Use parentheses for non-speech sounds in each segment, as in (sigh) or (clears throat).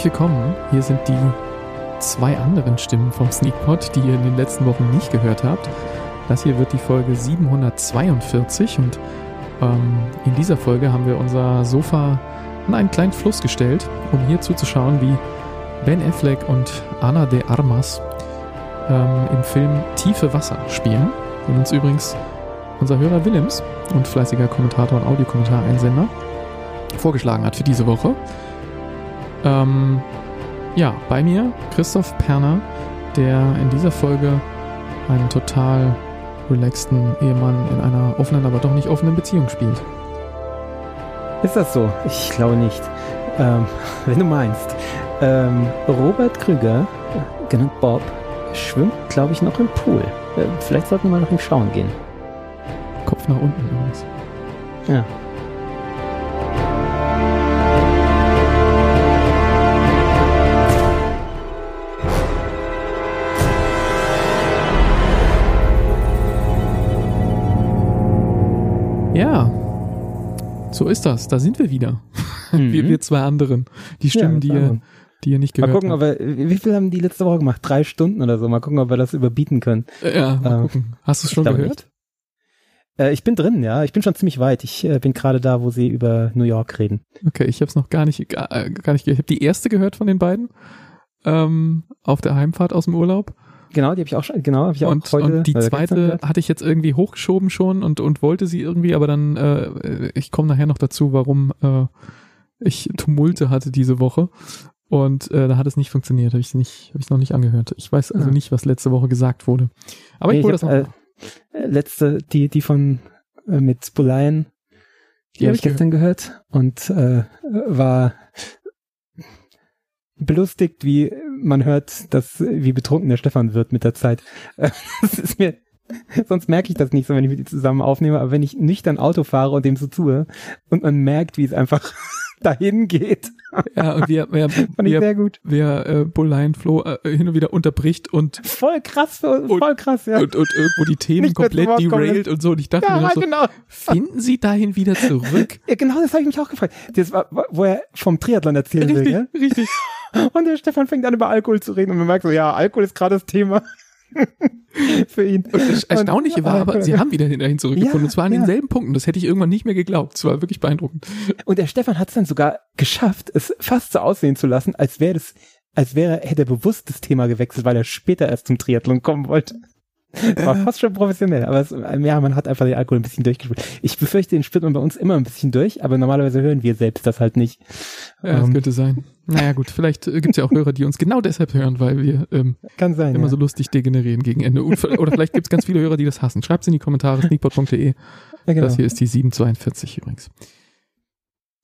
Herzlich willkommen. Hier sind die zwei anderen Stimmen vom Sneakpot, die ihr in den letzten Wochen nicht gehört habt. Das hier wird die Folge 742 und ähm, in dieser Folge haben wir unser Sofa an einen kleinen Fluss gestellt, um hier zuzuschauen, wie Ben Affleck und Ana de Armas ähm, im Film Tiefe Wasser spielen, den uns übrigens unser Hörer Willems und fleißiger Kommentator und Audiokommentar-Einsender vorgeschlagen hat für diese Woche. Ähm, ja, bei mir Christoph Perner, der in dieser Folge einen total relaxten Ehemann in einer offenen, aber doch nicht offenen Beziehung spielt. Ist das so? Ich glaube nicht. Ähm, (laughs) wenn du meinst. Ähm, Robert Krüger, genannt Bob, schwimmt, glaube ich, noch im Pool. Äh, vielleicht sollten wir mal nach ihm schauen gehen. Kopf nach unten übrigens. Ja. So ist das. Da sind wir wieder. (laughs) Mhm. wir, wir zwei anderen. Die Stimmen, ja, die, ihr, die ihr nicht gehört habt. Mal gucken, habt. ob wir, wie viel haben die letzte Woche gemacht? Drei Stunden oder so. Mal gucken, ob wir das überbieten können. Ja, mal ähm, gucken. Hast du es schon gehört? Äh, ich bin drin, ja. Ich bin schon ziemlich weit. Ich äh, bin gerade da, wo sie über New York reden. Okay, ich habe es noch gar nicht, gar, äh, gar nicht gehört. Ich habe die erste gehört von den beiden ähm, auf der Heimfahrt aus dem Urlaub. Genau, die habe ich auch schon, genau, habe ich und, auch heute. Und die äh, zweite hatte ich jetzt irgendwie hochgeschoben schon und, und wollte sie irgendwie, aber dann, äh, ich komme nachher noch dazu, warum äh, ich Tumulte hatte diese Woche. Und äh, da hat es nicht funktioniert, habe ich nicht, habe ich noch nicht angehört. Ich weiß also ja. nicht, was letzte Woche gesagt wurde. Aber nee, ich wollte das noch. Äh, letzte, die, die von äh, mit Buleien, die, die habe ich gestern gehört und äh, war belustigt, wie man hört, dass wie betrunken der Stefan wird mit der Zeit. (laughs) Das ist mir sonst merke ich das nicht so, wenn ich mit ihm zusammen aufnehme, aber wenn ich nüchtern Auto fahre und dem so tue und man merkt, wie es einfach (laughs) dahin geht. Ja, und wir, wir, (laughs) Fand ich sehr gut. wer äh, Bullein Flo äh, hin und wieder unterbricht und voll krass, voll und, krass, ja. Und, und irgendwo die Themen komplett derailt und so. Und ich dachte ja, mir so, genau. finden Sie dahin wieder zurück? ja, genau, das habe ich mich auch gefragt. Das war, wo er vom Triathlon erzählen richtig, will, ja? Richtig, Und der Stefan fängt an über Alkohol zu reden und man merkt so, ja, Alkohol ist gerade das Thema. (laughs) für ihn. Und das Erstaunliche und, war aber, sie haben wieder dahin zurückgefunden. Ja, und zwar an ja. denselben Punkten. Das hätte ich irgendwann nicht mehr geglaubt. Es war wirklich beeindruckend. Und der Stefan hat es dann sogar geschafft, es fast so aussehen zu lassen, als wäre das, als wäre, hätte er bewusst das Thema gewechselt, weil er später erst zum Triathlon kommen wollte. (laughs) War fast schon professionell, aber es, ja, man hat einfach den Alkohol ein bisschen durchgespielt. Ich befürchte, den spürt man bei uns immer ein bisschen durch, aber normalerweise hören wir selbst das halt nicht. Ja, das um, ähm, könnte sein. Naja gut, vielleicht äh, gibt es ja auch Hörer, die uns genau deshalb hören, weil wir ähm, sein, immer ja. so lustig degenerieren gegen Ende. Oder vielleicht gibt es ganz viele Hörer, die das hassen. Schreibt es in die Kommentare, sneakpot.de. Ja, genau. Das hier ist die 742 übrigens.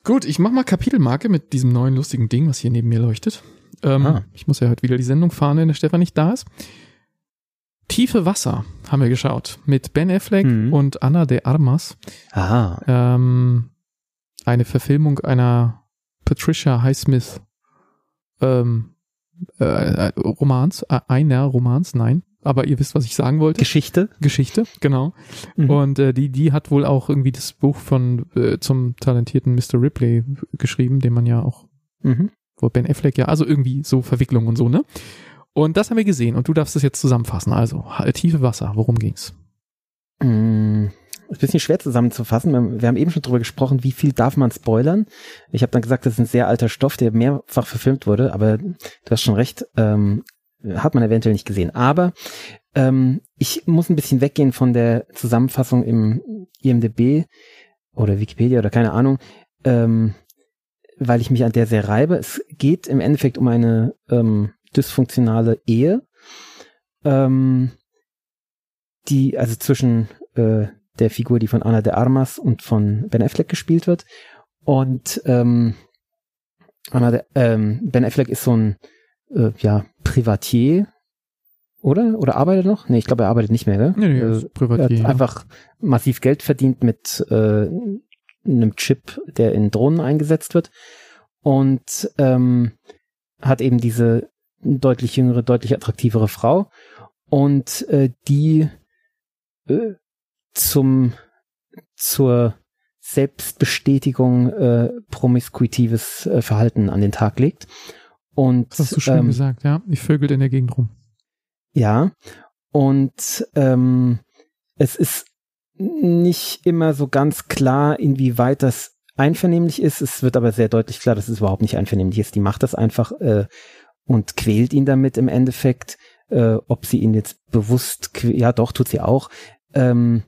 Gut, ich mach mal Kapitelmarke mit diesem neuen lustigen Ding, was hier neben mir leuchtet. Ähm, ah. Ich muss ja heute wieder die Sendung fahren, wenn der Stefan nicht da ist. Tiefe Wasser haben wir geschaut mit Ben Affleck mhm. und Anna de Armas. Aha. Ähm, eine Verfilmung einer Patricia Highsmith ähm, äh, äh, Romans, äh, einer Romans, nein. Aber ihr wisst, was ich sagen wollte. Geschichte. Geschichte, genau. Mhm. Und äh, die, die hat wohl auch irgendwie das Buch von äh, zum talentierten Mr. Ripley geschrieben, den man ja auch, mhm. wo Ben Affleck ja, also irgendwie so Verwicklung und so, ne? Und das haben wir gesehen und du darfst es jetzt zusammenfassen. Also, tiefe Wasser, worum ging's? Mm, ein bisschen schwer zusammenzufassen. Wir haben eben schon drüber gesprochen, wie viel darf man spoilern. Ich habe dann gesagt, das ist ein sehr alter Stoff, der mehrfach verfilmt wurde, aber du hast schon recht, ähm, hat man eventuell nicht gesehen. Aber ähm, ich muss ein bisschen weggehen von der Zusammenfassung im IMDB oder Wikipedia oder keine Ahnung, ähm, weil ich mich an der sehr reibe. Es geht im Endeffekt um eine ähm, dysfunktionale Ehe, ähm, die, also zwischen äh, der Figur, die von Anna de Armas und von Ben Affleck gespielt wird. Und ähm, Anna de, ähm, Ben Affleck ist so ein äh, ja, Privatier, oder? Oder arbeitet noch? Nee, ich glaube, er arbeitet nicht mehr, gell? Nee, nee, äh, Privatier. Er hat einfach massiv Geld verdient mit äh, einem Chip, der in Drohnen eingesetzt wird. Und ähm, hat eben diese deutlich jüngere, deutlich attraktivere Frau und äh, die äh, zum zur Selbstbestätigung äh, promiskuitives äh, Verhalten an den Tag legt. Und, das hast du schön ähm, gesagt, ja. Die vögelt in der Gegend rum. Ja. Und ähm, es ist nicht immer so ganz klar, inwieweit das einvernehmlich ist. Es wird aber sehr deutlich klar, dass es überhaupt nicht einvernehmlich ist. Die macht das einfach äh, und quält ihn damit im Endeffekt. Äh, ob sie ihn jetzt bewusst, ja doch, tut sie auch. Ähm,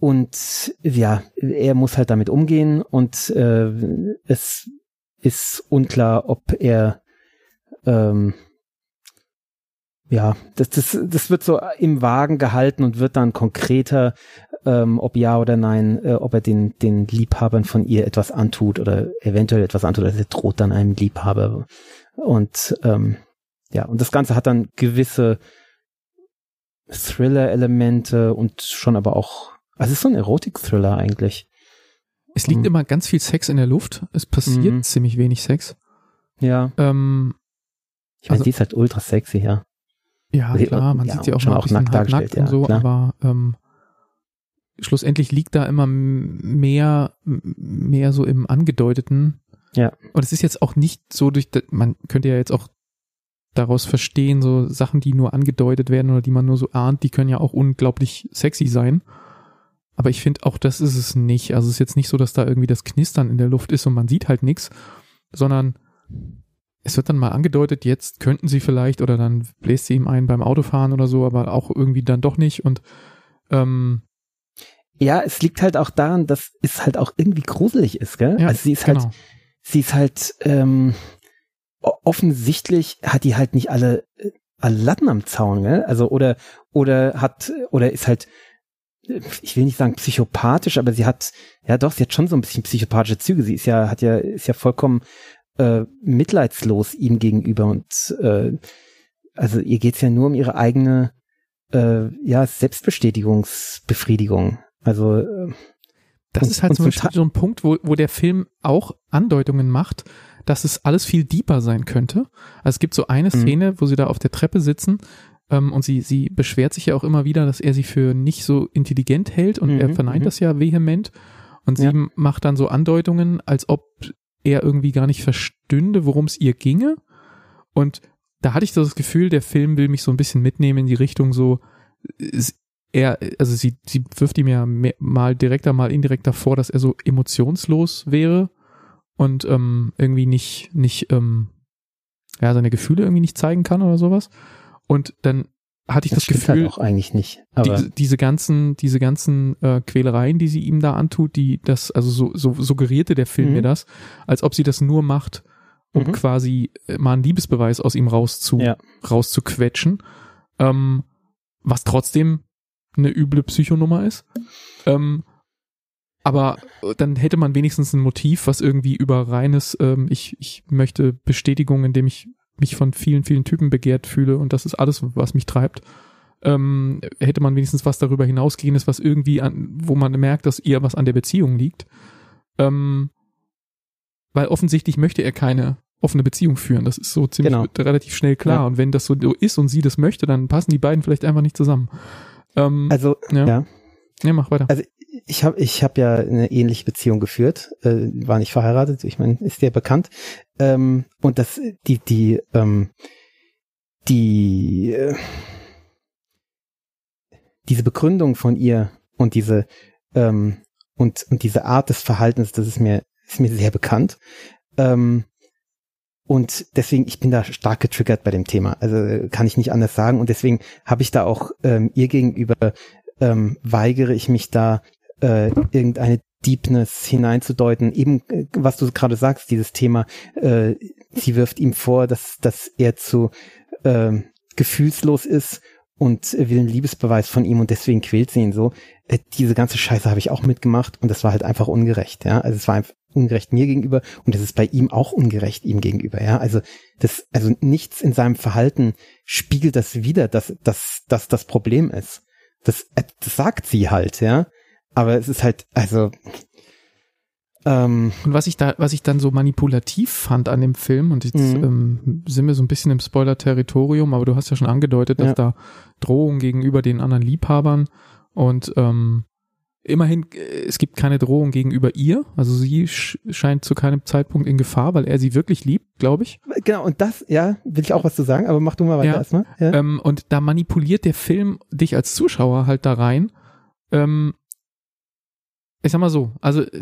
und ja, er muss halt damit umgehen und äh, es ist unklar, ob er ähm, ja, das, das, das wird so im Wagen gehalten und wird dann konkreter, ähm, ob ja oder nein, äh, ob er den, den Liebhabern von ihr etwas antut oder eventuell etwas antut, also er droht dann einem Liebhaber. Und ähm, ja, und das Ganze hat dann gewisse Thriller-Elemente und schon aber auch, also es ist so ein Erotik-Thriller eigentlich. Es liegt um, immer ganz viel Sex in der Luft. Es passiert mhm. ziemlich wenig Sex. Ja. Ähm, ich meine, also, die ist halt ultra sexy, ja. Ja, klar, man ja, sieht sie auch schon mal auch nackt dargestellt, nackt und so, klar. aber ähm, schlussendlich liegt da immer mehr, mehr so im Angedeuteten. Ja. Und es ist jetzt auch nicht so durch, man könnte ja jetzt auch daraus verstehen, so Sachen, die nur angedeutet werden oder die man nur so ahnt, die können ja auch unglaublich sexy sein. Aber ich finde auch, das ist es nicht. Also es ist jetzt nicht so, dass da irgendwie das Knistern in der Luft ist und man sieht halt nichts, sondern es wird dann mal angedeutet, jetzt könnten sie vielleicht oder dann bläst sie ihm ein beim Autofahren oder so, aber auch irgendwie dann doch nicht und ähm, ja, es liegt halt auch daran, dass es halt auch irgendwie gruselig ist, gell? Ja, also sie ist halt, genau. sie ist halt, ähm, offensichtlich hat die halt nicht alle, äh, alle Latten am Zaun, gell? Also oder oder hat oder ist halt ich will nicht sagen psychopathisch, aber sie hat ja doch, sie hat schon so ein bisschen psychopathische Züge. Sie ist ja hat ja ist ja vollkommen äh, mitleidslos ihm gegenüber und äh, also ihr geht's ja nur um ihre eigene äh, ja Selbstbestätigungsbefriedigung. Also äh, das und, ist halt zum Beispiel so ein Punkt, wo, wo der Film auch Andeutungen macht, dass es alles viel deeper sein könnte. Also es gibt so eine mhm. Szene, mhm. wo sie da auf der Treppe sitzen ähm, und sie, sie beschwert sich ja auch immer wieder, dass er sie für nicht so intelligent hält und mhm. er verneint mhm. das ja vehement. Und sie ja. macht dann so Andeutungen, als ob er irgendwie gar nicht verstünde, worum es ihr ginge. Und da hatte ich so das Gefühl, der Film will mich so ein bisschen mitnehmen in die Richtung so, er, also sie, sie wirft ihm ja mehr, mal direkter, mal indirekter vor, dass er so emotionslos wäre und ähm, irgendwie nicht, nicht, ähm, ja, seine Gefühle irgendwie nicht zeigen kann oder sowas. Und dann hatte ich das, das Gefühl, halt auch eigentlich nicht. Die, diese ganzen, diese ganzen äh, Quälereien, die sie ihm da antut, die das, also so, so suggerierte der Film mhm. mir das, als ob sie das nur macht, um mhm. quasi äh, mal einen Liebesbeweis aus ihm rauszu, ja. rauszuquetschen. Ähm, was trotzdem eine üble Psychonummer ist. Ähm, aber dann hätte man wenigstens ein Motiv, was irgendwie über reines, ähm, ich, ich möchte Bestätigung, indem ich mich von vielen, vielen Typen begehrt fühle und das ist alles, was mich treibt. Ähm, hätte man wenigstens was darüber hinausgehendes, was irgendwie an, wo man merkt, dass ihr was an der Beziehung liegt. Ähm, weil offensichtlich möchte er keine offene Beziehung führen. Das ist so ziemlich genau. relativ schnell klar. Ja. Und wenn das so ist und sie das möchte, dann passen die beiden vielleicht einfach nicht zusammen. Ähm, also, ja. ja. Ja, mach weiter. Also ich habe ich hab ja eine ähnliche Beziehung geführt, äh, war nicht verheiratet, ich meine, ist dir bekannt. Ähm, und das, die, die, ähm, die, äh, diese Begründung von ihr und diese, ähm, und, und diese Art des Verhaltens, das ist mir, ist mir sehr bekannt. Ähm, und deswegen, ich bin da stark getriggert bei dem Thema. Also kann ich nicht anders sagen. Und deswegen habe ich da auch ähm, ihr gegenüber ähm, weigere ich mich da äh, irgendeine Deepness hineinzudeuten. Eben, äh, was du gerade sagst, dieses Thema, äh, sie wirft ihm vor, dass, dass er zu äh, gefühlslos ist und will einen Liebesbeweis von ihm und deswegen quält sie ihn so. Äh, diese ganze Scheiße habe ich auch mitgemacht und das war halt einfach ungerecht, ja. Also es war einfach ungerecht mir gegenüber und es ist bei ihm auch ungerecht ihm gegenüber, ja. Also das, also nichts in seinem Verhalten spiegelt das wieder, dass, dass, dass das Problem ist. Das, äh, das sagt sie halt, ja. Aber es ist halt, also. Ähm, und was ich da, was ich dann so manipulativ fand an dem Film, und jetzt mhm. ähm, sind wir so ein bisschen im Spoiler-Territorium, aber du hast ja schon angedeutet, dass ja. da Drohungen gegenüber den anderen Liebhabern und ähm, immerhin, äh, es gibt keine Drohung gegenüber ihr. Also sie sch scheint zu keinem Zeitpunkt in Gefahr, weil er sie wirklich liebt, glaube ich. Genau, und das, ja, will ich auch was zu sagen, aber mach du mal weiter Ja. erstmal. Ja. Ähm, und da manipuliert der Film dich als Zuschauer halt da rein. Ähm, ich sag mal so, also äh,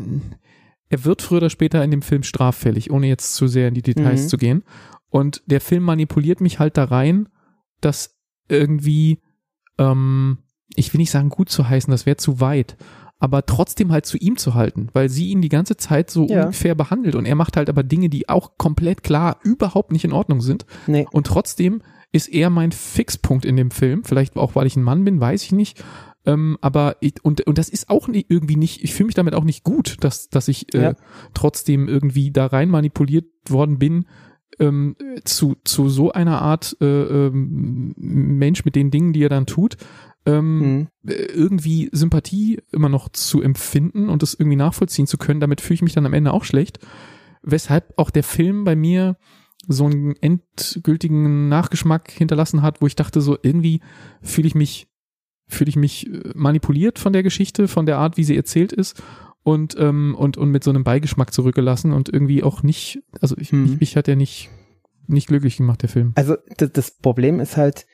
er wird früher oder später in dem Film straffällig, ohne jetzt zu sehr in die Details Mhm. zu gehen. Und der Film manipuliert mich halt da rein, das irgendwie, ähm, ich will nicht sagen gut zu heißen, das wäre zu weit, aber trotzdem halt zu ihm zu halten, weil sie ihn die ganze Zeit so Ja. unfair behandelt und er macht halt aber Dinge, die auch komplett klar überhaupt nicht in Ordnung sind. nee. Und trotzdem ist er mein Fixpunkt in dem Film. Vielleicht auch, weil ich ein Mann bin, weiß ich nicht. Ähm, aber ich, und, und das ist auch nie, irgendwie nicht, ich fühle mich damit auch nicht gut, dass, dass ich äh, Ja. trotzdem irgendwie da rein manipuliert worden bin, ähm, zu, zu so einer Art äh, ähm, Mensch mit den Dingen, die er dann tut, ähm, Mhm. äh, irgendwie Sympathie immer noch zu empfinden und das irgendwie nachvollziehen zu können. Damit fühle ich mich dann am Ende auch schlecht. Weshalb auch der Film bei mir so einen endgültigen Nachgeschmack hinterlassen hat, wo ich dachte, so irgendwie fühle ich mich, fühle ich mich äh, manipuliert von der Geschichte, von der Art, wie sie erzählt ist und, ähm, und, und mit so einem Beigeschmack zurückgelassen und irgendwie auch nicht, also ich, Mhm. mich, mich hat er nicht, nicht glücklich gemacht, der Film. Also das, das Problem ist halt,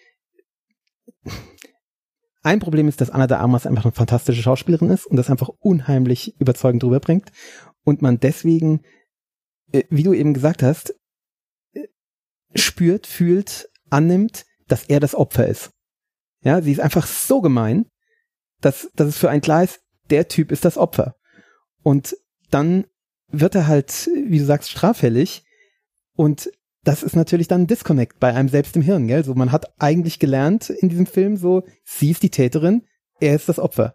ein Problem ist, dass Anna de Armas einfach eine fantastische Schauspielerin ist und das einfach unheimlich überzeugend rüberbringt und man deswegen, äh, wie du eben gesagt hast, äh, spürt, fühlt, annimmt, dass er das Opfer ist. Ja, sie ist einfach so gemein, dass, dass es für einen klar ist, der Typ ist das Opfer. Und dann wird er halt, wie du sagst, straffällig und das ist natürlich dann ein Disconnect bei einem selbst im Hirn, gell? So, man hat eigentlich gelernt in diesem Film so, sie ist die Täterin, er ist das Opfer.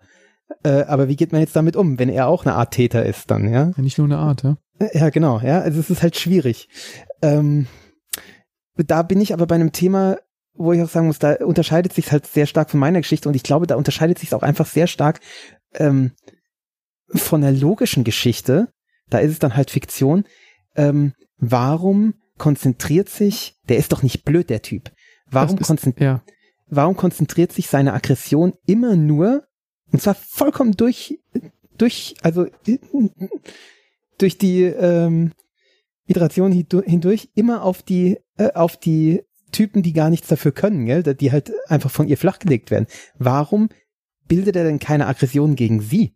Äh, aber wie geht man jetzt damit um, wenn er auch eine Art Täter ist dann, ja? Ja, nicht nur eine Art, ja. Äh, Ja, genau, ja. Also es ist halt schwierig. Ähm, da bin ich aber bei einem Thema, wo ich auch sagen muss, da unterscheidet sich halt sehr stark von meiner Geschichte und ich glaube, da unterscheidet sich auch einfach sehr stark ähm, von der logischen Geschichte. Da ist es dann halt Fiktion. Ähm, warum konzentriert sich, der ist doch nicht blöd, der Typ. Warum, ist- konzent Ja, warum konzentriert sich seine Aggression immer nur, und zwar vollkommen durch, durch, also durch die ähm, Iteration hindu- hindurch immer auf die, äh, auf die Typen, die gar nichts dafür können, gell? die halt einfach von ihr flachgelegt werden. Warum bildet er denn keine Aggression gegen sie?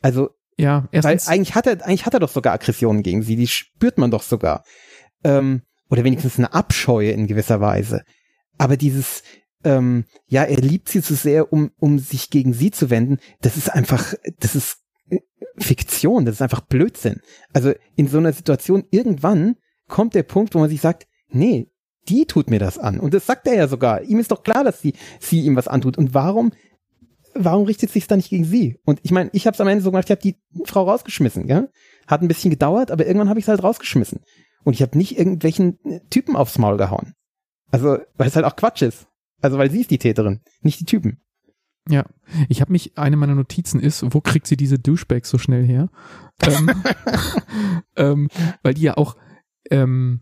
Also ja, weil erstens, eigentlich hat er, eigentlich hat er doch sogar Aggressionen gegen sie, die spürt man doch sogar. Ähm, oder wenigstens eine Abscheu in gewisser Weise. Aber dieses, ähm, ja, er liebt sie zu sehr, um, um sich gegen sie zu wenden, das ist einfach, das ist äh, Fiktion, das ist einfach Blödsinn. Also in so einer Situation irgendwann kommt der Punkt, wo man sich sagt, nee, die tut mir das an. Und das sagt er ja sogar. Ihm ist doch klar, dass sie, sie ihm was antut. Und warum warum richtet sich's dann nicht gegen sie? Und ich meine, ich habe es am Ende so gemacht, ich habe die Frau rausgeschmissen, ja? Hat ein bisschen gedauert, aber irgendwann habe ich halt rausgeschmissen. Und ich habe nicht irgendwelchen äh, Typen aufs Maul gehauen. Also, weil es halt auch Quatsch ist. Also, weil sie ist die Täterin, nicht die Typen. ja. Ich habe mich, eine meiner Notizen ist, wo kriegt sie diese Douchebags so schnell her? ähm, (laughs) ähm, weil die ja auch, ähm,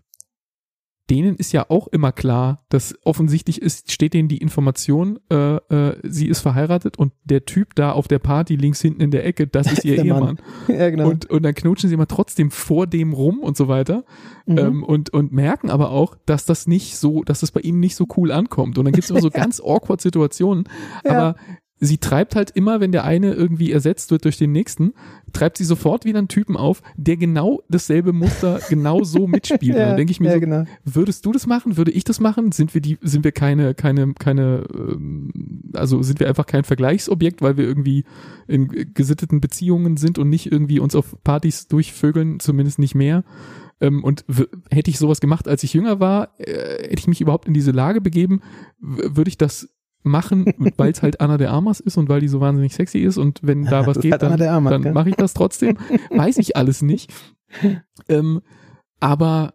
denen ist ja auch immer klar, dass offensichtlich ist, steht denen die Information, äh, äh, sie ist verheiratet und der Typ da auf der Party links hinten in der Ecke, das (laughs) ist ihr Der Ehemann. Mann. (laughs) ja, genau. Und, und dann knutschen sie immer trotzdem vor dem rum und so weiter. Mhm. Ähm, und, und merken aber auch, dass das nicht so, dass das bei ihm nicht so cool ankommt. Und dann gibt es immer so (laughs) ganz awkward Situationen. Ja. Aber sie treibt halt immer, wenn der eine irgendwie ersetzt wird durch den nächsten, treibt sie sofort wieder einen Typen auf, der genau dasselbe Muster (laughs) genau so mitspielt. Und dann denke ich mir ja, so, genau. würdest du das machen? Würde ich das machen? Sind wir die, sind wir keine, keine, keine, ähm, also sind wir einfach kein Vergleichsobjekt, weil wir irgendwie in gesitteten Beziehungen sind und nicht irgendwie uns auf Partys durchvögeln, zumindest nicht mehr. Ähm, und hätte ich sowas gemacht, als ich jünger war, äh, hätte ich mich überhaupt in diese Lage begeben, würde ich das machen, weil es halt Anna de Armas ist und weil die so wahnsinnig sexy ist und wenn da was Das geht, dann, Armas, dann mache ich das trotzdem. Weiß ich alles nicht. Ähm, aber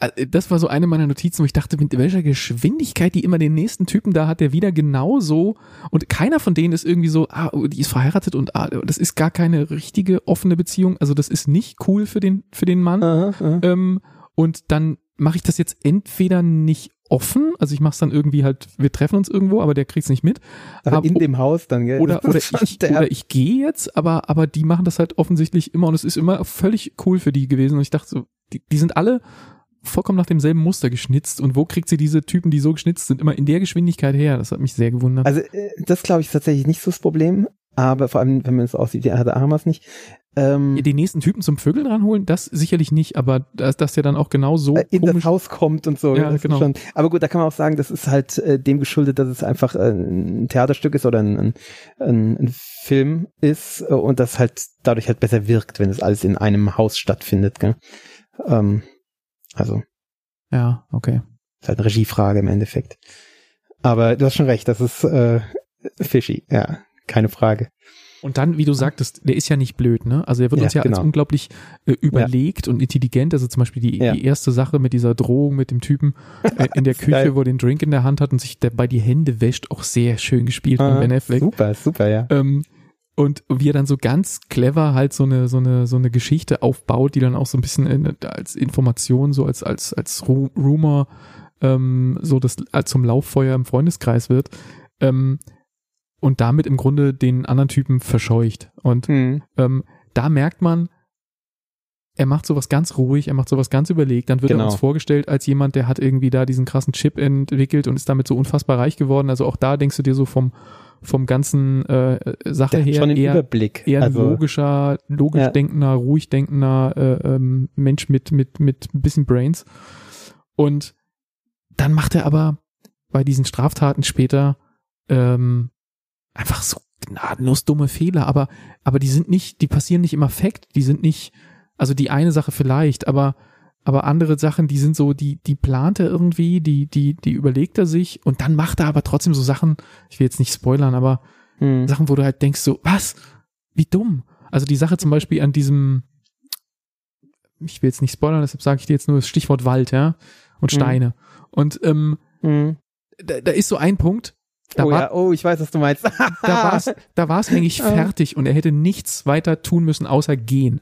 äh, das war so eine meiner Notizen, wo ich dachte, mit welcher Geschwindigkeit die immer den nächsten Typen da hat, der wieder genauso und keiner von denen ist irgendwie so, ah, die ist verheiratet und ah, das ist gar keine richtige offene Beziehung, also das ist nicht cool für den für den Mann. Aha, aha. Ähm, und dann mache ich das jetzt entweder nicht offen, also ich mache es dann irgendwie halt, wir treffen uns irgendwo, aber der kriegt's nicht mit. Aber in dem Haus dann, gell? Oder, oder ich, oder ich gehe jetzt, aber, aber die machen das halt offensichtlich immer und es ist immer völlig cool für die gewesen und ich dachte so, die, die sind alle vollkommen nach demselben Muster geschnitzt und wo kriegt sie diese Typen, die so geschnitzt sind, immer in der Geschwindigkeit her? Das hat mich sehr gewundert. Also äh, das glaube ich tatsächlich nicht so das Problem, aber vor allem, wenn man es aussieht, die hatte Armas nicht. Ähm, die nächsten Typen zum Vögeln ranholen, das sicherlich nicht, aber dass, dass der dann auch genau so äh, in das Haus kommt und so. Ja, genau. Schon, aber gut, da kann man auch sagen, das ist halt äh, dem geschuldet, dass es einfach äh, ein Theaterstück ist oder ein, ein, ein Film ist äh, und das halt dadurch halt besser wirkt, wenn es alles in einem Haus stattfindet. Gell? Ähm, also. Ja, okay. Ist halt eine Regiefrage im Endeffekt. Aber du hast schon recht, das ist äh, fishy, ja, keine Frage. Und dann, wie du sagtest, der ist ja nicht blöd, ne? Also er wird ja, uns ja genau. als unglaublich äh, überlegt ja. und intelligent. Also zum Beispiel die, ja. die, erste Sache mit dieser Drohung mit dem Typen äh, in der (laughs) Küche, wo er den Drink in der Hand hat und sich dabei die Hände wäscht, auch sehr schön gespielt von Ben Affleck. Super, super, ja. Ähm, und wie er dann so ganz clever halt so eine so eine so eine Geschichte aufbaut, die dann auch so ein bisschen in, als Information so als als als Rumor ähm, so das als zum Lauffeuer im Freundeskreis wird. Ähm, und damit im Grunde den anderen Typen verscheucht. Und mhm. ähm, da merkt man, er macht sowas ganz ruhig, er macht sowas ganz überlegt. Dann wird genau. er uns vorgestellt als jemand, der hat irgendwie da diesen krassen Chip entwickelt und ist damit so unfassbar reich geworden. Also auch da denkst du dir so vom vom ganzen äh, Sache her schon eher, Überblick. eher also, ein logischer, logisch ja. denkender, ruhig denkender äh, ähm, Mensch mit mit mit ein bisschen Brains. Und dann macht er aber bei diesen Straftaten später ähm, einfach so gnadenlos dumme Fehler, aber, aber die sind nicht, die passieren nicht im Affekt, die sind nicht, also die eine Sache vielleicht, aber, aber andere Sachen, die sind so, die, die plant er irgendwie, die, die, die überlegt er sich und dann macht er aber trotzdem so Sachen, ich will jetzt nicht spoilern, aber hm. Sachen, wo du halt denkst so, was? Wie dumm? Also die Sache zum Beispiel an diesem, ich will jetzt nicht spoilern, deshalb sage ich dir jetzt nur das Stichwort Wald, ja, und hm. Steine. Hm. Und ähm, hm. da, da ist so ein Punkt, da oh war, ja, oh, ich weiß, was du meinst. da war es eigentlich fertig und er hätte nichts weiter tun müssen, außer gehen.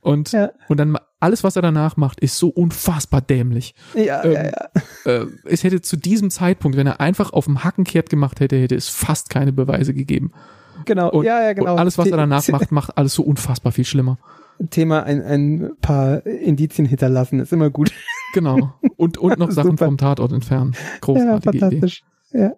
Und, ja. und dann alles, was er danach macht, ist so unfassbar dämlich. Ja, ähm, ja, ja. Äh, es hätte zu diesem Zeitpunkt, wenn er einfach auf dem Hacken kehrt gemacht hätte, hätte es fast keine Beweise gegeben. Genau, und, ja, ja, genau. Und alles, was er danach macht, macht alles so unfassbar viel schlimmer. Thema ein, ein paar Indizien hinterlassen, ist immer gut. Genau. Und, und noch (laughs) Sachen vom Tatort entfernen. Großartige ja, fantastisch. Idee. Ja.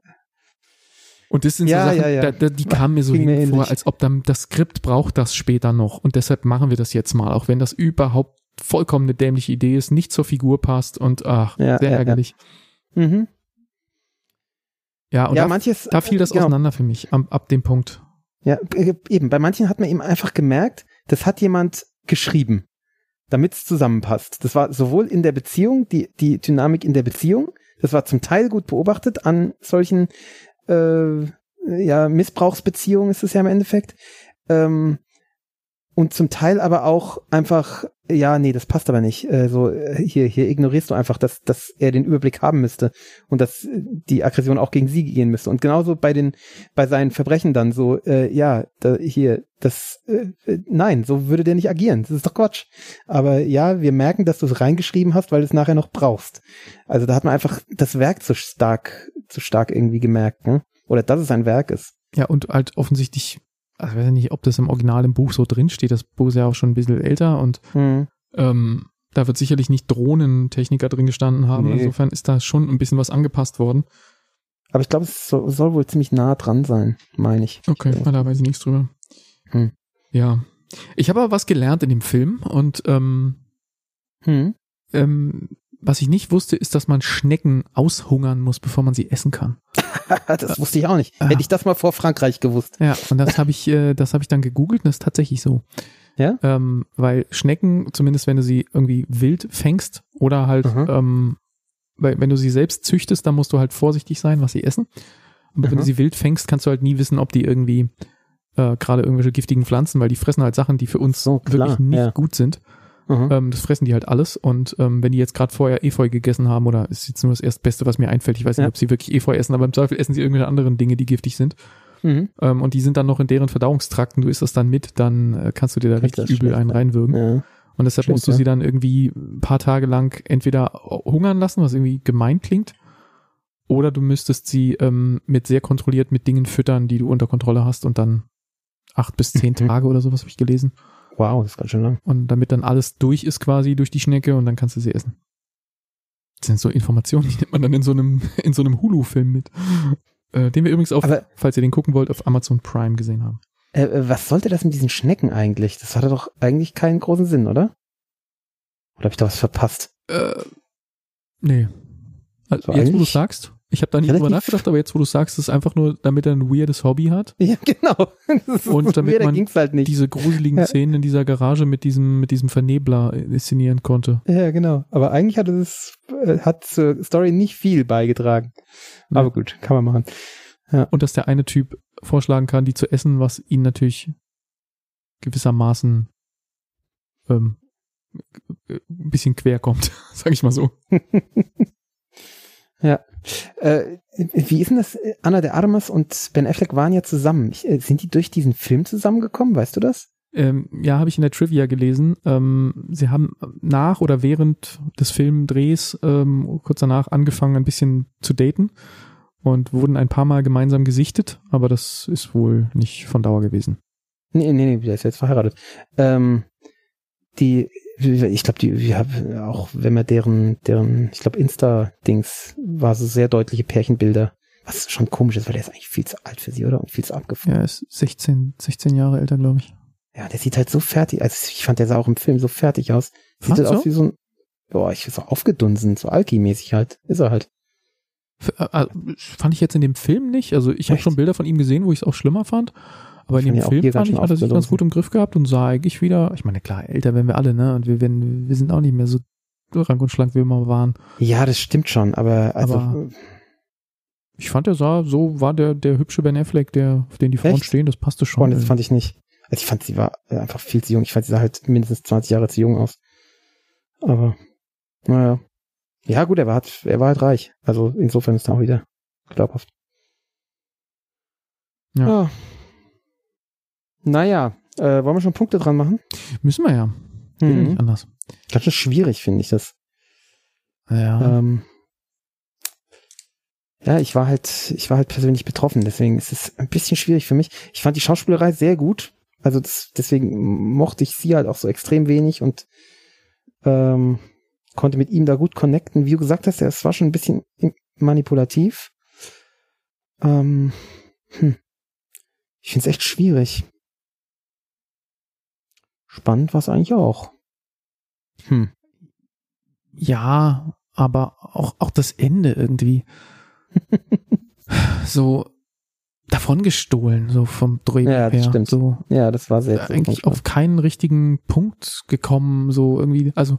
Und das sind ja, so Sachen, ja, ja. Da, die kamen mir so mir vor, als ob dann das Skript braucht das später noch. Und deshalb machen wir das jetzt mal, auch wenn das überhaupt vollkommen eine dämliche Idee ist, nicht zur Figur passt und ach, sehr ärgerlich. Ja, mhm. ja und da, manches, da fiel das genau. auseinander für mich ab, ab dem Punkt. Ja, äh, eben. Bei manchen hat man eben einfach gemerkt, das hat jemand geschrieben, damit es zusammenpasst. Das war sowohl in der Beziehung, die, die Dynamik in der Beziehung, das war zum Teil gut beobachtet an solchen äh, ja, Missbrauchsbeziehung ist es ja im Endeffekt. Ähm, und zum Teil aber auch einfach, ja, nee, das passt aber nicht. Äh, so, äh, hier, hier ignorierst du einfach, dass, dass er den Überblick haben müsste und dass die Aggression auch gegen sie gehen müsste. Und genauso bei den, bei seinen Verbrechen dann so, äh, ja, da, hier, das, äh, äh nein, so würde der nicht agieren. Das ist doch Quatsch. Aber ja, wir merken, dass du es reingeschrieben hast, weil du es nachher noch brauchst. Also da hat man einfach das Werk zu stark, zu stark irgendwie gemerkt, ne? Oder dass es ein Werk ist. Ja, und halt offensichtlich also ich weiß nicht, ob das im Original im Buch so drin steht. Das Buch ist ja auch schon ein bisschen älter und mhm. ähm, da wird sicherlich nicht Drohnentechniker drin gestanden haben. Nee. Insofern ist da schon ein bisschen was angepasst worden. Aber ich glaube, es soll, soll, wohl ziemlich nah dran sein, meine ich. Okay, ich da weiß ich nichts drüber. Hm. Ja. Ich habe aber was gelernt in dem Film und ähm, hm. ähm, was ich nicht wusste, ist, dass man Schnecken aushungern muss, bevor man sie essen kann. (laughs) das wusste ich auch nicht. Hätte ich das mal vor Frankreich gewusst. Ja, und das habe ich, äh, das habe ich dann gegoogelt und das ist tatsächlich so. Ja. Ähm, weil Schnecken, zumindest wenn du sie irgendwie wild fängst oder halt, mhm. ähm, weil wenn du sie selbst züchtest, dann musst du halt vorsichtig sein, was sie essen. Aber mhm. wenn du mhm. sie wild fängst, kannst du halt nie wissen, ob die irgendwie äh, gerade irgendwelche giftigen Pflanzen, weil die fressen halt Sachen, die für uns so, wirklich nicht ja. gut sind. Mhm. Ähm, das fressen die halt alles. Und ähm, wenn die jetzt gerade vorher Efeu gegessen haben, oder ist jetzt nur das Erstbeste, was mir einfällt, ich weiß nicht, ob sie wirklich Efeu essen, aber im Zweifel essen sie irgendwelche anderen Dinge, die giftig sind. Mhm. Ähm, und die sind dann noch in deren Verdauungstrakten, du isst das dann mit, dann äh, kannst du dir da richtig übel einen reinwürgen. Ja. Und deshalb Stimmt, musst du sie dann irgendwie ein paar Tage lang entweder hungern lassen, was irgendwie gemein klingt, oder du müsstest sie ähm, mit sehr kontrolliert mit Dingen füttern, die du unter Kontrolle hast und dann acht bis zehn. (laughs) Tage oder sowas habe ich gelesen. Wow, das ist ganz schön lang. Und damit dann alles durch ist quasi durch die Schnecke und dann kannst du sie essen. Das sind so Informationen, die (laughs) nimmt man dann in so einem, in so einem Hulu-Film mit. Äh, den wir übrigens auf, Aber- falls ihr den gucken wollt, auf Amazon Prime gesehen haben. Äh, äh, was sollte das mit diesen Schnecken eigentlich? Das hatte doch eigentlich keinen großen Sinn, oder? Oder habe ich da was verpasst? Äh, nee. Also So jetzt, wo du sagst, ich habe da nicht drüber nachgedacht, aber jetzt, wo du sagst, ist einfach nur, damit er ein weirdes Hobby hat. (laughs) Ja, genau. Und damit weird, man halt nicht. Diese gruseligen Ja. Szenen in dieser Garage mit diesem, mit diesem Vernebler inszenieren konnte. Ja, genau. Aber eigentlich hat es äh, hat zur Story nicht viel beigetragen. Ja. Aber gut, kann man machen. Und dass der eine Typ vorschlagen kann, die zu essen, was ihn natürlich gewissermaßen ähm, ein bisschen quer kommt, (laughs) sag ich mal so. (laughs) Äh, wie ist denn das? Anna de Armas und Ben Affleck waren ja zusammen. Ich, äh, sind die durch diesen Film zusammengekommen? Weißt du das? Ähm, ja, habe ich in der Trivia gelesen. Ähm, sie haben nach oder während des Filmdrehs ähm, kurz danach angefangen, ein bisschen zu daten und wurden ein paar Mal gemeinsam gesichtet, aber das ist wohl nicht von Dauer gewesen. Nee, nee, nee, der ist jetzt verheiratet. Ähm, die, ich glaube, die, wir haben auch, wenn man deren, deren, ich glaube, Insta-Dings war so sehr deutliche Pärchenbilder. Was schon komisch ist, weil der ist eigentlich viel zu alt für sie, oder? Und viel zu abgefahren. Ja, er ist 16, 16 Jahre älter, glaube ich. Ja, der sieht halt so fertig, also ich fand, der sah auch im Film so fertig aus. Sieht halt aus du? wie so ein, boah, ich so aufgedunsen, so Alki-mäßig halt. Ist er halt. F äh, äh, fand ich jetzt in dem Film nicht. Also ich habe schon Bilder von ihm gesehen, wo ich es auch schlimmer fand. Aber in dem Film fand ich, hat er sich ganz gut im Griff gehabt und sah eigentlich wieder, ich meine, klar, älter werden wir alle, ne? Und wir, werden, wir sind auch nicht mehr so rank und schlank, wie wir mal waren. Ja, das stimmt schon, aber also, Aber- Ich fand, er sah, so war der, der hübsche Ben Affleck, der, auf den die Frauen Echt? stehen, das passte schon. Boah, das fand ich nicht. Also ich fand, sie war äh, einfach viel zu jung. Ich fand, sie sah halt mindestens 20 Jahre zu jung aus. Aber, naja. Ja, gut, er war, halt, er war halt reich. Also insofern ist er auch wieder glaubhaft. Ja. Ah. Naja, äh, wollen wir schon Punkte dran machen? Müssen wir ja. Mhm. nicht anders. Ganz schön schwierig, finde ich das. Ja. Ähm, ja, ich war halt, ich war halt persönlich betroffen, deswegen ist es ein bisschen schwierig für mich. Ich fand die Schauspielerei sehr gut. Also das, deswegen mochte ich sie halt auch so extrem wenig und ähm, konnte mit ihm da gut connecten. Wie du gesagt hast, es war schon ein bisschen manipulativ. Ähm, hm. Ich finde es echt schwierig. Spannend war es eigentlich auch. Hm. Ja, aber auch, auch das Ende irgendwie. (laughs) so davon gestohlen, so vom Drehbuch Ja, das her. stimmt. So Ja, das war sehr. äh, eigentlich auf keinen richtigen Punkt gekommen, so irgendwie. Also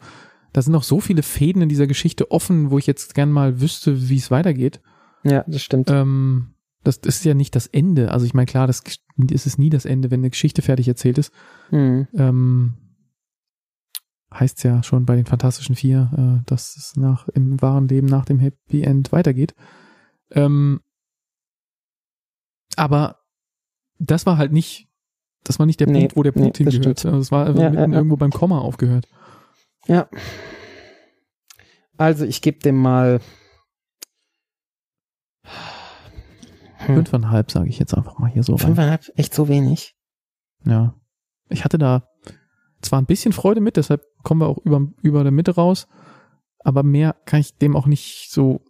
da sind noch so viele Fäden in dieser Geschichte offen, wo ich jetzt gern mal wüsste, wie es weitergeht. Ja, das stimmt. Ähm, das, das ist ja nicht das Ende. Also ich meine, klar, das ist es nie das Ende, wenn eine Geschichte fertig erzählt ist. Hm. Ähm, heißt ja schon bei den Fantastischen Vier, äh, dass es nach im wahren Leben nach dem Happy End weitergeht. Ähm, aber das war halt nicht, das war nicht der Nee, Punkt, wo der nee, Punkt das hingehört. stimmt. Also Es war Ja, mitten ja, ja. irgendwo beim Komma aufgehört. Ja. Also ich gebe dem mal hm, Fünfeinhalb, sage ich jetzt einfach mal hier so. rein. fünfeinhalb, echt so wenig. Ja. Ich hatte da zwar ein bisschen Freude mit, deshalb kommen wir auch über, über der Mitte raus, aber mehr kann ich dem auch nicht so.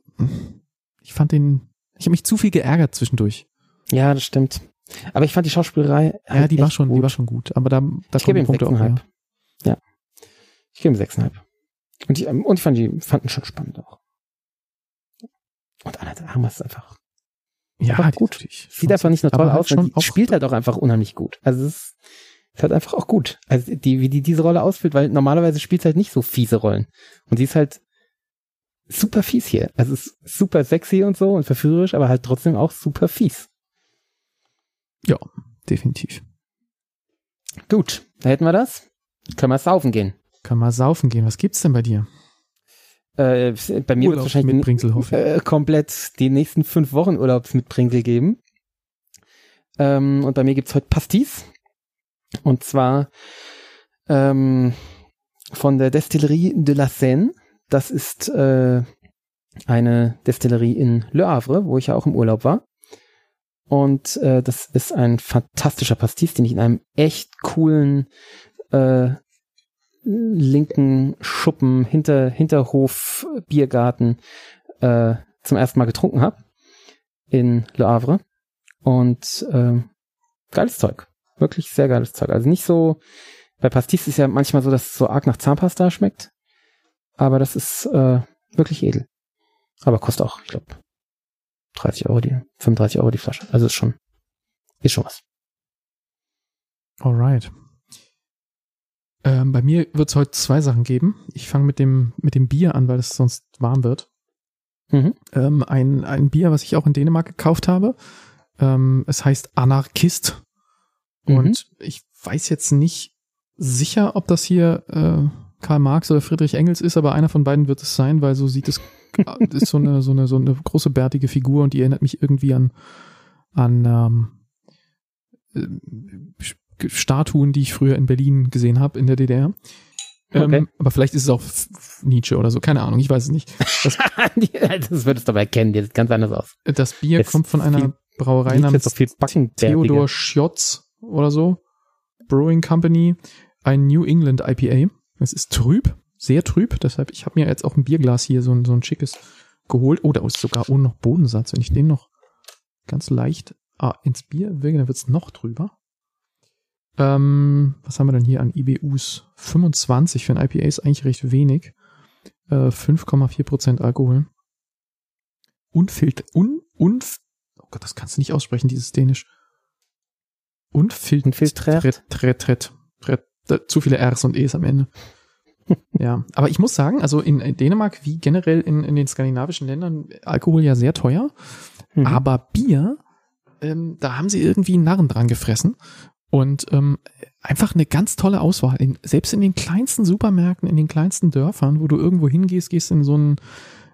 Ich fand den, ich habe mich zu viel geärgert zwischendurch. Ja, das stimmt. Aber ich fand die Schauspielerei Ja, halt die war schon, gut. die war schon gut. Aber da, da ich kommen die Punkte auch her. Ja. Ich gebe ihm sechseinhalb. Und die, und ich fand die fanden schon spannend auch. Und Anna de Armas ist einfach, Ja, Aber gut. sieht einfach nicht nur toll halt aus, die auch- spielt halt auch einfach unheimlich gut. Also es ist, ist halt einfach auch gut. Also die, wie die diese Rolle ausfüllt, weil normalerweise spielt sie halt nicht so fiese Rollen. Und sie ist halt super fies hier. Also es ist super sexy und so und verführerisch, aber halt trotzdem auch super fies. definitiv. Gut, da hätten wir das. Können wir saufen gehen. Kann mal saufen gehen. Was gibt's denn bei dir? Äh, bei mir wird Urlaub wahrscheinlich ich. äh, komplett die nächsten fünf Wochen Urlaubs mit Bringsel geben. Ähm, und bei mir gibt's heute Pastis. Und zwar ähm, von der Destillerie de la Seine. Das ist äh, eine Destillerie in Le Havre, wo ich ja auch im Urlaub war. Und äh, das ist ein fantastischer Pastis, den ich in einem echt coolen äh, linken Schuppen hinter Hinterhof Biergarten äh, zum ersten Mal getrunken habe in Le Havre. Und äh, geiles Zeug. Wirklich sehr geiles Zeug. Also nicht so, bei Pastis ist ja manchmal so, dass es so arg nach Zahnpasta schmeckt. Aber das ist äh, wirklich edel. Aber kostet auch, ich glaube, 30 Euro die, 35 Euro die Flasche. Also ist schon, ist schon was. Alright. Ähm, bei mir wird es heute zwei Sachen geben. Ich fange mit dem, mit dem Bier an, weil es sonst warm wird. Mhm. Ähm, ein, ein Bier, was ich auch in Dänemark gekauft habe. Ähm, es heißt Anarchist. Mhm. Und ich weiß jetzt nicht sicher, ob das hier äh, Karl Marx oder Friedrich Engels ist, aber einer von beiden wird es sein, weil so sieht es, ist so eine, so eine, so eine große bärtige Figur und die erinnert mich irgendwie an, an ähm, äh, Statuen, die ich früher in Berlin gesehen habe, in der DDR. Ähm, okay. aber vielleicht ist es auch Nietzsche oder so, keine Ahnung, ich weiß es nicht. Das, (laughs) das würdest du aber erkennen, die sieht ganz anders aus. Das Bier jetzt kommt von einer Brauerei namens Theodor Schjotz oder so. Brewing Company. Ein New England IPA. Es ist trüb, sehr trüb. Deshalb, ich habe mir jetzt auch ein Bierglas hier, so ein, so ein schickes geholt. Oh, da ist sogar ohne noch Bodensatz. Wenn ich den noch ganz leicht ah, ins Bier wirke, dann wird's noch trüber. Ähm, was haben wir denn hier an IBUs? 25 für ein IPA ist eigentlich recht wenig. Äh, 5,4% Alkohol. Unfilter, un, unf, oh Gott, das kannst du nicht aussprechen, dieses Dänisch. Unfiltriert. Tret, zu viele R's und E's am Ende. (laughs) ja, aber ich muss sagen, also in, in Dänemark wie generell in, in den skandinavischen Ländern Alkohol ja sehr teuer, mhm. aber Bier, ähm, da haben sie irgendwie einen Narren dran gefressen und ähm, einfach eine ganz tolle Auswahl. In, selbst in den kleinsten Supermärkten, in den kleinsten Dörfern, wo du irgendwo hingehst, gehst in so ein,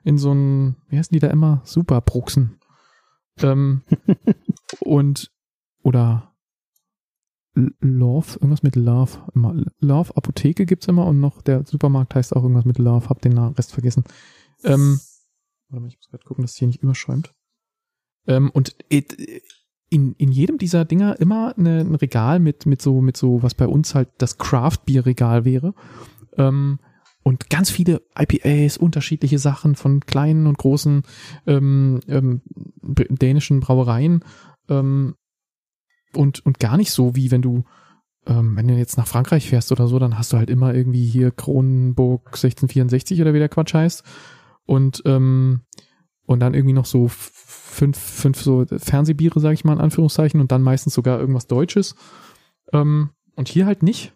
in so ein, wie heißen die da immer? Superbruxen. Ähm, (laughs) und, oder Love, irgendwas mit Love. Immer. Love Apotheke gibt's immer und noch der Supermarkt heißt auch irgendwas mit Love. Hab den Rest vergessen. Ähm, warte mal, ich muss gerade gucken, dass es hier nicht überschäumt. Ähm, und in, in jedem dieser Dinger immer eine, ein Regal mit, mit so, mit so, was bei uns halt das Craft-Bier-Regal wäre. Ähm, und ganz viele IPAs, unterschiedliche Sachen von kleinen und großen ähm, ähm, dänischen Brauereien. Ähm, und, und gar nicht so, wie wenn du, ähm, wenn du jetzt nach Frankreich fährst oder so, dann hast du halt immer irgendwie hier Kronenburg 1664 oder wie der Quatsch heißt. Und, ähm, und dann irgendwie noch so fünf, fünf so Fernsehbiere, sage ich mal in Anführungszeichen, und dann meistens sogar irgendwas Deutsches. Ähm, und hier halt nicht.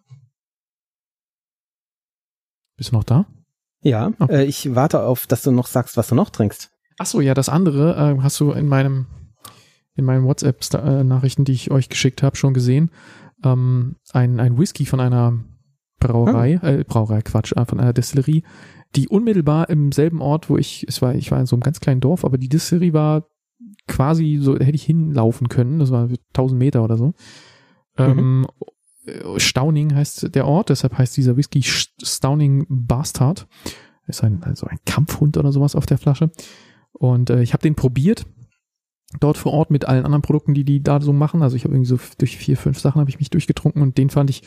Bist du noch da? Ja, oh. äh, ich warte auf, dass du noch sagst, was du noch trinkst. Ach so, ja, das andere äh, hast du in meinem in meinen WhatsApp-Nachrichten, die ich euch geschickt habe, schon gesehen. Ähm, ein, ein Whisky von einer Brauerei, hm. äh, Brauerei, Quatsch, äh, von einer Destillerie, die unmittelbar im selben Ort, wo ich, es war, ich war in so einem ganz kleinen Dorf, aber die Distillerie war quasi so, hätte ich hinlaufen können, das war 1000 Meter oder so. Mhm. Ähm, Stauning heißt der Ort, deshalb heißt dieser Whisky Stauning Bastard. Ist ein, also ein Kampfhund oder sowas auf der Flasche. Und äh, ich habe den probiert dort vor Ort mit allen anderen Produkten, die die da so machen. Also ich habe irgendwie so durch vier, fünf Sachen habe ich mich durchgetrunken und den fand ich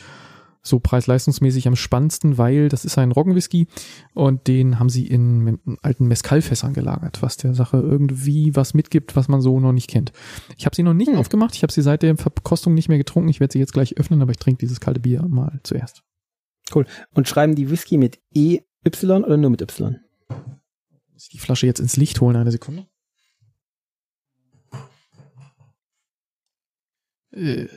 so preis-leistungsmäßig am spannendsten, weil das ist ein Roggenwhisky und den haben sie in alten Mescalfässern gelagert, was der Sache irgendwie was mitgibt, was man so noch nicht kennt. Ich habe sie noch nicht hm. aufgemacht, ich habe sie seit der Verkostung nicht mehr getrunken. Ich werde sie jetzt gleich öffnen, aber ich trinke dieses kalte Bier mal zuerst. Cool. Und schreiben die Whisky mit EY oder nur mit Y? Muss ich die Flasche jetzt ins Licht holen, eine Sekunde? Äh,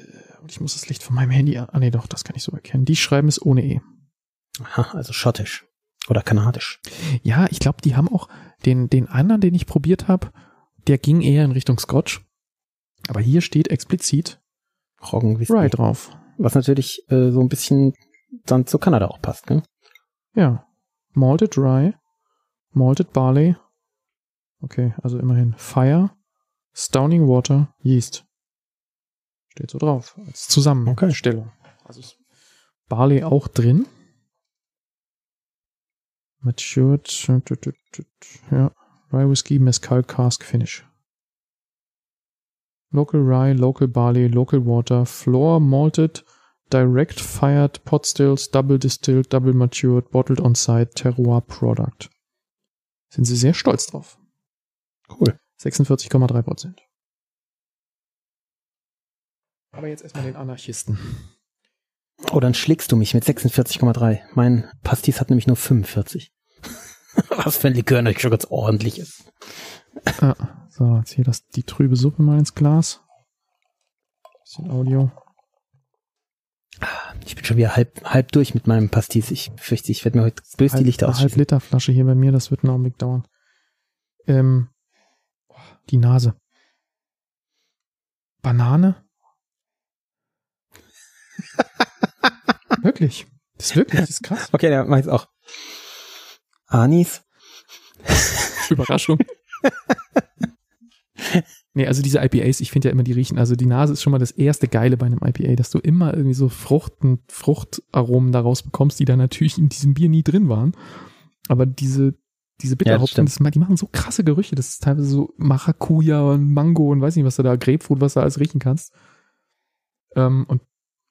ich muss das Licht von meinem Handy an. Ah, nee, doch, das kann ich so erkennen. Die schreiben es ohne E. Aha, also schottisch. Oder kanadisch. Ja, ich glaube, die haben auch den, den anderen, den ich probiert habe, der ging eher in Richtung Scotch. Aber hier steht explizit Roggenwhisky Rye drauf. Was natürlich äh, so ein bisschen dann zu Kanada auch passt, ne? Ja. Malted Rye, Malted Barley. Okay, also immerhin Fire, Stowning Water, Yeast. Steht so drauf. Als Zusammenstellung. Okay. Also ist Barley auch drin. Matured, ja, Rye Whiskey, Mezcal Cask Finish. Local Rye, Local Barley, Local Water, Floor Malted, Direct Fired, Pot Stills, Double Distilled, Double Matured, Bottled on Site, Terroir Product. Sind sie sehr stolz drauf. Cool. 46,3 Prozent. Aber jetzt erstmal den Anarchisten. Oh, dann schlägst du mich mit 46,3. Mein Pastis hat nämlich nur 45. (laughs) Was für ein Likör natürlich schon ganz ordentlich ist. Ah, so, jetzt hier das, die trübe Suppe mal ins Glas. Bisschen Audio. Ich bin schon wieder halb, halb durch mit meinem Pastis. Ich fürchte, ich werde mir heute böse die Lichter Halb, halb. Liter Flasche hier bei mir, das wird einen Augenblick dauern. Ähm, die Nase. Banane? Wirklich. Das ist wirklich, das ist krass. (laughs) Okay, dann mach ich's auch. Anis. (laughs) Überraschung. (laughs) nee, also diese IPAs, ich finde ja immer, die riechen, also die Nase ist schon mal das erste Geile bei einem IPA, dass du immer irgendwie so Fruchten, Fruchtaromen daraus bekommst, die da natürlich in diesem Bier nie drin waren. Aber diese, diese Bitterhopfen, ma- die machen so krasse Gerüche. Das ist teilweise so Maracuja und Mango und weiß nicht, was du da, Grapefruit, was du alles riechen kannst. Ähm, und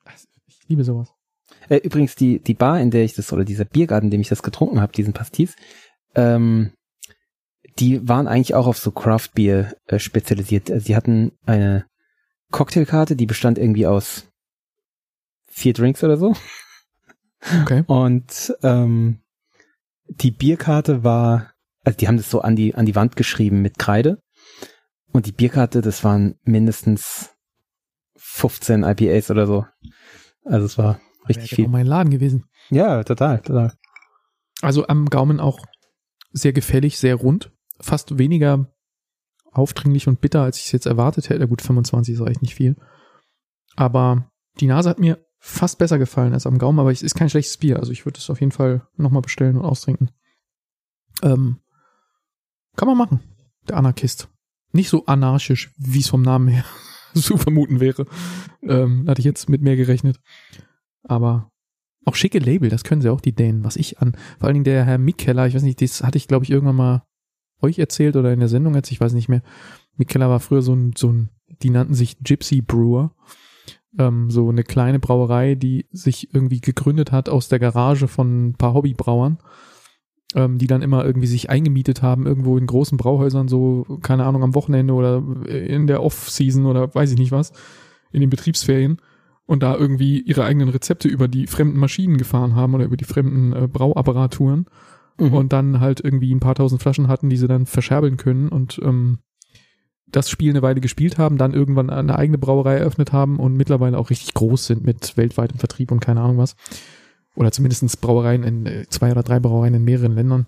also, ich liebe sowas. Äh, übrigens, die, die Bar, in der ich das, oder dieser Biergarten, in dem ich das getrunken habe, diesen Pastis, ähm, die waren eigentlich auch auf so Craft Beer äh, spezialisiert. Also sie hatten eine Cocktailkarte, die bestand irgendwie aus vier Drinks oder so. Okay. Und ähm, die Bierkarte war, also die haben das so an die, an die Wand geschrieben mit Kreide. Und die Bierkarte, das waren mindestens 15 IPAs oder so. Also es war richtig Wäre viel. genau mein Laden gewesen. Ja, total, total. Also am Gaumen auch sehr gefällig, sehr rund. Fast weniger aufdringlich und bitter, als ich es jetzt erwartet hätte. Gut, 25 ist eigentlich nicht viel. Aber die Nase hat mir fast besser gefallen als am Gaumen, aber es ist kein schlechtes Bier. Also ich würde es auf jeden Fall nochmal bestellen und austrinken. Ähm, kann man machen. Der Anarchist. Nicht so anarchisch, wie es vom Namen her (laughs) zu vermuten wäre. Ähm, da hatte ich jetzt mit mehr gerechnet. Aber auch schicke Label, das können sie auch, die Dänen, was ich an. Vor allen Dingen der Herr Mikkeller, ich weiß nicht, das hatte ich, glaube ich, irgendwann mal euch erzählt oder in der Sendung jetzt, ich weiß nicht mehr. Mikkeller war früher so ein, so ein, die nannten sich Gypsy Brewer. Ähm, so eine kleine Brauerei, die sich irgendwie gegründet hat aus der Garage von ein paar Hobbybrauern, ähm, die dann immer irgendwie sich eingemietet haben, irgendwo in großen Brauhäusern, so, keine Ahnung, am Wochenende oder in der Off-Season oder weiß ich nicht was, in den Betriebsferien und da irgendwie ihre eigenen Rezepte über die fremden Maschinen gefahren haben oder über die fremden äh, Brauapparaturen Mhm. und dann halt irgendwie ein paar tausend Flaschen hatten, die sie dann verscherbeln können und ähm, das Spiel eine Weile gespielt haben, dann irgendwann eine eigene Brauerei eröffnet haben und mittlerweile auch richtig groß sind mit weltweitem Vertrieb und keine Ahnung was. Oder zumindestens Brauereien in äh, zwei oder drei Brauereien in mehreren Ländern.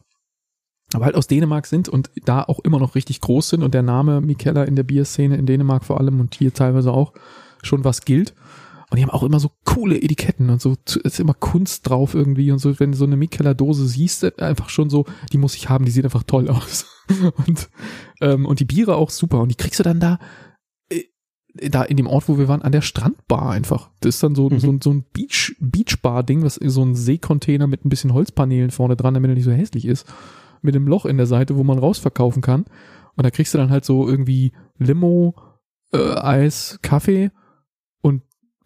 Aber halt aus Dänemark sind und da auch immer noch richtig groß sind und der Name Mikella in der Bierszene in Dänemark vor allem und hier teilweise auch schon was gilt. Und die haben auch immer so coole Etiketten und so, es ist immer Kunst drauf irgendwie und so, wenn du so eine Mikkeller Dose siehst, einfach schon so, die muss ich haben, die sieht einfach toll aus. (laughs) und, ähm, und die Biere auch super und die kriegst du dann da, äh, da in dem Ort, wo wir waren, an der Strandbar einfach. Das ist dann so, Mhm. so, so ein Beach, Beachbar-Ding, was so ein Seekontainer mit ein bisschen Holzpaneelen vorne dran, damit er nicht so hässlich ist. Mit einem Loch in der Seite, wo man rausverkaufen kann. Und da kriegst du dann halt so irgendwie Limo, äh, Eis, Kaffee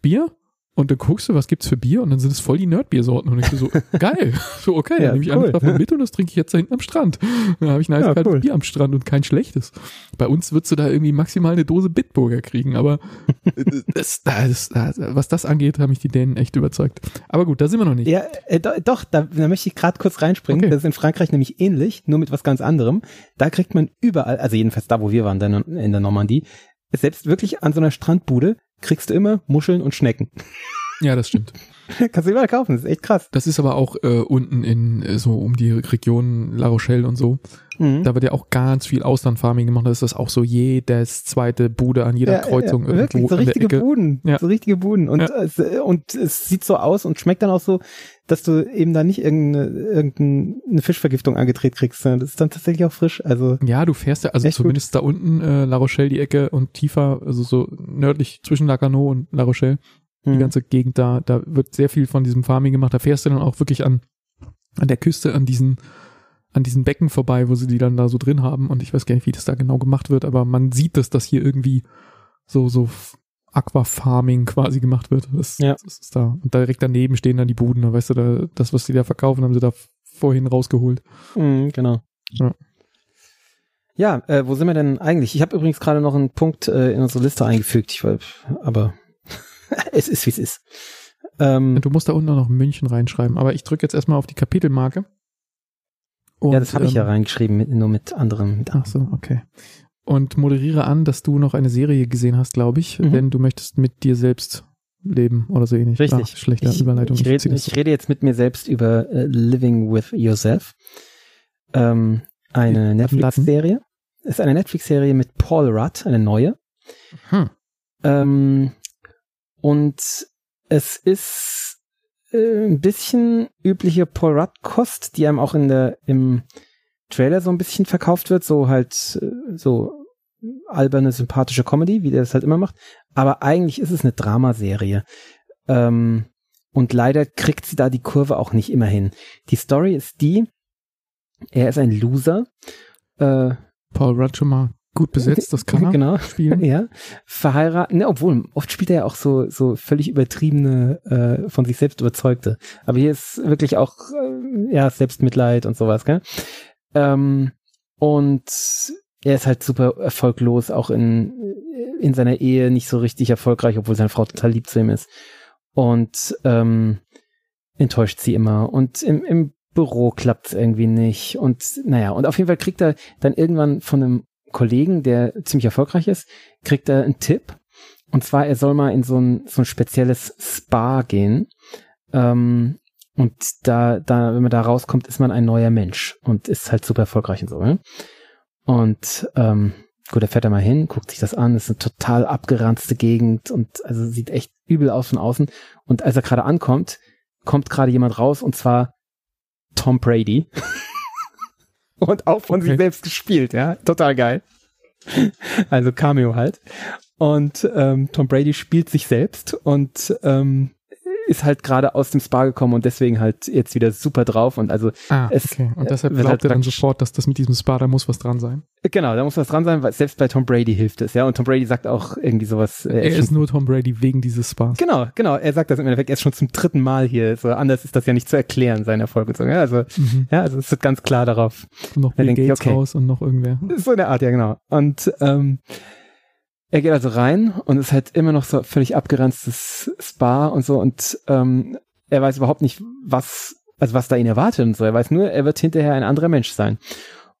Bier. Und dann guckst du, was gibt's für Bier? Und dann sind es voll die Nerdbiersorten. Und ich so, (laughs) geil. So, okay, Ja, dann nehme ich cool. einfach davon mit und das trinke ich jetzt da hinten am Strand. Dann habe ich ein Ja, eiskaltes cool. Bier am Strand und kein schlechtes. Bei uns würdest du da irgendwie maximal eine Dose Bitburger kriegen, aber (laughs) das, das, das, was das angeht, haben mich die Dänen echt überzeugt. Aber gut, da sind wir noch nicht. Ja, äh, do, doch, da, da möchte ich gerade kurz reinspringen. Okay. Das ist in Frankreich nämlich ähnlich, nur mit was ganz anderem. Da kriegt man überall, also jedenfalls da, wo wir waren, dann in der Normandie, selbst wirklich an so einer Strandbude kriegst du immer Muscheln und Schnecken. Ja, das stimmt. (laughs) Kannst du überall kaufen, das ist echt krass. Das ist aber auch äh, unten in äh, so um die Region La Rochelle und so. Mhm. Da wird ja auch ganz viel Auslandfarming gemacht. Da ist das auch so jedes zweite Bude an jeder Ja, Kreuzung ja, irgendwo wirklich, so richtige. Buden, Ja. so richtige Buden. Und, es, äh, und es sieht so aus und schmeckt dann auch so, dass du eben da nicht irgendeine, irgendeine Fischvergiftung angedreht kriegst, das ist dann tatsächlich auch frisch. Also, Ja, du fährst ja, also Echt gut. zumindest da unten äh, La Rochelle die Ecke und tiefer, also so nördlich zwischen Lacanau und La Rochelle, die hm. ganze Gegend da, da wird sehr viel von diesem Farming gemacht. Da fährst du dann auch wirklich an, an der Küste, an diesen an diesen Becken vorbei, wo sie die dann da so drin haben. Und ich weiß gar nicht, wie das da genau gemacht wird, aber man sieht, dass das hier irgendwie so, so Aquafarming quasi gemacht wird. Das, Ja. das ist da. Und direkt daneben stehen dann die Buden. Da weißt du, da, das, was die da verkaufen, haben sie da vorhin rausgeholt. Mhm, genau. Ja. Ja, äh, wo sind wir denn eigentlich? Ich habe übrigens gerade noch einen Punkt äh, in unsere Liste eingefügt, ich, wollt- aber (laughs) es ist, wie es ist. Ähm, Du musst da unten noch München reinschreiben. Aber ich drücke jetzt erstmal auf die Kapitelmarke. Und, ja, das habe ich ja ähm, reingeschrieben, mit, nur mit anderen. Mit Ach so, okay. Und moderiere an, dass du noch eine Serie gesehen hast, glaube ich, Mhm. denn du möchtest mit dir selbst leben oder so ähnlich. Richtig. Ach, schlechte ich, Überleitung. Ich, rede, ich rede jetzt mit mir selbst über äh, Living with Yourself. Ähm, eine? Netflix-Serie. Ist eine Netflix-Serie mit Paul Rudd, eine neue. Hm. Ähm, und es ist äh, ein bisschen übliche Paul Rudd-Kost, die einem auch in der, im Trailer so ein bisschen verkauft wird, so halt äh, so alberne, sympathische Comedy, wie der das halt immer macht. Aber eigentlich ist es eine Dramaserie. Ähm, und leider kriegt sie da die Kurve auch nicht immer hin. Die Story ist die, er ist ein Loser. Äh, Paul Rudd schon mal gut besetzt, das kann er genau. spielen. (laughs) Ja, verheiratet, ne, obwohl, oft spielt er ja auch so, so völlig übertriebene, äh, von sich selbst überzeugte. Aber hier ist wirklich auch, äh, ja, Selbstmitleid und sowas, gell? Ähm, und er ist halt super erfolglos, auch in, in seiner Ehe nicht so richtig erfolgreich, obwohl seine Frau total lieb zu ihm ist. Und, ähm, enttäuscht sie immer. Und im, im Büro klappt es irgendwie nicht. Und naja, und auf jeden Fall kriegt er dann irgendwann von einem Kollegen, der ziemlich erfolgreich ist, kriegt er einen Tipp. Und zwar, er soll mal in so ein, so ein spezielles Spa gehen. Ähm, und da, da, wenn man da rauskommt, ist man ein neuer Mensch und ist halt super erfolgreich und so. Ne? Und ähm, gut, er fährt da mal hin, guckt sich das an, ist eine total abgeranzte Gegend und also sieht echt übel aus von außen. Und als er gerade ankommt, kommt gerade jemand raus und zwar Tom Brady. (laughs) und auch von Okay. sich selbst gespielt, ja. Total geil. Also Cameo halt. Und ähm, Tom Brady spielt sich selbst und ähm, ist halt gerade aus dem Spa gekommen und deswegen halt jetzt wieder super drauf und also Ah, Es, okay. Und deshalb wird glaubt halt er dann sofort, dass das mit diesem Spa, da muss was dran sein. genau, da muss was dran sein, weil selbst bei Tom Brady hilft es, ja. Und Tom Brady sagt auch irgendwie sowas. äh, Er ist nur Tom Brady wegen dieses Spas. Genau, genau. Er sagt das im Endeffekt, er ist schon zum dritten Mal hier. So anders ist das ja nicht zu erklären, sein Erfolg und so. Ja, also, Mhm. ja, also es wird ganz klar darauf. Und noch Bill Gates okay. raus und noch irgendwer. So in der Art, ja, genau. Und ähm, er geht also rein und ist halt immer noch so völlig abgeranztes Spa und so und ähm, er weiß überhaupt nicht, was, also was da ihn erwartet und so. Er weiß nur, er wird hinterher ein anderer Mensch sein.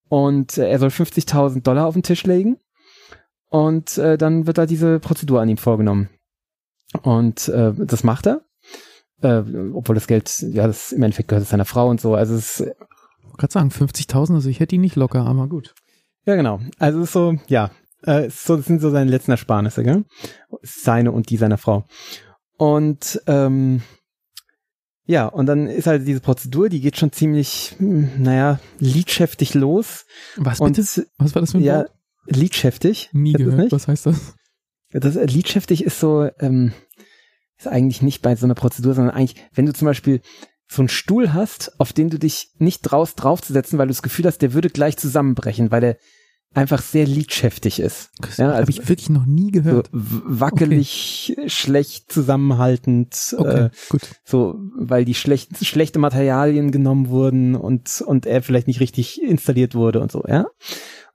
Und äh, er soll 50.000 Dollar auf den Tisch legen und äh, dann wird da diese Prozedur an ihm vorgenommen. Und äh, das macht er. Äh, obwohl das Geld, ja, das im Endeffekt gehört es seiner Frau und so. Also es ist Ich wollte gerade sagen, 50.000, also ich hätte ihn nicht locker, aber gut. Ja, genau. Also es ist so, ja, äh, so, das sind so seine letzten Ersparnisse, gell? Seine und die seiner Frau. Und ähm, ja, und dann ist halt diese Prozedur, die geht schon ziemlich, hm, naja, liedschäftig los. Was Und bitte? Was war das für ein ja, Wort? liedschäftig. Nie gehört. nicht? Was heißt das? Das äh, liedschäftig ist so, ähm, ist eigentlich nicht bei so einer Prozedur, sondern eigentlich, wenn du zum Beispiel so einen Stuhl hast, auf den du dich nicht traust draufzusetzen, weil du das Gefühl hast, der würde gleich zusammenbrechen, weil der einfach sehr liedschäftig ist. Das Ja, habe also- ich wirklich noch nie So gehört. w- wackelig, schlecht zusammenhaltend, okay, äh, gut. so, weil die schlecht, schlechte Materialien genommen wurden und, und er vielleicht nicht richtig installiert wurde und so, ja.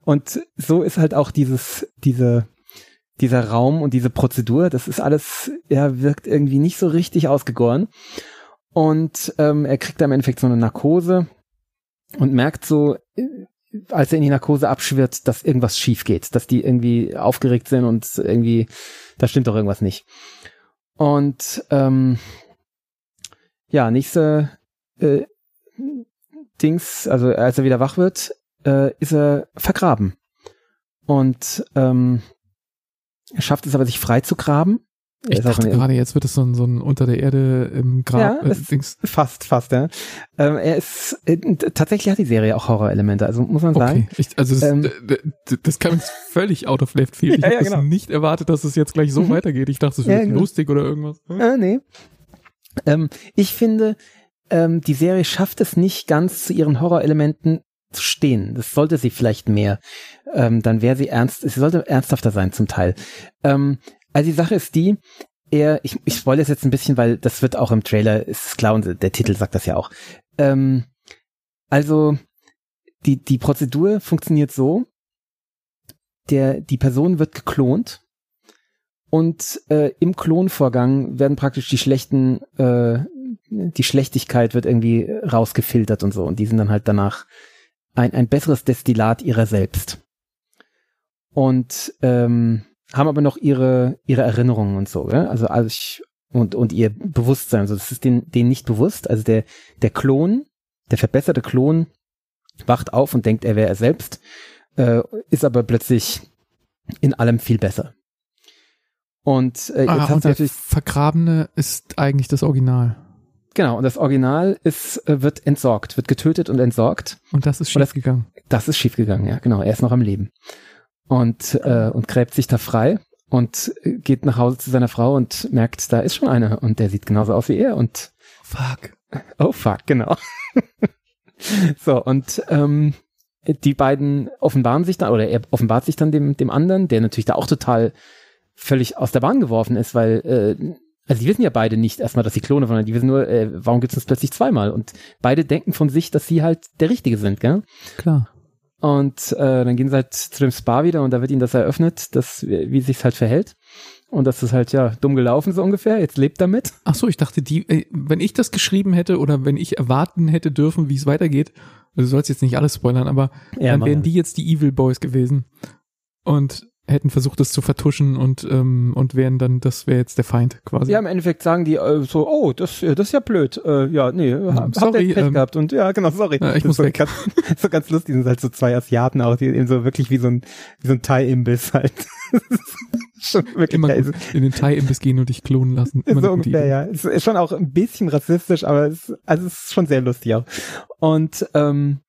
Und so ist halt auch dieses, diese, dieser Raum und diese Prozedur, das ist alles, ja, wirkt irgendwie nicht so richtig ausgegoren. Und ähm, er kriegt da im Endeffekt so eine Narkose und merkt so, äh, als er in die Narkose abschwirrt, dass irgendwas schief geht, dass die irgendwie aufgeregt sind und irgendwie, da stimmt doch irgendwas nicht. Und ähm, ja, nächste äh, Dings, also als er wieder wach wird, äh, ist er vergraben. Und ähm, er schafft es aber, sich frei zu graben. Ich dachte gerade, jetzt wird es so ein, so ein unter der Erde im Grab. Ja, äh, Dings. Fast, fast, ja. Ähm, er ist, äh, tatsächlich hat die Serie auch Horrorelemente, also muss man sagen. Okay, ich, also das, Ähm, das kam jetzt völlig out of left field. Ich Ja, habe ja, genau. nicht erwartet, dass es jetzt gleich so Mhm. weitergeht. Ich dachte, es Ja, wird genau. lustig oder irgendwas. Äh, nee. Ähm, ich finde, ähm, die Serie schafft es nicht ganz zu ihren Horrorelementen zu stehen. Das sollte sie vielleicht mehr. Ähm, dann wäre sie ernst, sie sollte ernsthafter sein zum Teil. Ähm, also die Sache ist die, er, ich, ich spoilere es jetzt ein bisschen, weil das wird auch im Trailer, ist klar und der Titel sagt das ja auch. Ähm, also die, die Prozedur funktioniert so, der, die Person wird geklont und äh, im Klonvorgang werden praktisch die schlechten, äh, die Schlechtigkeit wird irgendwie rausgefiltert und so und die sind dann halt danach ein, ein besseres Destillat ihrer selbst. Und ähm, haben aber noch ihre, ihre Erinnerungen und so, ja? also, also ich, und, und ihr Bewusstsein, also das ist denen, denen nicht bewusst, also der, der Klon, der verbesserte Klon wacht auf und denkt, er wäre er selbst, äh, ist aber plötzlich in allem viel besser. Und, äh, ah, jetzt und der Vergrabene ist eigentlich das Original. Genau, und das Original ist, äh, wird entsorgt, wird getötet und entsorgt. Und das ist schiefgegangen. Das, das ist schiefgegangen, ja, genau. Er ist noch am Leben und, äh, und gräbt sich da frei und geht nach Hause zu seiner Frau und merkt, da ist schon einer und der sieht genauso aus wie er und fuck. Oh fuck, genau. (laughs) so, und ähm, die beiden offenbaren sich dann, oder er offenbart sich dann dem, dem anderen, der natürlich da auch total völlig aus der Bahn geworfen ist, weil, äh, also die wissen ja beide nicht erstmal, dass sie Klone waren, die wissen nur, äh, warum gibt es uns plötzlich zweimal? Und beide denken von sich, dass sie halt der Richtige sind, gell? Klar. Und äh, dann gehen sie halt zu dem Spa wieder und da wird ihnen das eröffnet, dass, wie, sich's halt verhält. Und das ist halt ja dumm gelaufen so ungefähr. Jetzt lebt damit. Ach so, ich dachte, die, äh, wenn ich das geschrieben hätte oder wenn ich erwarten hätte dürfen, wie es weitergeht, also du sollst jetzt nicht alles spoilern, aber ja, dann wären die jetzt die Evil Boys gewesen. Und hätten versucht, das zu vertuschen und ähm, und wären dann, das wäre jetzt der Feind quasi. Ja, im Endeffekt sagen die äh, so, oh, das, das ist ja blöd. Äh, ja, nee, habt sorry, ihr Pech ähm, gehabt und ja, genau, sorry. Ja, ich muss so weg. Ganz, (laughs) so ganz lustig, sind halt so zwei Asiaten auch, die eben so wirklich wie so ein wie so ein Thai-Imbiss halt. (laughs) schon wirklich immer gut in den Thai-Imbiss gehen und dich klonen lassen. Immer so ungefähr, ja. Es ist schon auch ein bisschen rassistisch, aber es, also es ist schon sehr lustig auch. Und ähm,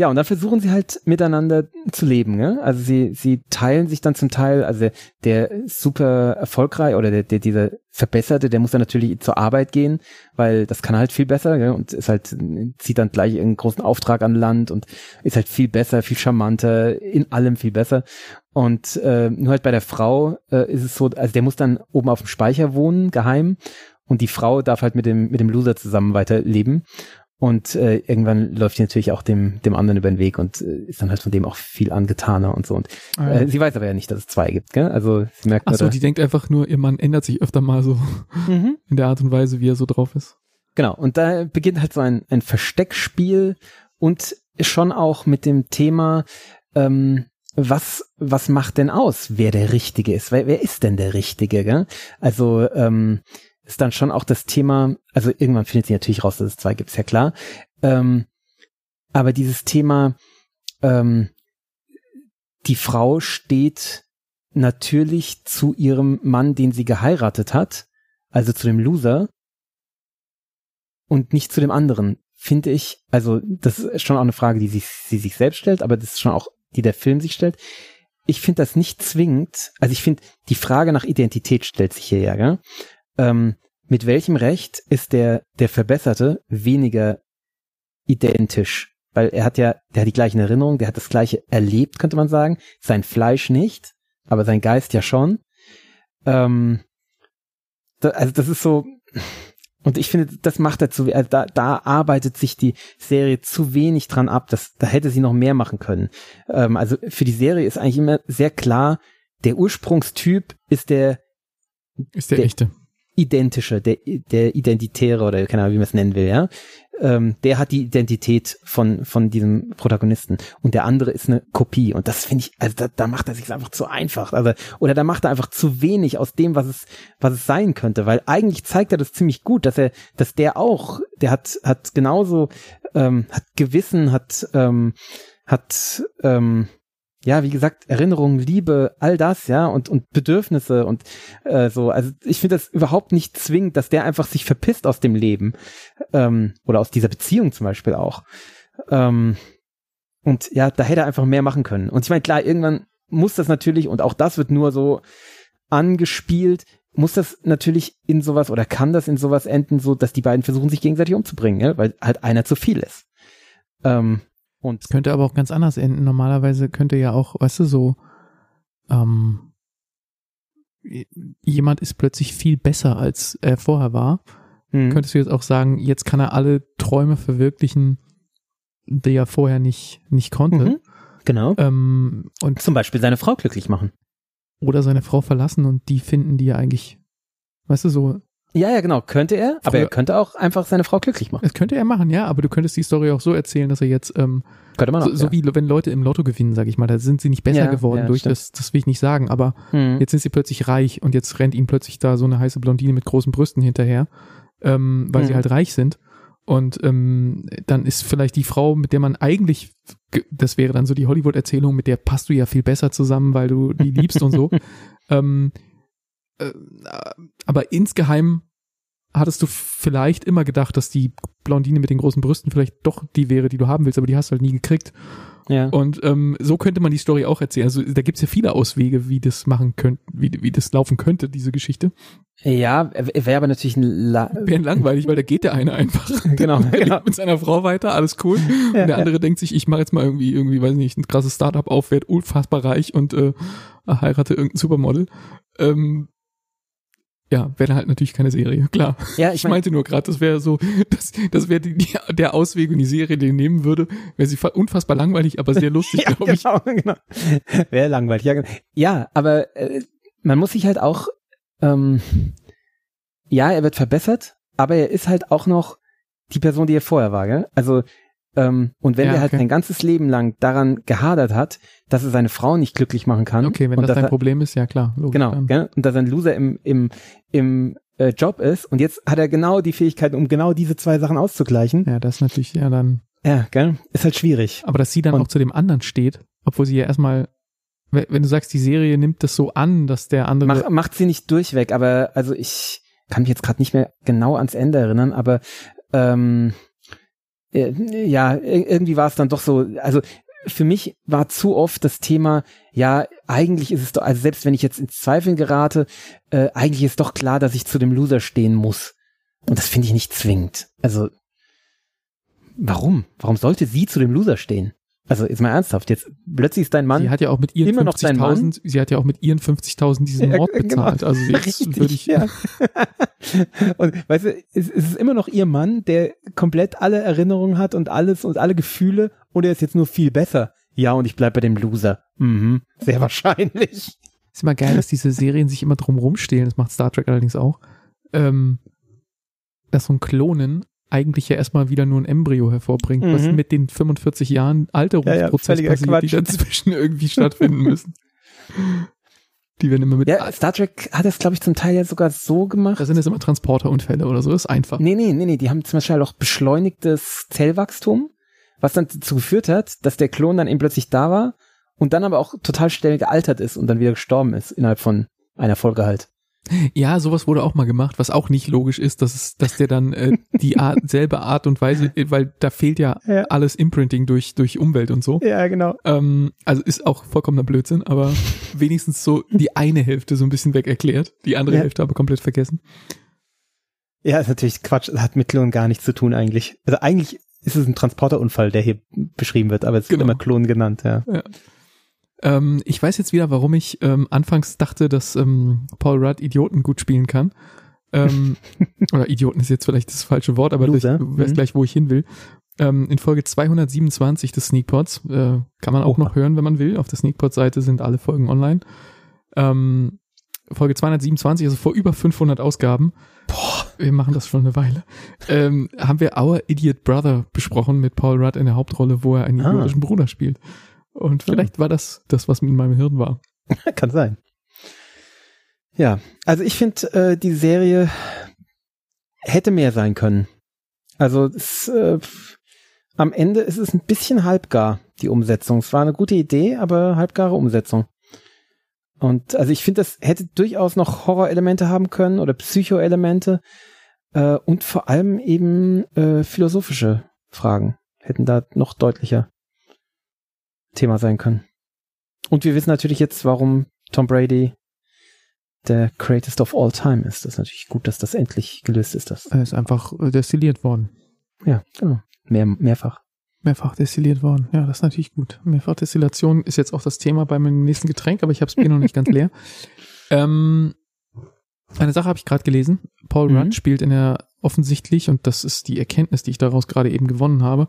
ja, und dann versuchen sie halt miteinander zu leben. Ne? Also sie, sie teilen sich dann zum Teil, also der super erfolgreich oder der, der dieser Verbesserte, der muss dann natürlich zur Arbeit gehen, weil das kann halt viel besser gell? und ist halt, zieht dann gleich einen großen Auftrag an Land und ist halt viel besser, viel charmanter, in allem viel besser. Und äh, nur halt bei der Frau äh, ist es so, also der muss dann oben auf dem Speicher wohnen, geheim, und die Frau darf halt mit dem, mit dem Loser zusammen weiterleben. Und äh, irgendwann läuft die natürlich auch dem, dem anderen über den Weg und äh, ist dann halt von dem auch viel angetaner und so. Und ah, äh, sie weiß aber ja nicht, dass es zwei gibt, gell? Also sie merkt Ach so, die denkt einfach nur, ihr Mann ändert sich öfter mal so mhm. (laughs) in der Art und Weise, wie er so drauf ist. Genau, und da beginnt halt so ein, ein Versteckspiel und schon auch mit dem Thema, ähm, was, was macht denn aus, wer der Richtige ist? Wer, wer ist denn der Richtige? Gell? Also ähm, ist dann schon auch das Thema, also irgendwann findet sie natürlich raus, dass es zwei gibt, ist ja klar. Ähm, aber dieses Thema, ähm, die Frau steht natürlich zu ihrem Mann, den sie geheiratet hat, also zu dem Loser, und nicht zu dem anderen, finde ich. Also, das ist schon auch eine Frage, die sich, sie sich selbst stellt, aber das ist schon auch, die der Film sich stellt. Ich finde das nicht zwingend, also ich finde, die Frage nach Identität stellt sich hier ja, gell? Ähm, mit welchem Recht ist der, der Verbesserte weniger identisch? Weil er hat ja, der hat die gleichen Erinnerungen, der hat das gleiche erlebt, könnte man sagen. Sein Fleisch nicht, aber sein Geist ja schon. Ähm, da, also das ist so, und ich finde, das macht er zu, also da, da arbeitet sich die Serie zu wenig dran ab. Das, da hätte sie noch mehr machen können. Ähm, also für die Serie ist eigentlich immer sehr klar, der Ursprungstyp ist der, ist der, der echte identische, der, der Identitäre oder keine Ahnung, wie man es nennen will, ja. Ähm, der hat die Identität von, von diesem Protagonisten. Und der andere ist eine Kopie. Und das finde ich, also da, da macht er sich einfach zu einfach, also, oder da macht er einfach zu wenig aus dem, was es, was es sein könnte, weil eigentlich zeigt er das ziemlich gut, dass er, dass der auch, der hat, hat genauso, ähm, hat Gewissen, hat, ähm, hat, ähm, ja, wie gesagt, Erinnerung, Liebe, all das, ja, und, und Bedürfnisse und äh, so. Also ich finde das überhaupt nicht zwingend, dass der einfach sich verpisst aus dem Leben ähm, oder aus dieser Beziehung zum Beispiel auch. Ähm, und ja, da hätte er einfach mehr machen können. Und ich meine, klar, irgendwann muss das natürlich, und auch das wird nur so angespielt, muss das natürlich in sowas oder kann das in sowas enden, so dass die beiden versuchen, sich gegenseitig umzubringen, ja? weil halt einer zu viel ist. Ähm, Und Könnte aber auch ganz anders enden. Normalerweise könnte ja auch, weißt du, so, ähm, jemand ist plötzlich viel besser, als er vorher war. Mhm. Könntest du jetzt auch sagen, jetzt kann er alle Träume verwirklichen, die er vorher nicht, nicht konnte. Mhm. Genau. Ähm, und, Zum Beispiel seine Frau glücklich machen. oder seine Frau verlassen und die finden, die er eigentlich, weißt du, so, Ja, ja, genau. Könnte er, aber Früher- er könnte auch einfach seine Frau glücklich machen. das könnte er machen, ja, aber du könntest die Story auch so erzählen, dass er jetzt, ähm, Könnte man auch. so, so ja. wie wenn Leute im Lotto gewinnen, sag ich mal, da sind sie nicht besser Ja, geworden ja, durch stimmt. das, das will ich nicht sagen, aber Mhm. Jetzt sind sie plötzlich reich und jetzt rennt ihnen plötzlich da so eine heiße Blondine mit großen Brüsten hinterher, ähm, weil sie Mhm. halt reich sind. Und ähm, dann ist vielleicht die Frau, mit der man eigentlich, ge- das wäre dann so die Hollywood-Erzählung, mit der passt du ja viel besser zusammen, weil du die liebst und so. (laughs) Ähm, äh, aber insgeheim hattest du vielleicht immer gedacht, dass die Blondine mit den großen Brüsten vielleicht doch die wäre, die du haben willst, aber die hast du halt nie gekriegt. Ja. Und ähm, so könnte man die Story auch erzählen. Also da gibt's ja viele Auswege, wie das machen könnte, wie, wie das laufen könnte, diese Geschichte. ja, wäre aber natürlich ein La Wäre langweilig, weil da geht der eine einfach. (laughs) Genau, Der genau. mit seiner Frau weiter, alles cool. Ja, und der andere denkt sich, ich mache jetzt mal irgendwie, irgendwie, weiß nicht, ein krasses Startup auf, werd unfassbar reich und äh, heirate irgendein Supermodel. Ähm, ja, wäre halt natürlich keine Serie, (laughs) klar. Ja, Ich ich meine, meinte nur gerade, das wäre so, (laughs) das, das wäre die, die, der Ausweg, wenn die Serie den nehmen würde, wäre sie fa- unfassbar langweilig, aber sehr (laughs) lustig, ja, glaube ich. genau, genau. Wäre langweilig. Ja, genau. ja aber äh, man muss sich halt auch, ähm, ja, er wird verbessert, aber er ist halt auch noch die Person, die er vorher war, gell? Also, ähm, und wenn Ja, er halt okay. sein ganzes Leben lang daran gehadert hat, dass er seine Frau nicht glücklich machen kann. Okay, wenn das er, Problem ist, ja klar. Logisch, Genau, gell? und dass er ein Loser im, im, im äh, Job ist. Und jetzt hat er genau die Fähigkeit, um genau diese zwei Sachen auszugleichen. Ja, das ist natürlich, ja dann. Ja, gell? Ist halt schwierig. Aber dass sie dann Und- auch zu dem anderen steht, obwohl sie ja erstmal, we- wenn du sagst, die Serie nimmt das so an, dass der andere. Mach, macht sie nicht durchweg, aber also ich kann mich jetzt gerade nicht mehr genau ans Ende erinnern, aber ähm, äh, ja, ir- irgendwie war es dann doch so, also für mich war zu oft das Thema, ja, eigentlich ist es doch, also selbst wenn ich jetzt ins Zweifeln gerate, äh, eigentlich ist doch klar, dass ich zu dem Loser stehen muss. Und das finde ich nicht zwingend. Also, warum? Warum sollte sie zu dem Loser stehen? Also, ist mal ernsthaft, jetzt plötzlich ist dein Mann. sie hat ja auch mit ihren immer noch sein 50.000, sie hat ja auch mit ihren 50.000 diesen Ja, Mord genau. bezahlt. Also jetzt Richtig, würde ich, ja. (laughs) und weißt du, es, es ist immer noch ihr Mann, der komplett alle Erinnerungen hat und alles und alle Gefühle und er ist jetzt nur viel besser. Ja, und ich bleib bei dem Loser. Mhm, sehr (laughs) wahrscheinlich. ist immer geil, dass diese Serien sich immer drum rumstehlen. Das macht Star Trek allerdings auch. Ähm, dass so ein Klonen eigentlich ja erstmal wieder nur ein Embryo hervorbringt, was Mhm. mit den 45 Jahren Alterungsprozess völliger passiert, die Quatsch. dazwischen (laughs) irgendwie stattfinden müssen. Die werden immer mit, Ja, Star Trek hat das, glaube ich, zum Teil ja sogar so gemacht. da sind es immer Transporterunfälle oder so, ist einfach. Nee, nee, nee, nee, die haben zum Beispiel auch beschleunigtes Zellwachstum, was dann dazu geführt hat, dass der Klon dann eben plötzlich da war und dann aber auch total schnell gealtert ist und dann wieder gestorben ist innerhalb von einer Folge halt. Ja, sowas wurde auch mal gemacht, was auch nicht logisch ist, dass es, dass der dann äh, die (laughs) Art, selbe Art und Weise, äh, weil da fehlt ja, Ja. alles Imprinting durch, durch Umwelt und so. Ja, genau. Ähm, also ist auch vollkommener Blödsinn, aber wenigstens so die eine Hälfte so ein bisschen weg erklärt, die andere Ja. Hälfte aber komplett vergessen. Ja, ist natürlich Quatsch. Das hat mit Klonen gar nichts zu tun eigentlich. Also eigentlich ist es ein Transporterunfall, der hier beschrieben wird, aber es wird Genau. immer Klon genannt, ja. Ähm, ich weiß jetzt wieder, warum ich ähm, anfangs dachte, dass ähm, Paul Rudd Idioten gut spielen kann. Ähm, (laughs) oder Idioten ist jetzt vielleicht das falsche Wort, aber Loser. du weißt Mhm. gleich, wo ich hin will. Ähm, in Folge 227 des Sneakpods, äh, kann man auch noch hören, wenn man will. Auf der Sneakpod-Seite sind alle Folgen online. Ähm, Folge 227, also vor über 500 Ausgaben. Boah, wir machen das schon eine Weile. Ähm, haben wir Our Idiot Brother besprochen mit Paul Rudd in der Hauptrolle, wo er einen Ah. idiotischen Bruder spielt. Und vielleicht war das das, was in meinem Hirn war. (laughs) Kann sein. Ja, also ich finde, äh, die Serie hätte mehr sein können. Also es, äh, am Ende ist es ein bisschen halbgar, die Umsetzung. Es war eine gute Idee, aber halbgare Umsetzung. Und also ich finde, das hätte durchaus noch Horrorelemente haben können oder Psychoelemente äh, und vor allem eben äh, philosophische Fragen hätten da noch deutlicher Thema sein können. Und wir wissen natürlich jetzt, warum Tom Brady der greatest of all time ist. Das ist natürlich gut, dass das endlich gelöst ist. Das. Er ist einfach äh, destilliert worden. Ja, genau. Mehr, mehrfach. Mehrfach destilliert worden. Ja, das ist natürlich gut. Mehrfachdestillation ist jetzt auch das Thema bei meinem nächsten Getränk, aber ich habe es Bier noch nicht ganz leer. (laughs) Ähm, eine Sache habe ich gerade gelesen. Paul Mhm. Rudd spielt in der offensichtlich, und das ist die Erkenntnis, die ich daraus gerade eben gewonnen habe,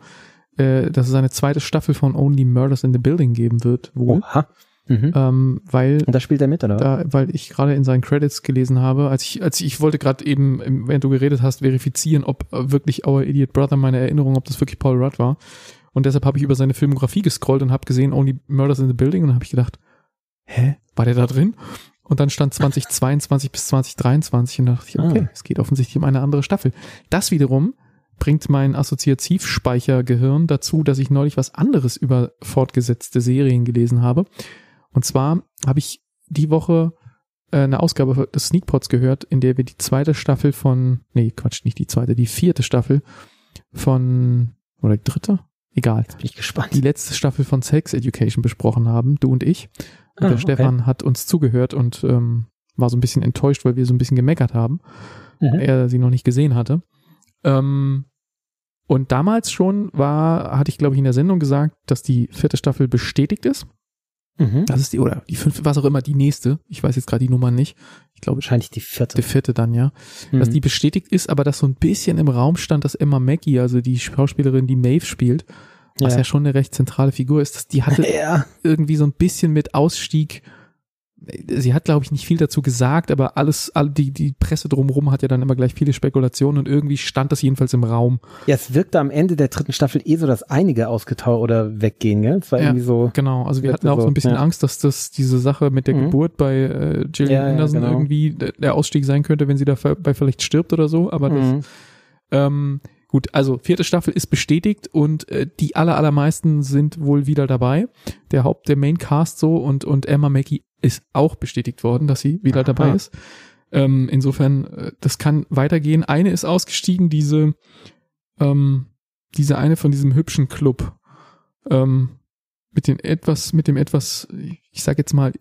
äh, dass es eine zweite Staffel von Only Murders in the Building geben wird, wohl. Oha. Mhm. Ähm, weil Und da spielt er mit, oder? da, weil ich gerade in seinen Credits gelesen habe, als ich, als ich, ich wollte gerade eben, während du geredet hast, verifizieren, ob äh, wirklich Our Idiot Brother meine Erinnerung, ob das wirklich Paul Rudd war. Und deshalb habe ich über seine Filmografie gescrollt und habe gesehen Only Murders in the Building und habe ich gedacht, hä, war der da drin? Und dann stand 2022 (laughs) bis 2023 und da dachte ich, okay, Ah. es geht offensichtlich um eine andere Staffel. Das wiederum bringt mein Assoziativspeichergehirn dazu, dass ich neulich was anderes über fortgesetzte Serien gelesen habe. Und zwar habe ich die Woche äh, eine Ausgabe des Sneakpots gehört, in der wir die zweite Staffel von, nee, Quatsch, nicht die zweite, die vierte Staffel von, oder die dritte? Egal. Bin ich gespannt. Die letzte Staffel von Sex Education besprochen haben, du und ich. Und Ah, der okay. Stefan hat uns zugehört und ähm, war so ein bisschen enttäuscht, weil wir so ein bisschen gemeckert haben Mhm. er sie noch nicht gesehen hatte. Ähm, und damals schon war, hatte ich glaube ich in der Sendung gesagt, dass die vierte Staffel bestätigt ist. Mhm. Das ist die, oder die fünfte, was auch immer, die nächste. Ich weiß jetzt gerade die Nummer nicht. Ich glaube, Wahrscheinlich die vierte. die vierte dann, ja. Dass Mhm. die bestätigt ist, aber dass so ein bisschen im Raum stand, dass Emma Mackey, also die Schauspielerin, die Maeve spielt, was ja, Ja. schon eine recht zentrale Figur ist, dass die hatte (laughs) ja. irgendwie so ein bisschen mit Ausstieg. Sie hat, glaube ich, nicht viel dazu gesagt, aber alles, all die, die Presse drumherum hat ja dann immer gleich viele Spekulationen und irgendwie stand das jedenfalls im Raum. ja, es wirkte am Ende der dritten Staffel eh so, dass einige ausgetaucht oder weggehen, gell? Es war Ja. irgendwie so. Genau, also wir hatten auch so ein bisschen ja. Angst, dass das diese Sache mit der Mhm. Geburt bei äh, Gillian Ja, Anderson genau. irgendwie der Ausstieg sein könnte, wenn sie dabei vielleicht stirbt oder so, aber das, Mhm. ähm, gut, also vierte Staffel ist bestätigt und äh, die aller, allermeisten sind wohl wieder dabei. Der Haupt, der Main Cast so und, und Emma Mackey ist auch bestätigt worden, dass sie wieder Aha. dabei ist. Ähm, insofern, äh, das kann weitergehen. Eine ist ausgestiegen, diese, ähm, diese eine von diesem hübschen Club, ähm, mit den etwas, mit dem etwas, ich sag jetzt mal,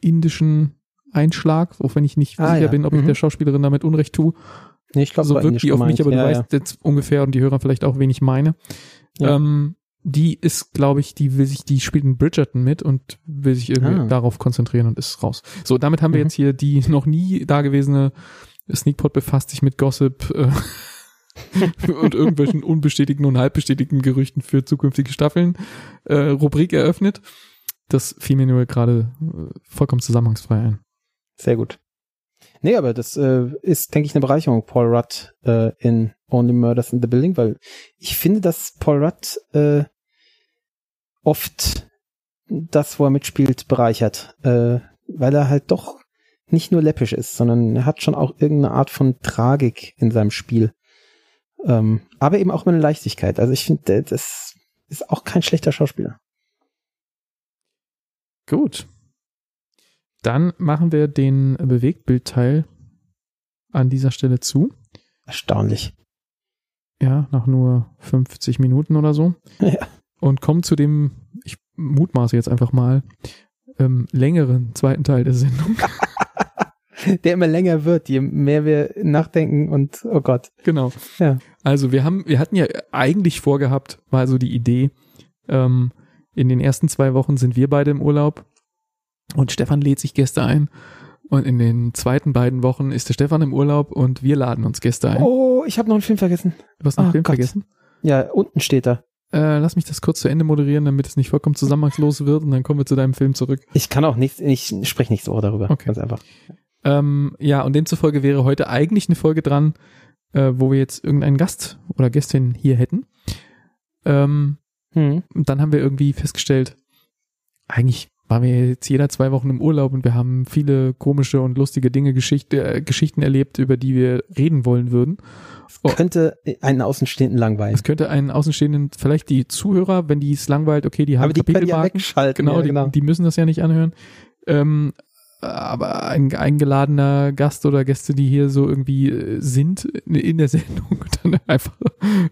indischen Einschlag, auch wenn ich nicht Ah, sicher ja. bin, ob ich Mhm. der Schauspielerin damit Unrecht tue Nee, ich glaube, so wirkt die auf mich, aber du ja, weißt jetzt ungefähr und die Hörer vielleicht auch, wen ich meine. Ähm, die ist, glaube ich, die will sich, die spielt in Bridgerton mit und will sich irgendwie Ah. darauf konzentrieren und ist raus. So, damit haben wir Mhm. jetzt hier die noch nie dagewesene Sneakpot befasst sich mit Gossip äh, (laughs) und irgendwelchen unbestätigten und halbbestätigten Gerüchten für zukünftige Staffeln äh, Rubrik eröffnet. Das fiel mir nur gerade äh, vollkommen zusammenhangsfrei ein. Sehr gut. Nee, aber das äh, ist, denke ich, eine Bereicherung, Paul Rudd äh, in Only Murders in the Building, weil ich finde, dass Paul Rudd äh, oft das, wo er mitspielt, bereichert, äh, weil er halt doch nicht nur läppisch ist, sondern er hat schon auch irgendeine Art von Tragik in seinem Spiel. Ähm, aber eben auch mit einer Leichtigkeit. Also ich finde, das ist auch kein schlechter Schauspieler. Gut. Dann machen wir den Bewegtbildteil an dieser Stelle zu. Erstaunlich. Ja, nach nur 50 Minuten oder so. (laughs) Ja. Und kommen zu dem, ich mutmaße jetzt einfach mal, ähm, längeren zweiten Teil der Sendung. (laughs) (laughs) Der immer länger wird, je mehr wir nachdenken und oh Gott. genau. Ja. Also wir haben, wir hatten ja eigentlich vorgehabt, war so die Idee, ähm, in den ersten zwei Wochen sind wir beide im Urlaub und Stefan lädt sich Gäste ein. Und in den zweiten beiden Wochen ist der Stefan im Urlaub und wir laden uns Gäste ein. Oh, ich habe noch einen Film vergessen. Du hast noch einen oh Film Gott. vergessen? Ja, unten steht er. Äh, lass mich das kurz zu Ende moderieren, damit es nicht vollkommen zusammenhangslos wird und dann kommen wir zu deinem Film zurück. Ich kann auch nichts, ich spreche nächste Woche darüber. Okay. Ganz einfach. Ähm, ja, und demzufolge wäre heute eigentlich eine Folge dran, äh, wo wir jetzt irgendeinen Gast oder Gästin hier hätten. Ähm, Hm. und dann haben wir irgendwie festgestellt, eigentlich waren wir jetzt jeder zwei Wochen im Urlaub und wir haben viele komische und lustige Dinge, Geschichte, äh, Geschichten erlebt, über die wir reden wollen würden. Oh. Könnte einen Außenstehenden langweilen. Es könnte einen Außenstehenden, vielleicht die Zuhörer, wenn die es langweilt, okay, die haben Aber die können ja wegschalten. Genau, ja, die, genau. die müssen das ja nicht anhören. Ähm, aber ein eingeladener Gast oder Gäste, die hier so irgendwie äh, sind in, in der Sendung und dann einfach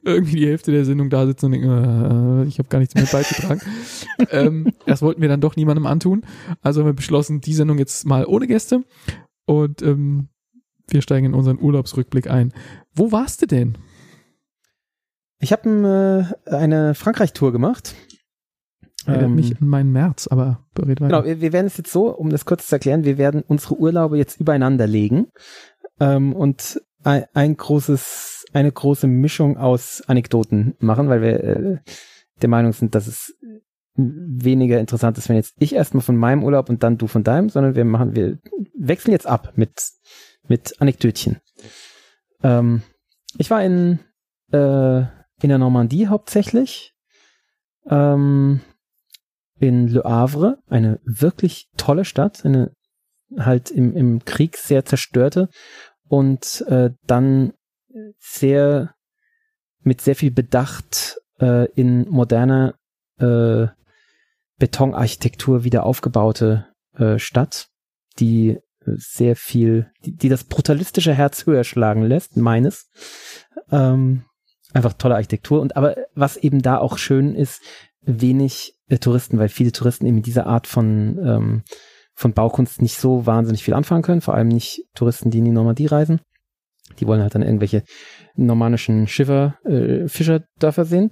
irgendwie die Hälfte der Sendung da sitzen und denken, äh, ich habe gar nichts mehr beigetragen. (laughs) ähm, das wollten wir dann doch niemandem antun. Also haben wir beschlossen, die Sendung jetzt mal ohne Gäste und ähm, wir steigen in unseren Urlaubsrückblick ein. Wo warst du denn? Ich habe äh, eine Frankreich-Tour gemacht. Erinnert Ähm, mich an meinen März, aber red weiter. Genau, wir, wir werden es jetzt so, um das kurz zu erklären, wir werden unsere Urlaube jetzt übereinander legen ähm, und ein, ein großes, eine große Mischung aus Anekdoten machen, weil wir äh, der Meinung sind, dass es weniger interessant ist, wenn jetzt ich erstmal von meinem Urlaub und dann du von deinem, sondern wir machen, wir wechseln jetzt ab mit, mit Anekdötchen. Ähm, ich war in, äh, in der Normandie hauptsächlich. Ähm, in Le Havre, eine wirklich tolle Stadt, eine halt im, im Krieg sehr zerstörte und äh, dann sehr mit sehr viel Bedacht äh, in moderner äh, Betonarchitektur wieder aufgebaute äh, Stadt, die sehr viel, die, die das brutalistische Herz höher schlagen lässt, meines. Ähm, einfach tolle Architektur und aber was eben da auch schön ist, wenig äh, Touristen, weil viele Touristen eben mit dieser Art von ähm, von Baukunst nicht so wahnsinnig viel anfangen können, vor allem nicht Touristen, die in die Normandie reisen. Die wollen halt dann irgendwelche normannischen Schiffer, äh, Fischerdörfer sehen,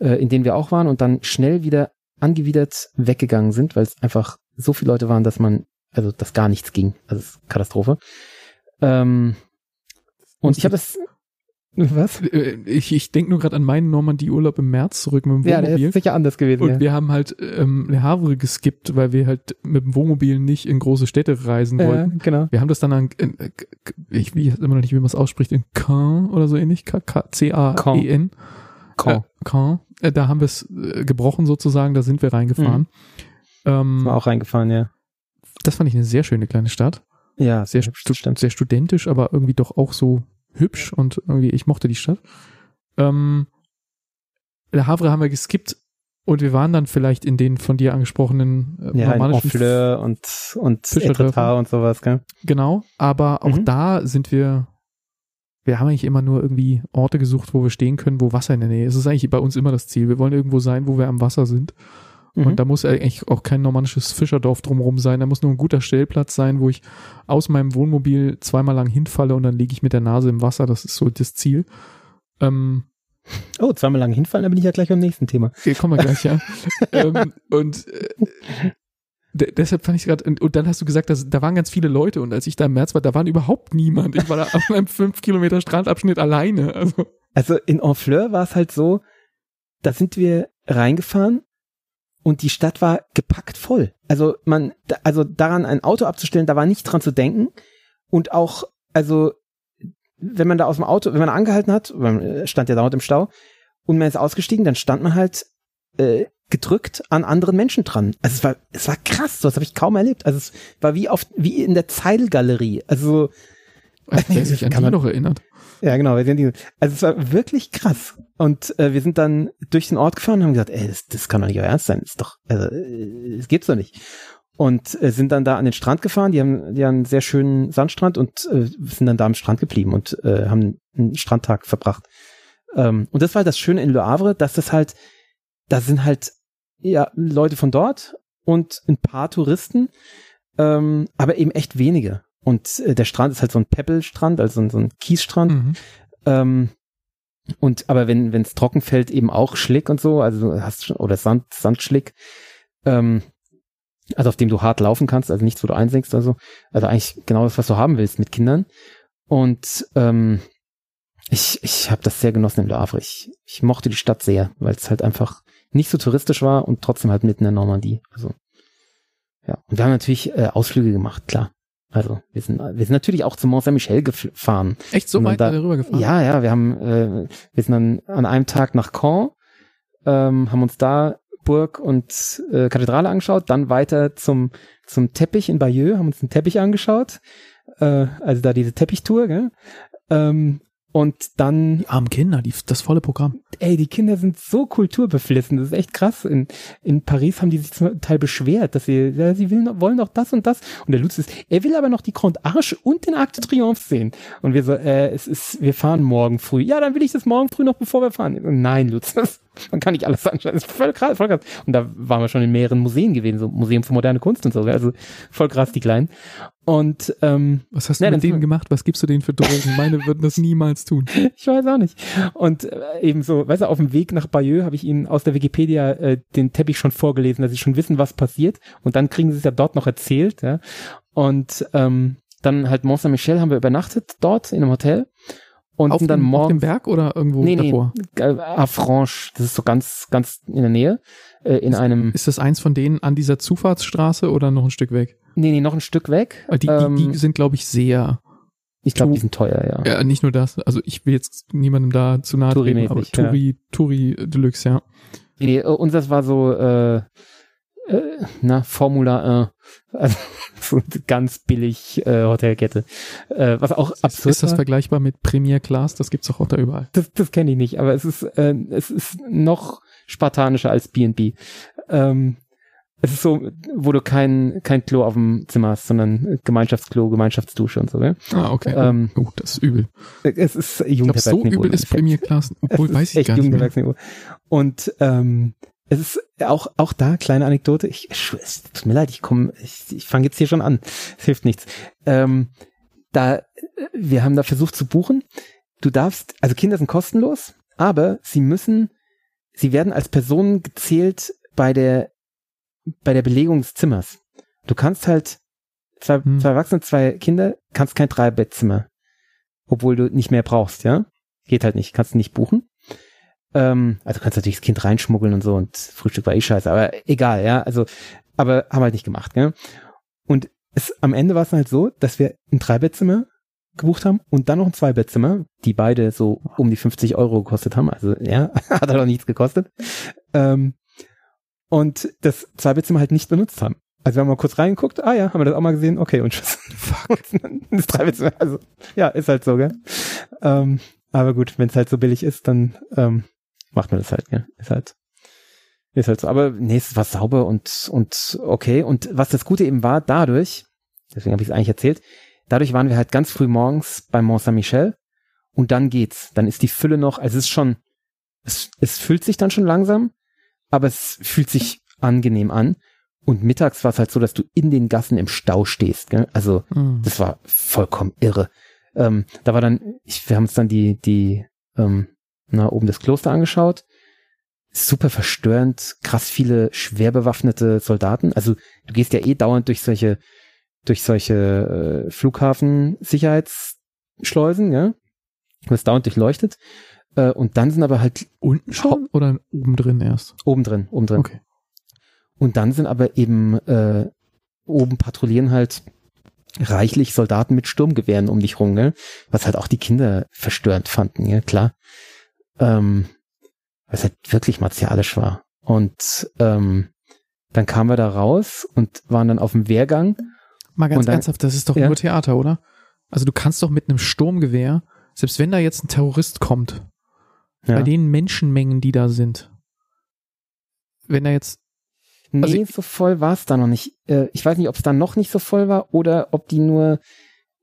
äh, in denen wir auch waren und dann schnell wieder angewidert weggegangen sind, weil es einfach so viele Leute waren, dass man, also dass gar nichts ging. Also Katastrophe. Ähm, und ich habe das was? Äh, Ich, ich denke nur gerade an meinen Normandie-Urlaub im März zurück mit dem Ja, der Wohnmobil. ist sicher anders gewesen. und ja. wir haben halt ähm, Le Havre geskippt, weil wir halt mit dem Wohnmobil nicht in große Städte reisen ja, wollten. genau. Wir haben das dann an, in, äh, ich weiß immer noch nicht, wie man es ausspricht, in Caen oder so ähnlich, K- K- C-A-E-N. Caen. Äh, Caen. Äh, da haben wir es äh, gebrochen sozusagen, da sind wir reingefahren. Ähm, Ist mir auch reingefahren, ja. das fand ich eine sehr schöne kleine Stadt. Ja, Sehr, stu stimmt. sehr studentisch, aber irgendwie doch auch so hübsch und irgendwie, ich mochte die Stadt. Ähm, Le Havre haben wir geskippt und wir waren dann vielleicht in den von dir angesprochenen äh, Ja, Honfleur und, und Fischerdörfer. Etretat und sowas, gell? Genau, aber auch Mhm. da sind wir, wir haben eigentlich immer nur irgendwie Orte gesucht, wo wir stehen können, wo Wasser in der Nähe ist. Das ist eigentlich bei uns immer das Ziel. Wir wollen irgendwo sein, wo wir am Wasser sind. Mhm. Und da muss eigentlich auch kein normannisches Fischerdorf drumherum sein. Da muss nur ein guter Stellplatz sein, wo ich aus meinem Wohnmobil zweimal lang hinfalle und dann liege ich mit der Nase im Wasser. Das ist so das Ziel. Ähm, Oh, zweimal lang hinfallen, da bin ich ja gleich beim nächsten Thema. Okay, kommen wir gleich, ja. (laughs) ähm, und äh, de- deshalb fand ich gerade, und, und dann hast du gesagt, dass, da waren ganz viele Leute und als ich da im März war, da waren überhaupt niemand. Ich war da auf einem 5 Kilometer Strandabschnitt alleine. Also, Also in Honfleur war es halt so, da sind wir reingefahren und die Stadt war gepackt voll. Also man, also daran ein Auto abzustellen, da war nicht dran zu denken. Und auch, also wenn man da aus dem Auto, wenn man angehalten hat, man äh, stand ja dauernd im Stau und man ist ausgestiegen, dann stand man halt äh, gedrückt an anderen Menschen dran. Also es war, es war krass, sowas habe ich kaum erlebt. Also es war wie auf, wie in der Zeilgalerie. Also wer (laughs) sich an Kann die man- noch erinnert. Ja, genau. Also es war wirklich krass. Und äh, wir sind dann durch den Ort gefahren und haben gesagt, ey, das, das kann doch nicht euer Ernst sein. Das ist doch, also, äh, das gibt's doch nicht. Und äh, sind dann da an den Strand gefahren. Die haben, die haben einen sehr schönen Sandstrand und äh, sind dann da am Strand geblieben und äh, haben einen Strandtag verbracht. Ähm, und das war halt das Schöne in Le Havre, dass das halt, da sind halt ja Leute von dort und ein paar Touristen, ähm, aber eben echt wenige. Und äh, der Strand ist halt so ein Pebble-Strand, also so ein, Kiesstrand. Mhm. Ähm, und aber wenn wenn es trocken fällt, eben auch Schlick und so, also du hast schon, oder Sand, Sandschlick, ähm, also auf dem du hart laufen kannst, also nichts, wo du einsinkst oder so. Also eigentlich genau das, was du haben willst mit Kindern. Und ähm, ich, ich habe das sehr genossen im Le Havre. Ich, ich mochte die Stadt sehr, weil es halt einfach nicht so touristisch war und trotzdem halt mitten in der Normandie. Also ja. Und wir haben natürlich äh, Ausflüge gemacht, klar. Also wir sind, wir sind natürlich auch zu Mont Saint-Michel gefahren. Echt so weit da- da, rübergefahren? Ja, ja, wir haben, äh, wir sind dann an einem Tag nach Caen, ähm, haben uns da Burg und äh, Kathedrale angeschaut, dann weiter zum zum Teppich in Bayeux, haben uns einen Teppich angeschaut, äh, also da diese Teppichtour, gell? Ähm, und dann Die armen Kinder, die, das volle Programm. Ey, die Kinder sind so kulturbeflissen, das ist echt krass. In, in Paris haben die sich zum Teil beschwert, dass sie, ja, sie will, noch- wollen doch das und das. Und der Lutz ist, er will aber noch die Grand Arche und den Arc de Triomphe sehen. Und wir so, äh, es ist, wir fahren morgen früh. Ja, dann will ich das morgen früh noch, bevor wir fahren. Nein, Lutz, (laughs) das, man kann nicht alles anschauen. Das ist voll krass, voll krass. Und da waren wir schon in mehreren Museen gewesen, so Museum für moderne Kunst und so. Also voll krass, die Kleinen. Und ähm, Was hast du Ja, mit denen gemacht? Was gibst du denen für Drogen? Meine würden das niemals tun. (laughs) Ich weiß auch nicht. Und äh, eben so weißt du, auf dem Weg nach Bayeux habe ich ihnen aus der Wikipedia äh, den Teppich schon vorgelesen, dass sie schon wissen, was passiert. Und dann kriegen sie es ja dort noch erzählt. Ja? Und ähm, dann halt Mont Saint-Michel haben wir übernachtet dort in einem Hotel. Und auf dann dem, morgens. auf dem Berg oder irgendwo nee, davor? Nee, äh, Franche, das ist so ganz, ganz in der Nähe. Äh, in ist, einem. Ist das eins von denen an dieser Zufahrtsstraße oder noch ein Stück weg? Nee, nee, noch ein Stück weg. Die, ähm, die, die sind, glaube ich, sehr. Ich glaube, die sind teuer, ja. Ja, nicht nur das. Also ich will jetzt niemandem da zu nahe treten, aber Touri, ja. Touri Deluxe, ja. Nee, unseres war so, äh, äh, na, Formula 1. (laughs) Also so ganz billig äh, Hotelkette. Äh, was auch absurd Ist das vergleichbar mit Premier Class? Das gibt's doch auch da überall. Das, das kenne ich nicht, aber es ist, äh, es ist noch spartanischer als B&B. Ähm, es ist so, wo du kein, kein Klo auf dem Zimmer hast, sondern Gemeinschaftsklo, Gemeinschaftsdusche und so, ja? Ah, okay. Ähm, oh, das ist übel. Es ist Ich glaube, so übel ist Premier Class, (laughs) obwohl weiß ich gar nicht mehr. Und ähm, es ist auch auch da kleine Anekdote. Ich es tut mir leid, ich komme, ich, ich fange jetzt hier schon an. Es hilft nichts. Ähm, da wir haben da versucht zu buchen. Du darfst, also Kinder sind kostenlos, aber sie müssen, sie werden als Personen gezählt bei der bei der Belegung des Zimmers. Du kannst halt zwei, hm. zwei Erwachsene, zwei Kinder, kannst kein Dreibettzimmer, obwohl du nicht mehr brauchst, ja? Geht halt nicht, kannst du nicht buchen. Ähm, also kannst natürlich das Kind reinschmuggeln und so und Frühstück war eh scheiße, aber egal, ja, also, aber haben halt nicht gemacht, gell? Und es, am Ende war es halt so, dass wir ein Dreibettzimmer gebucht haben und dann noch ein Zweibettzimmer, die beide so um die 50 Euro gekostet haben, also ja, (laughs) hat halt auch nichts gekostet. Ähm, und das Zweibettzimmer halt nicht benutzt haben. Also wir haben mal kurz reingeguckt, ah ja, haben wir das auch mal gesehen, okay, und tschüss. Fuck. (laughs) das Dreibettzimmer, also ja, ist halt so, gell? Ähm, aber gut, wenn es halt so billig ist, dann ähm, macht man das halt, gell? Ist halt, ist halt so. Aber nee, es war sauber und, und okay. Und was das Gute eben war, dadurch, deswegen habe ich es eigentlich erzählt, dadurch waren wir halt ganz früh morgens beim Mont Saint-Michel und dann geht's. Dann ist die Fülle noch, also es ist schon, es, es fühlt sich dann schon langsam, aber es fühlt sich angenehm an. Und mittags war es halt so, dass du in den Gassen im Stau stehst. Gell? Also mhm. das war vollkommen irre. Ähm, da war dann, ich, wir haben uns dann die, die, ähm, na, oben das Kloster angeschaut. Super verstörend, krass viele schwer bewaffnete Soldaten. Also du gehst ja eh dauernd durch solche, durch solche äh, Flughafen-Sicherheitsschleusen, ja. Du wirst dauernd durchleuchtet. Äh, und dann sind aber halt unten schon oder oben drin erst? Oben drin, oben drin. Okay. Und dann sind aber eben äh, oben patrouillieren halt reichlich Soldaten mit Sturmgewehren um dich rum, ne? was halt auch die Kinder verstörend fanden, ja klar. Ähm, was halt wirklich martialisch war. Und ähm, dann kamen wir da raus und waren dann auf dem Wehrgang. Mal ganz dann, ernsthaft, das ist doch ja? nur Theater, oder? Also du kannst doch mit einem Sturmgewehr, selbst wenn da jetzt ein Terrorist kommt, ja. bei den Menschenmengen, die da sind, wenn er jetzt Nee, also so voll war es da noch nicht. Äh, ich weiß nicht, ob es da noch nicht so voll war oder ob die nur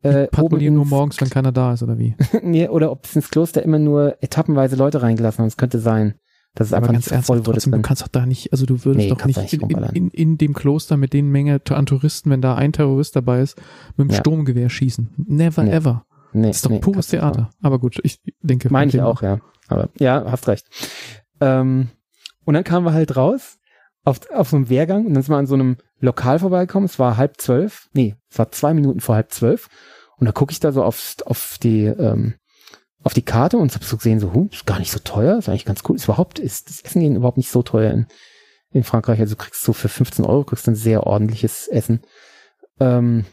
äh, patrouillieren nur morgens, wenn keiner da ist, oder wie? (laughs) nee, oder ob es ins Kloster immer nur etappenweise Leute reingelassen haben. Es könnte sein, dass es Aber einfach nicht so voll wurde. Trotzdem, du kannst doch da nicht, also du würdest nee, doch nicht, nicht in, in, in, dem Kloster mit den Menge an Touristen, wenn da ein Terrorist dabei ist, mit dem ja. Sturmgewehr schießen. Never nee. ever. Nee, das ist doch nee, pures Theater. Aber gut, ich denke. Meine ich auch, ja. Aber ja, hast recht. Ähm, und dann kamen wir halt raus auf, auf so einem Wehrgang und dann sind wir an so einem Lokal vorbeigekommen. Es war halb zwölf. Nee, es war zwei Minuten vor halb zwölf. Und da gucke ich da so auf, auf die, ähm, auf die Karte und habe so gesehen, so, hm, ist gar nicht so teuer, ist eigentlich ganz cool. Ist überhaupt, ist das Essen gehen überhaupt nicht so teuer in, in Frankreich. Also du kriegst so für 15 Euro kriegst ein sehr ordentliches Essen. Ähm,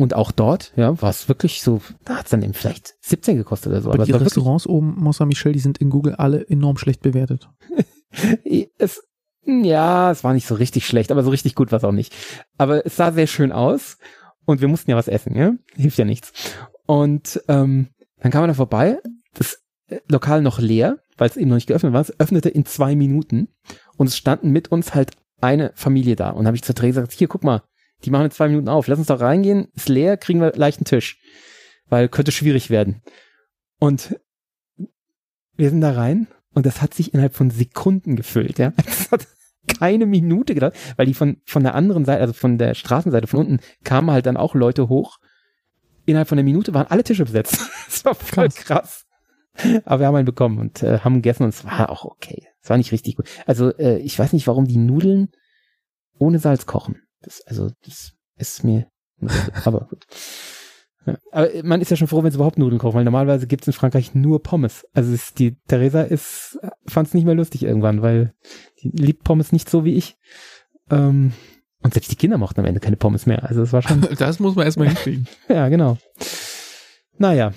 und auch dort, ja, war es wirklich so, da hat es dann eben vielleicht 17 gekostet oder so. Aber, aber die Restaurants oben Mont Saint-Michel, die sind in Google alle enorm schlecht bewertet. (laughs) es, ja, es war nicht so richtig schlecht, aber so richtig gut war es auch nicht. Aber es sah sehr schön aus und wir mussten ja was essen, ja? Hilft ja nichts. Und ähm, dann kam man da vorbei, das Lokal noch leer, weil es eben noch nicht geöffnet war. Es öffnete in zwei Minuten und es standen mit uns halt eine Familie da. Und habe ich zur Theresa gesagt, hier, guck mal, die machen in zwei Minuten auf. Lass uns doch reingehen, ist leer, kriegen wir leicht einen Tisch. Weil könnte schwierig werden. Und wir sind da rein und das hat sich innerhalb von Sekunden gefüllt, ja. (laughs) Das hat keine Minute gedauert, weil die von, von der anderen Seite, also von der Straßenseite von unten, kamen halt dann auch Leute hoch. Innerhalb von einer Minute waren alle Tische besetzt. (laughs) das war voll krass. krass. Aber wir haben einen bekommen und äh, haben gegessen und es war auch okay. Es war nicht richtig gut. Also äh, ich weiß nicht, warum die Nudeln ohne Salz kochen. Das, also das ist mir, aber gut. Ja. Aber man ist ja schon froh, wenn es überhaupt Nudeln kochen, weil normalerweise gibt es in Frankreich nur Pommes. Also ist, die Theresa ist fand es nicht mehr lustig irgendwann, weil die liebt Pommes nicht so wie ich. Ähm, und selbst die Kinder mochten am Ende keine Pommes mehr. Also es war schon. (laughs) Das muss man erstmal (laughs) hinkriegen. ja, genau. Naja.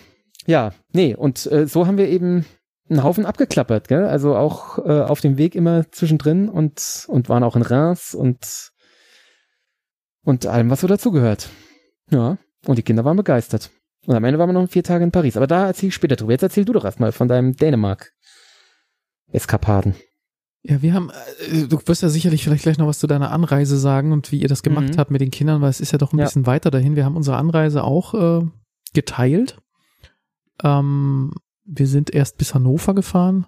Ja, nee, und äh, so haben wir eben einen Haufen abgeklappert, gell? Also auch äh, auf dem Weg immer zwischendrin und, und waren auch in Reims und, und allem, was so dazugehört. Ja, und die Kinder waren begeistert. Und am Ende waren wir noch vier Tage in Paris. Aber da erzähle ich später drüber. Jetzt erzähl du doch erstmal von deinem Dänemark-Eskapaden. Ja, wir haben, äh, du wirst ja sicherlich vielleicht gleich noch was zu deiner Anreise sagen und wie ihr das gemacht mhm. habt mit den Kindern, weil es ist ja doch ein ja. bisschen weiter dahin. Wir haben unsere Anreise auch äh, geteilt. Ähm, wir sind erst bis Hannover gefahren.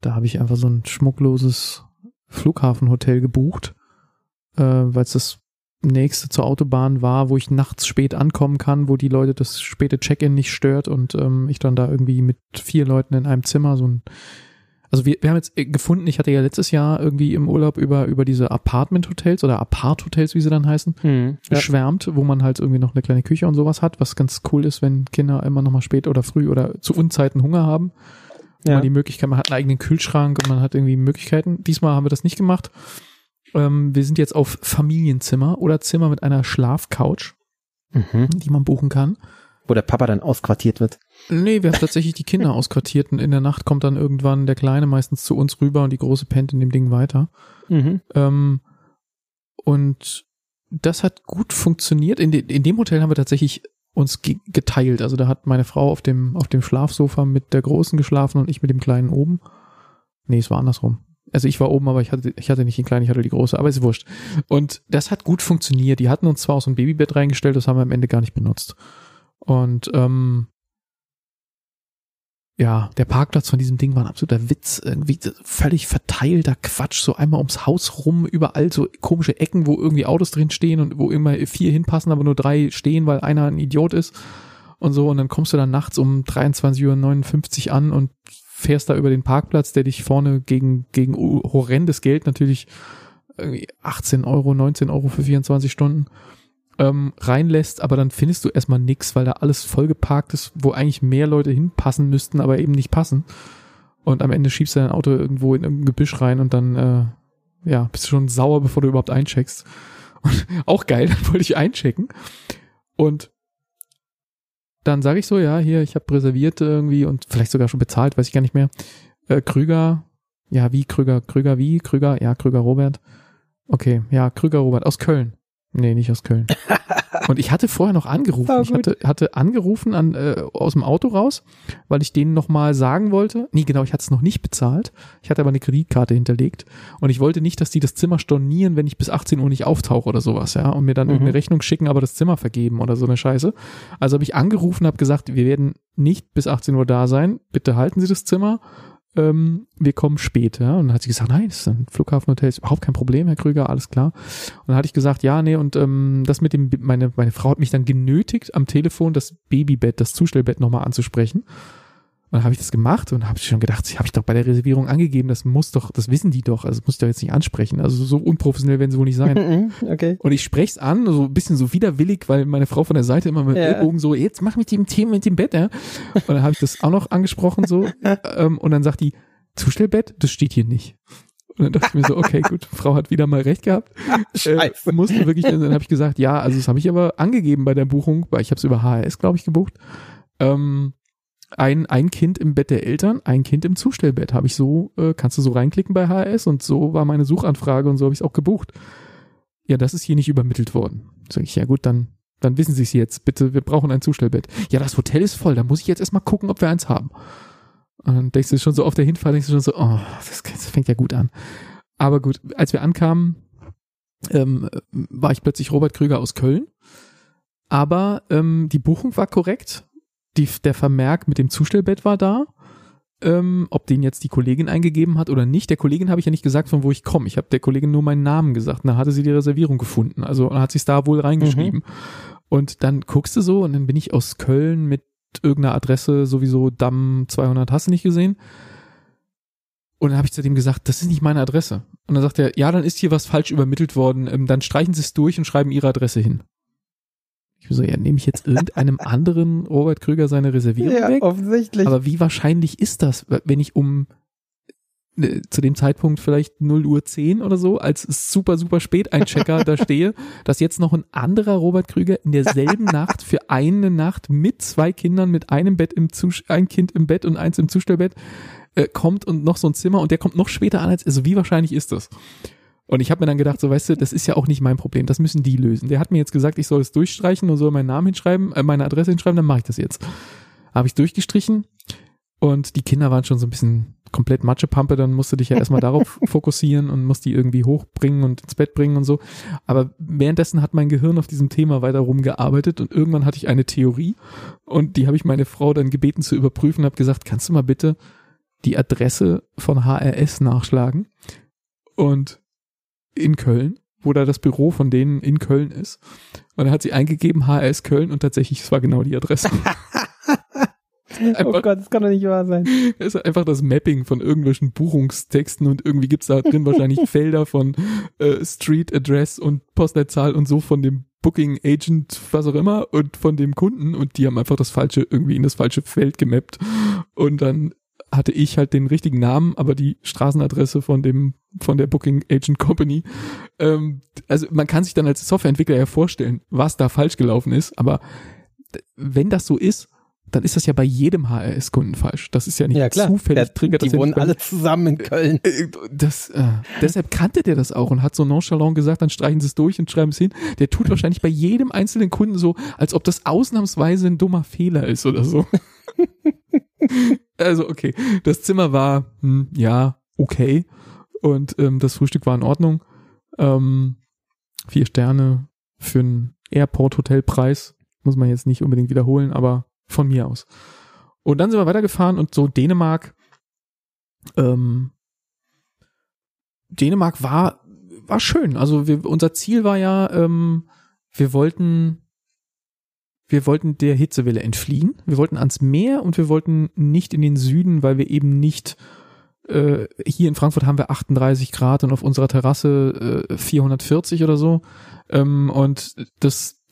Da habe ich einfach so ein schmuckloses Flughafenhotel gebucht, äh, weil es das nächste zur Autobahn war, wo ich nachts spät ankommen kann, wo die Leute das späte Check-in nicht stört und ähm, ich dann da irgendwie mit vier Leuten in einem Zimmer so ein also wir, wir haben jetzt äh, gefunden, ich hatte ja letztes Jahr irgendwie im Urlaub über, über diese Apartment-Hotels oder Apart-Hotels, wie sie dann heißen, mhm, geschwärmt, wo man halt irgendwie noch eine kleine Küche und sowas hat, was ganz cool ist, wenn Kinder immer noch mal spät oder früh oder zu Unzeiten Hunger haben. Ja. Man die Möglichkeit, man hat einen eigenen Kühlschrank und man hat irgendwie Möglichkeiten. Diesmal haben wir das nicht gemacht. Ähm, wir sind jetzt auf Familienzimmer oder Zimmer mit einer Schlafcouch, mhm. die man buchen kann. Wo der Papa dann ausquartiert wird. Nee, wir haben tatsächlich die Kinder (laughs) ausquartiert und in der Nacht kommt dann irgendwann der Kleine meistens zu uns rüber und die Große pennt in dem Ding weiter. Mhm. Ähm, und das hat gut funktioniert. In, de, in dem Hotel haben wir tatsächlich uns ge geteilt. Also da hat meine Frau auf dem, auf dem Schlafsofa mit der Großen geschlafen und ich mit dem Kleinen oben. Nee, es war andersrum. Also ich war oben, aber ich hatte, ich hatte nicht den kleinen, ich hatte die große, aber ist wurscht. Und das hat gut funktioniert. Die hatten uns zwar aus so ein Babybett reingestellt, das haben wir am Ende gar nicht benutzt. Und ähm, ja, der Parkplatz von diesem Ding war ein absoluter Witz. Irgendwie völlig verteilter Quatsch, so einmal ums Haus rum, überall so komische Ecken, wo irgendwie Autos drin stehen und wo immer vier hinpassen, aber nur drei stehen, weil einer ein Idiot ist und so. Und dann kommst du dann nachts um 23.59 Uhr an und fährst da über den Parkplatz, der dich vorne gegen, gegen horrendes Geld natürlich 18 Euro, 19 Euro für 24 Stunden ähm, reinlässt, aber dann findest du erstmal nix, weil da alles vollgeparkt ist, wo eigentlich mehr Leute hinpassen müssten, aber eben nicht passen. Und am Ende schiebst du dein Auto irgendwo in irgendein Gebüsch rein und dann, äh, ja, bist du schon sauer, bevor du überhaupt eincheckst. (laughs) Und auch geil, dann (laughs) wollte ich einchecken. Und dann sage ich so, ja, hier, ich habe reserviert irgendwie und vielleicht sogar schon bezahlt, weiß ich gar nicht mehr. Äh, Krüger, ja, wie Krüger, Krüger wie? Krüger, ja, Krüger Robert. Okay, ja, Krüger Robert aus Köln. Nee, nicht aus Köln. (laughs) Und ich hatte vorher noch angerufen. Oh, ich hatte, hatte angerufen an, äh, aus dem Auto raus, weil ich denen nochmal sagen wollte. Nee, genau, ich hatte es noch nicht bezahlt. Ich hatte aber eine Kreditkarte hinterlegt. Und ich wollte nicht, dass die das Zimmer stornieren, wenn ich bis 18 Uhr nicht auftauche oder sowas, ja. Und mir dann mhm. irgendeine Rechnung schicken, aber das Zimmer vergeben oder so eine Scheiße. Also habe ich angerufen, habe gesagt, wir werden nicht bis 18 Uhr da sein. Bitte halten Sie das Zimmer ähm, wir kommen später. Und dann hat sie gesagt, nein, das ist ein Flughafenhotel, ist überhaupt kein Problem, Herr Krüger, alles klar. Und dann hatte ich gesagt, ja, nee, und ähm, das mit dem, meine, meine Frau hat mich dann genötigt, am Telefon das Babybett, das Zustellbett nochmal anzusprechen. Und dann habe ich das gemacht und habe schon gedacht, habe ich doch bei der Reservierung angegeben, das muss doch, das wissen die doch, also das muss ich doch jetzt nicht ansprechen. Also so unprofessionell werden sie wohl nicht sein. Mhm, okay. Und ich spreche es an, so ein bisschen so widerwillig, weil meine Frau von der Seite immer mit ja. Ellbogen so, jetzt mach mit dem Thema mit dem Bett, ja. Und dann habe ich das auch noch angesprochen so. (laughs) ähm, und dann sagt die, Zustellbett, das steht hier nicht. Und dann dachte ich mir so, okay, gut, (laughs) Frau hat wieder mal recht gehabt. Scheiße. Äh, musste wirklich, dann habe ich gesagt, ja, also das habe ich aber angegeben bei der Buchung, weil ich habe es über HRS, glaube ich, gebucht. Ähm, ein, ein Kind im Bett der Eltern, ein Kind im Zustellbett. Habe ich so, äh, kannst du so reinklicken bei HRS und so war meine Suchanfrage und so habe ich es auch gebucht. Ja, das ist hier nicht übermittelt worden. Sag ich, ja gut, dann, dann wissen Sie es jetzt. Bitte, wir brauchen ein Zustellbett. Ja, das Hotel ist voll, da muss ich jetzt erstmal gucken, ob wir eins haben. Und dann denkst du schon so auf der Hinfahrt, denkst du schon so, oh, das, das fängt ja gut an. Aber gut, als wir ankamen, ähm, war ich plötzlich Robert Krüger aus Köln. Aber ähm, die Buchung war korrekt die, der Vermerk mit dem Zustellbett war da. Ähm, ob den jetzt die Kollegin eingegeben hat oder nicht. Der Kollegin habe ich ja nicht gesagt, von wo ich komme. Ich habe der Kollegin nur meinen Namen gesagt. Und da hatte sie die Reservierung gefunden. Also hat sie es da wohl reingeschrieben. Mhm. Und dann guckst du so und dann bin ich aus Köln mit irgendeiner Adresse sowieso Damm 200 hast du nicht gesehen. Und dann habe ich zu dem gesagt, das ist nicht meine Adresse. Und dann sagt er, ja, dann ist hier was falsch übermittelt worden. Ähm, dann streichen Sie es durch und schreiben Ihre Adresse hin. Ich so, ja, nehme ich jetzt irgendeinem anderen Robert Krüger seine Reservierung ja, weg? offensichtlich. Aber wie wahrscheinlich ist das, wenn ich um ne, zu dem Zeitpunkt vielleicht 0 Uhr 10 oder so, als super, super spät ein Checker da stehe, (laughs) dass jetzt noch ein anderer Robert Krüger in derselben (laughs) Nacht für eine Nacht mit zwei Kindern, mit einem Bett im Zus ein Kind im Bett und eins im Zustellbett äh, kommt und noch so ein Zimmer und der kommt noch später an als, also wie wahrscheinlich ist das? Und ich habe mir dann gedacht, so weißt du, das ist ja auch nicht mein Problem, das müssen die lösen. Der hat mir jetzt gesagt, ich soll es durchstreichen und soll meinen Namen hinschreiben, äh, meine Adresse hinschreiben, dann mache ich das jetzt. Habe ich durchgestrichen und die Kinder waren schon so ein bisschen komplett Matschepampe, dann musst du dich ja erstmal (laughs) darauf fokussieren und musst die irgendwie hochbringen und ins Bett bringen und so. Aber währenddessen hat mein Gehirn auf diesem Thema weiter rumgearbeitet und irgendwann hatte ich eine Theorie und die habe ich meine Frau dann gebeten zu überprüfen, habe gesagt, kannst du mal bitte die Adresse von HRS nachschlagen und in Köln, wo da das Büro von denen in Köln ist. Und dann hat sie eingegeben HRS Köln und tatsächlich, es war genau die Adresse. (laughs) (laughs) Einfach, oh Gott, das kann doch nicht wahr sein. (laughs) Das ist einfach das Mapping von irgendwelchen Buchungstexten und irgendwie gibt's da drin wahrscheinlich Felder von äh, Street Address und Postleitzahl und so von dem Booking Agent, was auch immer, und von dem Kunden und die haben einfach das falsche, irgendwie in das falsche Feld gemappt. Und dann hatte ich halt den richtigen Namen, aber die Straßenadresse von dem von der Booking Agent Company. Ähm, also man kann sich dann als Softwareentwickler ja vorstellen, was da falsch gelaufen ist, aber wenn das so ist, dann ist das ja bei jedem HRS-Kunden falsch. Das ist ja nicht ja, zufällig der, triggert. Die das wohnen alle zusammen in Köln. Äh, das, äh, deshalb kannte der das auch und hat so nonchalant gesagt, dann streichen sie es durch und schreiben es hin. Der tut wahrscheinlich bei jedem einzelnen Kunden so, als ob das ausnahmsweise ein dummer Fehler ist oder so. (laughs) also okay, das Zimmer war hm, ja okay und ähm, das Frühstück war in Ordnung. Ähm, vier Sterne für einen Airport-Hotel-Preis muss man jetzt nicht unbedingt wiederholen, aber von mir aus. Und dann sind wir weitergefahren und so Dänemark. Ähm, Dänemark war war schön. Also wir, unser Ziel war ja, ähm, wir wollten wir wollten der Hitzewelle entfliehen. Wir wollten ans Meer und wir wollten nicht in den Süden, weil wir eben nicht äh, hier in Frankfurt haben wir 38 Grad und auf unserer Terrasse äh, 440 oder so. Ähm, und das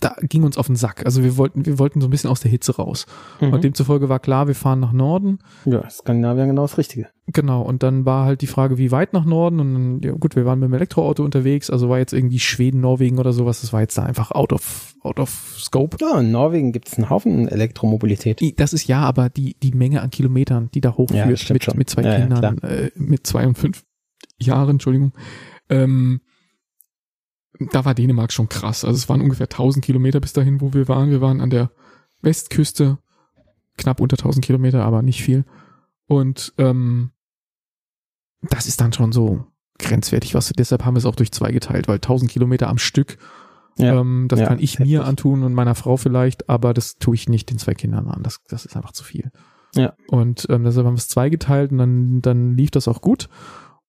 da ging uns auf den Sack. Also wir wollten, wir wollten so ein bisschen aus der Hitze raus. Mhm. Und demzufolge war klar, wir fahren nach Norden. Ja, Skandinavien genau das Richtige. Genau. Und dann war halt die Frage, wie weit nach Norden? Und dann, ja gut, wir waren mit dem Elektroauto unterwegs, also war jetzt irgendwie Schweden, Norwegen oder sowas. Das war jetzt da einfach out of, out of scope. Ja, in Norwegen gibt es einen Haufen Elektromobilität. Das ist ja, aber die, die Menge an Kilometern, die da hochführt ja, mit, mit zwei ja, Kindern, äh, mit zwei und fünf Jahren, Entschuldigung. Ähm, da war Dänemark schon krass. Also es waren ungefähr 1000 Kilometer bis dahin, wo wir waren. Wir waren an der Westküste, knapp unter 1000 Kilometer, aber nicht viel. Und ähm, das ist dann schon so grenzwertig, was deshalb haben wir es auch durch zwei geteilt, weil 1000 Kilometer am Stück, ja, ähm, das ja, kann ich mir antun und meiner Frau vielleicht, aber das tue ich nicht den zwei Kindern an. Das, das ist einfach zu viel. Ja. Und ähm, deshalb haben wir es zwei geteilt und dann, dann lief das auch gut.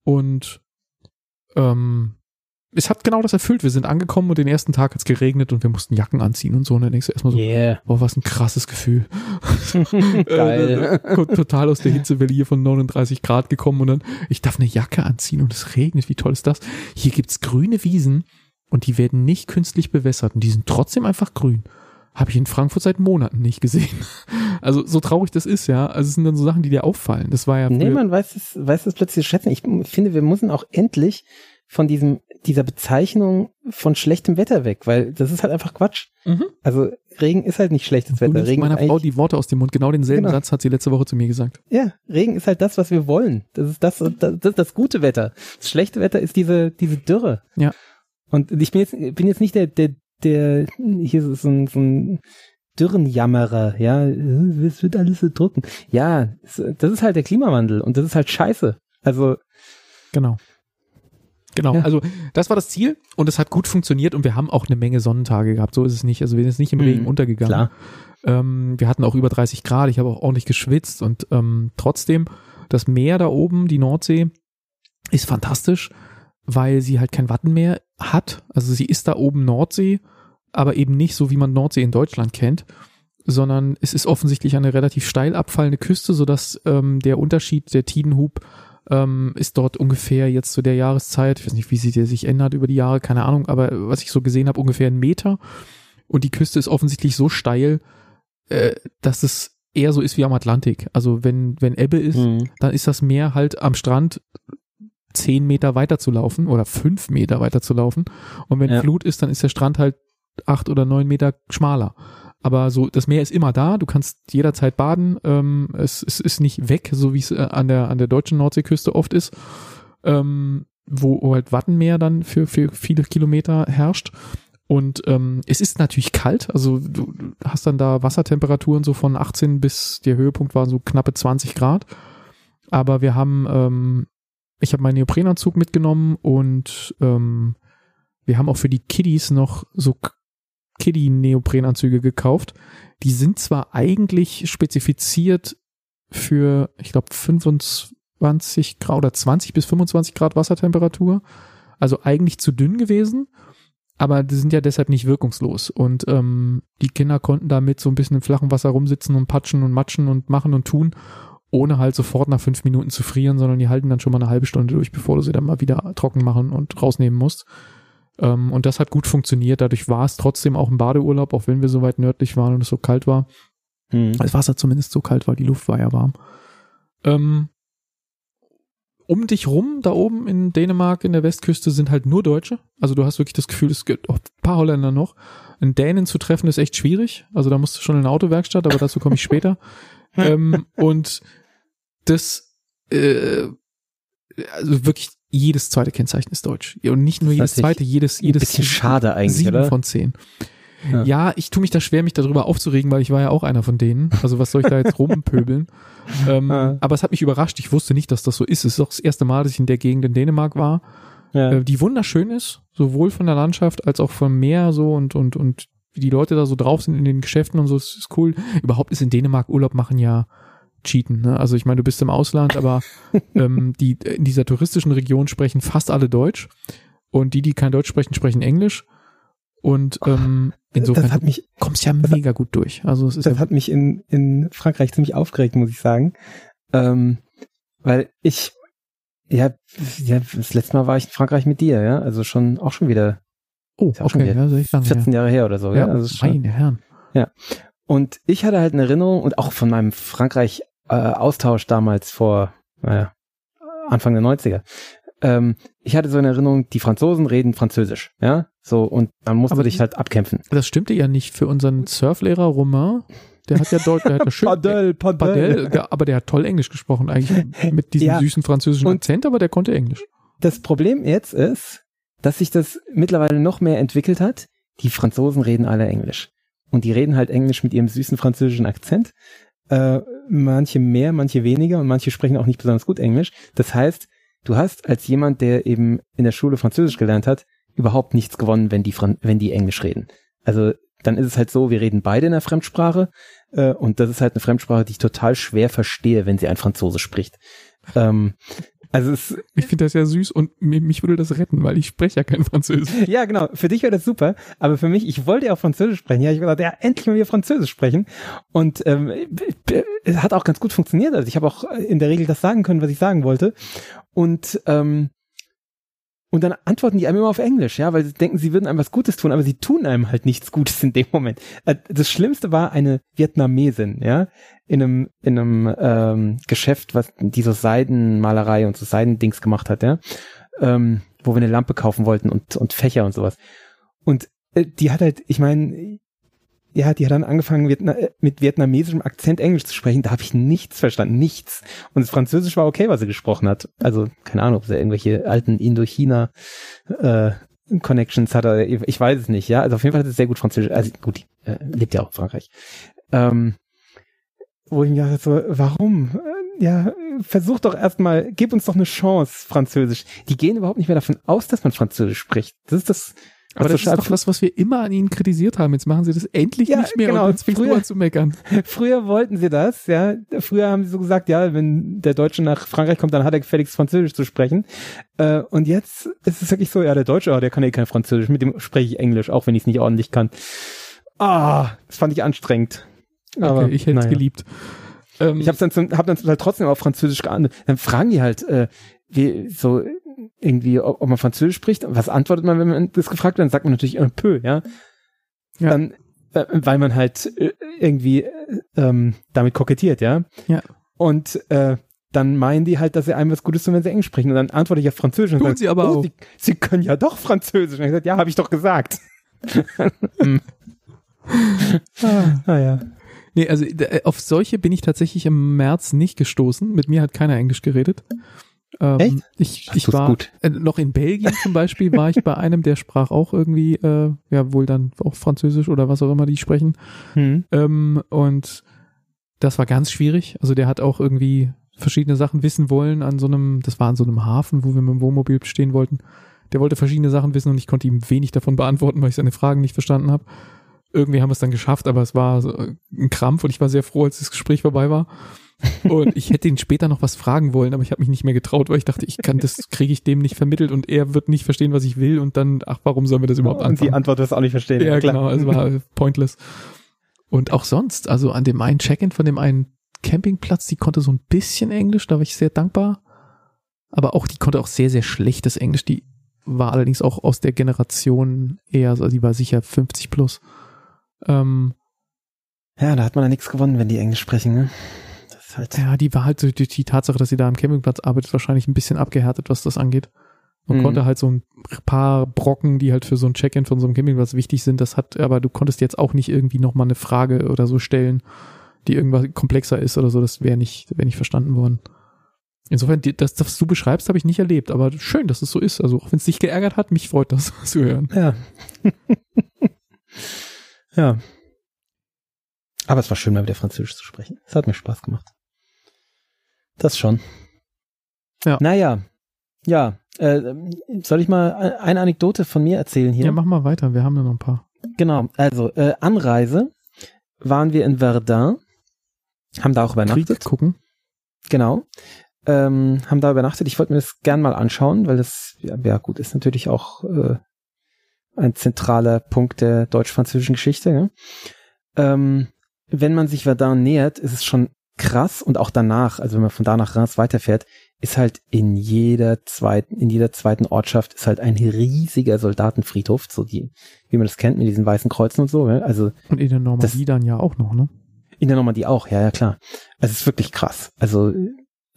Und ähm, es hat genau das erfüllt. Wir sind angekommen und den ersten Tag hat es geregnet und wir mussten Jacken anziehen und so. Und dann denkst du erstmal so, yeah. boah, was ein krasses Gefühl. (laughs) (laughs) Geil. (laughs) äh, total aus der Hitzewelle hier von 39 Grad gekommen und dann, ich darf eine Jacke anziehen und es regnet. Wie toll ist das? Hier gibt's grüne Wiesen und die werden nicht künstlich bewässert und die sind trotzdem einfach grün. Habe ich in Frankfurt seit Monaten nicht gesehen. Also so traurig das ist, ja. Also es sind dann so Sachen, die dir auffallen. Das war ja. Nee, man weiß es, weiß es plötzlich schätzen. Ich finde, wir müssen auch endlich von diesem dieser Bezeichnung von schlechtem Wetter weg, weil das ist halt einfach Quatsch. Mhm. Also Regen ist halt nicht schlechtes Wetter. Du Regen meiner Frau die Worte aus dem Mund. Genau denselben genau. Satz hat sie letzte Woche zu mir gesagt. Ja, Regen ist halt das, was wir wollen. Das ist das, das, das, das gute Wetter. Das schlechte Wetter ist diese, diese Dürre. Ja. Und ich bin jetzt, bin jetzt nicht der, der, der, hier ist so ein, so ein Dürrenjammerer, ja, es wird alles so drücken. Ja, das ist halt der Klimawandel und das ist halt scheiße. Also. Genau. Genau, ja. also das war das Ziel und es hat gut funktioniert und wir haben auch eine Menge Sonnentage gehabt. So ist es nicht. Also wir sind jetzt nicht im mhm, Regen untergegangen. Ähm, wir hatten auch über 30 Grad. Ich habe auch ordentlich geschwitzt und ähm, trotzdem das Meer da oben, die Nordsee, ist fantastisch, weil sie halt kein Wattenmeer hat. Also sie ist da oben Nordsee, aber eben nicht so, wie man Nordsee in Deutschland kennt, sondern es ist offensichtlich eine relativ steil abfallende Küste, sodass ähm, der Unterschied der Tidenhub ähm, ist dort ungefähr jetzt zu der Jahreszeit, ich weiß nicht, wie sie der sich ändert über die Jahre, keine Ahnung, aber was ich so gesehen habe, ungefähr ein Meter. Und die Küste ist offensichtlich so steil, äh, dass es eher so ist wie am Atlantik. Also wenn, wenn Ebbe ist, mhm. dann ist das Meer halt am Strand zehn Meter weiter zu laufen oder fünf Meter weiter zu laufen. Und wenn ja. Flut ist, dann ist der Strand halt acht oder neun Meter schmaler. Aber so, das Meer ist immer da, du kannst jederzeit baden, ähm, es, es ist nicht weg, so wie es äh, an der, an der deutschen Nordseeküste oft ist, ähm, wo halt Wattenmeer dann für, für viele Kilometer herrscht. Und ähm, es ist natürlich kalt, also du hast dann da Wassertemperaturen so von 18 bis der Höhepunkt war so knappe 20 Grad. Aber wir haben, ähm, ich habe meinen Neoprenanzug mitgenommen und ähm, wir haben auch für die Kiddies noch so Kiddie-Neoprenanzüge gekauft. Die sind zwar eigentlich spezifiziert für, ich glaube, 25 Grad oder 20 bis 25 Grad Wassertemperatur, also eigentlich zu dünn gewesen, aber die sind ja deshalb nicht wirkungslos. Und ähm, die Kinder konnten damit so ein bisschen im flachen Wasser rumsitzen und patschen und matschen und machen und tun, ohne halt sofort nach fünf Minuten zu frieren, sondern die halten dann schon mal eine halbe Stunde durch, bevor du sie dann mal wieder trocken machen und rausnehmen musst. Ähm, und das hat gut funktioniert. Dadurch war es trotzdem auch ein Badeurlaub, auch wenn wir so weit nördlich waren und es so kalt war. Hm. Das Wasser zumindest so kalt war, die Luft war ja warm. Ähm, um dich rum, da oben in Dänemark, in der Westküste, sind halt nur Deutsche. Also du hast wirklich das Gefühl, es gibt auch ein paar Holländer noch. Einen Dänen zu treffen ist echt schwierig. Also da musst du schon in eine Autowerkstatt, aber dazu komme ich später. (laughs) ähm, und das, äh, also wirklich jedes zweite Kennzeichen ist deutsch. Und nicht nur jedes zweite, jedes, jedes. Bisschen schade eigentlich, sieben oder? von zehn. Ja. ja. ich tue mich da schwer, mich darüber aufzuregen, weil ich war ja auch einer von denen. Also was soll ich da jetzt (laughs) rumpöbeln? ähm, ja. Aber es hat mich überrascht. Ich wusste nicht, dass das so ist. Es ist auch das erste Mal, dass ich in der Gegend in Dänemark war, ja. äh, die wunderschön ist, sowohl von der Landschaft als auch vom Meer so und und und wie die Leute da so drauf sind in den Geschäften und so. Das ist cool. Überhaupt ist in Dänemark Urlaub machen ja cheaten. Ne? Also ich meine, du bist im Ausland, aber (laughs) ähm, die in dieser touristischen Region sprechen fast alle Deutsch und die, die kein Deutsch sprechen, sprechen Englisch. Und ähm, insofern das hat mich, kommst ja mega hat, gut durch. Also es ist das ja hat mich in, in Frankreich ziemlich aufgeregt, muss ich sagen. Ähm, weil ich, ja, ja, das letzte Mal war ich in Frankreich mit dir, ja. Also schon auch schon wieder. Oh, auch okay, schon wieder ja, 14 Jahre her oder so, ja. ja also schon, meine Herren. Ja. Und ich hatte halt eine Erinnerung und auch von meinem Frankreich äh, Austausch damals vor naja, Anfang der 90er. Ähm, ich hatte so eine Erinnerung, die Franzosen reden Französisch, ja, so und dann musste Aber dich halt abkämpfen. Das stimmte ja nicht für unseren Surflehrer Romain. Der hat ja Deutsch, der hat ja (laughs) schön, Padel, Padel. Padel, aber der hat toll Englisch gesprochen eigentlich mit diesem ja, süßen französischen Akzent, aber der konnte Englisch. Das Problem jetzt ist, dass sich das mittlerweile noch mehr entwickelt hat. Die Franzosen reden alle Englisch. Und die reden halt Englisch mit ihrem süßen französischen Akzent äh, manche mehr, manche weniger und manche sprechen auch nicht besonders gut Englisch. Das heißt, du hast als jemand, der eben in der Schule Französisch gelernt hat, überhaupt nichts gewonnen, wenn die, Fran wenn die Englisch reden. Also dann ist es halt so, wir reden beide in der Fremdsprache äh, und das ist halt eine Fremdsprache, die ich total schwer verstehe, wenn sie ein Franzose spricht. Ähm, also es, ich finde das ja süß und mich würde das retten, weil ich spreche ja kein Französisch. (laughs) Ja, genau. Für dich wäre das super, aber für mich, ich wollte ja auch Französisch sprechen. Ja, ich wollte ja endlich mal wieder Französisch sprechen und ähm, es hat auch ganz gut funktioniert. Also ich habe auch in der Regel das sagen können, was ich sagen wollte und ähm, und dann antworten die einem immer auf Englisch, ja, weil sie denken, sie würden einem was Gutes tun, aber sie tun einem halt nichts Gutes in dem Moment. Äh, das Schlimmste war eine Vietnamesin, ja, in einem, in einem ähm, Geschäft, was die so Seidenmalerei und so Seidendings gemacht hat, ja, ähm, wo wir eine Lampe kaufen wollten und, und Fächer und sowas. Und äh, die hat halt, ich meine, ja, die hat dann angefangen Vietna mit vietnamesischem Akzent Englisch zu sprechen. Da habe ich nichts verstanden, nichts. Und das Französisch war okay, was sie gesprochen hat. Also keine Ahnung, ob sie irgendwelche alten Indochina äh, Connections hat. Ich weiß es nicht. Ja, also auf jeden Fall hat sie sehr gut Französisch. Also gut, die äh, lebt ja auch in Frankreich. Ähm, wo ich mir dachte, so, warum? Äh, ja, versuch doch erstmal, gib uns doch eine Chance, Französisch. Die gehen überhaupt nicht mehr davon aus, dass man Französisch spricht. Das ist das aber das ist doch das, was wir immer an ihnen kritisiert haben. Jetzt machen sie das endlich ja, nicht mehr genau. und jetzt fängt früher, zu meckern. (laughs) Früher wollten sie das, ja. Früher haben sie so gesagt, ja, wenn der Deutsche nach Frankreich kommt, dann hat er gefälligst Französisch zu sprechen. Äh, und jetzt ist es wirklich so, ja, der Deutsche, oh, der kann eh kein Französisch, mit dem spreche ich Englisch, auch wenn ich es nicht ordentlich kann. Ah, das fand ich anstrengend. Aber, okay, ich hätte es naja. geliebt. Ähm, Ich habe dann, zum- hab dann trotzdem auf Französisch geantwortet. Dann fragen die halt, äh, wie, so irgendwie, ob, ob man Französisch spricht. Was antwortet man, wenn man das gefragt wird? Dann sagt man natürlich un peu, ja. Ja. Dann, äh, weil man halt äh, irgendwie äh, ähm, damit kokettiert, ja. Ja. Und äh, dann meinen die halt, dass sie einem was Gutes tun, wenn sie Englisch sprechen. Und dann antworte ich auf Französisch. Und Tun sage, sie aber oh, auch. Sie, sie können ja doch Französisch. Und ich gesagt, ja, habe ich doch gesagt. (laughs) Hm. ah, ja. Nee, also äh, auf solche bin ich tatsächlich im März nicht gestoßen. Mit mir hat keiner Englisch geredet. Ähm, Echt? Ich, Ach, ich war gut. Äh, noch in Belgien zum Beispiel war ich bei einem, der sprach auch irgendwie, äh, ja wohl dann auch Französisch oder was auch immer die sprechen. Hm. Ähm, und das war ganz schwierig. Also der hat auch irgendwie verschiedene Sachen wissen wollen an so einem, das war an so einem Hafen, wo wir mit dem Wohnmobil stehen wollten. Der wollte verschiedene Sachen wissen und ich konnte ihm wenig davon beantworten, weil ich seine Fragen nicht verstanden habe. Irgendwie haben wir es dann geschafft, aber es war so ein Krampf und ich war sehr froh, als das Gespräch vorbei war. Und ich hätte ihn später noch was fragen wollen, aber ich habe mich nicht mehr getraut, weil ich dachte, ich kann das kriege ich dem nicht vermittelt und er wird nicht verstehen, was ich will und dann, ach, warum sollen wir das überhaupt Und anfangen? die Antwort wirst du auch nicht verstehen. Ja, klar. genau, also war pointless. Und auch sonst, also an dem einen Check-in von dem einen Campingplatz, die konnte so ein bisschen Englisch, da war ich sehr dankbar. Aber auch, die konnte auch sehr, sehr schlechtes Englisch. Die war allerdings auch aus der Generation eher, also die war sicher 50 plus. Ähm, Ja, da hat man ja nichts gewonnen, wenn die Englisch sprechen, ne? Ist halt. ja, die war halt durch die Tatsache, dass sie da am Campingplatz arbeitet, wahrscheinlich ein bisschen abgehärtet, was das angeht. Und Mhm. konnte halt so ein paar Brocken, die halt für so ein Check-in von so einem Campingplatz wichtig sind, das hat, aber du konntest jetzt auch nicht irgendwie nochmal eine Frage oder so stellen, die irgendwas komplexer ist oder so, das wäre nicht, wäre nicht verstanden worden. Insofern, die- das, das, was du beschreibst, habe ich nicht erlebt, aber schön, dass es so ist. Also auch wenn es dich geärgert hat, mich freut das (laughs) zu hören. Ja. (laughs) ja. Aber es war schön, mal wieder Französisch zu sprechen. Es hat mir Spaß gemacht. Das schon. Ja. Naja. Ja. Äh, soll ich mal eine Anekdote von mir erzählen hier? Ja, mach mal weiter, wir haben ja noch ein paar. Genau, also äh, Anreise waren wir in Verdun, haben da auch übernachtet. Krieg gucken. Genau. Ähm, haben da übernachtet. Ich wollte mir das gern mal anschauen, weil das, ja, ja gut, ist natürlich auch äh, ein zentraler Punkt der deutsch-französischen Geschichte. Ne? Ähm, wenn man sich Verdun nähert, ist es schon krass und auch danach, also wenn man von da nach Reims weiterfährt, ist halt in jeder zweiten, in jeder zweiten Ortschaft ist halt ein riesiger Soldatenfriedhof, so die, wie man das kennt, mit diesen weißen Kreuzen und so. Ne? Also Und in der Normandie dann ja auch noch, ne? in der Normandie auch, ja, ja, klar. Also es ist wirklich krass. Also,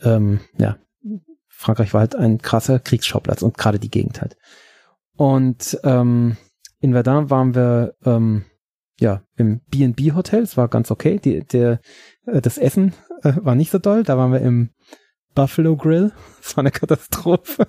ähm, ja, Frankreich war halt ein krasser Kriegsschauplatz und gerade die Gegend halt. Und ähm, in Verdun waren wir ähm, ja im B&B-Hotel, es war ganz okay. Die, der, äh, das Essen äh, war nicht so doll, da waren wir im Buffalo Grill. (laughs) Das war eine Katastrophe.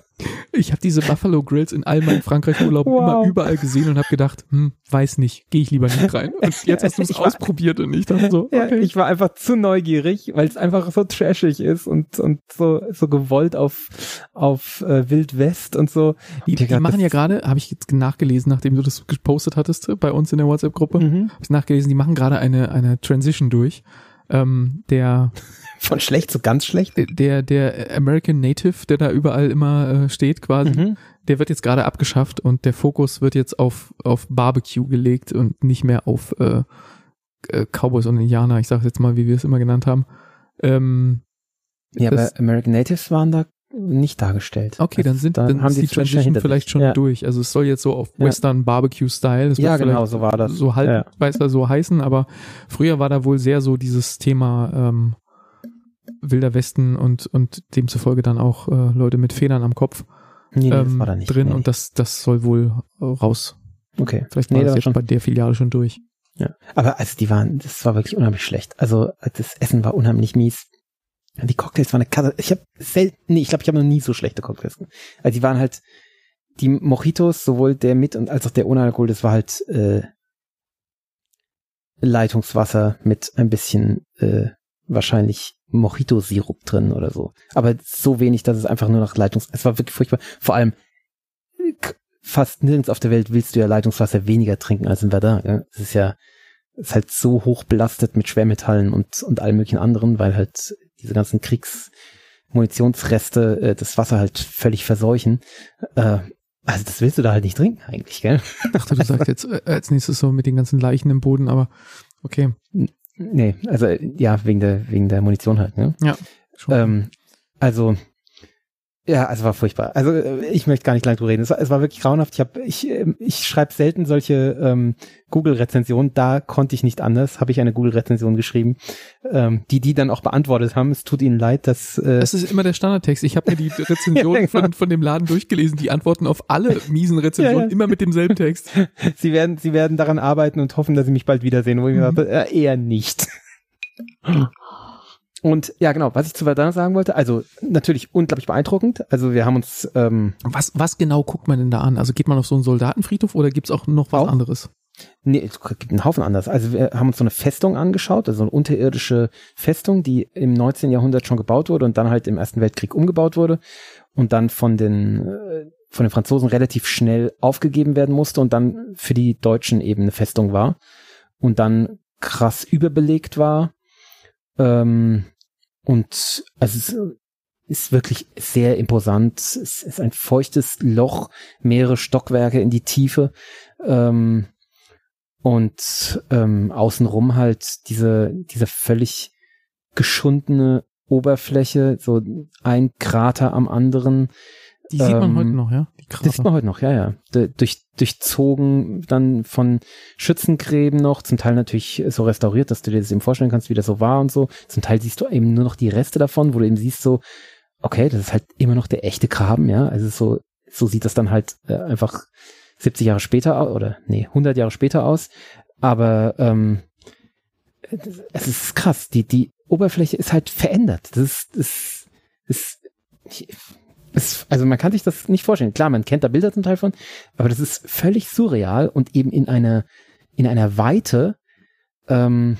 Ich habe diese Buffalo Grills in all meinen Frankreich-Urlauben Wow. immer überall gesehen und habe gedacht, hm, weiß nicht, gehe ich lieber nicht rein. Und (laughs) jetzt hast du es ausprobiert und ich dachte so, Ja, okay. ich war einfach zu neugierig, weil es einfach so trashig ist und und so so gewollt auf auf äh, Wild West und so. die, die machen ja gerade, habe ich jetzt nachgelesen, nachdem du das gepostet hattest äh, bei uns in der WhatsApp-Gruppe, Mhm. habe ich nachgelesen, die machen gerade eine, eine Transition durch. Ähm, der, (laughs) Von schlecht zu ganz schlecht. der, der American Native, der da überall immer äh, steht quasi, Mhm. der wird jetzt gerade abgeschafft und der Fokus wird jetzt auf, auf Barbecue gelegt und nicht mehr auf äh, äh, Cowboys und Indianer, ich sage jetzt mal, wie wir es immer genannt haben. Ähm, Ja, aber American Natives waren da nicht dargestellt. Okay, dann sind da dann haben ist die die Transition vielleicht schon ja. durch. Also es soll jetzt so auf Ja. Western Barbecue Style. Ja, genau, so war das. So halb, Ja. weiß er so heißen, aber früher war da wohl sehr so dieses Thema ähm, Wilder Westen und und demzufolge dann auch äh, Leute mit Federn am Kopf Nee, nee, ähm, nicht. drin nee, und das das soll wohl äh, raus. nee. okay. Vielleicht Nee, war das das war jetzt schon- bei der Filiale schon durch. Ja. Aber also die waren, das war wirklich unheimlich schlecht. Also das Essen war unheimlich mies. Die Cocktails waren eine Katastrophe. Ich habe selten, nee, ich glaube, ich habe noch nie so schlechte Cocktails. Also die waren halt, die Mojitos, sowohl der mit und als auch der ohne Alkohol, das war halt äh, Leitungswasser mit ein bisschen äh, wahrscheinlich Mojito-Sirup drin oder so. Aber so wenig, dass es einfach nur nach Leitungs... Es war wirklich furchtbar. Vor allem fast nirgends auf der Welt willst du ja Leitungswasser weniger trinken als in Verdun. Ja? Es ist ja ist halt so hoch belastet mit Schwermetallen und, und allem möglichen anderen, weil halt diese ganzen Kriegsmunitionsreste äh, das Wasser halt völlig verseuchen. Äh, also das willst du da halt nicht trinken eigentlich, gell? Ich dachte, du sagst jetzt äh, als nächstes so mit den ganzen Leichen im Boden, aber okay. Nee, also ja, wegen der, wegen der Munition halt, ne? Ja. Ähm, also ja, also war furchtbar. Also äh, ich möchte gar nicht lange drüber reden. Es war, es war wirklich grauenhaft. Ich habe, ich, ähm, ich schreibe selten solche ähm, Google-Rezensionen. Da konnte ich nicht anders. Habe ich eine Google-Rezension geschrieben, ähm, die die dann auch beantwortet haben. Es tut ihnen leid, dass. Äh das ist immer der Standardtext. Ich habe mir die (laughs) Rezension ja, genau. von, von dem Laden durchgelesen. Die antworten auf alle miesen Rezensionen ja, ja. immer mit demselben Text. (laughs) sie werden, sie werden daran arbeiten und hoffen, dass sie mich bald wiedersehen. Wo ich mhm. mir dachte, äh, eher nicht. (laughs) Und ja, genau, was ich zu Verdun sagen wollte, also natürlich unglaublich beeindruckend. Also wir haben uns. Ähm, was, was genau guckt man denn da an? Also geht man auf so einen Soldatenfriedhof oder gibt's auch noch was auch? anderes? Nee, es gibt einen Haufen anders. Also wir haben uns so eine Festung angeschaut, also eine unterirdische Festung, die im 19. Jahrhundert schon gebaut wurde und dann halt im Ersten Weltkrieg umgebaut wurde und dann von den äh, von den Franzosen relativ schnell aufgegeben werden musste und dann für die Deutschen eben eine Festung war und dann krass überbelegt war ähm, und also es ist wirklich sehr imposant. Es ist ein feuchtes Loch, mehrere Stockwerke in die Tiefe. Ähm, und ähm, außenrum halt diese, diese völlig geschundene Oberfläche, so ein Krater am anderen. Die sieht man ähm, heute noch, ja? Die das sieht man heute noch, ja, ja. durch, durchzogen dann von Schützengräben noch, zum Teil natürlich so restauriert, dass du dir das eben vorstellen kannst, wie das so war und so. Zum Teil siehst du eben nur noch die Reste davon, wo du eben siehst so, okay, das ist halt immer noch der echte Graben, ja. Also so, so sieht das dann halt äh, einfach 70 Jahre später aus, oder nee, 100 Jahre später aus. Aber ähm, es ist krass, die, die Oberfläche ist halt verändert. Das ist, das ist, ich, es, also man kann sich das nicht vorstellen. Klar, man kennt da Bilder zum Teil von, aber das ist völlig surreal und eben in einer, in einer Weite. Ähm,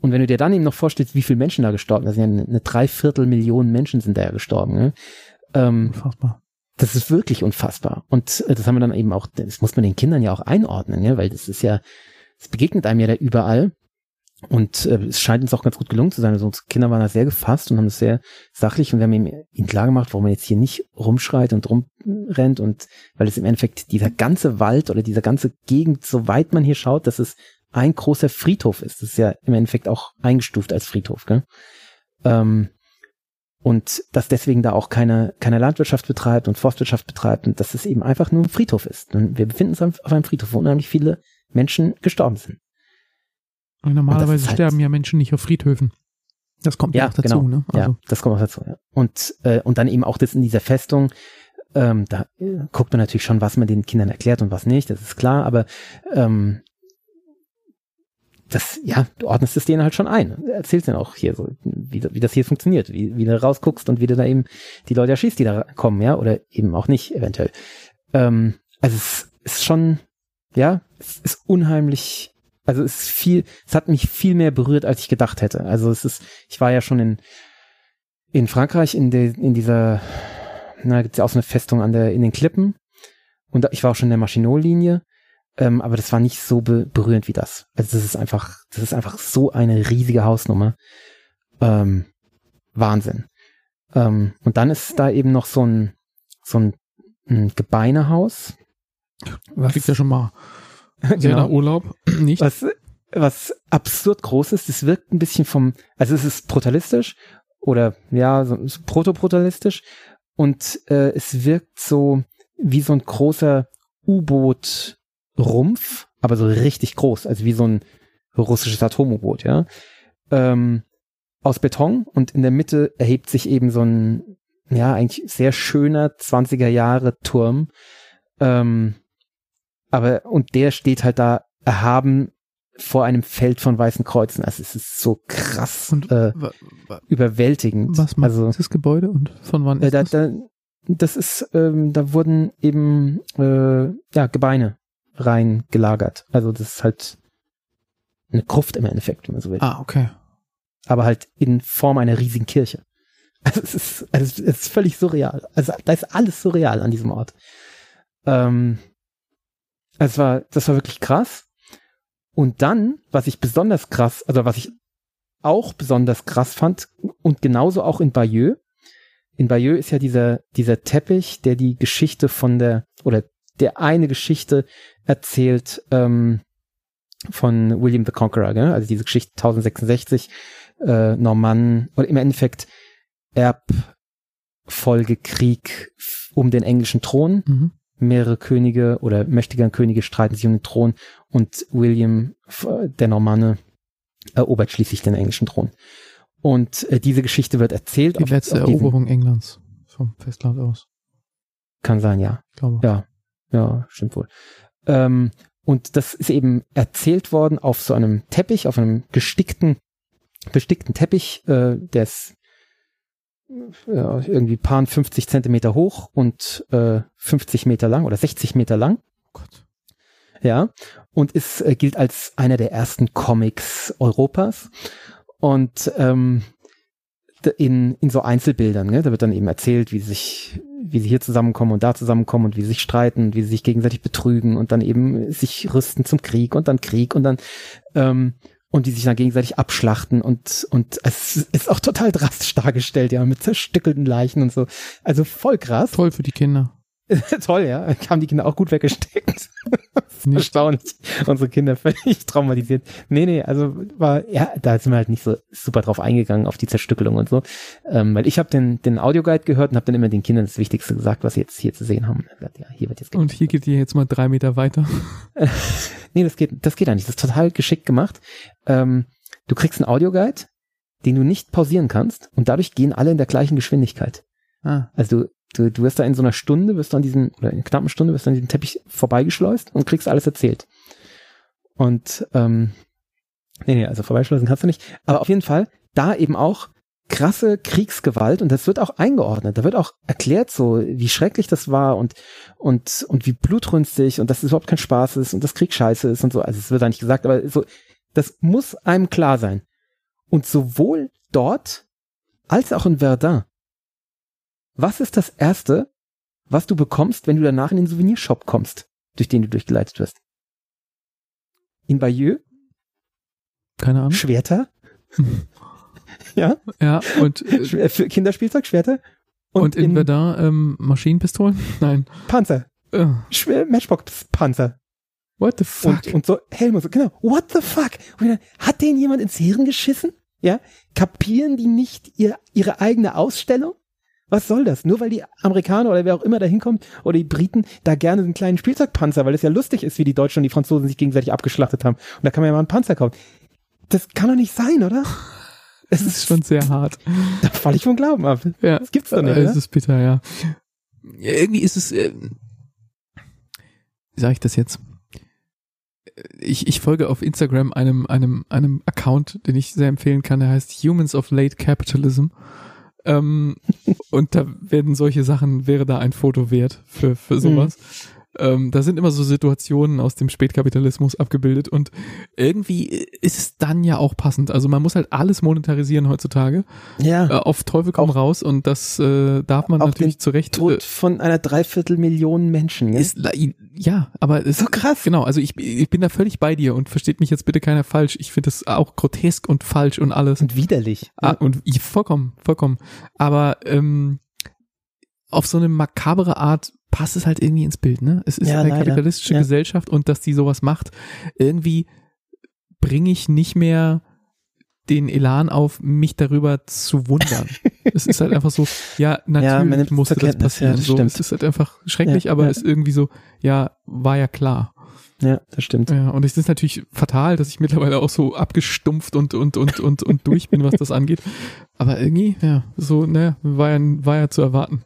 und wenn du dir dann eben noch vorstellst, wie viele Menschen da gestorben sind, eine, eine Dreiviertelmillion Menschen sind da ja gestorben. Ne? Ähm, unfassbar. Das ist wirklich unfassbar. Und äh, das haben wir dann eben auch, das muss man den Kindern ja auch einordnen, ja, weil das ist ja, es begegnet einem ja da überall. Und äh, es scheint uns auch ganz gut gelungen zu sein. Also unsere Kinder waren da sehr gefasst und haben es sehr sachlich und wir haben ihm, ihnen klar gemacht, warum er jetzt hier nicht rumschreit und rumrennt und weil es im Endeffekt dieser ganze Wald oder dieser ganze Gegend, soweit man hier schaut, dass es ein großer Friedhof ist. Das ist ja im Endeffekt auch eingestuft als Friedhof, gell? Ähm, und dass deswegen da auch keine, keine Landwirtschaft betreibt und Forstwirtschaft betreibt und dass es eben einfach nur ein Friedhof ist. Und wir befinden uns auf einem Friedhof, wo unheimlich viele Menschen gestorben sind. Normalerweise halt sterben ja Menschen nicht auf Friedhöfen. Das kommt ja auch dazu, genau. ne? Also. Ja, das kommt auch dazu, ja. Und, äh, und dann eben auch das in dieser Festung, ähm, da äh, guckt man natürlich schon, was man den Kindern erklärt und was nicht, das ist klar, aber ähm, das, ja, du ordnest es denen halt schon ein. Erzählst denen auch hier so, wie, wie das hier funktioniert, wie, wie du rausguckst und wie du da eben die Leute erschießt, die da kommen, ja, oder eben auch nicht, eventuell. Ähm, also es ist schon, ja, es ist unheimlich also es ist viel, es hat mich viel mehr berührt, als ich gedacht hätte. Also es ist, ich war ja schon in, in Frankreich in, de, in dieser, na, gibt's ja auch so eine Festung an der, in den Klippen. Und ich war auch schon in der Maginot-Linie. Ähm, aber das war nicht so be berührend wie das. Also das ist einfach, das ist einfach so eine riesige Hausnummer. Ähm, Wahnsinn. Ähm, und dann ist da eben noch so ein, so ein, ein Gebeinehaus. Was liegt ja schon mal (laughs) genau. Urlaub, (clears throat) nicht? Was, was absurd groß ist, es wirkt ein bisschen vom, also es ist brutalistisch oder ja, so, so proto-brutalistisch und äh, es wirkt so wie so ein großer U-Boot-Rumpf, aber so richtig groß, also wie so ein russisches Atom-U-Boot, ja. Ähm, aus Beton und in der Mitte erhebt sich eben so ein, ja, eigentlich sehr schöner 20er Jahre Turm, ähm, aber, und der steht halt da erhaben vor einem Feld von weißen Kreuzen. Also es ist so krass und, äh, überwältigend. Was macht also, das Gebäude und von wann äh, ist äh, da, das? Da, das ist, ähm, da wurden eben äh, ja Gebeine reingelagert. Also das ist halt eine Gruft im Endeffekt, wenn man so will. Ah, okay. Aber halt in Form einer riesigen Kirche. (laughs) Also es ist, also es ist völlig surreal. Also da ist alles surreal an diesem Ort. Ähm, es war, das war wirklich krass. Und dann, was ich besonders krass, also was ich auch besonders krass fand und genauso auch in Bayeux. In Bayeux ist ja dieser, dieser Teppich, der die Geschichte von der, oder der eine Geschichte erzählt, ähm, von William the Conqueror, gell? also diese Geschichte 1066, äh, Normannen, oder im Endeffekt Erbfolgekrieg um den englischen Thron. Mhm. Mehrere Könige oder mächtiger Könige streiten sich um den Thron und William, der Normanne, erobert schließlich den englischen Thron. Und äh, diese Geschichte wird erzählt. Die letzte Eroberung Englands vom Festland aus. Kann sein, ja. Ich glaube. Ja, ja, stimmt wohl. Ähm, und das ist eben erzählt worden auf so einem Teppich, auf einem gestickten, bestickten Teppich, äh, der ist ja, irgendwie paar 50 Zentimeter hoch und äh, 50 Meter lang oder 60 Meter lang. Oh Gott. Ja, und es äh, gilt als einer der ersten Comics Europas. Und ähm, in, in so Einzelbildern, ne? da wird dann eben erzählt, wie sich, wie sie hier zusammenkommen und da zusammenkommen und wie sie sich streiten und wie sie sich gegenseitig betrügen und dann eben sich rüsten zum Krieg und dann Krieg und dann ähm, und die sich dann gegenseitig abschlachten und und es ist auch total drastisch dargestellt, ja, mit zerstückelten Leichen und so. Also voll krass. Toll für die Kinder. (laughs) Toll, ja. Haben die Kinder auch gut weggesteckt. (laughs) Erstaunlich. Unsere Kinder völlig traumatisiert. Nee, nee, also war, ja, da sind wir halt nicht so super drauf eingegangen, auf die Zerstückelung und so. Ähm, weil ich habe den, den Audioguide gehört und habe dann immer den Kindern das Wichtigste gesagt, was sie jetzt hier zu sehen haben. Ja, hier wird jetzt und hier geht ihr jetzt mal drei Meter weiter. (laughs) nee, das geht, das geht eigentlich. Das ist total geschickt gemacht. Ähm, du kriegst einen Audioguide, den du nicht pausieren kannst und dadurch gehen alle in der gleichen Geschwindigkeit. Ah. Also du, du, du wirst da in so einer Stunde, wirst du an diesen, oder in einer knappen Stunde wirst du an diesem Teppich vorbeigeschleust und kriegst alles erzählt. Und ähm, nee, nee, also vorbeischleusen kannst du nicht. Aber auf jeden Fall, da eben auch krasse Kriegsgewalt und das wird auch eingeordnet. Da wird auch erklärt so, wie schrecklich das war und und und wie blutrünstig und dass es überhaupt kein Spaß ist und das Krieg scheiße ist und so. Also es wird da nicht gesagt, aber so das muss einem klar sein. Und sowohl dort als auch in Verdun was ist das Erste, was du bekommst, wenn du danach in den Souvenirshop kommst, durch den du durchgeleitet wirst? In Bayeux? Keine Ahnung. Schwerter? (laughs) ja? Ja, und äh, für Kinderspielzeug, Schwerter? Und, und in, in Verdun ähm, Maschinenpistolen? (laughs) Nein. Panzer. Uh. Matchbox-Panzer. What the fuck? Und, und so Helme, so, genau. What the fuck? Dann, hat den jemand ins Hirn geschissen? Ja? Kapieren die nicht ihr, ihre eigene Ausstellung? Was soll das? Nur weil die Amerikaner oder wer auch immer da hinkommt oder die Briten da gerne einen kleinen Spielzeugpanzer, weil es ja lustig ist, wie die Deutschen und die Franzosen sich gegenseitig abgeschlachtet haben. Und da kann man ja mal einen Panzer kaufen. Das kann doch nicht sein, oder? Es ist schon sehr hart. Da falle ich vom Glauben ab. Ja. Das gibt's doch nicht. Es ist bitter, ja. Irgendwie ist es, äh, wie sage ich das jetzt? Ich, ich folge auf Instagram einem, einem, einem Account, den ich sehr empfehlen kann, der heißt Humans of Late Capitalism. Ähm, und da werden solche Sachen, wäre da ein Foto wert für, für sowas. Mhm. Ähm, da sind immer so Situationen aus dem Spätkapitalismus abgebildet und irgendwie ist es dann ja auch passend. Also man muss halt alles monetarisieren heutzutage. Ja. Äh, auf Teufel komm auch, raus und das äh, darf man natürlich zu Recht. Tod äh, von einer Dreiviertelmillion Menschen. Ja? Ist, ja, aber es, so krass. Genau, also ich, ich bin da völlig bei dir und versteht mich jetzt bitte keiner falsch. Ich finde das auch grotesk und falsch und alles. Und widerlich. Ah, und ich, vollkommen, vollkommen. Aber ähm, auf so eine makabere Art passt es halt irgendwie ins Bild, ne? Es ist ja, eine leider. kapitalistische ja. Gesellschaft und dass die sowas macht, irgendwie bringe ich nicht mehr den Elan auf, mich darüber zu wundern. (laughs) es ist halt einfach so, ja, natürlich ja, musste das passieren. das so, es ist halt einfach schrecklich, aber es ist irgendwie so, ja, war ja klar. Ja, das stimmt. Ja, und es ist natürlich fatal, dass ich mittlerweile auch so abgestumpft und und und und und durch bin, was das angeht. Aber irgendwie, ja, so, ne, war ja, war ja zu erwarten.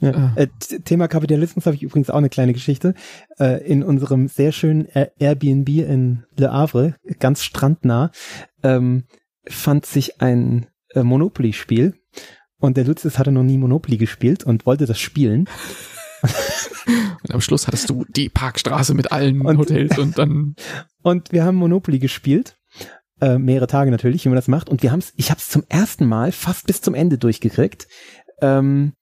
Ja. Ah. Äh, Thema Kapitalismus habe ich übrigens auch eine kleine Geschichte. Äh, in unserem sehr schönen Airbnb in Le Havre, ganz strandnah, ähm, fand sich ein äh, Monopoly-Spiel. Und der Lucius hatte noch nie Monopoly gespielt und wollte das spielen. (laughs) und am Schluss hattest du die Parkstraße mit allen und, Hotels und dann. (laughs) Und wir haben Monopoly gespielt. Äh, mehrere Tage natürlich, wie man das macht. Und wir haben es, ich habe es zum ersten Mal fast bis zum Ende durchgekriegt. Ähm,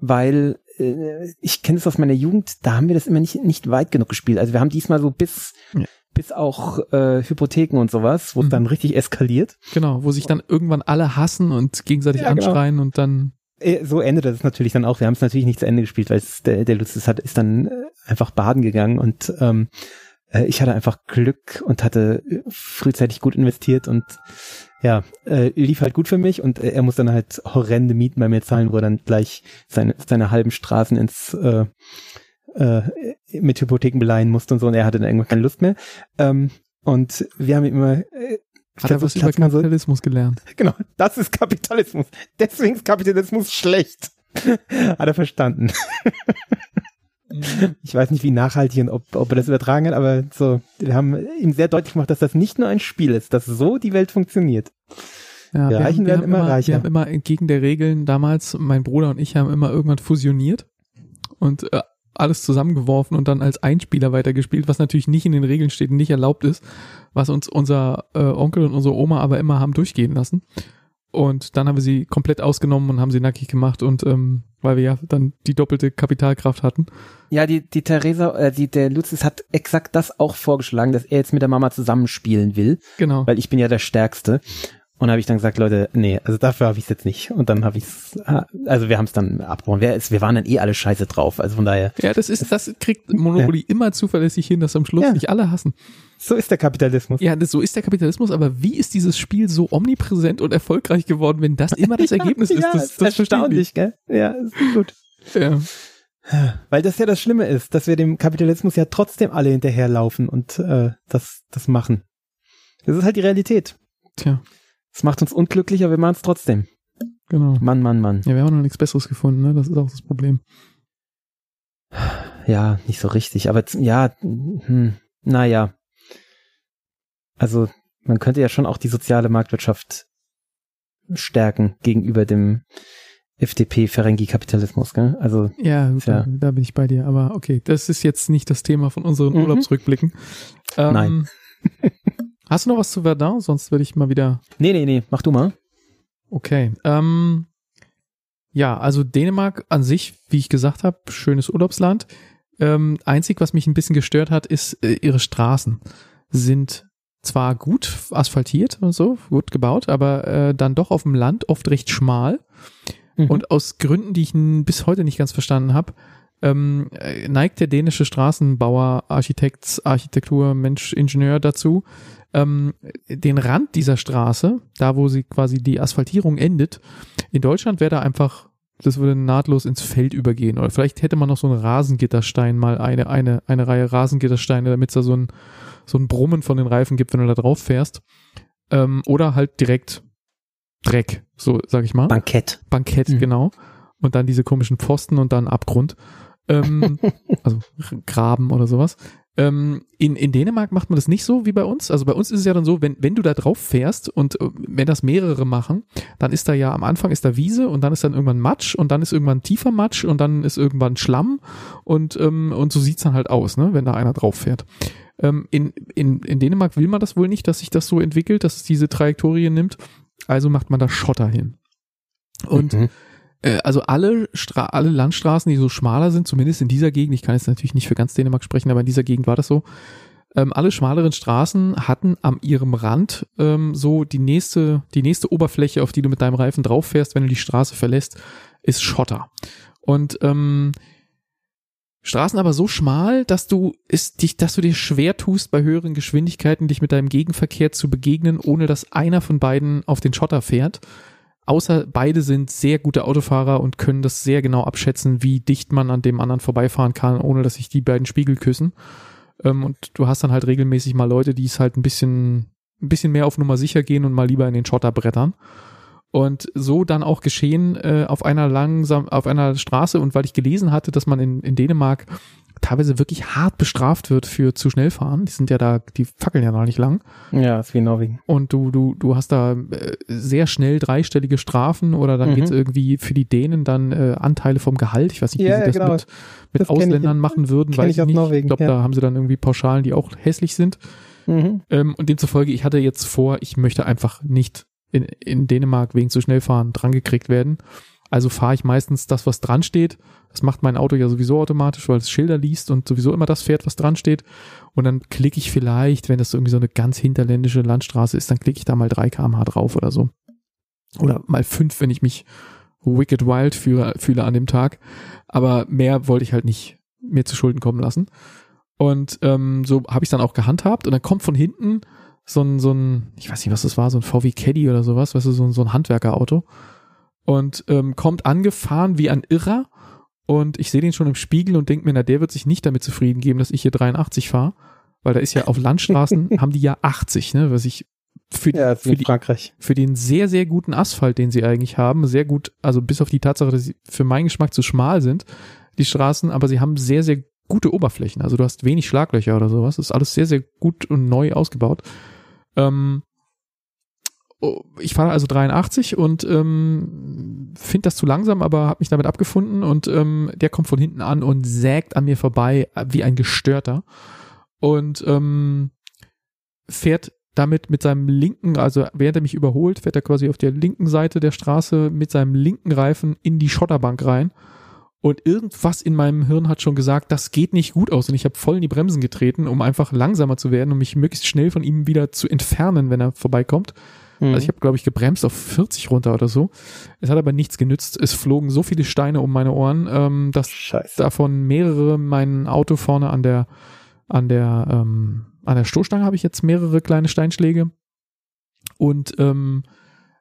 weil äh, ich kenne es aus meiner Jugend, da haben wir das immer nicht, nicht weit genug gespielt. Also wir haben diesmal so bis, ja. bis auch äh, Hypotheken und sowas, wo es mhm. dann richtig eskaliert. Genau, wo sich dann irgendwann alle hassen und gegenseitig ja, genau. anschreien genau. und dann äh, so endet das natürlich dann auch. Wir haben es natürlich nicht zu Ende gespielt, weil es, der, der Lutz hat, ist dann äh, einfach baden gegangen und ähm, äh, ich hatte einfach Glück und hatte äh, frühzeitig gut investiert und ja, äh, lief halt gut für mich und äh, er muss dann halt horrende Mieten bei mir zahlen, wo er dann gleich seine, seine halben Straßen ins äh, äh, mit Hypotheken beleihen musste und so und er hatte dann irgendwann keine Lust mehr. Ähm, und wir haben immer äh, hat er was über Kapitalismus so, gelernt. (laughs) Genau, das ist Kapitalismus. Deswegen ist Kapitalismus schlecht. (laughs) hat er verstanden. (laughs) (laughs) Ich weiß nicht, wie nachhaltig und ob, ob er das übertragen hat, aber so, wir haben ihm sehr deutlich gemacht, dass das nicht nur ein Spiel ist, dass so die Welt funktioniert. Ja, die Reichen werden immer, immer reicher. Wir haben immer entgegen der Regeln damals, mein Bruder und ich haben immer irgendwann fusioniert und äh, alles zusammengeworfen und dann als Einspieler weitergespielt, was natürlich nicht in den Regeln steht und nicht erlaubt ist, was uns unser äh, Onkel und unsere Oma aber immer haben durchgehen lassen. Und dann haben wir sie komplett ausgenommen und haben sie nackig gemacht und ähm, weil wir ja dann die doppelte Kapitalkraft hatten. Ja, die, die Theresa, äh, die, der Lucis hat exakt das auch vorgeschlagen, dass er jetzt mit der Mama zusammenspielen will. Genau. Weil ich bin ja der Stärkste. Und habe ich dann gesagt, Leute, nee, also dafür habe ich es jetzt nicht. Und dann habe ich es, also wir haben es dann abgebrochen. Wir, wir waren dann eh alle scheiße drauf. Also von daher. Ja, das ist, das kriegt Monopoly ja. immer zuverlässig hin, dass am Schluss ja. nicht alle hassen. So ist der Kapitalismus. Ja, das, so ist der Kapitalismus, aber wie ist dieses Spiel so omnipräsent und erfolgreich geworden, wenn das immer das (laughs) Ergebnis ja, ist? Das, das ist erstaunlich, gell? Ja, ist gut. Ja. Weil das ja das Schlimme ist, dass wir dem Kapitalismus ja trotzdem alle hinterherlaufen und äh, das, das machen. Das ist halt die Realität. Tja. Es macht uns unglücklich, aber wir machen es trotzdem. Genau. Mann, Mann, Mann. Ja, wir haben noch nichts Besseres gefunden, ne? Das ist auch das Problem. Ja, nicht so richtig. Aber ja, hm, naja. Also, man könnte ja schon auch die soziale Marktwirtschaft stärken gegenüber dem FDP-Ferengi-Kapitalismus, gell? Also. Ja, gut, ja, da bin ich bei dir. Aber okay, das ist jetzt nicht das Thema von unseren mhm. Urlaubsrückblicken. Ähm, Nein. (laughs) Hast du noch was zu Verdun? Sonst würde ich mal wieder. Nee, nee, nee, mach du mal. Okay. Ähm, ja, also Dänemark an sich, wie ich gesagt habe, schönes Urlaubsland. Ähm, einzig, was mich ein bisschen gestört hat, ist, äh, ihre Straßen sind zwar gut asphaltiert und so, gut gebaut, aber äh, dann doch auf dem Land oft recht schmal. Mhm. Und aus Gründen, die ich bis heute nicht ganz verstanden habe, ähm, neigt der dänische Straßenbauer, Architekt, Architektur, Mensch, Ingenieur dazu, ähm, den Rand dieser Straße, da wo sie quasi die Asphaltierung endet, in Deutschland wäre da einfach, das würde nahtlos ins Feld übergehen. Oder vielleicht hätte man noch so einen Rasengitterstein, mal eine, eine, eine Reihe Rasengittersteine, damit es da so ein, so ein Brummen von den Reifen gibt, wenn du da drauf fährst. Ähm, oder halt direkt Dreck, so sag ich mal. Bankett. Bankett, mhm. genau. Und dann diese komischen Pfosten und dann Abgrund. Ähm, (laughs) also Graben oder sowas. Ähm, in, in Dänemark macht man das nicht so wie bei uns. Also bei uns ist es ja dann so, wenn, wenn du da drauf fährst und äh, wenn das mehrere machen, dann ist da ja am Anfang ist da Wiese und dann ist dann irgendwann Matsch und dann ist irgendwann tiefer Matsch und dann ist irgendwann Schlamm und, ähm, und so sieht's dann halt aus, ne, wenn da einer drauf fährt. Ähm, in, in, in Dänemark will man das wohl nicht, dass sich das so entwickelt, dass es diese Trajektorie nimmt. Also macht man da Schotter hin. Und mhm. Äh, also alle, Stra alle Landstraßen, die so schmaler sind, zumindest in dieser Gegend, ich kann jetzt natürlich nicht für ganz Dänemark sprechen, aber in dieser Gegend war das so, ähm, alle schmaleren Straßen hatten am ihrem Rand ähm, so die nächste, die nächste Oberfläche, auf die du mit deinem Reifen drauf fährst, wenn du die Straße verlässt, ist Schotter. Und ähm, Straßen aber so schmal, dass du es dich, dass du dir schwer tust, bei höheren Geschwindigkeiten dich mit deinem Gegenverkehr zu begegnen, ohne dass einer von beiden auf den Schotter fährt außer beide sind sehr gute Autofahrer und können das sehr genau abschätzen, wie dicht man an dem anderen vorbeifahren kann, ohne dass sich die beiden Spiegel küssen. Ähm, und du hast dann halt regelmäßig mal Leute, die es halt ein bisschen, ein bisschen mehr auf Nummer sicher gehen und mal lieber in den Schotter brettern. Und so dann auch geschehen äh, auf einer langsam, auf einer Straße und weil ich gelesen hatte, dass man in, in Dänemark teilweise wirklich hart bestraft wird für zu schnell fahren. Die sind ja da, die fackeln ja noch nicht lang. Ja, ist wie Norwegen. Und du, du, du hast da äh, sehr schnell dreistellige Strafen oder dann mhm. geht's irgendwie für die Dänen dann äh, Anteile vom Gehalt. Ich weiß nicht, wie ja, sie das genau. mit, mit das Ausländern ich, machen würden, weil ich, ich nicht. Norwegen, ich glaube, ja. da haben sie dann irgendwie Pauschalen, die auch hässlich sind. Mhm. Ähm, und demzufolge, ich hatte jetzt vor, ich möchte einfach nicht in, in Dänemark wegen zu schnell fahren drangekriegt werden. Also fahre ich meistens das, was dran steht. Das macht mein Auto ja sowieso automatisch, weil es Schilder liest und sowieso immer das fährt, was dran steht. Und dann klicke ich vielleicht, wenn das irgendwie so eine ganz hinterländische Landstraße ist, dann klicke ich da mal 3 kmh drauf oder so. Oder mal 5, wenn ich mich wicked wild fühle, fühle an dem Tag. Aber mehr wollte ich halt nicht mir zu Schulden kommen lassen. Und ähm, so habe ich dann auch gehandhabt und dann kommt von hinten so ein, so ein, ich weiß nicht, was das war, so ein VW Caddy oder sowas, weißt du, so, ein so ein Handwerkerauto. Und ähm, kommt angefahren wie ein Irrer. Und ich sehe den schon im Spiegel und denke mir, na, der wird sich nicht damit zufrieden geben, dass ich hier 83 fahre. Weil da ist ja auf Landstraßen, (laughs) haben die ja 80, ne, was ich für, Ja, für, die, Frankreich. für den sehr, sehr guten Asphalt, den sie eigentlich haben, sehr gut, also bis auf die Tatsache, dass sie für meinen Geschmack zu schmal sind, die Straßen, aber sie haben sehr, sehr gute Oberflächen. Also du hast wenig Schlaglöcher oder sowas. Das ist alles sehr, sehr gut und neu ausgebaut. Ähm, ich fahre also 83 und ähm, finde das zu langsam, aber habe mich damit abgefunden und ähm, der kommt von hinten an und sägt an mir vorbei wie ein Gestörter und ähm, fährt damit mit seinem linken, also während er mich überholt, fährt er quasi auf der linken Seite der Straße mit seinem linken Reifen in die Schotterbank rein. Und irgendwas in meinem Hirn hat schon gesagt, das geht nicht gut aus. Und ich habe voll in die Bremsen getreten, um einfach langsamer zu werden, um mich möglichst schnell von ihm wieder zu entfernen, wenn er vorbeikommt. Mhm. Also ich habe, glaube ich, gebremst auf 40 runter oder so. Es hat aber nichts genützt. Es flogen so viele Steine um meine Ohren, ähm, dass Scheiße. davon mehrere mein Auto vorne an der an der ähm, an der Stoßstange habe ich jetzt mehrere kleine Steinschläge und ähm,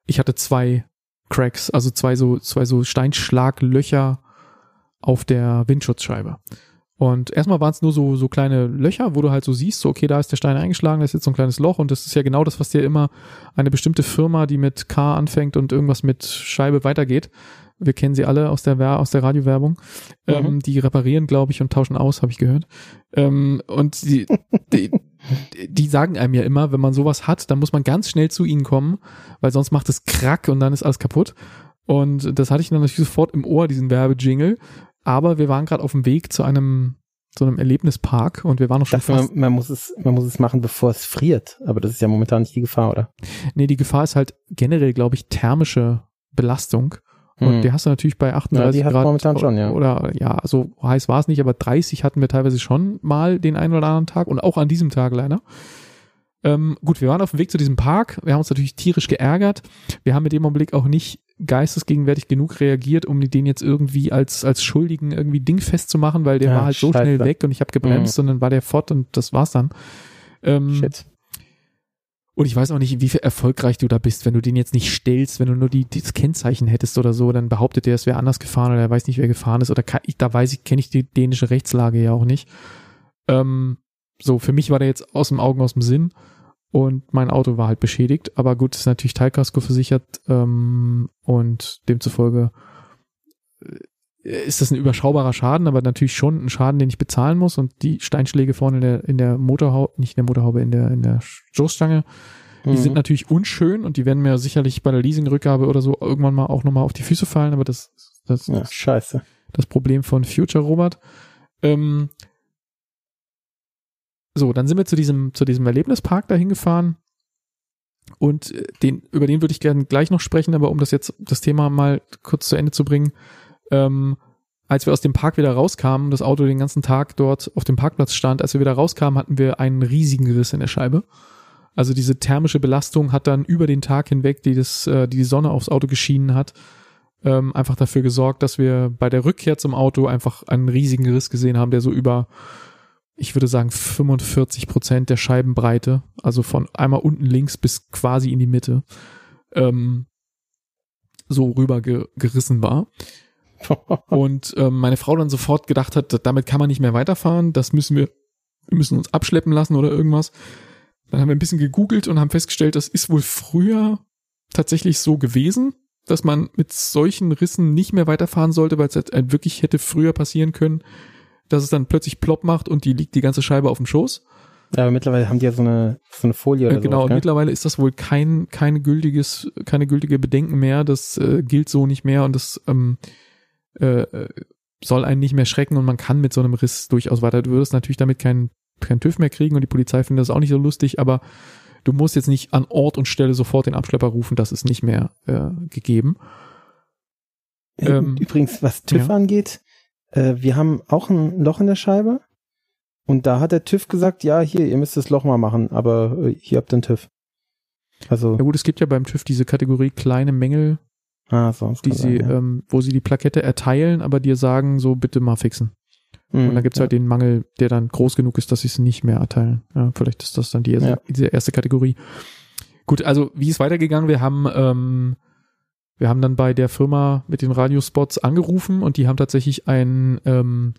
ich hatte zwei Cracks, also zwei so zwei so Steinschlaglöcher auf der Windschutzscheibe. Und erstmal waren es nur so so kleine Löcher, wo du halt so siehst, so okay, da ist der Stein eingeschlagen, da ist jetzt so ein kleines Loch und das ist ja genau das, was dir immer eine bestimmte Firma, die mit K anfängt und irgendwas mit Scheibe weitergeht. Wir kennen sie alle aus der Wer aus der Radiowerbung. Ähm, Mhm. die reparieren, glaube ich, und tauschen aus, habe ich gehört. Ähm, und die, (laughs) die, die sagen einem ja immer, wenn man sowas hat, dann muss man ganz schnell zu ihnen kommen, weil sonst macht es Krack und dann ist alles kaputt. Und das hatte ich dann natürlich sofort im Ohr, diesen Werbejingle. Aber wir waren gerade auf dem Weg zu einem, zu einem Erlebnispark und wir waren noch schon dachte, fast. man, man, muss es, man muss es machen, bevor es friert. Aber das ist ja momentan nicht die Gefahr, oder? Nee, die Gefahr ist halt generell, glaube ich, thermische Belastung. Und Hm. die hast du natürlich bei 38 Ja, die Grad. momentan schon, ja. Oder ja, so heiß war es nicht, aber 30 hatten wir teilweise schon mal den einen oder anderen Tag und auch an diesem Tag leider. Ähm, gut, wir waren auf dem Weg zu diesem Park. Wir haben uns natürlich tierisch geärgert. Wir haben mit dem Augenblick auch nicht geistesgegenwärtig genug reagiert, um den jetzt irgendwie als, als Schuldigen irgendwie dingfest zu machen, weil der Ja, war halt so scheiße. schnell weg und ich habe gebremst Mhm. und dann war der fort und das war's dann. Ähm, Shit. und ich weiß auch nicht, wie viel erfolgreich du da bist, wenn du den jetzt nicht stellst, wenn du nur die, das Kennzeichen hättest oder so, dann behauptet er, es wäre anders gefahren oder er weiß nicht, wer gefahren ist oder kann, ich, da weiß ich, kenne ich die dänische Rechtslage ja auch nicht. Ähm, so, für mich war der jetzt aus dem Augen, aus dem Sinn und mein Auto war halt beschädigt, aber gut, ist natürlich Teilkasko versichert ähm, und demzufolge äh, ist das ein überschaubarer Schaden, aber natürlich schon ein Schaden, den ich bezahlen muss und die Steinschläge vorne in der, in der Motorhaube, nicht in der Motorhaube, in der, in der Stoßstange, die Mhm. sind natürlich unschön und die werden mir sicherlich bei der Leasingrückgabe oder so irgendwann mal auch nochmal auf die Füße fallen, aber das, das ja, ist scheiße. das Problem von Future Robert. Ähm, so, dann sind wir zu diesem, zu diesem Erlebnispark dahin gefahren. Und äh, den, über den würde ich gerne gleich noch sprechen, aber um das jetzt, das Thema mal kurz zu Ende zu bringen, ähm, als wir aus dem Park wieder rauskamen, das Auto den ganzen Tag dort auf dem Parkplatz stand, als wir wieder rauskamen, hatten wir einen riesigen Riss in der Scheibe. Also diese thermische Belastung hat dann über den Tag hinweg, die das, äh, die, die Sonne aufs Auto geschienen hat, ähm, einfach dafür gesorgt, dass wir bei der Rückkehr zum Auto einfach einen riesigen Riss gesehen haben, der so über, ich würde sagen, 45 Prozent der Scheibenbreite, also von einmal unten links bis quasi in die Mitte, ähm, so rüber ge gerissen war. (laughs) Und ähm, meine Frau dann sofort gedacht hat, damit kann man nicht mehr weiterfahren, das müssen wir, wir müssen uns abschleppen lassen oder irgendwas. Dann haben wir ein bisschen gegoogelt und haben festgestellt, das ist wohl früher tatsächlich so gewesen, dass man mit solchen Rissen nicht mehr weiterfahren sollte, weil es halt wirklich hätte früher passieren können, dass es dann plötzlich plopp macht und die liegt die ganze Scheibe auf dem Schoß. Ja, aber mittlerweile haben die ja so eine, so eine Folie oder genau, sowas, und mittlerweile ist das wohl kein, kein gültiges, keine gültige Bedenken mehr. Das äh, gilt so nicht mehr und das ähm, äh, soll einen nicht mehr schrecken und man kann mit so einem Riss durchaus weiter. Du würdest natürlich damit keinen kein TÜV mehr kriegen und die Polizei findet das auch nicht so lustig, aber du musst jetzt nicht an Ort und Stelle sofort den Abschlepper rufen, das ist nicht mehr äh, gegeben. ähm, Übrigens, was TÜV ja. angeht, äh, wir haben auch ein Loch in der Scheibe. Und da hat der TÜV gesagt, ja, hier, ihr müsst das Loch mal machen, aber äh, hier habt ihr einen TÜV. Also, Ja gut, es gibt ja beim TÜV diese Kategorie kleine Mängel, ah, so, die sie, sein, ja. ähm, wo sie die Plakette erteilen, aber dir sagen, so bitte mal fixen. und dann gibt's ja. halt den Mangel, der dann groß genug ist, dass sie es nicht mehr erteilen. Ja, vielleicht ist das dann die erste, diese erste Kategorie. Gut, also wie ist weitergegangen? Wir haben, ähm, wir haben dann bei der Firma mit den Radiospots angerufen und die haben tatsächlich ein ähm,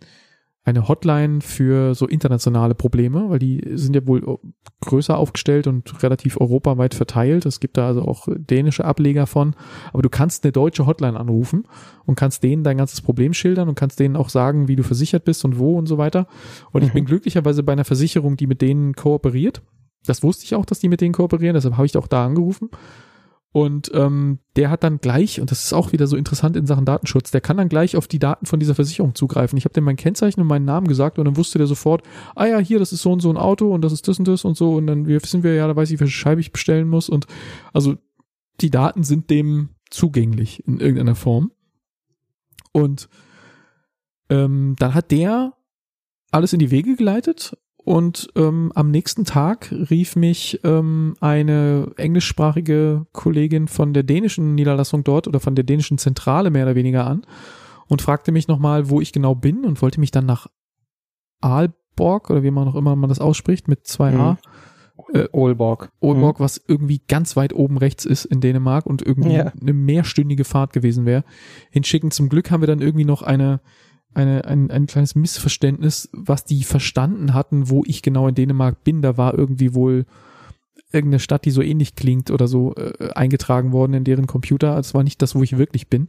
eine Hotline für so internationale Probleme, weil die sind ja wohl größer aufgestellt und relativ europaweit verteilt. Es gibt da also auch dänische Ableger von. Aber du kannst eine deutsche Hotline anrufen und kannst denen dein ganzes Problem schildern und kannst denen auch sagen, wie du versichert bist und wo und so weiter. Und mhm. ich bin glücklicherweise bei einer Versicherung, die mit denen kooperiert. Das wusste ich auch, dass die mit denen kooperieren, deshalb habe ich auch da angerufen. Und ähm, der hat dann gleich, und das ist auch wieder so interessant in Sachen Datenschutz, der kann dann gleich auf die Daten von dieser Versicherung zugreifen. Ich habe dem mein Kennzeichen und meinen Namen gesagt und dann wusste der sofort, ah ja, hier, das ist so und so ein Auto und das ist das und das und so und dann wissen wir ja, da weiß ich, welche Scheibe ich bestellen muss und also die Daten sind dem zugänglich in irgendeiner Form. Und ähm, dann hat der alles in die Wege geleitet und ähm, am nächsten Tag rief mich ähm, eine englischsprachige Kollegin von der dänischen Niederlassung dort oder von der dänischen Zentrale mehr oder weniger an und fragte mich nochmal, wo ich genau bin und wollte mich dann nach Aalborg oder wie man auch immer man das ausspricht mit zwei A. Mhm. Äh, Aalborg. Aalborg, mhm. was irgendwie ganz weit oben rechts ist in Dänemark und irgendwie ja. eine mehrstündige Fahrt gewesen wäre. Hinschicken. Zum Glück haben wir dann irgendwie noch eine eine, ein, ein kleines Missverständnis, was die verstanden hatten, wo ich genau in Dänemark bin. Da war irgendwie wohl irgendeine Stadt, die so ähnlich klingt oder so äh, eingetragen worden in deren Computer. Das war nicht das, wo ich wirklich bin.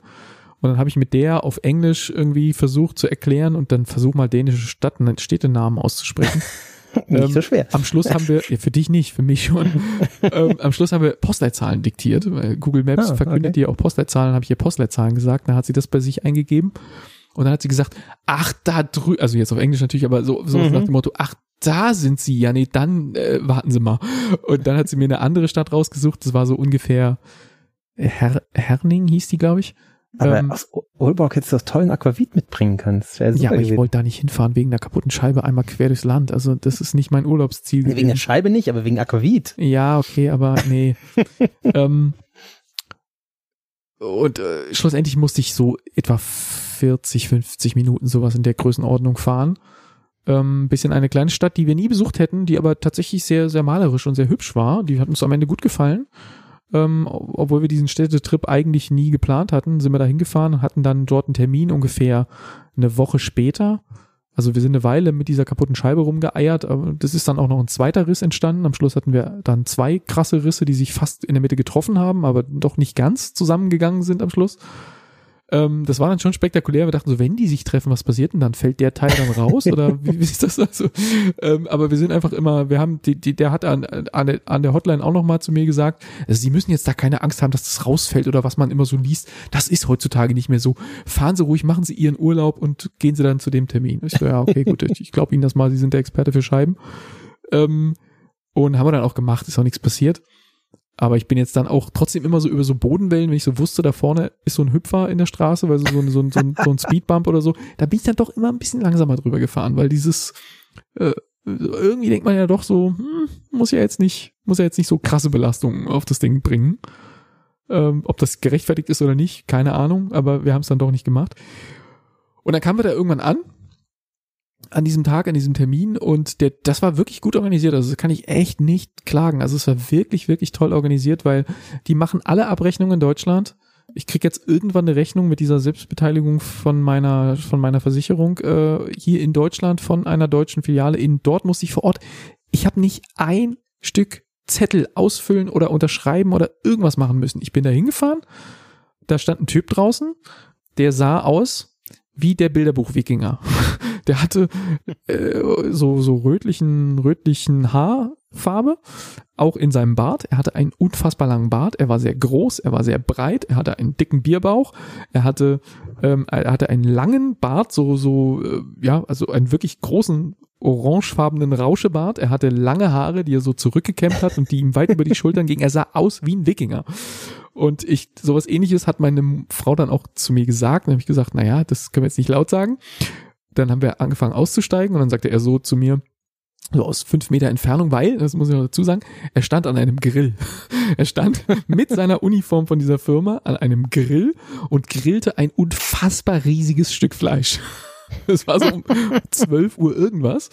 Und dann habe ich mit der auf Englisch irgendwie versucht zu erklären und dann versuch mal dänische Stadt und Städtenamen auszusprechen. (laughs) nicht ähm, so schwer. Am Schluss haben wir, ja, für dich nicht, für mich schon. (laughs) ähm, am Schluss haben wir Postleitzahlen diktiert. Google Maps ah, verkündet okay. dir auch Postleitzahlen, habe ich ihr Postleitzahlen gesagt. Dann hat sie das bei sich eingegeben und dann hat sie gesagt, ach, da drüben, also jetzt auf Englisch natürlich, aber so, so mhm. nach dem Motto, ach, da sind sie. Ja, nee, dann äh, warten Sie mal. Und dann hat sie mir eine andere Stadt rausgesucht. Das war so ungefähr Her Herning hieß die, glaube ich. Aber ähm, aus Olborg hättest du das tollen Aquavit mitbringen können. ja, aber gewesen. ich wollte da nicht hinfahren wegen der kaputten Scheibe einmal quer durchs Land. Also das ist nicht mein Urlaubsziel. Nee, wegen der Scheibe nicht, aber wegen Aquavit. Ja, okay, aber nee. (laughs) ähm, und äh, schlussendlich musste ich so etwa 40, 50 Minuten sowas in der Größenordnung fahren. Ähm, bis in eine kleine Stadt, die wir nie besucht hätten, die aber tatsächlich sehr, sehr malerisch und sehr hübsch war. Die hat uns am Ende gut gefallen. Ähm, obwohl wir diesen Städtetrip eigentlich nie geplant hatten, sind wir da hingefahren und hatten dann dort einen Termin ungefähr eine Woche später. Also wir sind eine Weile mit dieser kaputten Scheibe rumgeeiert, aber das ist dann auch noch ein zweiter Riss entstanden. Am Schluss hatten wir dann zwei krasse Risse, die sich fast in der Mitte getroffen haben, aber doch nicht ganz zusammengegangen sind am Schluss. Ähm, das war dann schon spektakulär. Wir dachten so, wenn die sich treffen, was passiert denn dann? Fällt der Teil dann raus oder (laughs) wie, wie ist das also? Ähm, aber wir sind einfach immer, wir haben, die, die, der hat an, an, der, an der Hotline auch nochmal zu mir gesagt, also sie müssen jetzt da keine Angst haben, dass das rausfällt oder was man immer so liest. Das ist heutzutage nicht mehr so. Fahren Sie ruhig, machen Sie Ihren Urlaub und gehen Sie dann zu dem Termin. Ich so, ja, okay, gut, ich, ich glaube Ihnen das mal, Sie sind der Experte für Scheiben. Ähm, und haben wir dann auch gemacht, ist auch nichts passiert. Aber ich bin jetzt dann auch trotzdem immer so über so Bodenwellen, wenn ich so wusste, da vorne ist so ein Hüpfer in der Straße, weil so, so, so, so, ein, so ein Speedbump oder so, da bin ich dann doch immer ein bisschen langsamer drüber gefahren, weil dieses äh, irgendwie denkt man ja doch so, hm, muss ja jetzt nicht, muss ja jetzt nicht so krasse Belastungen auf das Ding bringen. Ähm, ob das gerechtfertigt ist oder nicht, keine Ahnung, aber wir haben es dann doch nicht gemacht. Und dann kamen wir da irgendwann an an diesem Tag, an diesem Termin und der, das war wirklich gut organisiert. Also kann ich echt nicht klagen. Also es war wirklich, wirklich toll organisiert, weil die machen alle Abrechnungen in Deutschland. Ich krieg jetzt irgendwann eine Rechnung mit dieser Selbstbeteiligung von meiner, von meiner Versicherung äh, hier in Deutschland von einer deutschen Filiale. In dort muss ich vor Ort. Ich habe nicht ein Stück Zettel ausfüllen oder unterschreiben oder irgendwas machen müssen. Ich bin da hingefahren, da stand ein Typ draußen, der sah aus wie der Bilderbuch-Wikinger. (laughs) Der hatte äh, so, so rötlichen, rötlichen Haarfarbe, auch in seinem Bart. Er hatte einen unfassbar langen Bart. Er war sehr groß, er war sehr breit, er hatte einen dicken Bierbauch, er hatte, ähm, er hatte einen langen Bart, so, so, äh, ja, also einen wirklich großen orangefarbenen Rauschebart. Er hatte lange Haare, die er so zurückgekämmt hat und die ihm weit über die Schultern gingen. Er sah aus wie ein Wikinger. Und ich, sowas ähnliches hat meine Frau dann auch zu mir gesagt. Dann habe ich gesagt, naja, das können wir jetzt nicht laut sagen. Dann haben wir angefangen auszusteigen und dann sagte er so zu mir, so aus fünf Meter Entfernung, weil, das muss ich noch dazu sagen, er stand an einem Grill. (laughs) Er stand mit seiner Uniform von dieser Firma an einem Grill und grillte ein unfassbar riesiges Stück Fleisch. (laughs) Es war so um 12 Uhr irgendwas.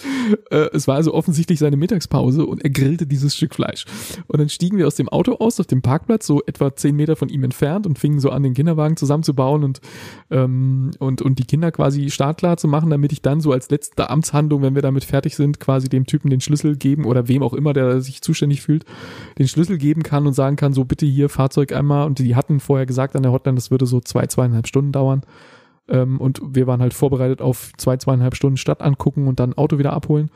Äh, es war also offensichtlich seine Mittagspause und er grillte dieses Stück Fleisch. Und dann stiegen wir aus dem Auto aus auf dem Parkplatz, so etwa 10 Meter von ihm entfernt und fingen so an, den Kinderwagen zusammenzubauen und, ähm, und, und die Kinder quasi startklar zu machen, damit ich dann so als letzte Amtshandlung, wenn wir damit fertig sind, quasi dem Typen den Schlüssel geben oder wem auch immer, der sich zuständig fühlt, den Schlüssel geben kann und sagen kann, so bitte hier Fahrzeug einmal. Und die hatten vorher gesagt an der Hotline, das würde so zwei, zweieinhalb Stunden dauern. Ähm, und wir waren halt vorbereitet auf zwei, zweieinhalb Stunden Stadt angucken und dann Auto wieder abholen.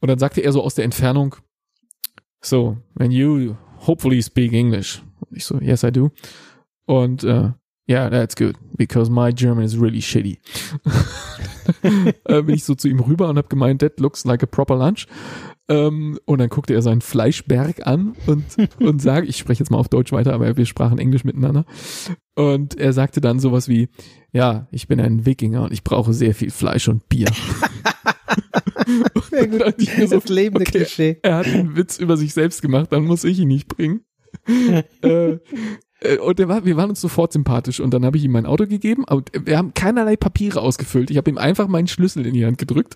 Und dann sagte er so aus der Entfernung, so, when you hopefully speak English. Und ich so, yes, I do. Und uh, yeah, that's good, because my German is really shitty. (laughs) äh, bin ich so zu ihm rüber und habe gemeint, that looks like a proper lunch. Ähm, und dann guckte er seinen Fleischberg an und, (laughs) und sagt, ich spreche jetzt mal auf Deutsch weiter, aber wir sprachen Englisch miteinander. Und er sagte dann sowas wie, ja, ich bin ein Wikinger und ich brauche sehr viel Fleisch und Bier. (laughs) Sehr gut. und das lebende okay, Klischee. Er hat einen Witz über sich selbst gemacht, dann muss ich ihn nicht bringen. (laughs) äh, äh, und war, wir waren uns sofort sympathisch und dann habe ich ihm mein Auto gegeben, aber wir haben keinerlei Papiere ausgefüllt. Ich habe ihm einfach meinen Schlüssel in die Hand gedrückt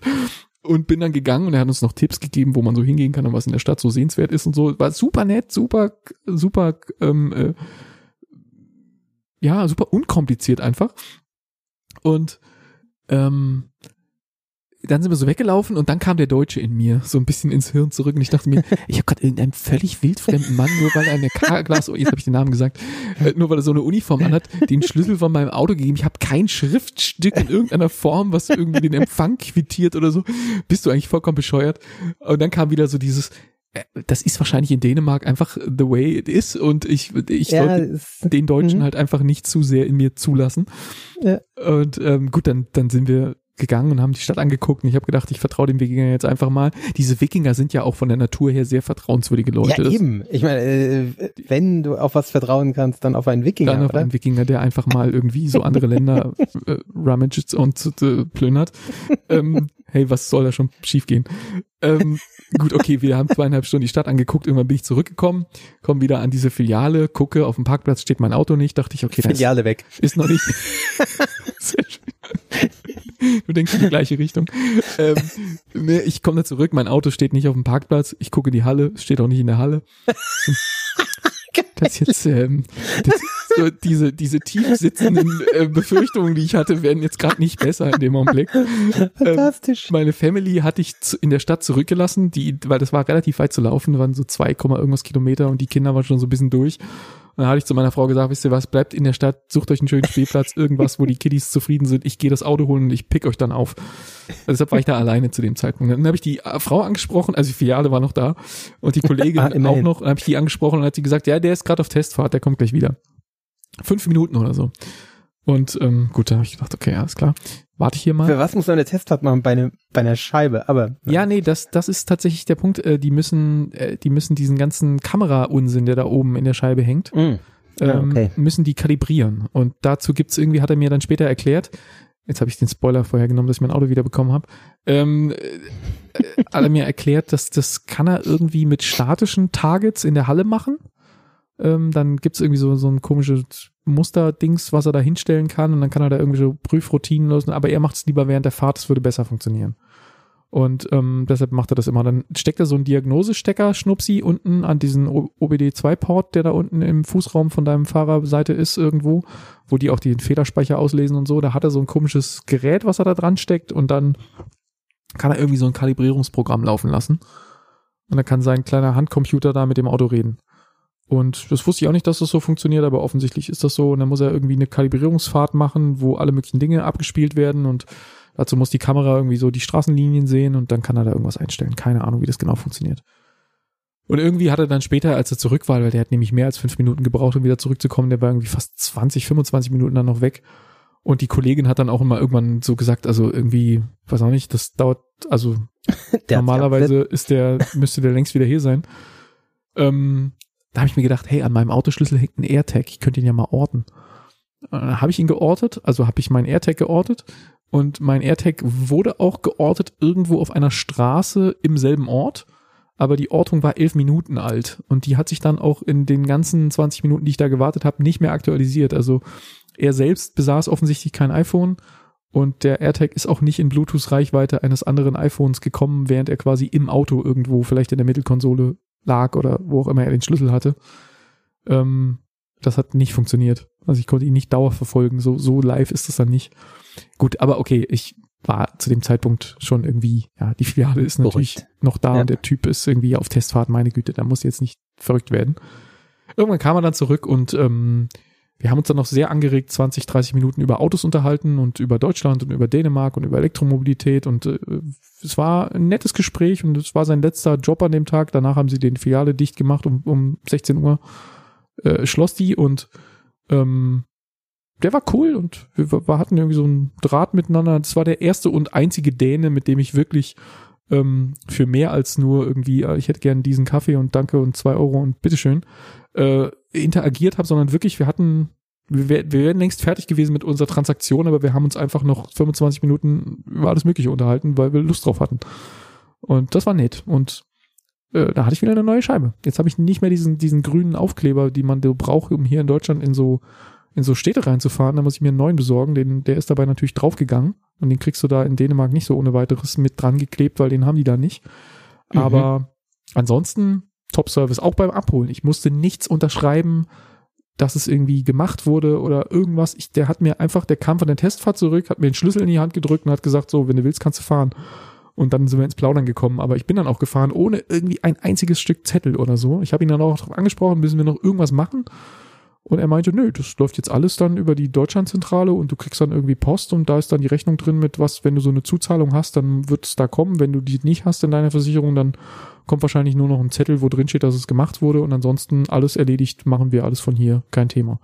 und bin dann gegangen und er hat uns noch Tipps gegeben, wo man so hingehen kann und was in der Stadt so sehenswert ist und so. War super nett, super, super, ähm, äh, ja, super unkompliziert einfach. Und ähm, dann sind wir so weggelaufen und dann kam der Deutsche in mir so ein bisschen ins Hirn zurück und ich dachte mir, (laughs) ich habe gerade irgendeinem völlig wildfremden Mann, nur weil er eine K-Glas, oh, jetzt habe ich den Namen gesagt, äh, nur weil er so eine Uniform anhat, den Schlüssel von meinem Auto gegeben. Ich habe kein Schriftstück in irgendeiner Form, was irgendwie den Empfang quittiert oder so. Bist du eigentlich vollkommen bescheuert? Und dann kam wieder so dieses, äh, das ist wahrscheinlich in Dänemark einfach the way it is und ich, ich Ja, sollte den Deutschen Mhm. halt einfach nicht zu sehr in mir zulassen. Ja. Und ähm, gut, dann, dann sind wir gegangen und haben die Stadt angeguckt und ich habe gedacht, ich vertraue den Wikinger jetzt einfach mal. Diese Wikinger sind ja auch von der Natur her sehr vertrauenswürdige Leute. Ja, eben. Ich meine, äh, wenn du auf was vertrauen kannst, dann auf einen Wikinger, Dann auf oder? einen Wikinger, der einfach mal irgendwie so andere Länder (laughs) äh, rummaged und äh, plündert. Ähm, hey, was soll da schon schiefgehen? Ähm, gut, okay, wir haben zweieinhalb Stunden die Stadt angeguckt, irgendwann bin ich zurückgekommen, komme wieder an diese Filiale, gucke, auf dem Parkplatz steht mein Auto nicht, dachte ich, okay, das Filiale weg. ist noch nicht. (laughs) Sehr schön. (laughs) Du denkst in die gleiche Richtung. Ähm, nee, ich komme da zurück, mein Auto steht nicht auf dem Parkplatz, ich gucke in die Halle, es steht auch nicht in der Halle. Das jetzt, ähm, das, so diese, diese tief sitzenden äh, Befürchtungen, die ich hatte, werden jetzt gerade nicht besser in dem Augenblick. Fantastisch. Meine Family hatte ich zu, in der Stadt zurückgelassen, die, weil das war relativ weit zu laufen, waren so 2, Komma irgendwas Kilometer und die Kinder waren schon so ein bisschen durch. Und dann hatte ich zu meiner Frau gesagt, wisst ihr was, bleibt in der Stadt, sucht euch einen schönen Spielplatz, (laughs) irgendwas, wo die Kiddies zufrieden sind. Ich gehe das Auto holen und ich pick euch dann auf. Deshalb war ich da alleine zu dem Zeitpunkt. Dann habe ich die äh, Frau angesprochen, also die Filiale war noch da und die Kollegin (laughs) Ah, auch noch, dann habe ich die angesprochen und hat sie gesagt, ja, der ist gerade auf Testfahrt, der kommt gleich wieder. Fünf Minuten oder so. Und ähm, gut, da habe ich gedacht, okay, alles klar. Warte ich hier mal. Für was muss man eine Testfahrt machen? Bei, ne, bei einer Scheibe, aber. Ja, nee, das, das ist tatsächlich der Punkt. Äh, die müssen, äh, die müssen diesen ganzen Kamera-Unsinn, der da oben in der Scheibe hängt, Mm. Ähm, okay. müssen die kalibrieren. Und dazu gibt's irgendwie, hat er mir dann später erklärt, jetzt habe ich den Spoiler vorher genommen, dass ich mein Auto wieder bekommen habe, ähm, äh, hat er mir erklärt, dass das kann er irgendwie mit statischen Targets in der Halle machen. Ähm, dann gibt's irgendwie so, so ein komisches Musterdings, was er da hinstellen kann und dann kann er da irgendwie so Prüfroutinen lösen, aber er macht es lieber während der Fahrt, es würde besser funktionieren. Und ähm, deshalb macht er das immer. Dann steckt er so einen Diagnosestecker, Schnupsi, unten an diesen OBD2-Port, der da unten im Fußraum von deinem Fahrerseite ist irgendwo, wo die auch den Federspeicher auslesen und so. Da hat er so ein komisches Gerät, was er da dran steckt und dann kann er irgendwie so ein Kalibrierungsprogramm laufen lassen. Und dann kann sein kleiner Handcomputer da mit dem Auto reden. Und das wusste ich auch nicht, dass das so funktioniert, aber offensichtlich ist das so. Und dann muss er irgendwie eine Kalibrierungsfahrt machen, wo alle möglichen Dinge abgespielt werden und dazu muss die Kamera irgendwie so die Straßenlinien sehen und dann kann er da irgendwas einstellen. Keine Ahnung, wie das genau funktioniert. Und irgendwie hat er dann später, als er zurück war, weil der hat nämlich mehr als fünf Minuten gebraucht, um wieder zurückzukommen, der war irgendwie fast 20, 25 Minuten dann noch weg. Und die Kollegin hat dann auch immer irgendwann so gesagt, also irgendwie, weiß auch nicht, das dauert, also (laughs) Normalerweise ist der, müsste der längst wieder hier sein. Ähm, da habe ich mir gedacht, hey, an meinem Autoschlüssel hängt ein AirTag, ich könnte ihn ja mal orten. Äh, habe ich ihn geortet, also habe ich meinen AirTag geortet und mein AirTag wurde auch geortet irgendwo auf einer Straße im selben Ort, aber die Ortung war elf Minuten alt und die hat sich dann auch in den ganzen 20 Minuten, die ich da gewartet habe, nicht mehr aktualisiert. Also er selbst besaß offensichtlich kein iPhone Und der AirTag ist auch nicht in Bluetooth-Reichweite eines anderen iPhones gekommen, während er quasi im Auto irgendwo vielleicht in der Mittelkonsole lag oder wo auch immer er den Schlüssel hatte. Ähm, das hat nicht funktioniert. Also ich konnte ihn nicht dauer verfolgen. So, so live ist das dann nicht. Gut, aber okay, ich war zu dem Zeitpunkt schon irgendwie, ja, die Filiale ist natürlich Beruhigt. noch da ja. und der Typ ist irgendwie auf Testfahrt, meine Güte, da muss jetzt nicht verrückt werden. Irgendwann kam er dann zurück und ähm, wir haben uns dann noch sehr angeregt 20, 30 Minuten über Autos unterhalten und über Deutschland und über Dänemark und über Elektromobilität und äh, es war ein nettes Gespräch und es war sein letzter Job an dem Tag. Danach haben sie den Filiale dicht gemacht um, um 16 Uhr, äh, schloss die und ähm, der war cool und wir, wir hatten irgendwie so einen Draht miteinander. Das war der erste und einzige Däne, mit dem ich wirklich ähm, für mehr als nur irgendwie, äh, ich hätte gern diesen Kaffee und danke und zwei Euro und bitteschön, äh, interagiert habe, sondern wirklich, wir hatten, wir, wir wären längst fertig gewesen mit unserer Transaktion, aber wir haben uns einfach noch 25 Minuten über alles Mögliche unterhalten, weil wir Lust drauf hatten. Und das war nett. Und äh, da hatte ich wieder eine neue Scheibe. Jetzt habe ich nicht mehr diesen, diesen grünen Aufkleber, die man so braucht, um hier in Deutschland in so in so Städte reinzufahren, da muss ich mir einen neuen besorgen. Den, der ist dabei natürlich draufgegangen und den kriegst du da in Dänemark nicht so ohne weiteres mit dran geklebt, weil den haben die da nicht. Mhm. Aber ansonsten Top-Service, auch beim Abholen. Ich musste nichts unterschreiben, dass es irgendwie gemacht wurde oder irgendwas. Ich, der hat mir einfach, der kam von der Testfahrt zurück, hat mir den Schlüssel in die Hand gedrückt und hat gesagt, so, wenn du willst, kannst du fahren. Und dann sind wir ins Plaudern gekommen. Aber ich bin dann auch gefahren, ohne irgendwie ein einziges Stück Zettel oder so. Ich habe ihn dann auch darauf angesprochen, müssen wir noch irgendwas machen? Und er meinte, nö, das läuft jetzt alles dann über die Deutschlandzentrale und du kriegst dann irgendwie Post und da ist dann die Rechnung drin mit was, wenn du so eine Zuzahlung hast, dann wird es da kommen. Wenn du die nicht hast in deiner Versicherung, dann kommt wahrscheinlich nur noch ein Zettel, wo drin steht, dass es gemacht wurde und ansonsten alles erledigt, machen wir alles von hier, kein Thema.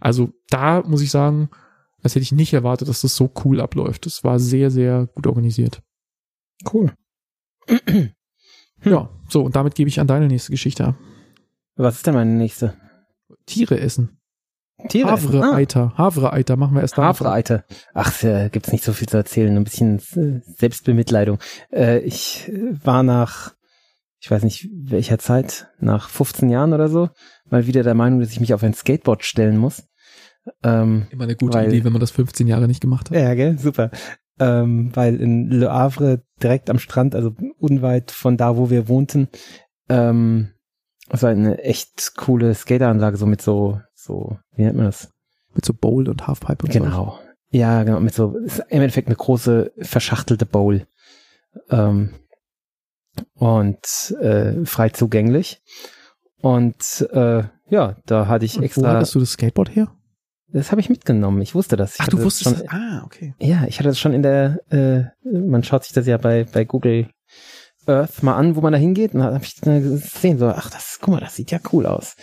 Also da muss ich sagen, das hätte ich nicht erwartet, dass das so cool abläuft. Das war sehr, sehr gut organisiert. Cool. ja, so, und damit gebe ich an deine nächste Geschichte ab. Was ist denn meine nächste? Tiere essen. Tiere Havreeiter. Ah. Havreeiter machen wir erst da. Havreeiter. Ach, äh, gibt's nicht so viel zu erzählen. Ein bisschen Selbstbemitleidung. Äh, ich war nach, ich weiß nicht welcher Zeit, nach 15 Jahren oder so, mal wieder der Meinung, dass ich mich auf ein Skateboard stellen muss. Ähm, Immer eine gute weil, Idee, wenn man das 15 Jahre nicht gemacht hat. Ja, gell? Super. Ähm, weil in Le Havre direkt am Strand, also unweit von da, wo wir wohnten, ähm, das war eine echt coole Skateranlage, so mit so, so, wie nennt man das? Mit so Bowl und Halfpipe und Genau. So. Ja, genau, mit so, ist im Endeffekt eine große verschachtelte Bowl. Ähm, und äh, frei zugänglich. Und äh, ja, da hatte ich und extra. Wo hattest du das Skateboard her? Das habe ich mitgenommen. Ich wusste das. Ich Ach, du wusstest das schon, Ah, okay. Ja, ich hatte das schon in der, äh, man schaut sich das ja bei, bei Google Earth mal an, wo man da hingeht. Und dann habe ich gesehen, so, ach, das, guck mal, das sieht ja cool aus.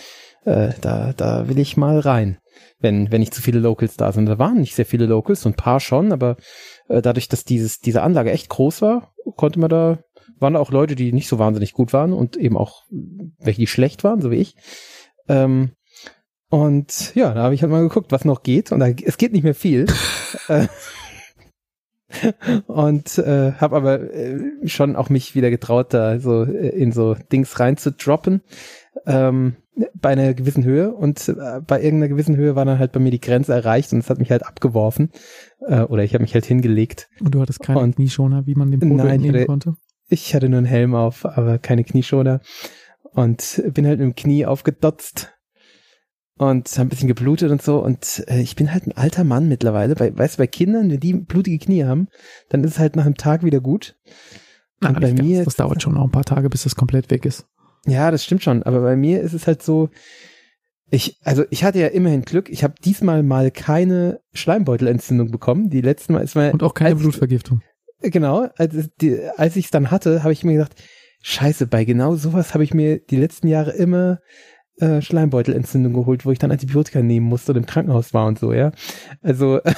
Äh, da, da will ich mal rein, wenn, wenn nicht zu viele Locals da sind. Da waren nicht sehr viele Locals, so ein paar schon, aber äh, dadurch, dass dieses, diese Anlage echt groß war, konnte man da, waren da auch Leute, die nicht so wahnsinnig gut waren und eben auch welche, die schlecht waren, so wie ich. Ähm, und ja, da habe ich halt mal geguckt, was noch geht. Und da, es geht nicht mehr viel. (laughs) (laughs) Und äh, habe aber äh, schon auch mich wieder getraut, da so äh, in so Dings rein zu droppen ähm, bei einer gewissen Höhe und äh, bei irgendeiner gewissen Höhe war dann halt bei mir die Grenze erreicht und es hat mich halt abgeworfen äh, oder ich habe mich halt hingelegt. Und du hattest keine und, Knieschoner, wie man den Probe nein, nehmen konnte? Ich hatte nur einen Helm auf, aber keine Knieschoner und bin halt mit dem Knie aufgedotzt und haben ein bisschen geblutet und so. Und äh, ich bin halt ein alter Mann mittlerweile. Bei, weißt du, bei Kindern, wenn die blutige Knie haben, dann ist es halt nach einem Tag wieder gut. Na, und bei mir. Das dauert schon noch ein paar Tage, bis das komplett weg ist. Ja, das stimmt schon. Aber bei mir ist es halt so, ich, also ich hatte ja immerhin Glück. Ich habe diesmal mal keine Schleimbeutelentzündung bekommen. Die letzten Mal ist mal. Und auch keine als, Blutvergiftung. Genau. Als, die, als ich es dann hatte, habe ich mir gedacht, Scheiße, bei genau sowas habe ich mir die letzten Jahre immer äh, Schleimbeutelentzündung geholt, wo ich dann Antibiotika nehmen musste und im Krankenhaus war und so, ja. Also (laughs)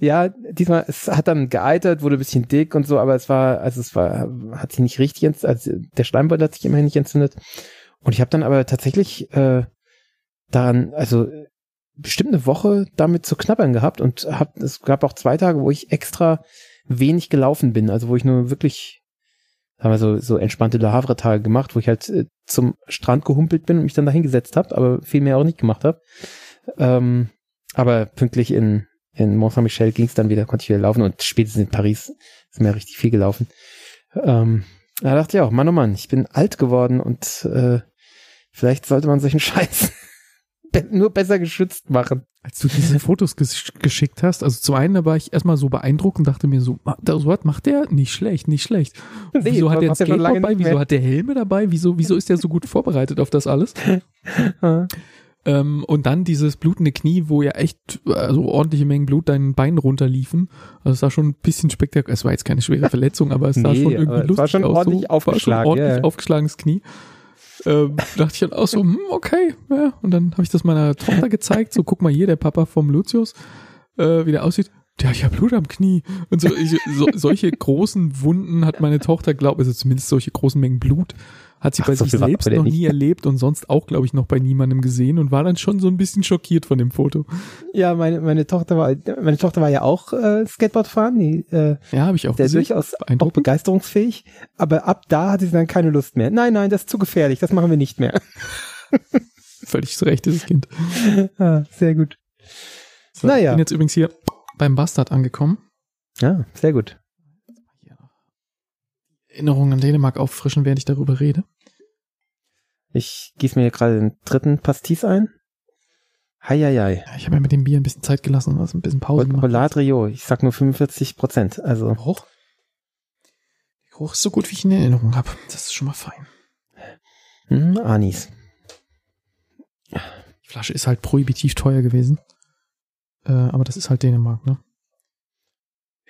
ja, diesmal, es hat dann geeitert, wurde ein bisschen dick und so, aber es war, also es war, hat sich nicht richtig, also der Schleimbeutel hat sich immerhin nicht entzündet. Und ich habe dann aber tatsächlich äh, daran, also bestimmt eine Woche damit zu knabbern gehabt und hab, es gab auch zwei Tage, wo ich extra wenig gelaufen bin, also wo ich nur wirklich haben wir so, so entspannte Le Havre-Tage gemacht, wo ich halt äh, zum Strand gehumpelt bin und mich dann da hingesetzt habe, aber viel mehr auch nicht gemacht habe. Ähm, aber pünktlich in, in Mont Saint-Michel ging es dann wieder, konnte ich wieder laufen und spätestens in Paris ist mir richtig viel gelaufen. Ähm, da dachte ich auch, Mann, oh Mann, ich bin alt geworden und äh, vielleicht sollte man solchen (laughs) Scheiß nur besser geschützt machen. Als du diese Fotos ges geschickt hast, also zum einen da war ich erstmal so beeindruckt und dachte mir so, so was macht der? Nicht schlecht, nicht schlecht. (laughs) Nee, wieso hat der ein Skateboard dabei? Wieso hat der Helme dabei? Wieso, wieso ist der so gut vorbereitet auf das alles? (laughs) ähm, und dann dieses blutende Knie, wo ja echt also ordentliche Mengen Blut deinen Beinen runterliefen. Also es sah schon ein bisschen spektakulär. Es war jetzt keine schwere (laughs) Verletzung, aber es sah nee, schon irgendwie lustig war schon aus. Ordentlich so, aufgeschlagen, war schon ordentlich yeah. aufgeschlagenes Knie ähm, dachte ich dann auch so, hm, okay, ja. Und dann habe ich das meiner Tochter gezeigt, so guck mal hier, der Papa vom Lucius, äh, wie der aussieht. Der hat ja Blut am Knie. Und so, ich, so solche großen Wunden hat meine Tochter, glaube ich, also zumindest solche großen Mengen Blut, hat sie Ach, bei so sich selbst noch nie erlebt und sonst auch, glaube ich, noch bei niemandem gesehen und war dann schon so ein bisschen schockiert von dem Foto. Ja, meine, meine Tochter war, meine Tochter war ja auch äh, Skateboard fahren. Die, äh, ja, habe ich auch der gesehen. durchaus auch begeisterungsfähig. Aber ab da hatte sie dann keine Lust mehr. Nein, nein, das ist zu gefährlich. Das machen wir nicht mehr. (laughs) Völlig zurecht, dieses Kind. (laughs) ah, sehr gut. So, naja. Ich bin jetzt übrigens hier beim Bastard angekommen. Ja, sehr gut. Erinnerungen an Dänemark auffrischen, während ich darüber rede. Ich gieße mir gerade den dritten Pastis ein. Heieiei. Ja, ich habe mir mit dem Bier ein bisschen Zeit gelassen und also ein bisschen Pause gemacht. Roladrio, ich sag nur 45 Prozent. Also. Geruch? Der Geruch ist so gut, wie ich ihn in Erinnerung habe. Das ist schon mal fein. Hm, Anis. Die Flasche ist halt prohibitiv teuer gewesen. Äh, aber das ist halt Dänemark, ne?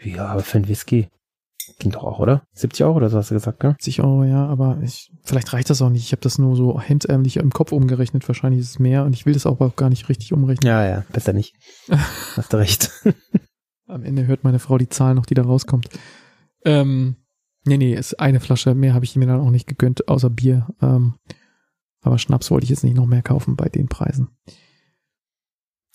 Ja, aber für ein Whisky. Ging doch auch, oder? 70 Euro oder so hast du gesagt, gell? 70 Euro, ja, aber ich, vielleicht reicht das auch nicht. Ich habe das nur so hemdsärmlich im Kopf umgerechnet. Wahrscheinlich ist es mehr und ich will das auch gar nicht richtig umrechnen. Ja, ja, besser nicht. (laughs) hast du recht. (laughs) Am Ende hört meine Frau die Zahl noch, die da rauskommt. Ähm, nee, nee, ist eine Flasche. Mehr habe ich mir dann auch nicht gegönnt, außer Bier. Ähm, aber Schnaps wollte ich jetzt nicht noch mehr kaufen bei den Preisen.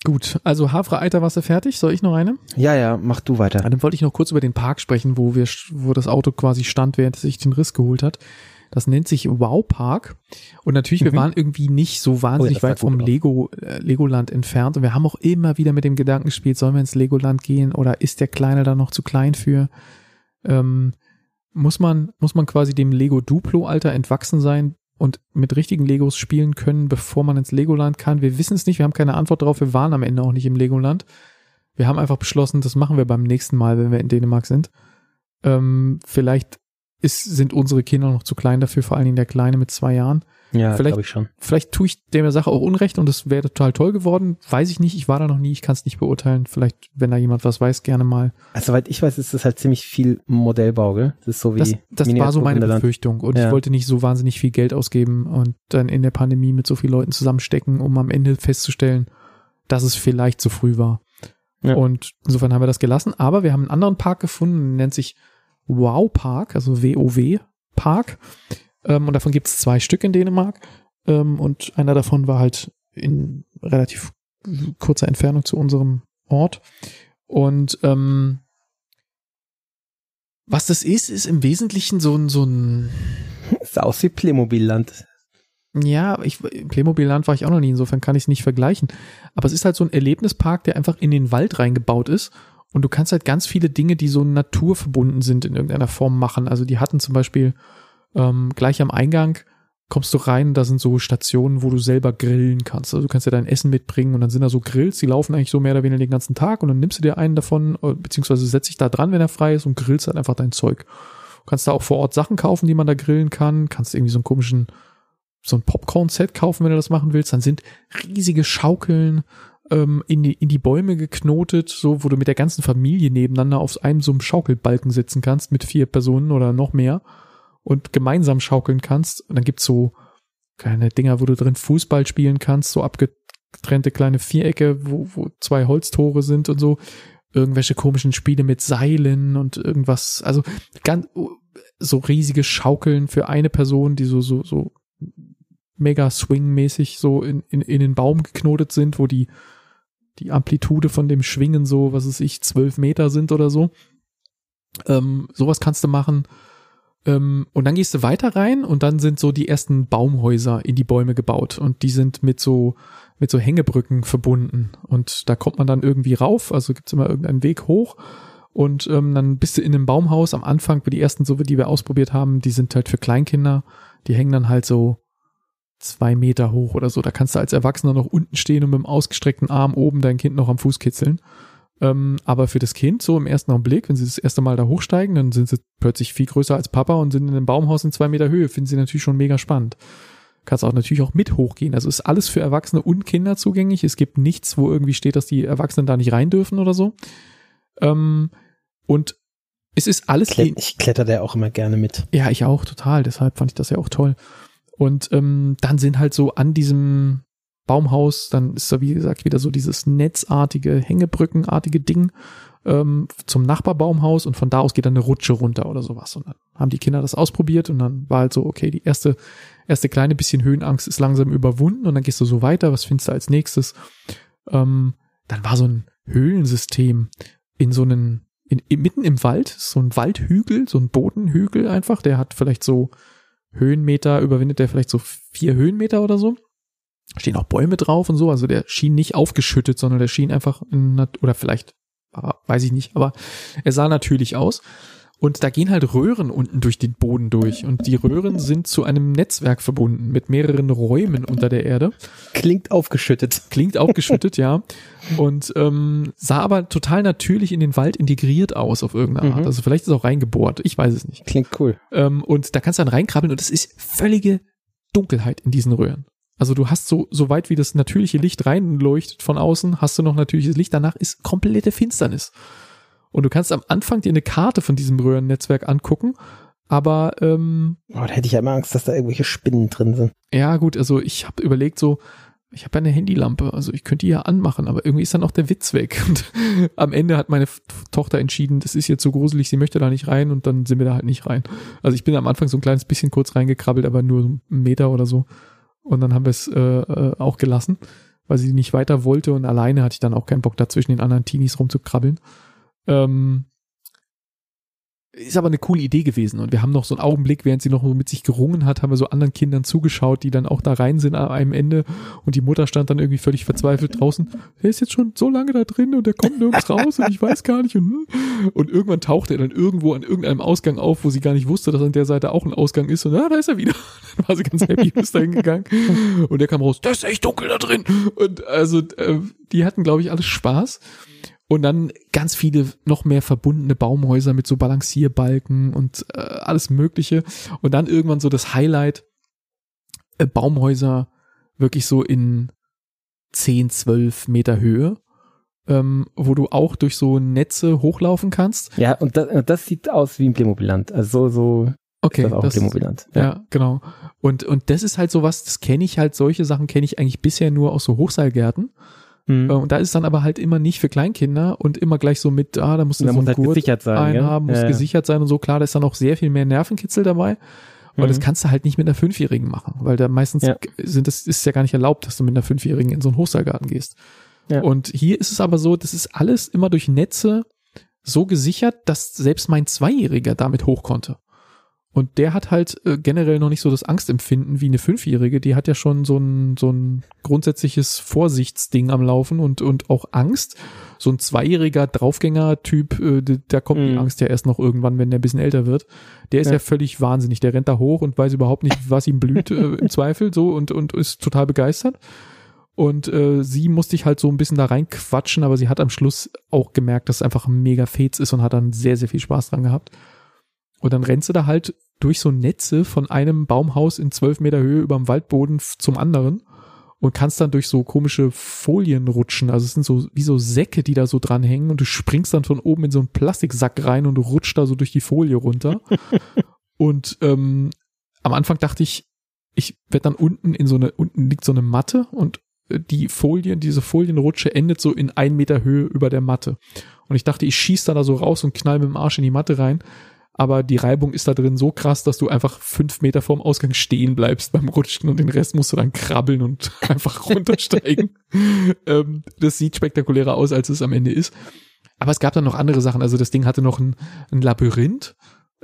Gut, also Hafre-Eiterwasser fertig. Soll ich noch eine? Ja, ja, mach du weiter. Dann wollte ich noch kurz über den Park sprechen, wo wir, wo das Auto quasi stand, während es sich den Riss geholt hat. Das nennt sich Wow Park. Und natürlich, mhm. wir waren irgendwie nicht so wahnsinnig oh, ja, weit vom Lego, äh, Legoland entfernt. Und wir haben auch immer wieder mit dem Gedanken gespielt, sollen wir ins Legoland gehen oder ist der Kleine da noch zu klein für? Ähm, muss man, muss man quasi dem Lego Duplo Alter entwachsen sein, und mit richtigen Legos spielen können, bevor man ins Legoland kann. Wir wissen es nicht, wir haben keine Antwort darauf, wir waren am Ende auch nicht im Legoland. Wir haben einfach beschlossen, das machen wir beim nächsten Mal, wenn wir in Dänemark sind. Ähm, vielleicht ist, sind unsere Kinder noch zu klein dafür, vor allen Dingen der Kleine mit zwei Jahren. Ja, glaube ich schon. Vielleicht tue ich der Sache auch Unrecht und es wäre total toll geworden. Weiß ich nicht, ich war da noch nie, ich kann es nicht beurteilen. Vielleicht, wenn da jemand was weiß, gerne mal. Also, soweit ich weiß, ist das halt ziemlich viel Modellbau, gell? Das ist so wie. Das, das war so meine Befürchtung und ja. ich wollte nicht so wahnsinnig viel Geld ausgeben und dann in der Pandemie mit so vielen Leuten zusammenstecken, um am Ende festzustellen, dass es vielleicht zu früh war. Ja. Und insofern haben wir das gelassen, aber wir haben einen anderen Park gefunden, nennt sich Wow Park, also W-O-W Park. Ähm, und davon gibt es zwei Stück in Dänemark. Ähm, und einer davon war halt in relativ kurzer Entfernung zu unserem Ort. Und ähm, was das ist, ist im Wesentlichen so ein, so ein. Das (laughs) aus wie Playmobil-Land. Ja, ich, Playmobil-Land war ich auch noch nie, insofern kann ich es nicht vergleichen. Aber es ist halt so ein Erlebnispark, der einfach in den Wald reingebaut ist. Und du kannst halt ganz viele Dinge, die so naturverbunden sind, in irgendeiner Form machen. Also die hatten zum Beispiel ähm, gleich am Eingang kommst du rein, da sind so Stationen, wo du selber grillen kannst. Also du kannst ja dein Essen mitbringen und dann sind da so Grills, die laufen eigentlich so mehr oder weniger den ganzen Tag und dann nimmst du dir einen davon, äh, beziehungsweise setzt dich da dran, wenn er frei ist und grillst halt einfach dein Zeug. Du kannst da auch vor Ort Sachen kaufen, die man da grillen kann. Kannst irgendwie so einen komischen, so ein Popcorn-Set kaufen, wenn du das machen willst. Dann sind riesige Schaukeln ähm, in, die, in die Bäume geknotet, so wo du mit der ganzen Familie nebeneinander auf einem so einem Schaukelbalken sitzen kannst mit vier Personen oder noch mehr und gemeinsam schaukeln kannst. Und dann gibt's so kleine Dinger, wo du drin Fußball spielen kannst, so abgetrennte kleine Vierecke, wo, wo zwei Holztore sind und so. Irgendwelche komischen Spiele mit Seilen und irgendwas, also ganz so riesige Schaukeln für eine Person, die so, so, so mega swing-mäßig so in, in, in den Baum geknotet sind, wo die, die Amplitude von dem Schwingen so, was weiß ich, zwölf Meter sind oder so. Ähm, sowas kannst du machen. Ähm, und dann gehst du weiter rein und dann sind so die ersten Baumhäuser in die Bäume gebaut und die sind mit so mit so Hängebrücken verbunden und da kommt man dann irgendwie rauf, also gibt's immer irgendeinen Weg hoch und ähm, dann bist du in einem Baumhaus am Anfang, die ersten so, die wir ausprobiert haben, die sind halt für Kleinkinder, die hängen dann halt so zwei Meter hoch oder so. Da kannst du als Erwachsener noch unten stehen und mit dem ausgestreckten Arm oben dein Kind noch am Fuß kitzeln. Ähm, aber für das Kind, so im ersten Augenblick, wenn sie das erste Mal da hochsteigen, dann sind sie plötzlich viel größer als Papa und sind in einem Baumhaus in zwei Meter Höhe. Finden sie natürlich schon mega spannend. Kannst auch natürlich auch mit hochgehen. Also ist alles für Erwachsene und Kinder zugänglich. Es gibt nichts, wo irgendwie steht, dass die Erwachsenen da nicht rein dürfen oder so. Ähm, und es ist alles. Klett, ich kletter da auch immer gerne mit. Ja, ich auch, total. Deshalb fand ich das ja auch toll. Und ähm, dann sind halt so an diesem Baumhaus, dann ist da wie gesagt wieder so dieses netzartige, Hängebrückenartige Ding ähm, zum Nachbarbaumhaus und von da aus geht dann eine Rutsche runter oder sowas. Und dann haben die Kinder das ausprobiert und dann war halt so, okay, die erste, erste kleine bisschen Höhenangst ist langsam überwunden und dann gehst du so weiter, was findest du als nächstes? Ähm, dann war so ein Höhlensystem in so einen, in, in, mitten im Wald, so ein Waldhügel, so ein Bodenhügel einfach, der hat vielleicht so Höhenmeter, überwindet der vielleicht so vier Höhenmeter oder so stehen auch Bäume drauf und so. Also der schien nicht aufgeschüttet, sondern der schien einfach in, oder vielleicht, weiß ich nicht, aber er sah natürlich aus. Und da gehen halt Röhren unten durch den Boden durch. Und die Röhren sind zu einem Netzwerk verbunden mit mehreren Räumen unter der Erde. Klingt aufgeschüttet. Klingt aufgeschüttet, (laughs) ja. Und ähm, sah aber total natürlich in den Wald integriert aus auf irgendeine Art. Mhm. Also vielleicht ist auch reingebohrt. Ich weiß es nicht. Klingt cool. Ähm, und da kannst du dann reinkrabbeln und es ist völlige Dunkelheit in diesen Röhren. Also du hast so, so weit wie das natürliche Licht reinleuchtet von außen, hast du noch natürliches Licht, danach ist komplette Finsternis. Und du kannst am Anfang dir eine Karte von diesem Röhrennetzwerk angucken, aber ähm, oh, da hätte ich ja immer Angst, dass da irgendwelche Spinnen drin sind. Ja, gut, also ich habe überlegt so, ich habe ja eine Handylampe, also ich könnte die ja anmachen, aber irgendwie ist dann auch der Witz weg. Und (laughs) am Ende hat meine Tochter entschieden, das ist jetzt so gruselig, sie möchte da nicht rein und dann sind wir da halt nicht rein. Also ich bin am Anfang so ein kleines bisschen kurz reingekrabbelt, aber nur einen Meter oder so. Und dann haben wir es äh, äh, auch gelassen, weil sie nicht weiter wollte und alleine hatte ich dann auch keinen Bock, da zwischen den anderen Teenies rumzukrabbeln. Ähm, ist aber eine coole Idee gewesen. Und wir haben noch so einen Augenblick, während sie noch mit sich gerungen hat, haben wir so anderen Kindern zugeschaut, die dann auch da rein sind an einem Ende. Und die Mutter stand dann irgendwie völlig verzweifelt draußen. Er ist jetzt schon so lange da drin und er kommt nirgends raus und ich weiß gar nicht. Und, hm. und irgendwann tauchte er dann irgendwo an irgendeinem Ausgang auf, wo sie gar nicht wusste, dass an der Seite auch ein Ausgang ist. Und ah, da ist er wieder. (laughs) Dann war sie ganz happy, (laughs) ist da hingegangen. Und er kam raus, das ist echt dunkel da drin. Und also, äh, die hatten, glaube ich, alles Spaß. Und dann ganz viele noch mehr verbundene Baumhäuser mit so Balancierbalken und äh, alles Mögliche. Und dann irgendwann so das Highlight, äh, Baumhäuser wirklich so in 10, 12 Meter Höhe. Ähm, wo du auch durch so Netze hochlaufen kannst. Ja, und das, das sieht aus wie ein Playmobiland. Also so, so okay, ist das auch das Playmobiland. Ja. ja, genau. Und, und das ist halt so was, das kenne ich halt, solche Sachen kenne ich eigentlich bisher nur aus so Hochseilgärten. Mhm. Äh, und da ist dann aber halt immer nicht für Kleinkinder und immer gleich so mit, ah, da musst du da so muss halt Gurt gesichert sein, einhaben, ja? muss ja, gesichert sein und so. Klar, da ist dann auch sehr viel mehr Nervenkitzel dabei. Aber mhm. das kannst du halt nicht mit einer Fünfjährigen machen, weil da meistens ja. sind das ist ja gar nicht erlaubt, dass du mit einer Fünfjährigen in so einen Hochseilgarten gehst. Ja. Und hier ist es aber so, das ist alles immer durch Netze so gesichert, dass selbst mein Zweijähriger damit hoch konnte. Und der hat halt äh, generell noch nicht so das Angstempfinden wie eine Fünfjährige. Die hat ja schon so ein, so ein grundsätzliches Vorsichtsding am Laufen und, und auch Angst. So ein zweijähriger Draufgänger-Typ, äh, da kommt mm. die mhm. Angst ja erst noch irgendwann, wenn der ein bisschen älter wird. Der ist ja. ja völlig wahnsinnig. Der rennt da hoch und weiß überhaupt nicht, was ihm blüht äh, im Zweifel so und, und ist total begeistert. Und äh, sie musste ich halt so ein bisschen da reinquatschen, aber sie hat am Schluss auch gemerkt, dass es einfach ein mega Fets ist und hat dann sehr, sehr viel Spaß dran gehabt. Und dann rennst du da halt durch so Netze von einem Baumhaus in zwölf Meter Höhe über dem Waldboden zum anderen und kannst dann durch so komische Folien rutschen. Also es sind so wie so Säcke, die da so dranhängen und du springst dann von oben in so einen Plastiksack rein und du rutschst da so durch die Folie runter. (laughs) und ähm, am Anfang dachte ich, ich werde dann unten in so eine, unten liegt so eine Matte und äh, die Folien, diese Folienrutsche endet so in ein Meter Höhe über der Matte. Und ich dachte, ich schieß da, da so raus und knall mit dem Arsch in die Matte rein aber die Reibung ist da drin so krass, dass du einfach fünf Meter vorm Ausgang stehen bleibst beim Rutschen und den Rest musst du dann krabbeln und (laughs) einfach runtersteigen. (laughs) ähm, das sieht spektakulärer aus, als es am Ende ist. Aber es gab dann noch andere Sachen. Also das Ding hatte noch ein, ein Labyrinth,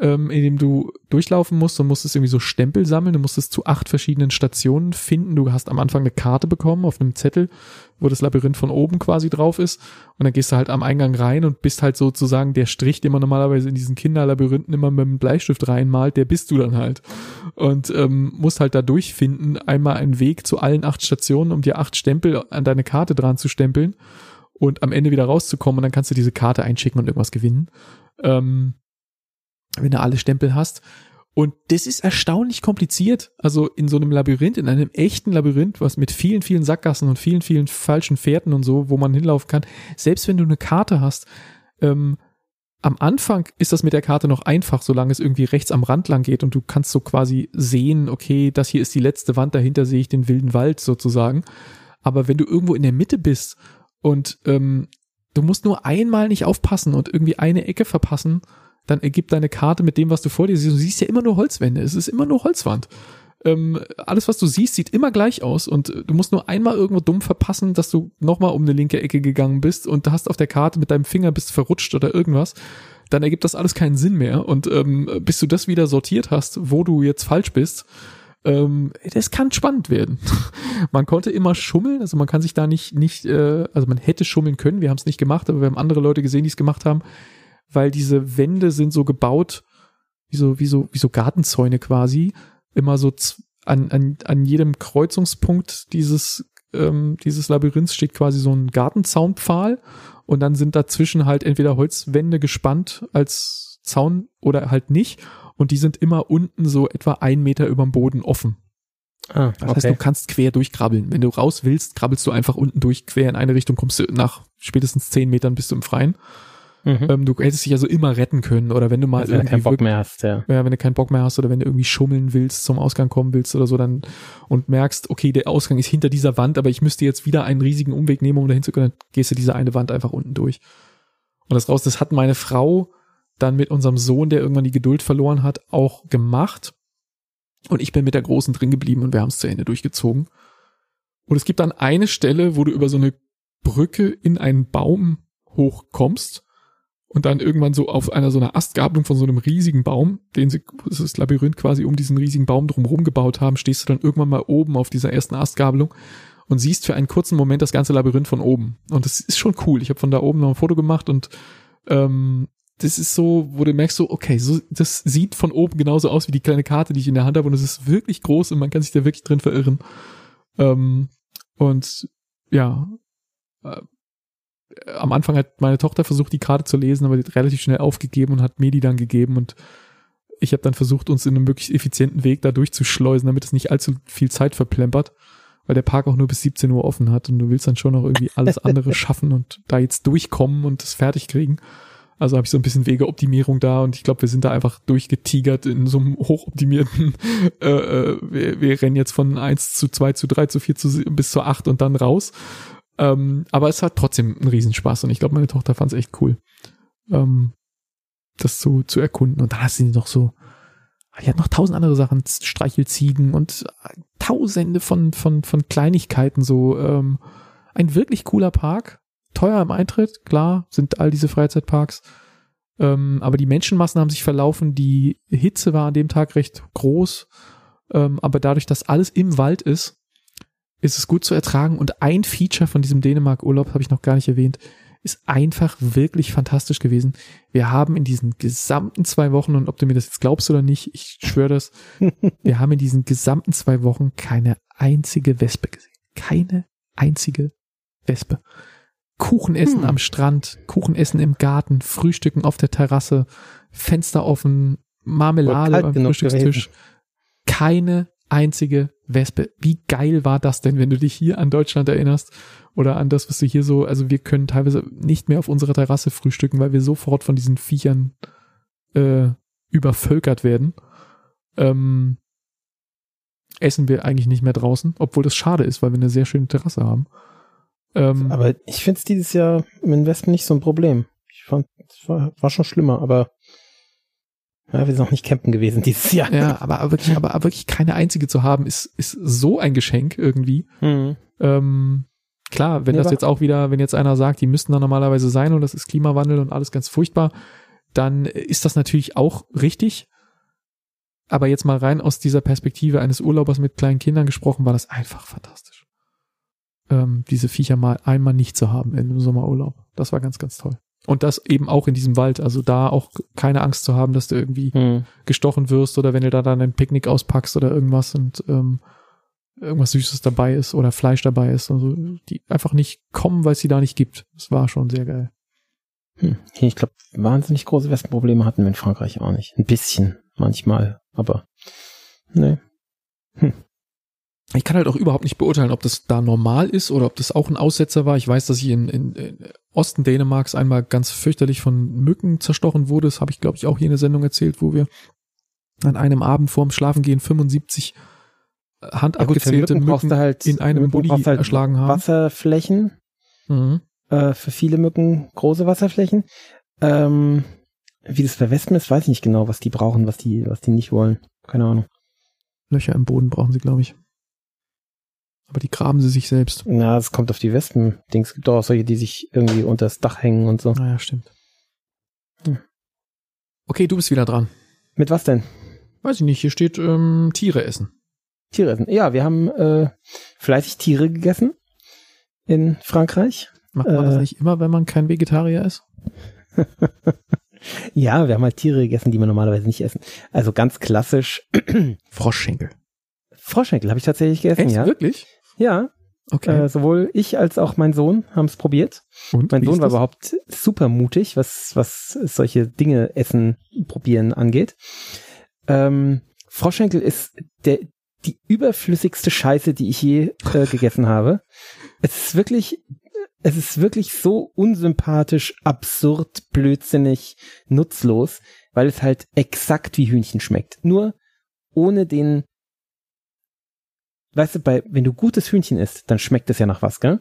ähm, in dem du durchlaufen musst und musstest irgendwie so Stempel sammeln. Du musstest zu acht verschiedenen Stationen finden. Du hast am Anfang eine Karte bekommen auf einem Zettel, wo das Labyrinth von oben quasi drauf ist. Und dann gehst du halt am Eingang rein und bist halt sozusagen der Strich, den man normalerweise in diesen Kinderlabyrinthen immer mit dem Bleistift reinmalt, der bist du dann halt. Und ähm, musst halt da durchfinden, einmal einen Weg zu allen acht Stationen, um dir acht Stempel an deine Karte dran zu stempeln und am Ende wieder rauszukommen und dann kannst du diese Karte einschicken und irgendwas gewinnen. Ähm, wenn du alle Stempel hast. Und das ist erstaunlich kompliziert. Also in so einem Labyrinth, in einem echten Labyrinth, was mit vielen, vielen Sackgassen und vielen, vielen falschen Fährten und so, wo man hinlaufen kann, selbst wenn du eine Karte hast, ähm, am Anfang ist das mit der Karte noch einfach, solange es irgendwie rechts am Rand lang geht und du kannst so quasi sehen, okay, das hier ist die letzte Wand, dahinter sehe ich den wilden Wald sozusagen. Aber wenn du irgendwo in der Mitte bist und ähm, du musst nur einmal nicht aufpassen und irgendwie eine Ecke verpassen, dann ergibt deine Karte mit dem, was du vor dir siehst. Du siehst ja immer nur Holzwände. Es ist immer nur Holzwand. Ähm, alles, was du siehst, sieht immer gleich aus und du musst nur einmal irgendwo dumm verpassen, dass du nochmal um eine linke Ecke gegangen bist und hast auf der Karte mit deinem Finger bist verrutscht oder irgendwas. Dann ergibt das alles keinen Sinn mehr. Und ähm, bis du das wieder sortiert hast, wo du jetzt falsch bist, ähm, das kann spannend werden. (laughs) man konnte immer schummeln, also man kann sich da nicht, nicht, äh, also man hätte schummeln können, wir haben es nicht gemacht, aber wir haben andere Leute gesehen, die es gemacht haben weil diese Wände sind so gebaut, wie so, wie so, wie so Gartenzäune quasi, immer so an, an, an jedem Kreuzungspunkt dieses, ähm, dieses Labyrinths steht quasi so ein Gartenzaunpfahl und dann sind dazwischen halt entweder Holzwände gespannt als Zaun oder halt nicht und die sind immer unten so etwa ein Meter über dem Boden offen. Ah, das heißt, du kannst quer durchkrabbeln. Wenn du raus willst, krabbelst du einfach unten durch, quer in eine Richtung, kommst du nach spätestens zehn Metern bist du im Freien. Mhm. Ähm, du hättest dich also immer retten können oder wenn du mal also wenn du keinen Bock mehr hast, ja. ja. wenn du keinen Bock mehr hast oder wenn du irgendwie schummeln willst, zum Ausgang kommen willst oder so, dann und merkst, okay, der Ausgang ist hinter dieser Wand, aber ich müsste jetzt wieder einen riesigen Umweg nehmen, um dahin zu können, dann gehst du diese eine Wand einfach unten durch. Und das raus, das hat meine Frau dann mit unserem Sohn, der irgendwann die Geduld verloren hat, auch gemacht. Und ich bin mit der Großen drin geblieben und wir haben es zu Ende durchgezogen. Und es gibt dann eine Stelle, wo du über so eine Brücke in einen Baum hochkommst und dann irgendwann so auf einer so einer Astgabelung von so einem riesigen Baum, den sie, das Labyrinth quasi um diesen riesigen Baum drumherum gebaut haben, stehst du dann irgendwann mal oben auf dieser ersten Astgabelung und siehst für einen kurzen Moment das ganze Labyrinth von oben. Und das ist schon cool. Ich habe von da oben noch ein Foto gemacht und ähm, das ist so, wo du merkst so, okay, so, das sieht von oben genauso aus wie die kleine Karte, die ich in der Hand habe und es ist wirklich groß und man kann sich da wirklich drin verirren. Ähm, und ja, äh, am Anfang hat meine Tochter versucht, die Karte zu lesen, aber die hat relativ schnell aufgegeben und hat mir die dann gegeben und ich habe dann versucht, uns in einem möglichst effizienten Weg da durchzuschleusen, damit es nicht allzu viel Zeit verplempert, weil der Park auch nur bis 17 Uhr offen hat und du willst dann schon noch irgendwie alles (laughs) andere schaffen und da jetzt durchkommen und das fertig kriegen. Also habe ich so ein bisschen Wegeoptimierung da und ich glaube, wir sind da einfach durchgetigert in so einem hochoptimierten, (laughs) äh, äh, wir, wir rennen jetzt von eins zu zwei zu drei zu vier zu bis zu acht und dann raus. Ähm, aber es hat trotzdem einen Riesenspaß und ich glaube, meine Tochter fand es echt cool, ähm, das zu, zu erkunden. Und dann hast du noch so, die hat noch tausend andere Sachen, Streichelziegen und tausende von, von, von Kleinigkeiten, so, ähm, ein wirklich cooler Park, teuer im Eintritt, klar, sind all diese Freizeitparks. Ähm, aber die Menschenmassen haben sich verlaufen, die Hitze war an dem Tag recht groß, ähm, aber dadurch, dass alles im Wald ist, ist es gut zu ertragen. Und ein Feature von diesem Dänemark-Urlaub habe ich noch gar nicht erwähnt, ist einfach wirklich fantastisch gewesen. Wir haben in diesen gesamten zwei Wochen, und ob du mir das jetzt glaubst oder nicht, ich schwöre das, (laughs) wir haben in diesen gesamten zwei Wochen keine einzige Wespe gesehen. Keine einzige Wespe. Kuchen essen hm. am Strand, Kuchen essen im Garten, Frühstücken auf der Terrasse, Fenster offen, Marmelade am Frühstückstisch. Keine einzige Wespe. Wie geil war das denn, wenn du dich hier an Deutschland erinnerst oder an das, was du hier so, also wir können teilweise nicht mehr auf unserer Terrasse frühstücken, weil wir sofort von diesen Viechern äh, übervölkert werden. Ähm, essen wir eigentlich nicht mehr draußen, obwohl das schade ist, weil wir eine sehr schöne Terrasse haben. Ähm, aber ich finde es dieses Jahr im Westen nicht so ein Problem. Ich fand, es war, war schon schlimmer, aber ja, wir sind noch nicht campen gewesen dieses (laughs) Jahr. Ja, aber wirklich, aber, wirklich keine einzige zu haben, ist, ist so ein Geschenk irgendwie. Mhm. Ähm, klar, wenn ja, das jetzt auch wieder, wenn jetzt einer sagt, die müssten da normalerweise sein und das ist Klimawandel und alles ganz furchtbar, dann ist das natürlich auch richtig. Aber jetzt mal rein aus dieser Perspektive eines Urlaubers mit kleinen Kindern gesprochen, war das einfach fantastisch. Ähm, diese Viecher mal einmal nicht zu haben im Sommerurlaub. Das war ganz, ganz toll. Und das eben auch in diesem Wald. Also da auch keine Angst zu haben, dass du irgendwie Hm. gestochen wirst oder wenn du da dann ein Picknick auspackst oder irgendwas und ähm, irgendwas Süßes dabei ist oder Fleisch dabei ist. Also die einfach nicht kommen, weil es sie da nicht gibt. Das war schon sehr geil. Hm. Ich glaube, wahnsinnig große Wespenprobleme hatten wir in Frankreich auch nicht. Ein bisschen, manchmal, aber nee. Ich kann halt auch überhaupt nicht beurteilen, ob das da normal ist oder ob das auch ein Aussetzer war. Ich weiß, dass ich in, in, in Osten Dänemarks einmal ganz fürchterlich von Mücken zerstochen wurde. Das habe ich, glaube ich, auch hier in der Sendung erzählt, wo wir an einem Abend vorm Schlafengehen 75 Ja, gut, für handabgezählte Mücken brauchst Mücken du halt in einem Mücken Bulli halt erschlagen haben. Wasserflächen, Mhm. äh, für viele Mücken große Wasserflächen. Ähm, wie das bei Wespen ist, weiß ich nicht genau, was die brauchen, was die, was die nicht wollen. Keine Ahnung. Löcher im Boden brauchen sie, glaube ich. Aber die graben sie sich selbst. Ja, es kommt auf die Wespen-Dings. Es gibt auch solche, die sich irgendwie unter das Dach hängen und so. Naja, stimmt. Hm. Okay, du bist wieder dran. Mit was denn? Weiß ich nicht, hier steht ähm, Tiere essen. Tiere essen. Ja, wir haben äh, fleißig Tiere gegessen in Frankreich. Macht man das Äh. nicht immer, wenn man kein Vegetarier ist? (laughs) Ja, wir haben halt Tiere gegessen, die man normalerweise nicht essen. Also ganz klassisch Froschschenkel. Froschschenkel habe ich tatsächlich gegessen, Echt? ja. Wirklich? Ja, Okay. äh, sowohl ich als auch mein Sohn haben es probiert. Und Mein wie Sohn war überhaupt super mutig, was, was solche Dinge essen, probieren angeht. Ähm, Froschschenkel ist der, die überflüssigste Scheiße, die ich je äh, (laughs) gegessen habe. Es ist wirklich, es ist wirklich so unsympathisch, absurd, blödsinnig, nutzlos, weil es halt exakt wie Hühnchen schmeckt. Nur ohne den, weißt du, bei, wenn du gutes Hühnchen isst, dann schmeckt es ja nach was, gell?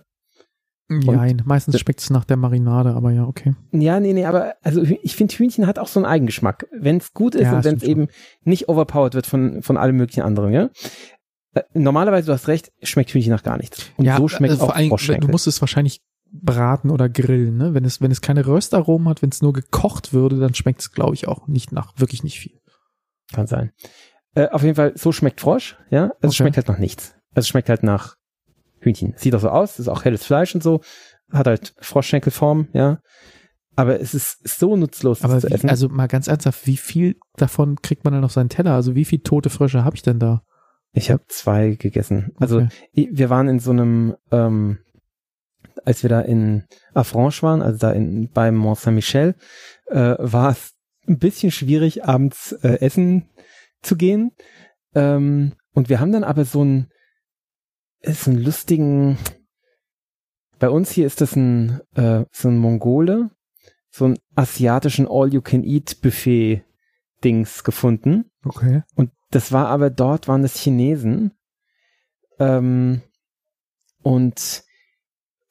Nein, meistens schmeckt es nach der Marinade, aber ja, okay. Ja, nee, nee, aber also ich finde Hühnchen hat auch so einen Eigengeschmack. Wenn es gut ist Ja, und wenn es eben nicht overpowered wird von, von allem möglichen anderen, ja. Äh, Normalerweise, du hast recht, schmeckt Hühnchen nach gar nichts. Und ja, so schmeckt also auch allem. Du musst es wahrscheinlich braten oder grillen, ne? Wenn es, wenn es keine Röstaromen hat, wenn es nur gekocht würde, dann schmeckt es, glaube ich, auch nicht nach, wirklich nicht viel. Kann sein. Äh, auf jeden Fall, so schmeckt Frosch, ja. Also es Okay. schmeckt halt nach nichts. Also es schmeckt halt nach Hühnchen. Sieht auch so aus, ist auch helles Fleisch und so. Hat halt Froschschenkelform, ja. Aber es ist so nutzlos, das Aber zu wie, essen. also mal ganz ernsthaft, wie viel davon kriegt man dann auf seinen Teller? Also wie viel tote Frösche habe ich denn da? ich habe zwei gegessen. Also Okay. Wir waren in so einem, ähm, als wir da in Affranche waren, also da in, beim Mont Saint-Michel, äh, war es ein bisschen schwierig, abends äh, essen zu gehen. Ähm, und wir haben dann aber so einen, ist einen lustigen, bei uns hier ist das ein, äh, so ein Mongole, so einen asiatischen All-You-Can-Eat-Buffet-Dings gefunden. Okay. Und das war aber dort waren es Chinesen. Ähm, und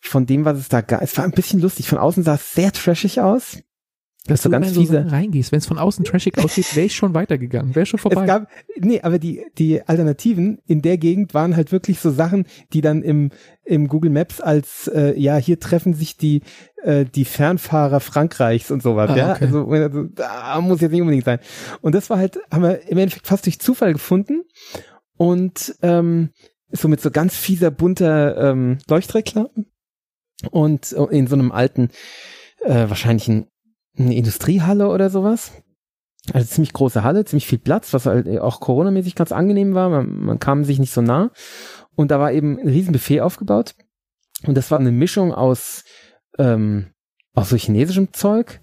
von dem, was es da gab, es war ein bisschen lustig. Von außen sah es sehr trashig aus. Dass du ganz so fiese- reingehst. Wenn es von außen trashig (laughs) aussieht, wäre ich schon weitergegangen. Wäre schon vorbei. Es gab, nee, aber die, die Alternativen in der Gegend waren halt wirklich so Sachen, die dann im, im Google Maps als, äh, ja, hier treffen sich die, äh, die Fernfahrer Frankreichs und sowas, Ah, ja. okay. Also, also, da muss jetzt nicht unbedingt sein. Und das war halt, haben wir im Endeffekt fast durch Zufall gefunden und, ähm, so mit so ganz fieser, bunter, ähm, Leuchtreklamen und in so einem alten, äh, wahrscheinlich ein, eine Industriehalle oder sowas. Also ziemlich große Halle, ziemlich viel Platz, was halt auch coronamäßig ganz angenehm war. Man, man kam sich nicht so nah. Und da war eben ein riesen Buffet aufgebaut. Und das war eine Mischung aus, ähm, aus so chinesischem Zeug,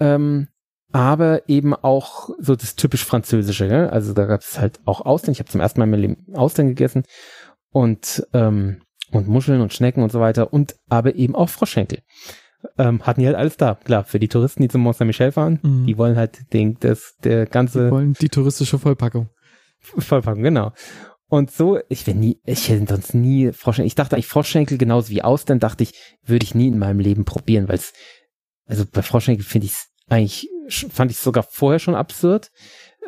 ähm, aber eben auch so das typisch französische. Gell? Also da gab es halt auch Austern. Ich habe zum ersten Mal in meinem Leben Austern gegessen und ähm, und Muscheln und Schnecken und so weiter und aber eben auch Froschschenkel. Ähm, hatten die halt alles da. Klar, für die Touristen, die zum Mont Saint-Michel fahren, Mhm. die wollen halt den, das, der ganze wollen die touristische Vollpackung. Vollpackung, genau. Und so, ich wäre nie, ich hätte sonst nie Froschschenkel. Ich dachte eigentlich Froschschenkel genauso wie Austern, dachte ich, würde ich nie in meinem Leben probieren, weil es, also bei Froschschenkel finde ich es eigentlich, fand ich sogar vorher schon absurd,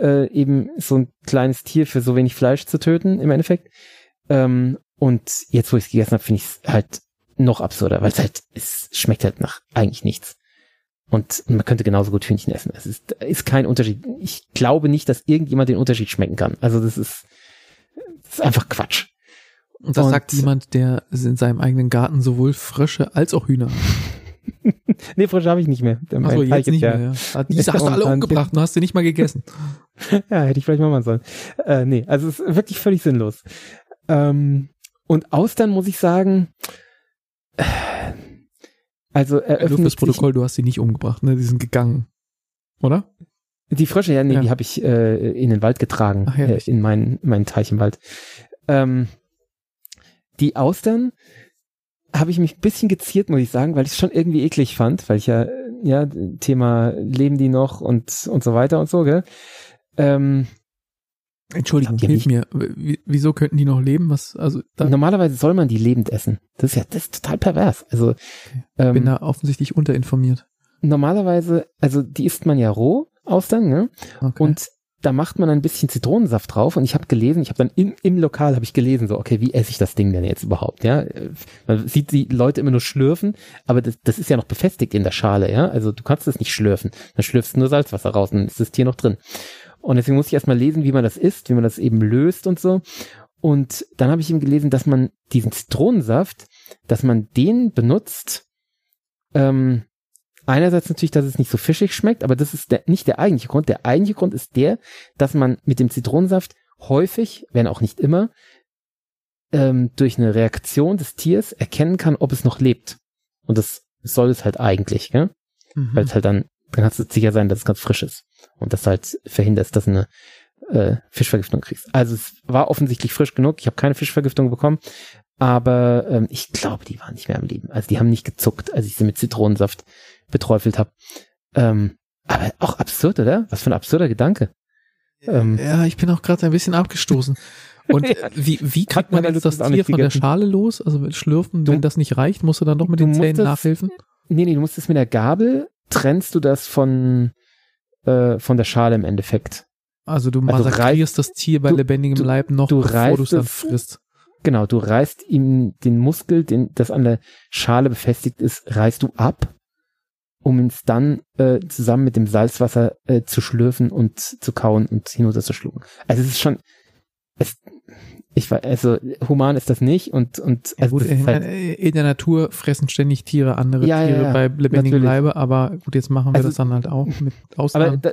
äh, eben so ein kleines Tier für so wenig Fleisch zu töten, im Endeffekt. Ähm, und jetzt, wo ich es gegessen habe, finde ich es halt noch absurder, weil es halt, es schmeckt halt nach eigentlich nichts. Und man könnte genauso gut Hühnchen essen. Es ist, ist kein Unterschied. Ich glaube nicht, dass irgendjemand den Unterschied schmecken kann. Also das ist, das ist einfach Quatsch. Und das und, sagt jemand, der in seinem eigenen Garten sowohl Frösche als auch Hühner. (laughs) nee, Frösche habe ich nicht mehr. Achso, jetzt nicht mehr, ja. Diese hast du alle (laughs) umgebracht und hast du nicht mal gegessen. (laughs) ja, hätte ich vielleicht mal machen sollen. Äh, nee, also es ist wirklich völlig sinnlos. Ähm, und Austern muss ich sagen, also eröffnet Nur fürs Protokoll, du hast sie nicht umgebracht, ne? Die sind gegangen. Oder? Die Frösche, ja, nee, ja. die habe ich äh, in den Wald getragen, Ach, äh, in meinen, meinen Teich im Wald. Ähm, die Austern habe ich mich ein bisschen geziert, muss ich sagen, weil ich es schon irgendwie eklig fand, weil ich ja, ja, Thema leben die noch und, und so weiter und so, gell? Ähm, Entschuldigung, hilf mir. wieso könnten die noch leben? Was, also Normalerweise soll man die lebend essen. Das ist ja das ist total pervers. Also okay. ähm, bin da offensichtlich unterinformiert. Normalerweise, also die isst man ja roh Austern, ne? Okay. Und da macht man ein bisschen Zitronensaft drauf und ich habe gelesen, ich habe dann im, im Lokal habe ich gelesen, so okay, wie esse ich das Ding denn jetzt überhaupt, ja? Man sieht die Leute immer nur schlürfen, aber das, das ist ja noch befestigt in der Schale, ja? Also du kannst es nicht schlürfen, dann schlürfst du nur Salzwasser raus und ist das Tier noch drin. Und deswegen muss ich erstmal lesen, wie man das isst, wie man das eben löst und so. Und dann habe ich eben gelesen, dass man diesen Zitronensaft, dass man den benutzt, ähm, einerseits natürlich, dass es nicht so fischig schmeckt, aber das ist der, nicht der eigentliche Grund. Der eigentliche Grund ist der, dass man mit dem Zitronensaft häufig, wenn auch nicht immer, ähm, durch eine Reaktion des Tiers erkennen kann, ob es noch lebt. Und das soll es halt eigentlich, gell? Mhm. Weil es halt dann, dann kannst du sicher sein, dass es ganz frisch ist und das halt verhindert, dass du eine äh, Fischvergiftung kriegst. Also es war offensichtlich frisch genug. Ich habe keine Fischvergiftung bekommen, aber ähm, ich glaube, die waren nicht mehr am Leben. Also die haben nicht gezuckt, als ich sie mit Zitronensaft beträufelt habe. Ähm, aber auch absurd, oder? Was für ein absurder Gedanke. Ähm, ja, ich bin auch gerade ein bisschen abgestoßen. Und (laughs) ja, wie, wie kriegt man jetzt das Tier von der Schale los? Also schlürfen, du, wenn das nicht reicht, musst du dann noch mit den Zähnen nachhelfen? Nee, nee, du musst es mit der Gabel, trennst du das von, äh, von der Schale im Endeffekt. Also du also massakrierst das Tier bei du, lebendigem Leib noch, du bevor du es dann frisst. Genau, du reißt ihm den Muskel, den, das an der Schale befestigt ist, reißt du ab, um es dann äh, zusammen mit dem Salzwasser äh, zu schlürfen und zu kauen und hinunter zu schlucken. Also es ist schon, es, ich weiß, also human ist das nicht und und ja, gut, in, halt, in, der Natur fressen ständig Tiere andere ja, Tiere ja, bei lebendigem Leibe, aber gut, jetzt machen wir also, das dann halt auch mit (laughs) Ausnahmen. Aber da,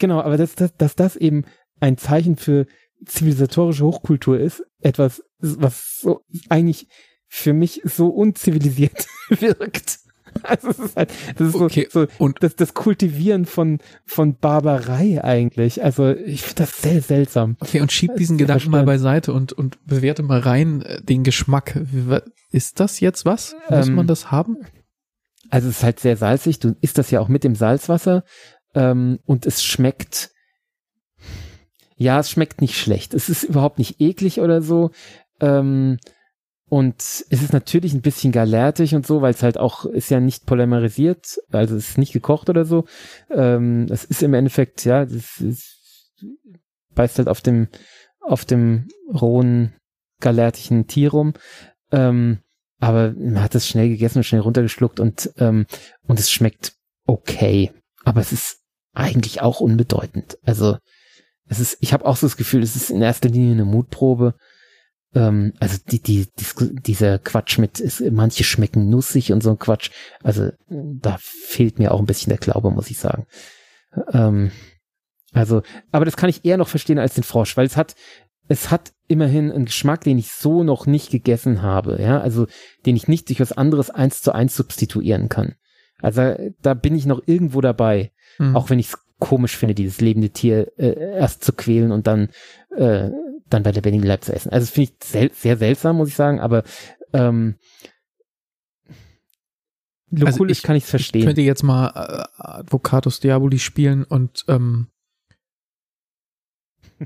genau, aber dass, dass, dass das eben ein Zeichen für zivilisatorische Hochkultur ist, etwas, was so eigentlich für mich so unzivilisiert (laughs) wirkt. (laughs) Also es ist halt, das ist okay. so, so und das, das Kultivieren von, von Barbarei eigentlich. Also ich finde das sehr seltsam. Okay, und schieb diesen Gedanken mal beiseite und, und bewerte mal rein äh, den Geschmack. Ist das jetzt was? Muss ähm, man das haben? Also es ist halt sehr salzig. Du isst das ja auch mit dem Salzwasser. Ähm, und es schmeckt, ja, es schmeckt nicht schlecht. Es ist überhaupt nicht eklig oder so. Ähm, und es ist natürlich ein bisschen galertig und so, weil es halt auch ist ja nicht polymerisiert, also es ist nicht gekocht oder so. Ähm, es ist im Endeffekt, ja, das ist, beißt halt auf dem, auf dem rohen, galertischen Tier rum. Ähm, aber man hat es schnell gegessen und schnell runtergeschluckt und, ähm, und es schmeckt okay. Aber es ist eigentlich auch unbedeutend. Also es ist, ich habe auch so das Gefühl, es ist in erster Linie eine Mutprobe ähm, also die, die, die, dieser Quatsch mit, ist, manche schmecken nussig und so ein Quatsch. Also da fehlt mir auch ein bisschen der Glaube, muss ich sagen. Ähm, also, aber das kann ich eher noch verstehen als den Frosch, weil es hat, es hat immerhin einen Geschmack, den ich so noch nicht gegessen habe, ja, also den ich nicht durch was anderes eins zu eins substituieren kann. Also da bin ich noch irgendwo dabei, mhm. auch wenn ich es komisch finde, dieses lebende Tier äh, erst zu quälen und dann äh, dann bei lebendigem Leib zu essen. Also das finde ich sel sehr seltsam, muss ich sagen, aber ähm, also ich, kann ich verstehen. Ich könnte jetzt mal äh, Advocatus Diaboli spielen und ähm,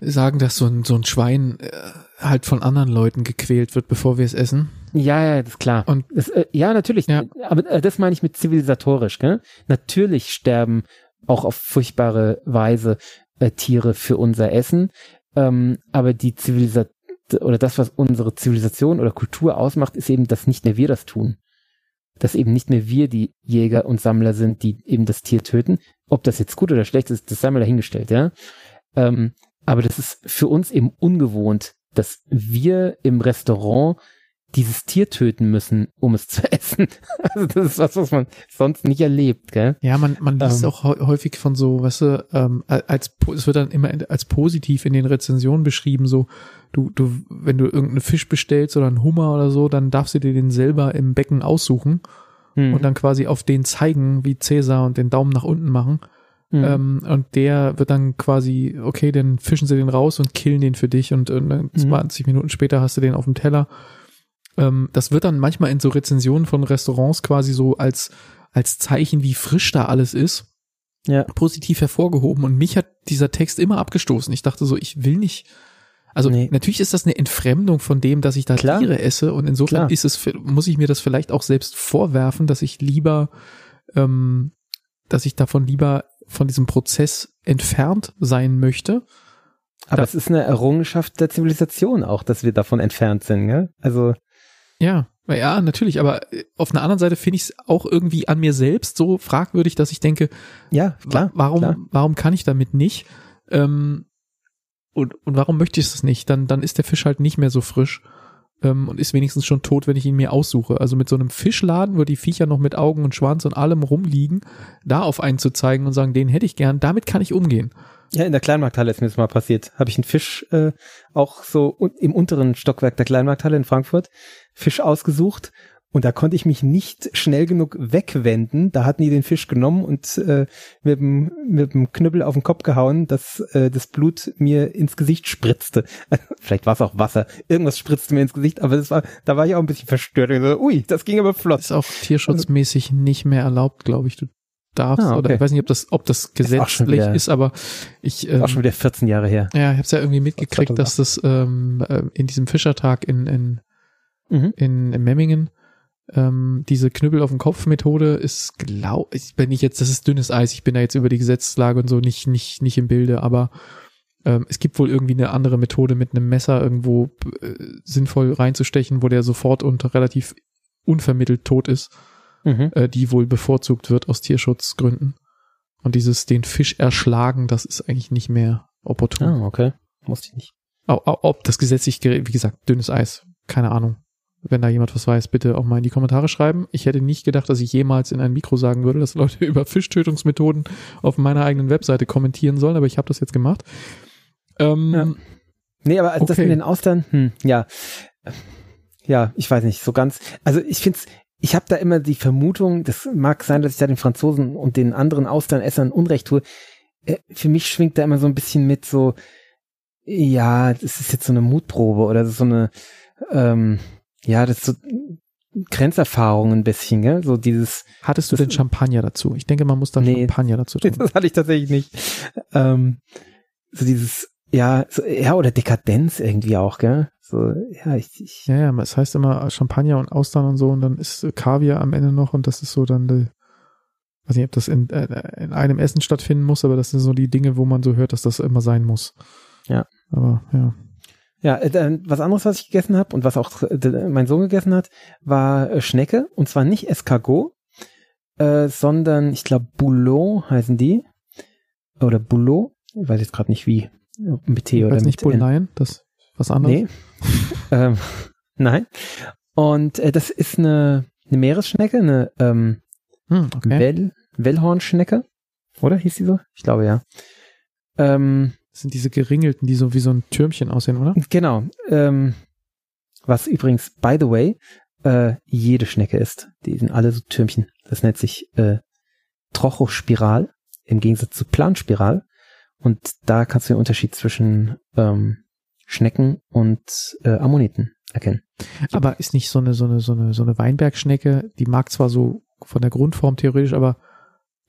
sagen, dass so ein, so ein Schwein äh, halt von anderen Leuten gequält wird, bevor wir es essen. Ja, ja, das ist klar. Und das, äh, ja, natürlich. Ja. Aber äh, das meine ich mit zivilisatorisch. Gell? Natürlich sterben auch auf furchtbare Weise äh, Tiere für unser Essen. Ähm, aber die Zivilisation oder das, was unsere Zivilisation oder Kultur ausmacht, ist eben, dass nicht mehr wir das tun. dass eben nicht mehr wir die Jäger und Sammler sind, die eben das Tier töten. Ob das jetzt gut oder schlecht ist, das sei mal dahingestellt, ja. Ähm, aber das ist für uns eben ungewohnt, dass wir im Restaurant dieses Tier töten müssen, um es zu (laughs) essen. Also das ist was, was man sonst nicht erlebt, gell? Ja, man, man liest ähm, auch häufig von so, weißt du, ähm, als es wird dann immer als positiv in den Rezensionen beschrieben, so du, du, wenn du irgendeinen Fisch bestellst oder einen Hummer oder so, dann darfst du dir den selber im Becken aussuchen hm. und dann quasi auf den zeigen, wie Cäsar und den Daumen nach unten machen. Mhm. Ähm, und der wird dann quasi, okay, dann fischen sie den raus und killen den für dich und, und dann 20 mhm. Minuten später hast du den auf dem Teller. Ähm, das wird dann manchmal in so Rezensionen von Restaurants quasi so als, als Zeichen, wie frisch da alles ist, ja. positiv hervorgehoben. Und mich hat dieser Text immer abgestoßen. Ich dachte so, ich will nicht, also nee. natürlich ist das eine Entfremdung von dem, dass ich da Klar. Tiere esse und insofern Klar. ist es, muss ich mir das vielleicht auch selbst vorwerfen, dass ich lieber, ähm, dass ich davon lieber von diesem Prozess entfernt sein möchte. Aber es ist eine Errungenschaft der Zivilisation auch, dass wir davon entfernt sind, gell? Also. Ja, ja, natürlich, aber äh, auf einer anderen Seite finde ich es auch irgendwie an mir selbst so fragwürdig, dass ich denke, ja, klar, warum, klar. warum kann ich damit nicht? Ähm, und, und warum möchte ich es nicht? Dann, dann ist der Fisch halt nicht mehr so frisch ähm, und ist wenigstens schon tot, wenn ich ihn mir aussuche. Also mit so einem Fischladen, wo die Viecher noch mit Augen und Schwanz und allem rumliegen, da auf einen zu zeigen und sagen, den hätte ich gern, damit kann ich umgehen. Ja, in der Kleinmarkthalle ist mir das mal passiert. Habe ich einen Fisch äh, auch so im unteren Stockwerk der Kleinmarkthalle in Frankfurt Fisch ausgesucht und da konnte ich mich nicht schnell genug wegwenden. Da hatten die den Fisch genommen und äh, mit, dem, mit dem Knüppel auf den Kopf gehauen, dass äh, das Blut mir ins Gesicht spritzte. (laughs) Vielleicht war es auch Wasser. Irgendwas spritzte mir ins Gesicht, aber das war, da war ich auch ein bisschen verstört. So, ui, das ging aber flott. Ist auch tierschutzmäßig nicht mehr erlaubt, glaube ich. Du darfst ah, okay. oder ich weiß nicht, ob das, ob das gesetzlich ist, ist aber ich ähm, auch schon wieder 14 Jahre her. Ja, ich habe es ja irgendwie mitgekriegt, dass das ähm, äh, in diesem Fischertag in in, mhm. in, in Memmingen ähm, diese Knüppel auf dem Kopf Methode ist, glaube ich, bin ich jetzt, das ist dünnes Eis. Ich bin da jetzt über die Gesetzeslage und so nicht, nicht, nicht im Bilde, aber ähm, es gibt wohl irgendwie eine andere Methode mit einem Messer irgendwo äh, sinnvoll reinzustechen, wo der sofort und relativ unvermittelt tot ist, mhm. äh, die wohl bevorzugt wird aus Tierschutzgründen. Und dieses den Fisch erschlagen, das ist eigentlich nicht mehr opportun. Ah, okay. Musste ich nicht. Ob das gesetzlich, wie gesagt, dünnes Eis, keine Ahnung. Wenn da jemand was weiß, bitte auch mal in die Kommentare schreiben. Ich hätte nicht gedacht, dass ich jemals in ein Mikro sagen würde, dass Leute (laughs) über Fischtötungsmethoden auf meiner eigenen Webseite kommentieren sollen, aber ich habe das jetzt gemacht. Ähm, ja. Nee, aber okay. das in den Austern, hm, ja. Ja, ich weiß nicht, so ganz. Also ich finde es, ich habe da immer die Vermutung, das mag sein, dass ich da den Franzosen und den anderen Austernessern Unrecht tue. Äh, für mich schwingt da immer so ein bisschen mit so, ja, das ist jetzt so eine Mutprobe oder so eine, ähm, ja, das ist so Grenzerfahrung ein bisschen, gell? So dieses. Hattest du denn Champagner dazu? Ich denke, man muss da nee, Champagner dazu tun. (laughs) Das hatte ich tatsächlich nicht. Ähm, so dieses, ja, so, ja, oder Dekadenz irgendwie auch, gell? So, ja, ich, ich. Ja, ja, es heißt immer Champagner und Austern und so und dann ist Kaviar am Ende noch und das ist so dann die, weiß nicht, ob das in, äh, in einem Essen stattfinden muss, aber das sind so die Dinge, wo man so hört, dass das immer sein muss. Ja. Aber, ja. Ja, äh, was anderes, was ich gegessen habe und was auch äh, mein Sohn gegessen hat, war äh, Schnecke und zwar nicht Escargot, äh, sondern ich glaube Boulot heißen die oder Boulot, ich weiß jetzt gerade nicht wie, mit T oder weiß nicht Boulein, das was anderes. Nee. (laughs) ähm, nein. Und äh, das ist eine, eine Meeresschnecke, eine ähm, hm, okay. Well, Wellhornschnecke, oder hieß die so? Ich glaube ja. Ähm, das sind diese geringelten, die so wie so ein Türmchen aussehen, oder? Genau. Ähm, was übrigens, by the way, äh, jede Schnecke ist. Die sind alle so Türmchen. Das nennt sich äh, Trochospiral im Gegensatz zu Planspiral. Und da kannst du den Unterschied zwischen ähm, Schnecken und äh, Ammoniten erkennen. Aber ist nicht so eine so eine so eine so eine Weinbergschnecke, die mag zwar so von der Grundform theoretisch, aber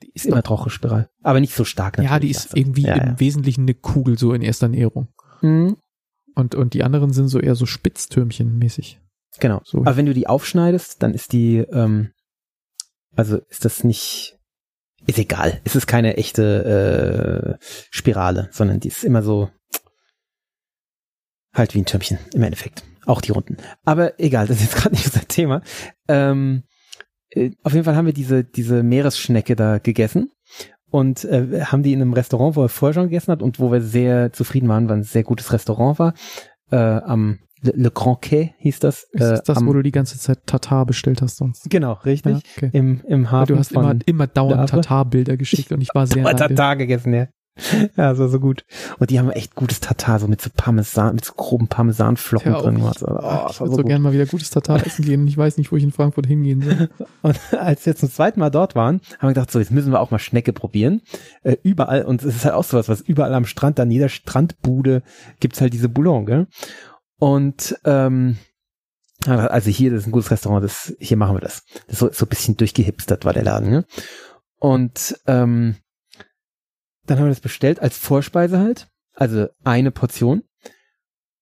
die ist immer Trockenspiral. Aber nicht so stark. Ja, die ist irgendwie ja, im ja. Wesentlichen eine Kugel so in erster Näherung. Mhm. Und, und die anderen sind so eher so Spitztürmchen mäßig. Genau. So. Aber wenn du die aufschneidest, dann ist die, ähm, also ist das nicht, ist egal. Es ist keine echte äh, Spirale, sondern die ist immer so halt wie ein Türmchen im Endeffekt. Auch die Runden. Aber egal, das ist jetzt (laughs) gerade nicht unser Thema. Ähm, äh, auf jeden Fall haben wir diese, diese Meeresschnecke da gegessen und äh, haben die in einem Restaurant, wo er vorher schon gegessen hat und wo wir sehr zufrieden waren, weil ein sehr gutes Restaurant war, äh, am Le, Le Grand Quai hieß das. Ist äh, das das, wo du die ganze Zeit Tatar bestellt hast sonst? Genau, richtig. Ja, okay. Im, im Weil Hafen du hast immer, immer dauernd. Tatar-Bilder geschickt und ich war (laughs) sehr. Tatar gegessen, ja. Ja, das war so gut. Und die haben echt gutes Tatar, so mit so Parmesan, mit so groben Parmesanflocken Ja, drin gemacht. Oh, ich würde so so gerne mal wieder gutes Tatar essen gehen ich weiß nicht, wo ich in Frankfurt hingehen soll. (laughs) Und als wir zum zweiten Mal dort waren, haben wir gedacht, so, jetzt müssen wir auch mal Schnecke probieren. Äh, überall, und es ist halt auch sowas, was überall am Strand, an jeder Strandbude gibt's halt diese Bouillon, gell? Und, ähm, also hier, das ist ein gutes Restaurant, das, hier machen wir das. das ist so, so ein bisschen durchgehipstert war der Laden, ne? Und, ähm, dann haben wir das bestellt als Vorspeise halt, also eine Portion.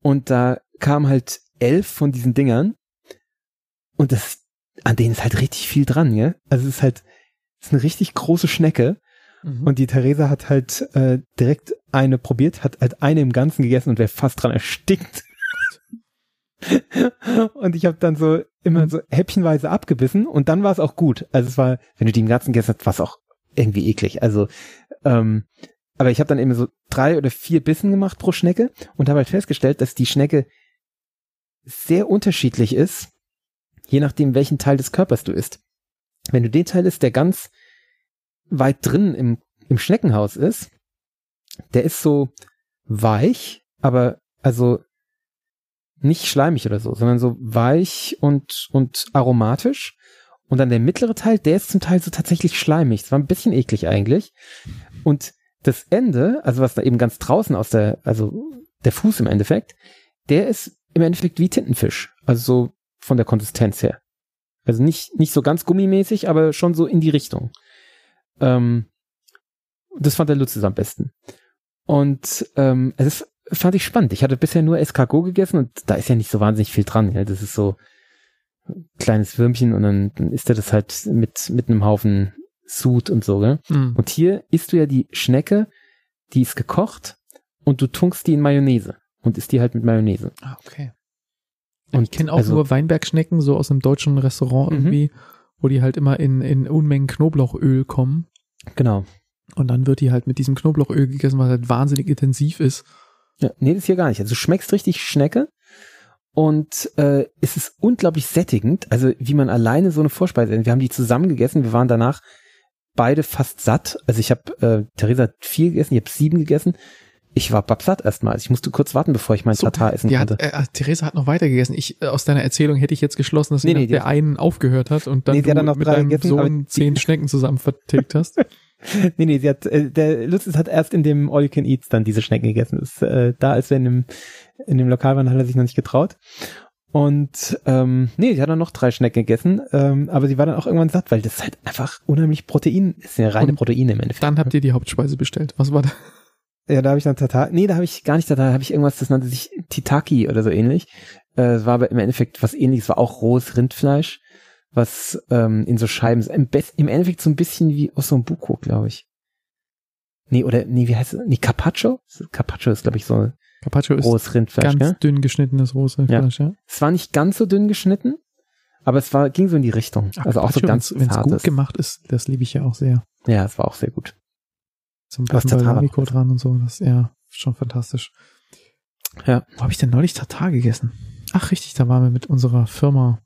Und da kamen halt elf von diesen Dingern. Und das, an denen ist halt richtig viel dran, ja. Also es ist halt, es ist eine richtig große Schnecke. Mhm. Und die Theresa hat halt äh, direkt eine probiert, hat halt eine im Ganzen gegessen und wäre fast dran erstickt. (laughs) und ich habe dann so immer so häppchenweise abgebissen und dann war es auch gut. Also es war, wenn du die im Ganzen gegessen hast, war es auch irgendwie eklig. Also, ähm, aber ich habe dann eben so drei oder vier Bissen gemacht pro Schnecke und habe halt festgestellt, dass die Schnecke sehr unterschiedlich ist, je nachdem, welchen Teil des Körpers du isst. Wenn du den Teil isst, der ganz weit drin im, im Schneckenhaus ist, der ist so weich, aber also nicht schleimig oder so, sondern so weich und, und aromatisch. Und dann der mittlere Teil, der ist zum Teil so tatsächlich schleimig. Das war ein bisschen eklig eigentlich. Und das Ende, also was da eben ganz draußen aus der, also der Fuß im Endeffekt, der ist im Endeffekt wie Tintenfisch. Also so von der Konsistenz her. Also nicht, nicht so ganz gummimäßig, aber schon so in die Richtung. Ähm, das fand der Lutz am besten. Und ähm, es ist, fand ich spannend. Ich hatte bisher nur Escargot gegessen und da ist ja nicht so wahnsinnig viel dran. Ja. Das ist so kleines Würmchen und dann, dann isst er das halt mit, mit einem Haufen Sud und so. Gell? Mhm. Und hier isst du ja die Schnecke, die ist gekocht und du tunkst die in Mayonnaise und isst die halt mit Mayonnaise. Ah, okay. Und ich kenne auch also- nur Weinbergschnecken, so aus einem deutschen Restaurant Mhm. irgendwie, wo die halt immer in, in Unmengen Knoblauchöl kommen. Genau. Und dann wird die halt mit diesem Knoblauchöl gegessen, was halt wahnsinnig intensiv ist. Ja, nee, das hier gar nicht. Also du schmeckst richtig Schnecke und äh, es ist unglaublich sättigend. Also wie man alleine so eine Vorspeise, wir haben die zusammen gegessen, wir waren danach beide fast satt. Also ich habe, äh, Theresa hat vier gegessen, ich habe sieben gegessen. Ich war babsatt erstmal. Also ich musste kurz warten, bevor ich mein So, Tatar essen Die hat, konnte. äh, Theresa hat noch weiter gegessen. Ich, äh, aus deiner Erzählung hätte ich jetzt geschlossen, dass Nee, nee, der einen aufgehört hat und dann Nee, dann noch mit deinem gegessen, Sohn zehn (laughs) Schnecken zusammen vertilgt hast. Nee, nee, sie hat, äh, der Lutz hat erst in dem All You Can Eats dann diese Schnecken gegessen. Das, äh, da, als wir in dem, in dem Lokal waren, hat er sich noch nicht getraut. Und ähm, nee, sie hat dann noch drei Schnecken gegessen, ähm, aber sie war dann auch irgendwann satt, weil das halt einfach unheimlich Protein ist, ja reine Und Proteine im Endeffekt. Dann habt ihr die Hauptspeise bestellt. Was war da? Ja, da habe ich dann Tatar. Nee, da habe ich gar nicht Tatar, da habe ich irgendwas, das nannte sich Titaki oder so ähnlich. Äh, Es war aber im Endeffekt was ähnliches, war auch rohes Rindfleisch, was ähm, in so Scheiben, im, Best, im Endeffekt so ein bisschen wie Osombuco, glaube ich. Nee, oder, nee, wie heißt es? Nee, Carpaccio? Carpaccio ist, glaube ich, so Carpaccio ist rohes Rindfleisch, ganz gell? dünn geschnittenes rohes Fleisch, ja. Es war nicht ganz so dünn geschnitten, aber es war, ging so in die Richtung. also auch so Carpaccio, ganz Wenn es gut gemacht ist, das liebe ich ja auch sehr. Ja, es war auch sehr gut. Zum Balsamico dran und so. Das ist ja schon fantastisch. Ja. Wo habe ich denn neulich Tatar gegessen? Ach, richtig, da waren wir mit unserer Firma.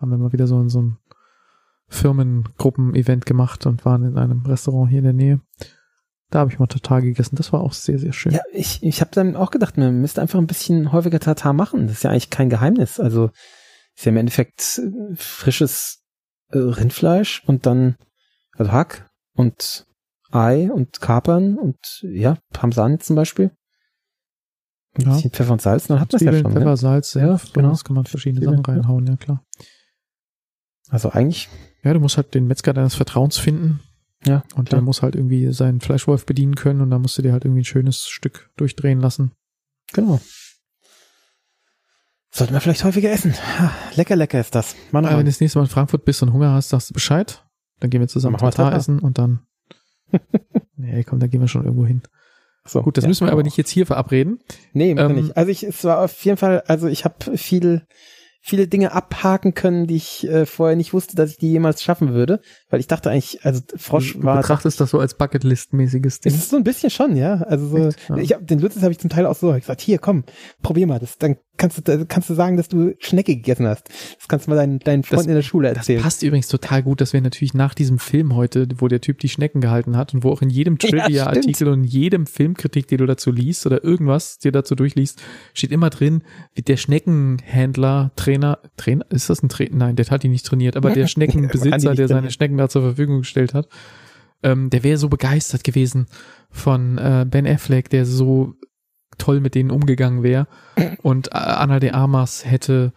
Haben wir mal wieder so, so ein Firmengruppen-Event gemacht und waren in einem Restaurant hier in der Nähe. Da habe ich mal Tatar gegessen. Das war auch sehr, sehr schön. Ja, ich, ich habe dann auch gedacht, man müsste einfach ein bisschen häufiger Tatar machen. Das ist ja eigentlich kein Geheimnis. Also ist ja im Endeffekt äh, frisches äh, Rindfleisch und dann also Hack und Ei und Kapern und ja, Parmesan zum Beispiel. Ein Ja. bisschen Pfeffer und Salz, dann hat man es ja schon. Pfeffer, Ne? Salz, Ja, genau. Das kann man verschiedene Zwiebeln, Sachen reinhauen, ja klar. Also eigentlich, Ja, du musst halt den Metzger deines Vertrauens finden. ja. Und klar. der muss halt irgendwie seinen Fleischwolf bedienen können und da musst du dir halt irgendwie ein schönes Stück durchdrehen lassen. Genau. Sollten wir vielleicht häufiger essen. Ha, lecker, lecker ist das. Mann, oh Äh, wenn Mann. du das nächste Mal in Frankfurt bist und Hunger hast, sagst du Bescheid. Dann gehen wir zusammen Tatar. essen und dann. (laughs) nee, komm, da gehen wir schon irgendwo hin. So, Gut, das ja, müssen wir aber genau. nicht jetzt hier verabreden. Nee, ähm, nicht. Also ich, es war auf jeden Fall, also ich habe viel, viele Dinge abhaken können, die ich äh, vorher nicht wusste, dass ich die jemals schaffen würde. Weil ich dachte eigentlich, also Frosch du war. betrachtest das so als Bucketlist-mäßiges Ding. Es ist so ein bisschen schon, ja. Also so, Echt? Ja. ich hab, den Lutzes habe ich zum Teil auch so hab ich gesagt, hier, komm, probier mal das. Dann kannst du, kannst du sagen, dass du Schnecke gegessen hast. Das kannst du mal deinen, deinen Freunden Das- in der Schule Das erzählen. passt übrigens total gut, dass wir natürlich nach diesem Film heute, wo der Typ die Schnecken gehalten hat und wo auch in jedem (laughs) Ja, Trivia-Artikel und in jedem Filmkritik, die du dazu liest oder irgendwas dir dazu durchliest, steht immer drin, wie der Schneckenhändler, Trainer, Trainer, ist das ein Trainer? Nein, der hat ihn nicht trainiert, aber der (laughs) Schneckenbesitzer, der seine. Schnecken da zur Verfügung gestellt hat, ähm, der wäre so begeistert gewesen von äh, Ben Affleck, der so toll mit denen umgegangen wäre. (clears throat) Und Anna de Armas hätte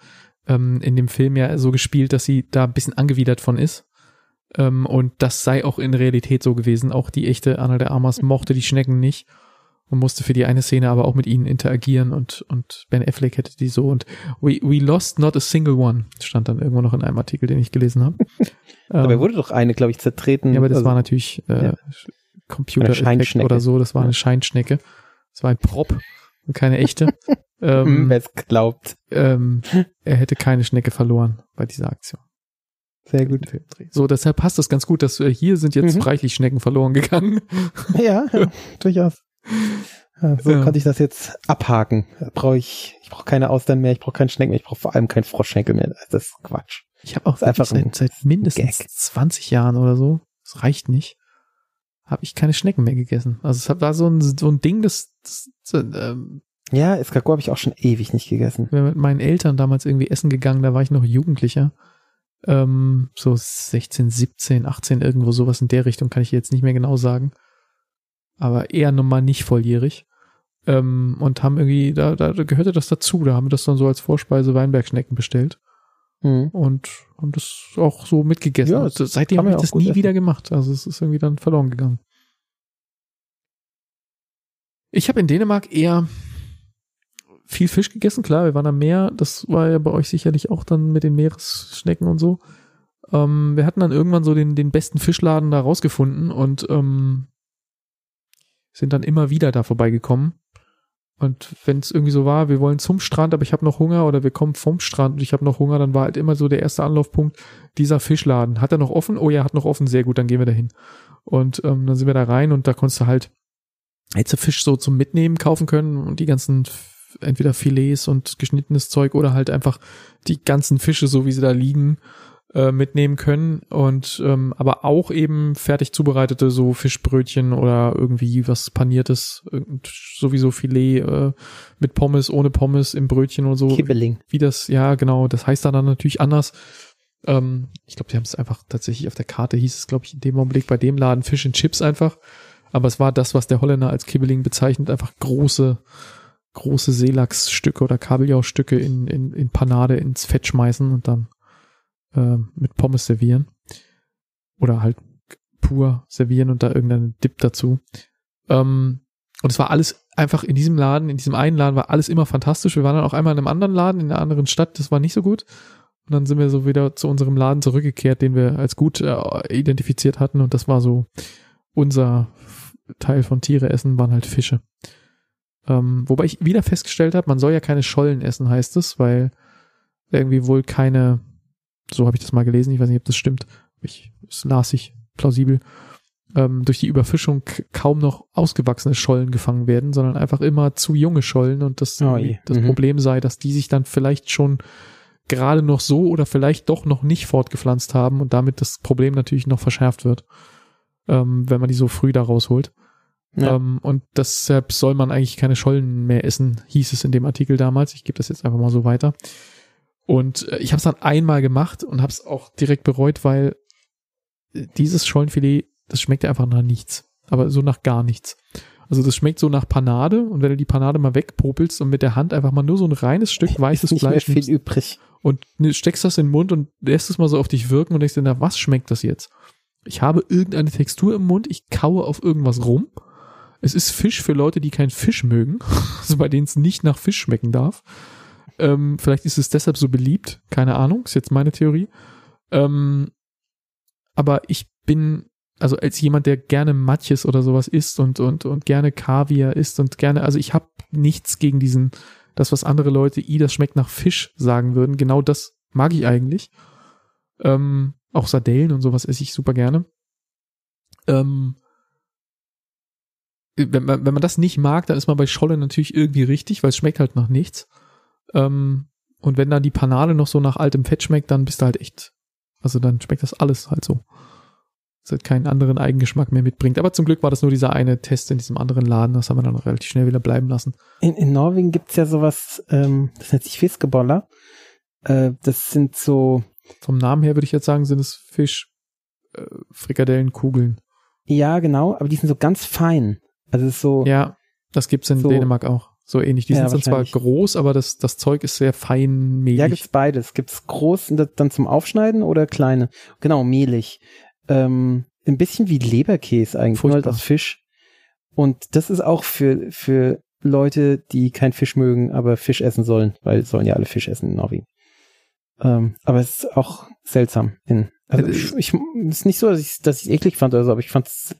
ähm, in dem Film ja so gespielt, dass sie da ein bisschen angewidert von ist. Ähm, und das sei auch in Realität so gewesen. Auch die echte Anna de Armas mochte die Schnecken nicht und musste für die eine Szene aber auch mit ihnen interagieren und, und Ben Affleck hätte die so und we, we lost not a single one, stand dann irgendwo noch in einem Artikel, den ich gelesen habe. (laughs) Dabei Ähm, wurde doch eine, glaube ich, zertreten. ja, aber das also, war natürlich äh, ja. Computer Scheinschnecke. oder so, das war eine. Scheinschnecke. Das war ein Prop und keine echte. (laughs) hm, ähm, wer es glaubt. ähm, er hätte keine Schnecke verloren bei dieser Aktion. Sehr gut. So, deshalb passt das ganz gut, dass äh, hier sind jetzt Mhm. reichlich Schnecken verloren gegangen. (laughs) Ja, ja durchaus. Ja, so Ja. konnte ich das jetzt abhaken. Brauche ich, ich brauche keine Austern mehr, ich brauche keinen Schnecken mehr, ich brauche vor allem keinen Froschschenkel mehr. Das ist Quatsch. Ich habe auch einfach seit, seit mindestens Gag. 20 Jahren oder so, das reicht nicht, habe ich keine Schnecken mehr gegessen. Also es war so ein, so ein Ding, das, das, das ähm, Ja, Escargot habe ich auch schon ewig nicht gegessen. wir mit meinen Eltern damals irgendwie essen gegangen, da war ich noch Jugendlicher. Ähm, so 16, 17, 18, irgendwo sowas in der Richtung, kann ich jetzt nicht mehr genau sagen. Aber eher nochmal nicht volljährig. Ähm, und haben irgendwie, da, da gehörte das dazu, da haben wir das dann so als Vorspeise Weinbergschnecken bestellt Hm. und haben das auch so mitgegessen. Ja, Und seitdem habe ich das nie essen. wieder gemacht. Also es ist irgendwie dann verloren gegangen. Ich habe in Dänemark eher viel Fisch gegessen, klar, wir waren am Meer, das war ja bei euch sicherlich auch dann mit den Meeresschnecken und so. Ähm, wir hatten dann irgendwann so den, den besten Fischladen da rausgefunden und ähm, sind dann immer wieder da vorbeigekommen. Und wenn es irgendwie so war, wir wollen zum Strand, aber ich habe noch Hunger oder wir kommen vom Strand und ich habe noch Hunger, dann war halt immer so der erste Anlaufpunkt dieser Fischladen. Hat er noch offen? Oh ja, hat noch offen, sehr gut, dann gehen wir dahin. Und ähm, dann sind wir da rein und da konntest du halt hättest du Fisch so zum Mitnehmen kaufen können und die ganzen entweder Filets und geschnittenes Zeug oder halt einfach die ganzen Fische, so wie sie da liegen, äh, mitnehmen können und ähm, aber auch eben fertig zubereitete so Fischbrötchen oder irgendwie was paniertes, sowieso Filet äh, mit Pommes, ohne Pommes im Brötchen und so Kibbeling. wie das, ja, genau, das heißt da dann natürlich anders. Ähm, ich glaube, die haben es einfach tatsächlich auf der Karte hieß es, glaube ich, in dem Augenblick bei dem Laden Fish and Chips einfach. Aber es war das, was der Holländer als Kibbeling bezeichnet, einfach große, große Seelachsstücke oder Kabeljaustücke in, in, in Panade ins Fett schmeißen und dann äh, mit Pommes servieren. Oder halt pur servieren und da irgendeinen Dip dazu. Ähm, und es war alles einfach in diesem Laden, in diesem einen Laden war alles immer fantastisch. Wir waren dann auch einmal in einem anderen Laden, in einer anderen Stadt, das war nicht so gut. Und dann sind wir so wieder zu unserem Laden zurückgekehrt, den wir als gut äh, identifiziert hatten. Und das war so unser Teil von Tiere essen, waren halt Fische. Ähm, wobei ich wieder festgestellt habe, man soll ja keine Schollen essen, heißt es, weil irgendwie wohl keine, so habe ich das mal gelesen, ich weiß nicht, ob das stimmt, ich, das las ich plausibel, ähm, durch die Überfischung kaum noch ausgewachsene Schollen gefangen werden, sondern einfach immer zu junge Schollen und das, Oh das Mhm. Problem sei, dass die sich dann vielleicht schon gerade noch so oder vielleicht doch noch nicht fortgepflanzt haben und damit das Problem natürlich noch verschärft wird, ähm, wenn man die so früh da rausholt. Ja. Ähm, und deshalb soll man eigentlich keine Schollen mehr essen, hieß es in dem Artikel damals. Ich gebe das jetzt einfach mal so weiter. Und äh, ich habe es dann einmal gemacht und habe es auch direkt bereut, weil äh, dieses Schollenfilet, das schmeckt einfach nach nichts. Aber so nach gar nichts. Also das schmeckt so nach Panade und wenn du die Panade mal wegpopelst und mit der Hand einfach mal nur so ein reines Stück weißes nicht mehr Fleisch viel nimmst übrig. und ne- steckst das in den Mund und lässt es mal so auf dich wirken und denkst dir, na, was schmeckt das jetzt? Ich habe irgendeine Textur im Mund, ich kaue auf irgendwas rum. Es ist Fisch für Leute, die keinen Fisch mögen, (laughs) also bei denen es nicht nach Fisch schmecken darf. Ähm, vielleicht ist es deshalb so beliebt, keine Ahnung, ist jetzt meine Theorie. Ähm, aber ich bin, also als jemand, der gerne Matjes oder sowas isst und, und, und gerne Kaviar isst und gerne, also ich habe nichts gegen diesen das, was andere Leute, i, das schmeckt nach Fisch sagen würden, genau das mag ich eigentlich. Ähm, auch Sardellen und sowas esse ich super gerne. Ähm, wenn wenn man das nicht mag, dann ist man bei Scholle natürlich irgendwie richtig, weil es schmeckt halt nach nichts. Ähm, und wenn dann die Panade noch so nach altem Fett schmeckt, dann bist du halt echt, also dann schmeckt das alles halt so. Es halt keinen anderen Eigengeschmack mehr mitbringt. Aber zum Glück war das nur dieser eine Test in diesem anderen Laden, das haben wir dann relativ schnell wieder bleiben lassen. In, in Norwegen gibt's ja sowas, ähm, das nennt sich Fiskeboller. Äh, das sind so. Vom Namen her würde ich jetzt sagen, sind es Fisch, äh. Ja, genau, aber die sind so ganz fein. Also es ist so. Ja, das gibt's in so, Dänemark auch. So ähnlich. Die Ja, sind zwar groß, aber das, das Zeug ist sehr fein mehlig. Ja, gibt's beides. Gibt's groß und dann zum Aufschneiden oder kleine? Genau, mehlig. Ähm, ein bisschen wie Leberkäse eigentlich, nur halt aus Fisch. Und das ist auch für, für Leute, die kein Fisch mögen, aber Fisch essen sollen, weil sollen ja alle Fisch essen in Norwegen. Ähm, aber es ist auch seltsam. In, also Äh, ich, ich, es ist nicht so, dass ich dass ich eklig fand oder so, aber ich fand es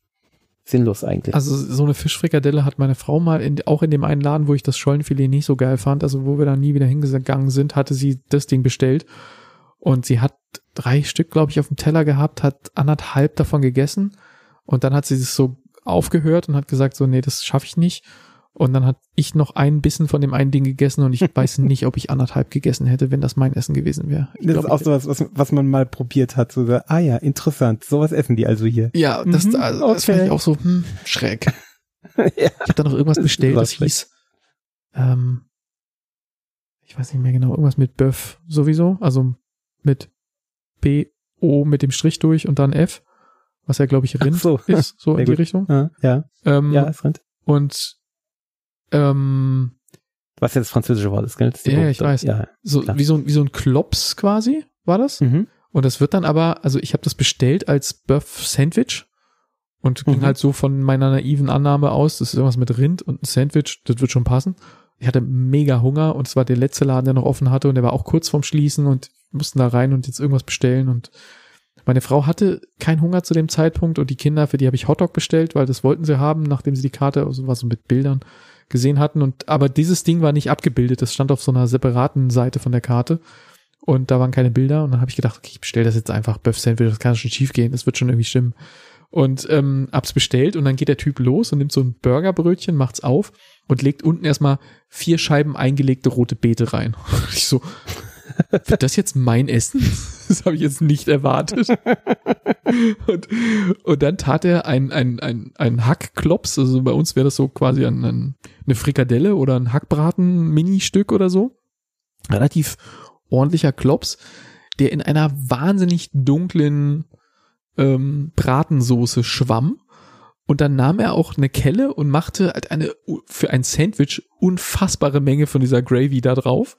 sinnlos eigentlich. Also so eine Fischfrikadelle hat meine Frau mal in, auch in dem einen Laden, wo ich das Schollenfilet nicht so geil fand, also wo wir dann nie wieder hingegangen sind, hatte sie das Ding bestellt und sie hat drei Stück, glaube ich, auf dem Teller gehabt, hat anderthalb davon gegessen und dann hat sie das so aufgehört und hat gesagt so, nee, das schaffe ich nicht. Und dann hat ich noch einen Bissen von dem einen Ding gegessen und ich (laughs) weiß nicht, ob ich anderthalb gegessen hätte, wenn das mein Essen gewesen wäre. Ich das glaub, ist auch ich- sowas, was, was man mal probiert hat. So, ah ja, interessant. Sowas essen die also hier. Ja, das, Mhm, also, das fand okay. ich auch so hm, schräg. (laughs) ja. Ich habe da noch irgendwas Das bestellt, das was hieß, ähm, ich weiß nicht mehr genau, irgendwas mit Böff sowieso, also mit B, O mit dem Strich durch und dann F, was ja, glaube ich, Rind so. ist, so (laughs) Sehr in die gut. Richtung. Ja, ja, Ähm, ja, ist Rind. Und ähm, Was ja das französische Wort ist, gell? Das ist Ja, Frucht. ich weiß. Ja. so Klar. wie so, ein- wie so ein Klops quasi, war das? Mhm. Und das wird dann aber, also ich habe das bestellt als Bœuf Sandwich und ging Mhm. halt so von meiner naiven Annahme aus, das ist irgendwas mit Rind und ein Sandwich, das wird schon passen. Ich hatte mega Hunger und es war der letzte Laden, der noch offen hatte und der war auch kurz vorm Schließen und mussten da rein und jetzt irgendwas bestellen und meine Frau hatte keinen Hunger zu dem Zeitpunkt und die Kinder, für die habe ich Hotdog bestellt, weil das wollten sie haben, nachdem sie die Karte, also was so mit Bildern gesehen hatten. Und aber dieses Ding war nicht abgebildet, das stand auf so einer separaten Seite von der Karte. Und da waren keine Bilder. Und dann habe ich gedacht, okay, ich bestelle das jetzt einfach. Bœuf Sandwich, das kann schon schief gehen, das wird schon irgendwie stimmen. Und ähm, hab's bestellt. Und dann geht der Typ los und nimmt so ein Burgerbrötchen, macht's auf und legt unten erstmal vier Scheiben eingelegte rote Beete rein. (laughs) Ich so, wird das jetzt mein Essen? (laughs) Das habe ich jetzt nicht erwartet. Und, und dann tat er ein, ein, ein, ein Hackklops, also bei uns wäre das so quasi ein, ein, eine Frikadelle oder ein Hackbraten-Mini-Stück oder so. Relativ ordentlicher Klops, der in einer wahnsinnig dunklen ähm, Bratensoße schwamm. Und dann nahm er auch eine Kelle und machte halt eine für ein Sandwich unfassbare Menge von dieser Gravy da drauf.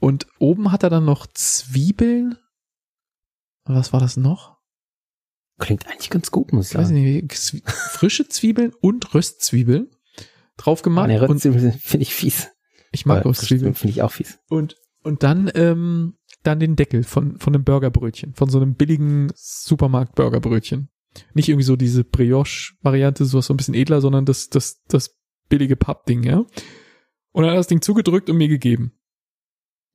Und oben hat er dann noch Zwiebeln. Was war das noch? Klingt eigentlich ganz gut, muss ich Ich weiß sagen. nicht, Zwie- (laughs) frische Zwiebeln und Röstzwiebeln drauf gemacht. Und Röstzwiebeln finde ich fies. ich mag Röstzwiebeln. Finde ich auch fies. Und, und dann, ähm, dann den Deckel von, von einem Burgerbrötchen, von so einem billigen Supermarkt-Burgerbrötchen. Nicht irgendwie so diese Brioche-Variante, sowas so ein bisschen edler, sondern das, das, das billige Pappding, ja. Und dann hat er das Ding zugedrückt und mir gegeben.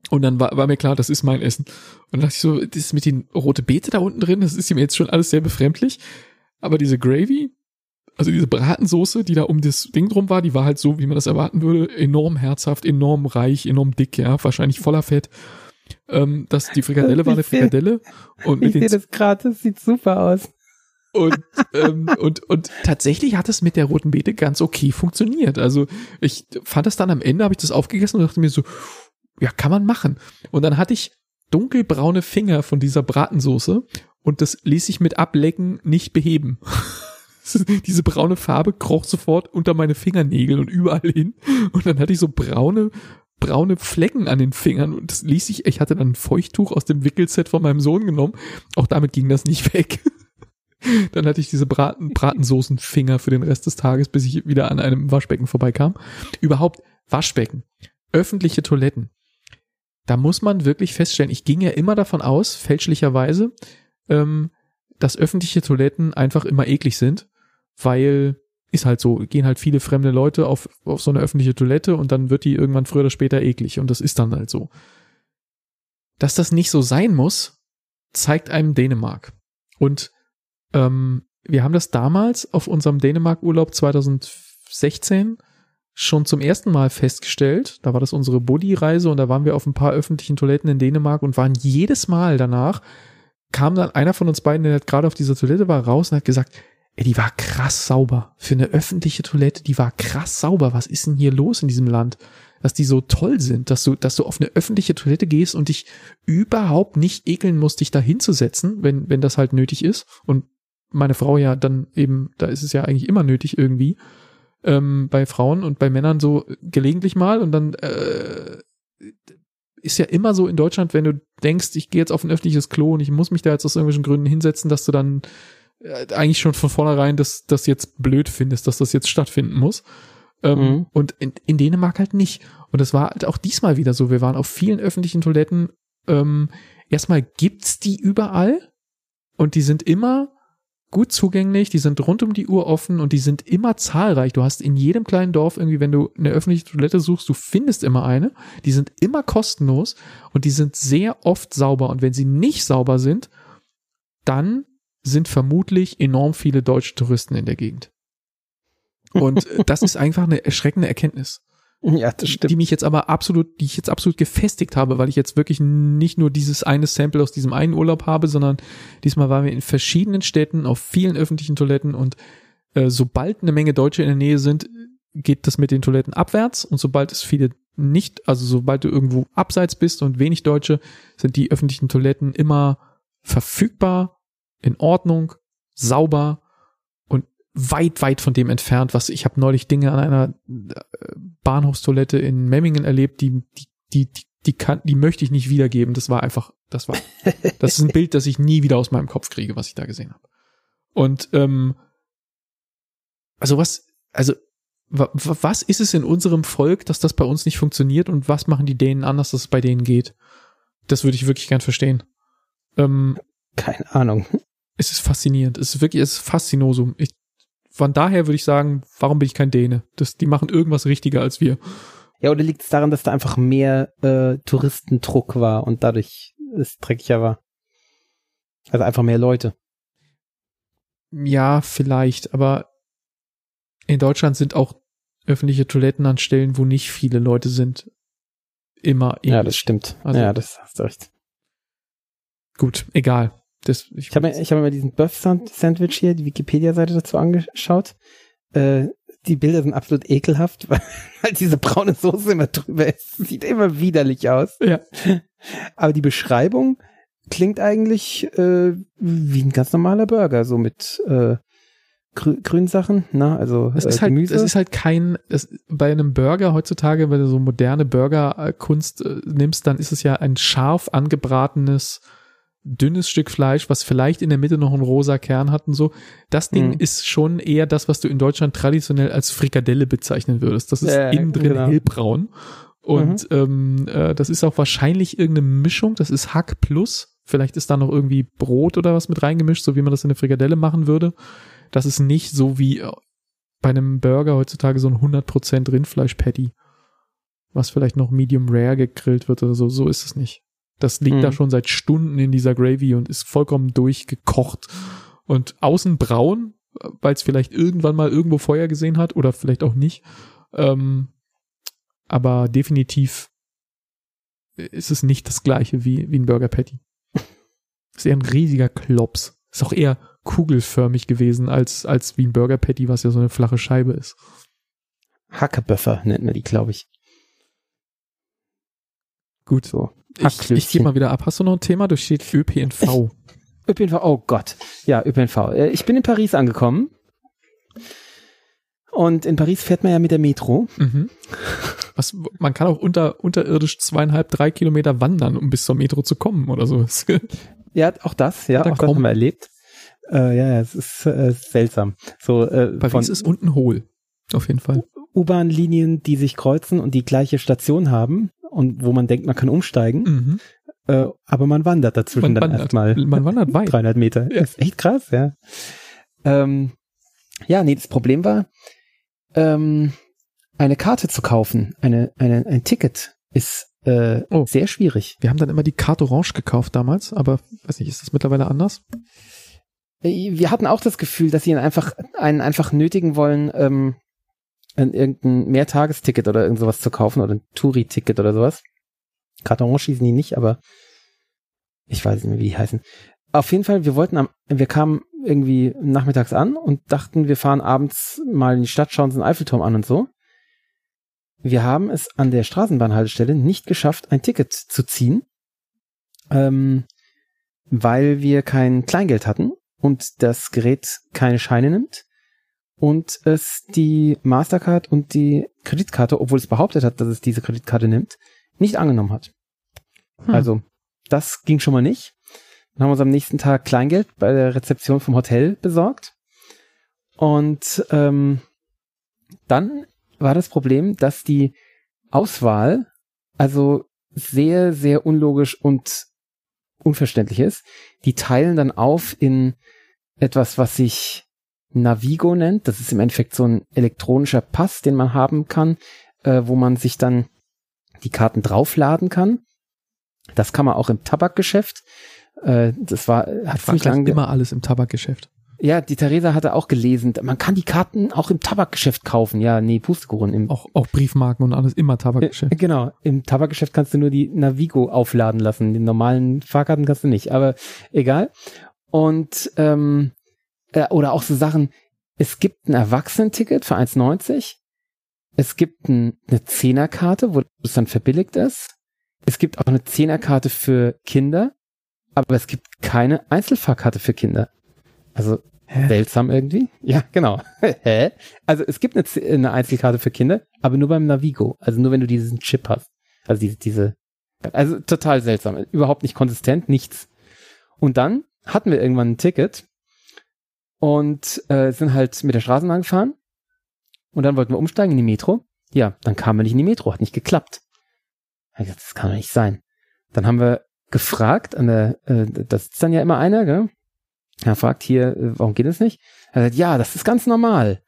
Und dann war, war mir klar, das ist mein Essen. Und dann dachte ich so, das ist mit den rote Beete da unten drin, das ist ihm jetzt schon alles sehr befremdlich. Aber diese Gravy, also diese Bratensoße, die da um das Ding drum war, die war halt so, wie man das erwarten würde, enorm herzhaft, enorm reich, enorm dick, ja, wahrscheinlich voller Fett. Ähm, das, die Frikadelle war eine Ich Frikadelle und Ich mit sehe den das gerade, das sieht super aus. und, ähm, und, und tatsächlich hat es mit der roten Beete ganz okay funktioniert. Also ich fand das dann am Ende, habe ich das aufgegessen und dachte mir so, ja, kann man machen. Und dann hatte ich dunkelbraune Finger von dieser Bratensoße und das ließ sich mit Ablecken nicht beheben. (laughs) Diese braune Farbe kroch sofort unter meine Fingernägel und überall hin. Und dann hatte ich so braune, braune Flecken an den Fingern und das ließ sich, ich hatte dann ein Feuchttuch aus dem Wickelset von meinem Sohn genommen. Auch damit ging das nicht (laughs) weg. Dann hatte ich diese Braten, Bratensoßenfinger für den Rest des Tages, bis ich wieder an einem Waschbecken vorbeikam. Überhaupt Waschbecken, öffentliche Toiletten. Da muss man wirklich feststellen, ich ging ja immer davon aus, fälschlicherweise, ähm, dass öffentliche Toiletten einfach immer eklig sind, weil ist halt so, gehen halt viele fremde Leute auf, auf so eine öffentliche Toilette und dann wird die irgendwann früher oder später eklig und das ist dann halt so. Dass das nicht so sein muss, zeigt einem Dänemark. Und ähm, wir haben das damals auf unserem Dänemark-Urlaub 2016 schon zum ersten Mal festgestellt. Da war das unsere Buddy-Reise und da waren wir auf ein paar öffentlichen Toiletten in Dänemark und waren jedes Mal danach, kam dann einer von uns beiden, der gerade auf dieser Toilette war, raus und hat gesagt, ey, die war krass sauber. Für eine öffentliche Toilette, die war krass sauber. Was ist denn hier los in diesem Land? Dass die so toll sind, dass du, dass du auf eine öffentliche Toilette gehst und dich überhaupt nicht ekeln musst, dich da hinzusetzen, wenn, wenn das halt nötig ist. Und meine Frau ja dann eben, da ist es ja eigentlich immer nötig irgendwie, ähm, bei Frauen und bei Männern so gelegentlich mal und dann äh, ist ja immer so in Deutschland, wenn du denkst, ich gehe jetzt auf ein öffentliches Klo und ich muss mich da jetzt aus irgendwelchen Gründen hinsetzen, dass du dann äh, eigentlich schon von vornherein das, das jetzt blöd findest, dass das jetzt stattfinden muss. Ähm, mhm. Und in, in Dänemark halt nicht. Und das war halt auch diesmal wieder so. Wir waren auf vielen öffentlichen Toiletten. Ähm, erstmal gibt's die überall und die sind immer gut zugänglich, die sind rund um die Uhr offen und die sind immer zahlreich. Du hast in jedem kleinen Dorf irgendwie, wenn du eine öffentliche Toilette suchst, du findest immer eine. Die sind immer kostenlos und die sind sehr oft sauber. Und wenn sie nicht sauber sind, dann sind vermutlich enorm viele deutsche Touristen in der Gegend. Und äh, das ist einfach eine erschreckende Erkenntnis. (laughs) Ja, das stimmt. Die mich jetzt aber absolut, die ich jetzt absolut gefestigt habe, weil ich jetzt wirklich nicht nur dieses eine Sample aus diesem einen Urlaub habe, sondern diesmal waren wir in verschiedenen Städten auf vielen öffentlichen Toiletten und äh, sobald eine Menge Deutsche in der Nähe sind, geht das mit den Toiletten abwärts und sobald es viele nicht, also sobald du irgendwo abseits bist und wenig Deutsche, sind die öffentlichen Toiletten immer verfügbar, in Ordnung, sauber weit, weit von dem entfernt, was ich habe neulich Dinge an einer äh, Bahnhofstoilette in Memmingen erlebt, die, die, die, die, die, kann, die möchte ich nicht wiedergeben. Das war einfach, das war, (laughs) das ist ein Bild, das ich nie wieder aus meinem Kopf kriege, was ich da gesehen habe. Und ähm, also was, also was ist es in unserem Volk, dass das bei uns nicht funktioniert und was machen die Dänen anders, dass es bei denen geht? Das würde ich wirklich gern verstehen. Ähm, Keine Ahnung. Es ist faszinierend. Es ist wirklich, es ist Faszinosum. Ich, von daher würde ich sagen, warum bin ich kein Däne? Das, die machen irgendwas richtiger als wir. Ja, oder liegt es daran, dass da einfach mehr äh, Touristendruck war und dadurch es dreckiger war? Also einfach mehr Leute. Ja, vielleicht, aber in Deutschland sind auch öffentliche Toiletten an Stellen, wo nicht viele Leute sind, immer ähnlich. Ja, das stimmt. Also, ja, das hast du recht. Gut, egal. Das, ich ich habe mir, ich hab mir diesen Buff-Sandwich hier, die Wikipedia-Seite dazu angeschaut. Äh, die Bilder sind absolut ekelhaft, weil, (laughs) weil diese braune Soße immer drüber ist. (laughs) Sieht immer widerlich aus. Ja. (laughs) Aber die Beschreibung klingt eigentlich äh, wie ein ganz normaler Burger, so mit äh, grü grünen Sachen, na, also es ist äh, halt, es ist halt kein, es, bei einem Burger heutzutage, wenn du so moderne Burgerkunst äh, nimmst, dann ist es ja ein scharf angebratenes dünnes Stück Fleisch, was vielleicht in der Mitte noch einen rosa Kern hat und so. Das Ding mhm. ist schon eher das, was du in Deutschland traditionell als Frikadelle bezeichnen würdest. Das ist äh, innen drin genau. hellbraun. Und mhm. ähm, äh, das ist auch wahrscheinlich irgendeine Mischung. Das ist Hack plus. Vielleicht ist da noch irgendwie Brot oder was mit reingemischt, so wie man das in eine Frikadelle machen würde. Das ist nicht so wie äh, bei einem Burger heutzutage so ein 100% Rindfleisch-Patty, was vielleicht noch medium rare gegrillt wird oder so. So ist es nicht. Das liegt mhm. da schon seit Stunden in dieser Gravy und ist vollkommen durchgekocht. Und außen braun, weil es vielleicht irgendwann mal irgendwo Feuer gesehen hat oder vielleicht auch nicht. Ähm, aber definitiv ist es nicht das gleiche wie, wie ein Burger Patty. (laughs) Ist eher ein riesiger Klops. Ist auch eher kugelförmig gewesen als, als wie ein Burger Patty, was ja so eine flache Scheibe ist. Hackeböffer nennt man die, glaube ich. Gut. So. Ich, ich gebe mal wieder ab. Hast du noch ein Thema? Du steht ÖPNV. (laughs) ÖPNV, oh Gott. Ja, ÖPNV. Äh, ich bin in Paris angekommen. Und in Paris fährt man ja mit der Metro. Mhm. Was, man kann auch unter, unterirdisch zweieinhalb, drei Kilometer wandern, um bis zur Metro zu kommen oder so. (laughs) ja, auch das, ja, auch das haben wir erlebt. Äh, ja, es ist äh, seltsam. So, äh, Paris ist unten hohl. Auf jeden Fall. U-Bahn-Linien, die sich kreuzen und die gleiche Station haben und wo man denkt, man kann umsteigen. Mhm. Äh, aber man wandert dazwischen man dann erstmal. Man wandert (laughs) weit. 300 Meter. Ja. Ist echt krass, ja. Ähm, ja, nee, das Problem war, ähm, eine Karte zu kaufen, eine, eine, ein Ticket ist äh, oh. sehr schwierig. Wir haben dann immer die Karte Orange gekauft damals, aber weiß nicht, ist das mittlerweile anders? Äh, wir hatten auch das Gefühl, dass sie ihn einfach, einen einfach nötigen wollen, ähm, irgendein Mehrtagesticket oder irgend sowas zu kaufen oder ein Touri-Ticket oder sowas. Karte Orange hießen die nicht, aber ich weiß nicht mehr, wie die heißen. Auf jeden Fall, wir wollten am, wir kamen irgendwie nachmittags an und dachten, wir fahren abends mal in die Stadt, schauen uns den Eiffelturm an und so. Wir haben es an der Straßenbahnhaltestelle nicht geschafft, ein Ticket zu ziehen, ähm, weil wir kein Kleingeld hatten und das Gerät keine Scheine nimmt und es die Mastercard und die Kreditkarte, obwohl es behauptet hat, dass es diese Kreditkarte nimmt, nicht angenommen hat. Hm. Also, das ging schon mal nicht. Dann haben wir uns am nächsten Tag Kleingeld bei der Rezeption vom Hotel besorgt. Und ähm, dann war das Problem, dass die Auswahl also sehr, sehr unlogisch und unverständlich ist. Die teilen dann auf in etwas, was sich Navigo nennt. Das ist im Endeffekt so ein elektronischer Pass, den man haben kann, äh, wo man sich dann die Karten draufladen kann. Das kann man auch im Tabakgeschäft. Äh, das war, hat ziemlich lange immer alles im Tabakgeschäft. Ja, die Theresa hatte auch gelesen, man kann die Karten auch im Tabakgeschäft kaufen. Ja, nee, Pustekuchen. Im auch, auch Briefmarken und alles immer Tabakgeschäft. Äh, genau, im Tabakgeschäft kannst du nur die Navigo aufladen lassen. Die normalen Fahrkarten kannst du nicht, aber egal. Und ähm, äh, oder auch so Sachen, es gibt ein Erwachsenenticket für 1,90. Es gibt ein, eine Zehnerkarte, wo es dann verbilligt ist. Es gibt auch eine Zehnerkarte für Kinder, aber es gibt keine Einzelfahrkarte für Kinder. Also Hä? seltsam irgendwie. Ja, genau. (laughs) Hä? Also es gibt eine, eine, Einzelkarte für Kinder, aber nur beim Navigo. Also nur wenn du diesen Chip hast. Also diese, diese. Also total seltsam. Überhaupt nicht konsistent, nichts. Und dann hatten wir irgendwann ein Ticket und äh, sind halt mit der Straßenbahn gefahren. Und dann wollten wir umsteigen in die Metro. Ja, dann kamen wir nicht in die Metro, hat nicht geklappt. Gesagt, das kann doch nicht sein. Dann haben wir gefragt, an der, äh, das ist dann ja immer einer, gell? Er fragt hier, äh, warum geht es nicht? Er sagt, ja, das ist ganz normal.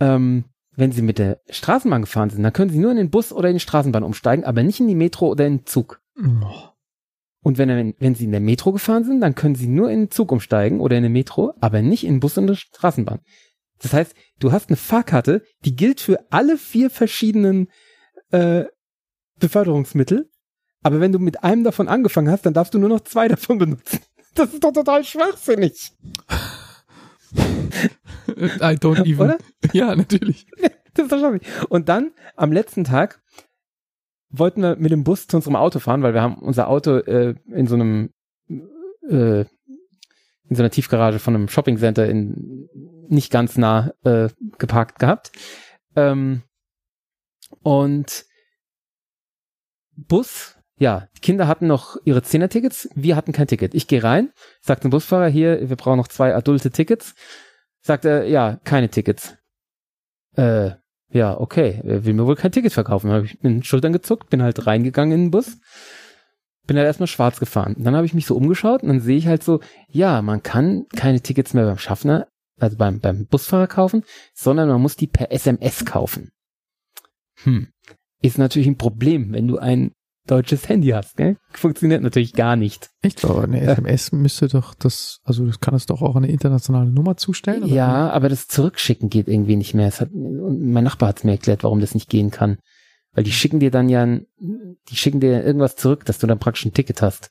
Ähm, wenn Sie mit der Straßenbahn gefahren sind, dann können Sie nur in den Bus oder in die Straßenbahn umsteigen, aber nicht in die Metro oder in den Zug. Oh. Und wenn, wenn Sie in der Metro gefahren sind, dann können Sie nur in den Zug umsteigen oder in den Metro, aber nicht in Bus und Straßenbahn. Das heißt, du hast eine Fahrkarte, die gilt für alle vier verschiedenen äh, Beförderungsmittel, aber wenn du mit einem davon angefangen hast, dann darfst du nur noch zwei davon benutzen. (laughs) Das ist doch total schwachsinnig. I don't even. Oder? Ja, natürlich. (laughs) Das ist doch schwachsinnig. Und dann am letzten Tag wollten wir mit dem Bus zu unserem Auto fahren, weil wir haben unser Auto äh, in so einem äh, in so einer Tiefgarage von einem Shoppingcenter in nicht ganz nah äh, geparkt gehabt. Ähm, und Bus, ja, die Kinder hatten noch ihre Zehner-Tickets, wir hatten kein Ticket. Ich gehe rein, sagt dem Busfahrer hier, wir brauchen noch zwei adulte Tickets. Sagt er, ja, keine Tickets. Äh, ja, okay, er will mir wohl kein Ticket verkaufen. Habe ich mit den Schultern gezuckt, bin halt reingegangen in den Bus, bin halt erstmal schwarz gefahren. Dann habe ich mich so umgeschaut und dann sehe ich halt so, ja, man kann keine Tickets mehr beim Schaffner, also beim, beim Busfahrer kaufen, sondern man muss die per SMS kaufen. Hm. Ist natürlich ein Problem, wenn du ein deutsches Handy hast, gell? Funktioniert natürlich gar nicht. Echt? Aber eine SMS äh, müsste doch das, also das kann es doch auch eine internationale Nummer zustellen? Ja, aber das Zurückschicken geht irgendwie nicht mehr. Hat, mein Nachbar hat es mir erklärt, warum das nicht gehen kann. Weil die schicken dir dann ja, die schicken dir irgendwas zurück, dass du dann praktisch ein Ticket hast.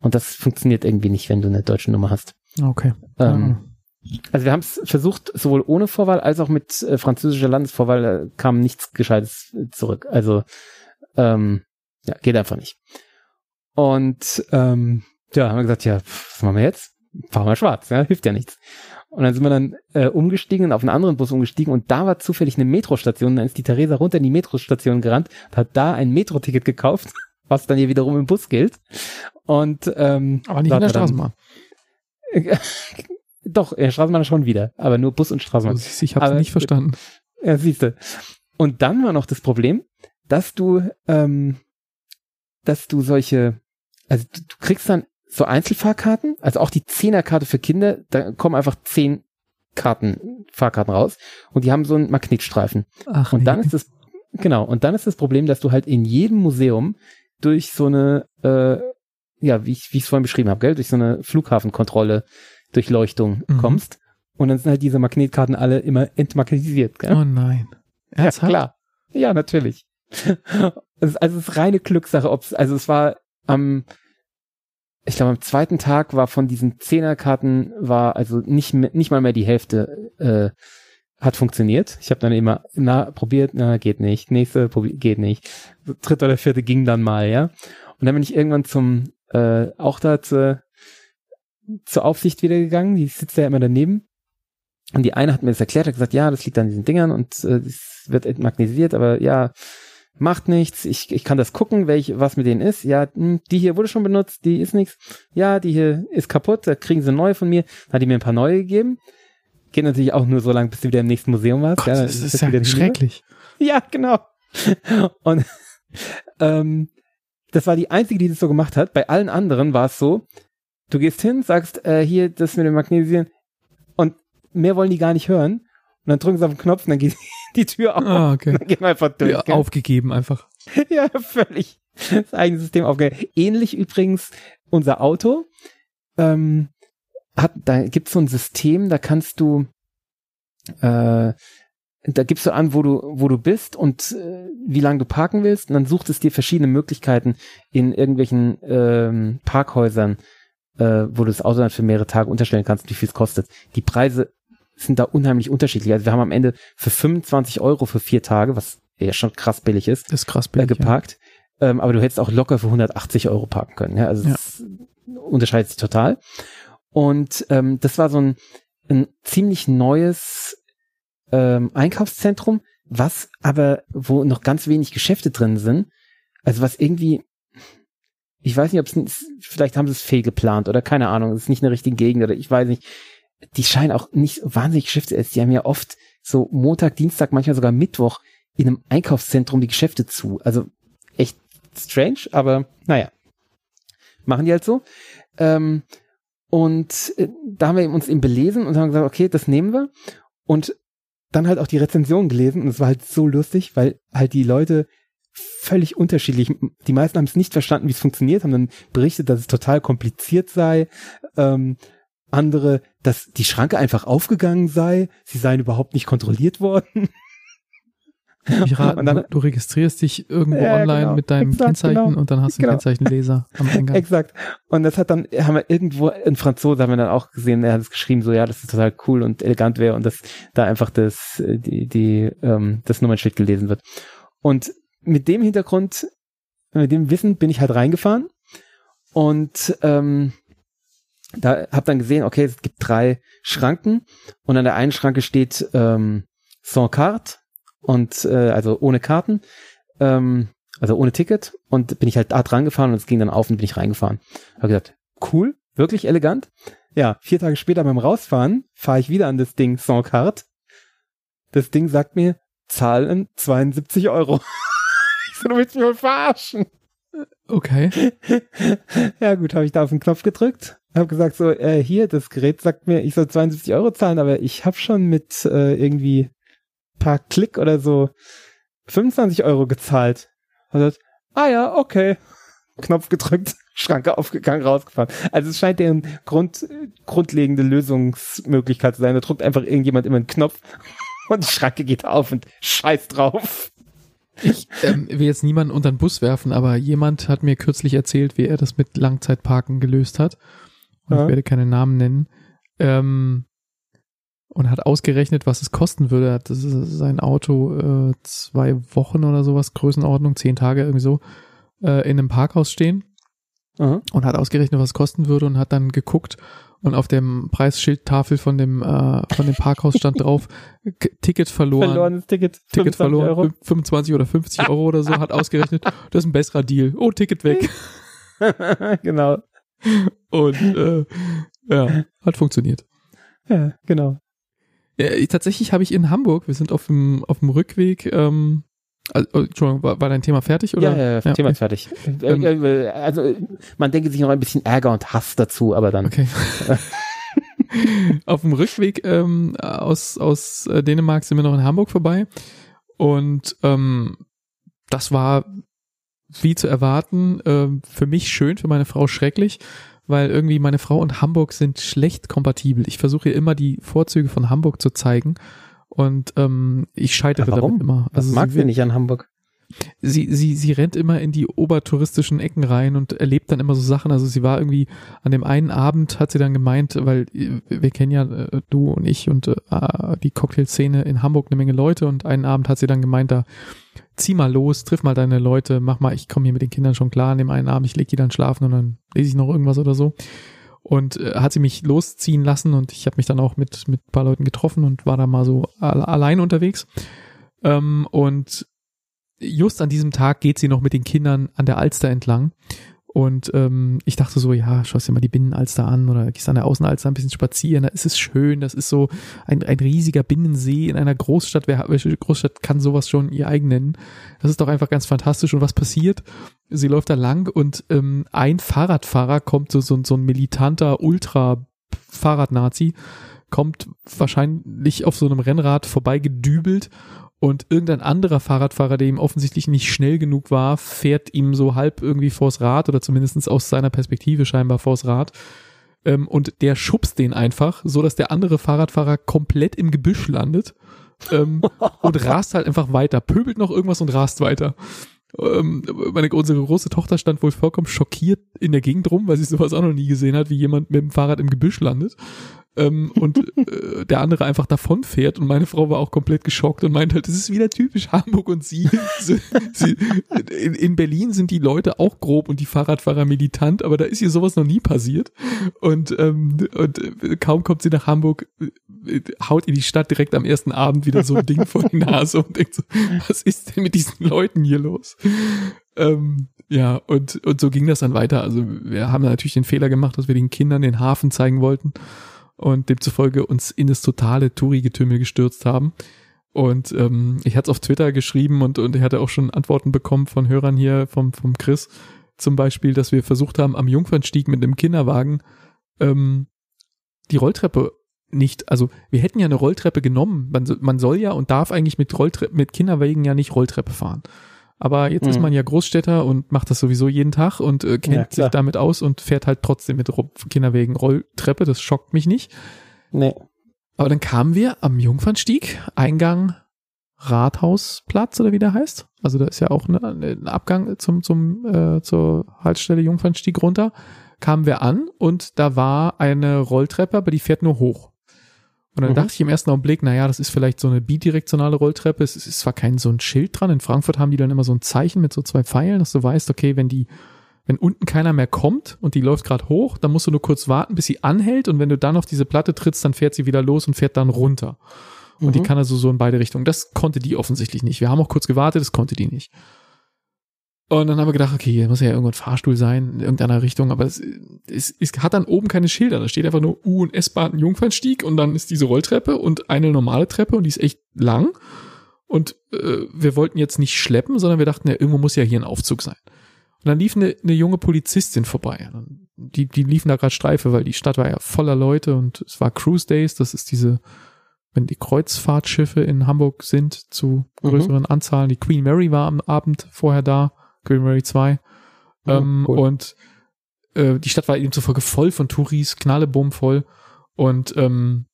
Und das funktioniert irgendwie nicht, wenn du eine deutsche Nummer hast. Okay. Ähm, ja. Also wir haben es versucht, sowohl ohne Vorwahl als auch mit äh, französischer Landesvorwahl äh, kam nichts Gescheites zurück. Also ähm, ja, geht einfach nicht. Und ähm, ja, haben wir gesagt, ja, was machen wir jetzt? Fahren wir schwarz, ja, hilft ja nichts. Und dann sind wir dann äh, umgestiegen und auf einen anderen Bus umgestiegen und da war zufällig eine Metrostation. Dann ist die Theresa runter in die Metrostation gerannt und hat da ein Metro-Ticket gekauft, (laughs) was dann hier wiederum im Bus gilt. Und ähm, aber nicht in der Straßenbahn. (laughs) Doch, in der Straßenbahn schon wieder, aber nur Bus und Straßenbahn. Also, ich habe nicht verstanden. Ja, siehst du. Und dann war noch das Problem, dass du ähm, dass du solche, also du, du kriegst dann so Einzelfahrkarten, also auch die Zehnerkarte für Kinder, da kommen einfach zehn Karten, Fahrkarten raus und die haben so einen Magnetstreifen. Ach, Und nee. dann ist das, genau, und dann ist das Problem, dass du halt in jedem Museum durch so eine, äh, ja, wie ich es vorhin beschrieben habe, gell, durch so eine Flughafenkontrolle, Durchleuchtung Mhm. kommst. Und dann sind halt diese Magnetkarten alle immer entmagnetisiert, gell? Oh nein. Ja, Ernsthaft? klar. Ja, natürlich. Also es ist reine Glückssache, ob's, also es war am, ich glaube am zweiten Tag war von diesen Zehnerkarten war also nicht nicht mal mehr die Hälfte äh, hat funktioniert. Ich habe dann immer na probiert, na geht nicht, nächste probier, geht nicht, dritte oder vierte ging dann mal, ja. Und dann bin ich irgendwann zum äh, auch da zur, zur Aufsicht wieder gegangen. Die sitzt ja immer daneben. Und die eine hat mir das erklärt, hat gesagt, ja, das liegt an diesen Dingern und äh, es wird entmagnetisiert, aber ja, macht nichts. Ich, ich kann das gucken, welch, was mit denen ist. Ja, hm, die hier wurde schon benutzt, die ist nichts. Ja, die hier ist kaputt, da kriegen sie neue von mir. Dann hat die mir ein paar neue gegeben. Geht natürlich auch nur so lange, bis du wieder im nächsten Museum warst. Gott, ja, das das ist ja schrecklich. Ja, genau. (laughs) Und ähm, das war die einzige, die das so gemacht hat. Bei allen anderen war es so, du gehst hin, sagst, äh, hier, das mit dem Magnesieren und mehr wollen die gar nicht hören. Und dann drücken sie auf den Knopf und dann geht die Tür auf. Ah, okay. Dann gehen wir einfach durch. Ja, gell? aufgegeben einfach. (laughs) ja, völlig. Das eigene System aufgehört. Ähnlich übrigens unser Auto. Ähm, hat, da gibt's so ein System, da kannst du, äh, da gibst du an, wo du, wo du bist und äh, wie lange du parken willst. Und dann sucht es dir verschiedene Möglichkeiten in irgendwelchen ähm, Parkhäusern, äh, wo du das Auto dann für mehrere Tage unterstellen kannst, wie viel es kostet. Die Preise sind da unheimlich unterschiedlich. Also wir haben am Ende für 25 Euro für vier Tage, was ja schon krass billig ist, Das ist krass äh, billig. ja. geparkt. Ähm, aber du hättest auch locker für 180 Euro parken können. Ja? Also Ja. es unterscheidet sich total. Und ähm, das war so ein, ein ziemlich neues ähm, Einkaufszentrum, was aber, wo noch ganz wenig Geschäfte drin sind. Also was irgendwie, ich weiß nicht, ob es, vielleicht haben sie es fehlgeplant oder keine Ahnung, es ist nicht eine richtige Gegend oder ich weiß nicht. Die scheinen auch nicht wahnsinnig Geschäfte. Die haben ja oft so Montag, Dienstag, manchmal sogar Mittwoch in einem Einkaufszentrum die Geschäfte zu. Also echt strange, aber naja. Machen die halt so. Ähm, und äh, da haben wir uns eben belesen und haben gesagt, okay, das nehmen wir. Und dann halt auch die Rezension gelesen und es war halt so lustig, weil halt die Leute völlig unterschiedlich, die meisten haben es nicht verstanden, wie es funktioniert, haben dann berichtet, dass es total kompliziert sei. Ähm, andere, dass die Schranke einfach aufgegangen sei, sie seien überhaupt nicht kontrolliert worden. Ich rate, Und dann- du, registrierst dich irgendwo Ja, online genau. mit deinem Exakt, Kennzeichen genau. und dann hast du einen Genau. Kennzeichenleser am (laughs) Eingang. Exakt. Und das hat dann, haben wir irgendwo, ein Franzose haben wir dann auch gesehen, er hat es geschrieben, so ja, das ist total cool und elegant wäre und dass da einfach das, äh, die, die, ähm, das Nummernschild gelesen wird. Und mit dem Hintergrund, mit dem Wissen bin ich halt reingefahren und ähm, da hab dann gesehen, okay, es gibt drei Schranken und an der einen Schranke steht ähm, sans carte und äh, also ohne Karten, ähm, also ohne Ticket und bin ich halt da dran gefahren und es ging dann auf und bin ich reingefahren. Hab gesagt, cool, wirklich elegant. Ja, vier Tage später beim Rausfahren fahre ich wieder an das Ding sans carte. Das Ding sagt mir, zahlen 72 Euro. (laughs) ich so, du willst mich wohl verarschen. Okay. (laughs) ja gut, habe ich da auf den Knopf gedrückt, habe gesagt so, äh, hier, das Gerät sagt mir, ich soll 72 Euro zahlen, aber ich habe schon mit äh, irgendwie paar Klick oder so 25 Euro gezahlt. Und sagt, ah ja, okay. Knopf gedrückt, (laughs) Schranke aufgegangen, rausgefahren. Also es scheint deren Grund, grundlegende Lösungsmöglichkeit zu sein. Da drückt einfach irgendjemand immer einen Knopf (laughs) und die Schranke geht auf und scheiß drauf. Ich ähm, will jetzt niemanden unter den Bus werfen, aber jemand hat mir kürzlich erzählt, wie er das mit Langzeitparken gelöst hat. Und Ja. ich werde keine Namen nennen. Ähm, und hat ausgerechnet, was es kosten würde. Er hat das ist sein Auto äh, zwei Wochen oder sowas, Größenordnung, zehn Tage irgendwie so, äh, in einem Parkhaus stehen Aha. und hat ausgerechnet, was es kosten würde und hat dann geguckt und auf dem Preisschildtafel von dem äh, von dem Parkhaus stand (laughs) drauf Ticket verloren, Verlorenes Ticket. Ticket 25 verloren, Euro. fün- 25 oder 50 Euro oder so, hat (laughs) ausgerechnet, das ist ein besserer Deal. Oh, Ticket weg. (laughs) genau. Und äh, ja, hat funktioniert. Ja, genau. Ja, ich- tatsächlich habe ich in Hamburg, wir sind auf dem, auf dem Rückweg, ähm, also, oh, Entschuldigung, war, war dein Thema fertig? Oder? Ja, ja, ja, Thema ist fertig. Ähm, Äh, äh, also man denke sich noch ein bisschen Ärger und Hass dazu, aber dann. Okay. (laughs) Auf dem Rückweg ähm, aus, aus äh, Dänemark sind wir noch in Hamburg vorbei. Und ähm, das war wie zu erwarten, äh, für mich schön, für meine Frau schrecklich, weil irgendwie meine Frau und Hamburg sind schlecht kompatibel. Ich versuche ihr immer die Vorzüge von Hamburg zu zeigen und ähm, ich scheitere Ja, damit immer. Also mag sie sie will- nicht an Hamburg? sie, sie, sie rennt immer in die obertouristischen Ecken rein und erlebt dann immer so Sachen. Also sie war irgendwie an dem einen Abend hat sie dann gemeint, weil äh, wir kennen ja äh, du und ich und äh, die Cocktailszene in Hamburg eine Menge Leute und einen Abend hat sie dann gemeint, da zieh mal los, triff mal deine Leute, mach mal, ich komme hier mit den Kindern schon klar an dem einen Abend, ich leg die dann schlafen und dann lese ich noch irgendwas oder so. Und äh, hat sie mich losziehen lassen und ich habe mich dann auch mit, mit ein paar Leuten getroffen und war da mal so alle, allein unterwegs. Ähm, und just an diesem Tag geht sie noch mit den Kindern an der Alster entlang. Und ähm, ich dachte so, ja, schaust dir mal die Binnenalster an oder gehst an der Außenalster ein bisschen spazieren, da ist es schön, das ist so ein, ein riesiger Binnensee in einer Großstadt. Wer, welche Großstadt kann sowas schon ihr eigen nennen? Das ist doch einfach ganz fantastisch. Und was passiert? Sie läuft da lang und ähm, ein Fahrradfahrer kommt, so, so, so ein militanter Ultra-Fahrradnazi, kommt wahrscheinlich auf so einem Rennrad vorbeigedübelt und irgendein anderer Fahrradfahrer, der ihm offensichtlich nicht schnell genug war, fährt ihm so halb irgendwie vors Rad oder zumindest aus seiner Perspektive scheinbar vors Rad. Ähm, und der schubst den einfach, so dass der andere Fahrradfahrer komplett im Gebüsch landet ähm, (laughs) und rast halt einfach weiter, pöbelt noch irgendwas und rast weiter. Ähm, meine, unsere große Tochter stand wohl vollkommen schockiert in der Gegend rum, weil sie sowas auch noch nie gesehen hat, wie jemand mit dem Fahrrad im Gebüsch landet. Ähm, und äh, der andere einfach davon fährt und meine Frau war auch komplett geschockt und meint halt, das ist wieder typisch Hamburg und sie, (laughs) sie, sie in, in Berlin sind die Leute auch grob und die Fahrradfahrer militant, aber da ist ihr sowas noch nie passiert und, ähm, und äh, kaum kommt sie nach Hamburg, äh, haut ihr die Stadt direkt am ersten Abend wieder so ein Ding vor die Nase und denkt so, was ist denn mit diesen Leuten hier los? Ähm, ja, und, und so ging das dann weiter. Also wir haben natürlich den Fehler gemacht, dass wir den Kindern den Hafen zeigen wollten und demzufolge uns in das totale Touri-Getümmel gestürzt haben. Und ähm, ich hatte es auf Twitter geschrieben und, und ich hatte auch schon Antworten bekommen von Hörern hier, vom, vom Chris zum Beispiel, dass wir versucht haben, am Jungfernstieg mit einem Kinderwagen ähm, die Rolltreppe nicht, also wir hätten ja eine Rolltreppe genommen. Man, man soll ja und darf eigentlich mit Rolltreppe, mit Kinderwagen ja nicht Rolltreppe fahren. Aber jetzt ist Mhm. man ja Großstädter und macht das sowieso jeden Tag und äh, kennt Ja, sich damit aus und fährt halt trotzdem mit Kinderwagen Rolltreppe. Das schockt mich nicht. Nee. Aber dann kamen wir am Jungfernstieg, Eingang Rathausplatz oder wie der heißt. Also da ist ja auch eine, ein Abgang zum, zum, äh, zur Haltestelle Jungfernstieg runter. Kamen wir an und da war eine Rolltreppe, aber die fährt nur hoch. Und dann Mhm. dachte ich im ersten Augenblick, naja, das ist vielleicht so eine bidirektionale Rolltreppe. Es ist zwar kein so ein Schild dran. In Frankfurt haben die dann immer so ein Zeichen mit so zwei Pfeilen, dass du weißt, okay, wenn die, wenn unten keiner mehr kommt und die läuft gerade hoch, dann musst du nur kurz warten, bis sie anhält und wenn du dann auf diese Platte trittst, dann fährt sie wieder los und fährt dann runter. Und die Mhm. kann also so in beide Richtungen. Das konnte die offensichtlich nicht. Wir haben auch kurz gewartet, das konnte die nicht. Und dann haben wir gedacht, okay, hier muss ja irgendwo ein Fahrstuhl sein, in irgendeiner Richtung, aber es, es, es hat dann oben keine Schilder. Da steht einfach nur U- und S-Bahn Jungfernstieg und dann ist diese Rolltreppe und eine normale Treppe und die ist echt lang. Und äh, wir wollten jetzt nicht schleppen, sondern wir dachten, ja, irgendwo muss ja hier ein Aufzug sein. Und dann lief eine, eine junge Polizistin vorbei. Die, die liefen da gerade Streife, weil die Stadt war ja voller Leute und es war Cruise Days, das ist diese, wenn die Kreuzfahrtschiffe in Hamburg sind zu Mhm. größeren Anzahlen. Die Queen Mary war am Abend vorher da, Queen Mary 2. Ähm, cool. Und äh, die Stadt war eben zufolge voll von Touris, knallebum voll. Und ähm,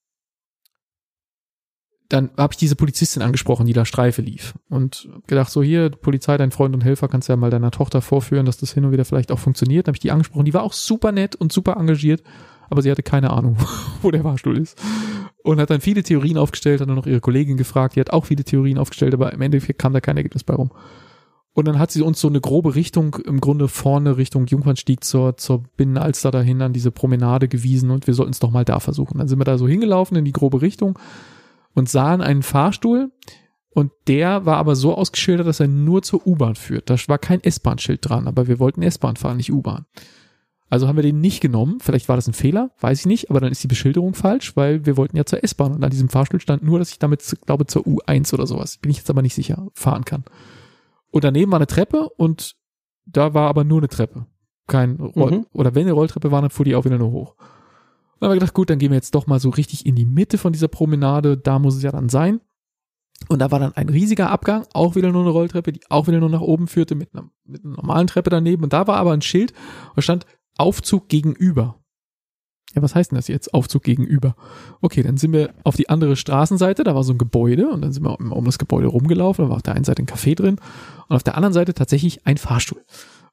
dann habe ich diese Polizistin angesprochen, die da Streife lief. Und gedacht, so hier, Polizei, dein Freund und Helfer, kannst ja mal deiner Tochter vorführen, dass das hin und wieder vielleicht auch funktioniert. Dann habe ich die angesprochen. Die war auch super nett und super engagiert, aber sie hatte keine Ahnung, (laughs) wo der Fahrstuhl ist. Und hat dann viele Theorien aufgestellt, hat dann noch ihre Kollegin gefragt, die hat auch viele Theorien aufgestellt, aber im Endeffekt kam da kein Ergebnis bei rum. Und dann hat sie uns so eine grobe Richtung, im Grunde vorne Richtung Jungfernstieg zur, zur Binnenalster dahin an diese Promenade gewiesen und wir sollten es doch mal da versuchen. Dann sind wir da so hingelaufen in die grobe Richtung und sahen einen Fahrstuhl und der war aber so ausgeschildert, dass er nur zur U-Bahn führt. Da war kein S-Bahn-Schild dran, aber wir wollten S-Bahn fahren, nicht U-Bahn. Also haben wir den nicht genommen. Vielleicht war das ein Fehler, weiß ich nicht, aber dann ist die Beschilderung falsch, weil wir wollten ja zur S-Bahn und an diesem Fahrstuhl stand nur, dass ich damit, glaube zur U1 oder sowas, bin ich jetzt aber nicht sicher, fahren kann. Und daneben war eine Treppe und da war aber nur eine Treppe. Kein Roll Mhm. oder wenn eine Rolltreppe war, dann fuhr die auch wieder nur hoch. dann haben wir gedacht, gut, dann gehen wir jetzt doch mal so richtig in die Mitte von dieser Promenade, da muss es ja dann sein. Und da war dann ein riesiger Abgang, auch wieder nur eine Rolltreppe, die auch wieder nur nach oben führte mit einer, mit einer normalen Treppe daneben. Und da war aber ein Schild, da stand Aufzug gegenüber. Ja, was heißt denn das jetzt? Aufzug gegenüber. Okay, dann sind wir auf die andere Straßenseite, da war so ein Gebäude und dann sind wir um das Gebäude rumgelaufen, da war auf der einen Seite ein Café drin und auf der anderen Seite tatsächlich ein Fahrstuhl.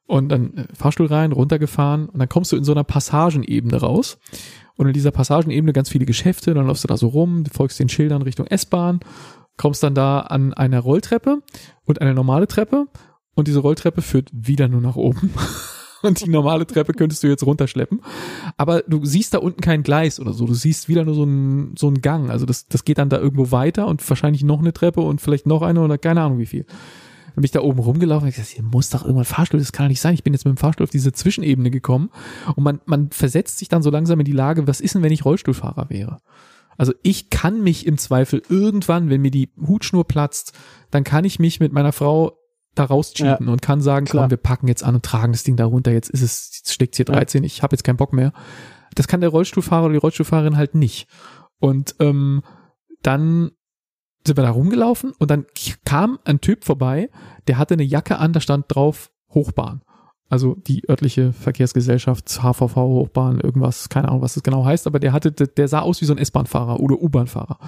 Und dann äh, Fahrstuhl rein, runtergefahren und dann kommst du in so einer Passagenebene raus. Und in dieser Passagenebene ganz viele Geschäfte, dann läufst du da so rum, folgst den Schildern Richtung S-Bahn, kommst dann da an einer Rolltreppe und eine normale Treppe und diese Rolltreppe führt wieder nur nach oben. (laughs) (laughs) und die normale Treppe könntest du jetzt runterschleppen. Aber du siehst da unten kein Gleis oder so. Du siehst wieder nur so einen so einen Gang. Also das, das geht dann da irgendwo weiter und wahrscheinlich noch eine Treppe und vielleicht noch eine oder keine Ahnung wie viel. Dann bin ich da oben rumgelaufen und gesagt, hier muss doch irgendwann Fahrstuhl, das kann doch nicht sein. Ich bin jetzt mit dem Fahrstuhl auf diese Zwischenebene gekommen und man, man versetzt sich dann so langsam in die Lage, was ist denn, wenn ich Rollstuhlfahrer wäre? Also ich kann mich im Zweifel irgendwann, wenn mir die Hutschnur platzt, dann kann ich mich mit meiner Frau da rauscheaten ja, und kann sagen, klar. komm, wir packen jetzt an und tragen das Ding da runter, jetzt ist es, jetzt steckt hier 13, ja. ich habe jetzt keinen Bock mehr. Das kann der Rollstuhlfahrer oder die Rollstuhlfahrerin halt nicht. Und ähm, dann sind wir da rumgelaufen und dann kam ein Typ vorbei, der hatte eine Jacke an, da stand drauf Hochbahn. Also die örtliche Verkehrsgesellschaft, HVV, Hochbahn, irgendwas, keine Ahnung, was das genau heißt, aber der hatte, der sah aus wie so ein S-Bahn-Fahrer oder U-Bahn-Fahrer. Und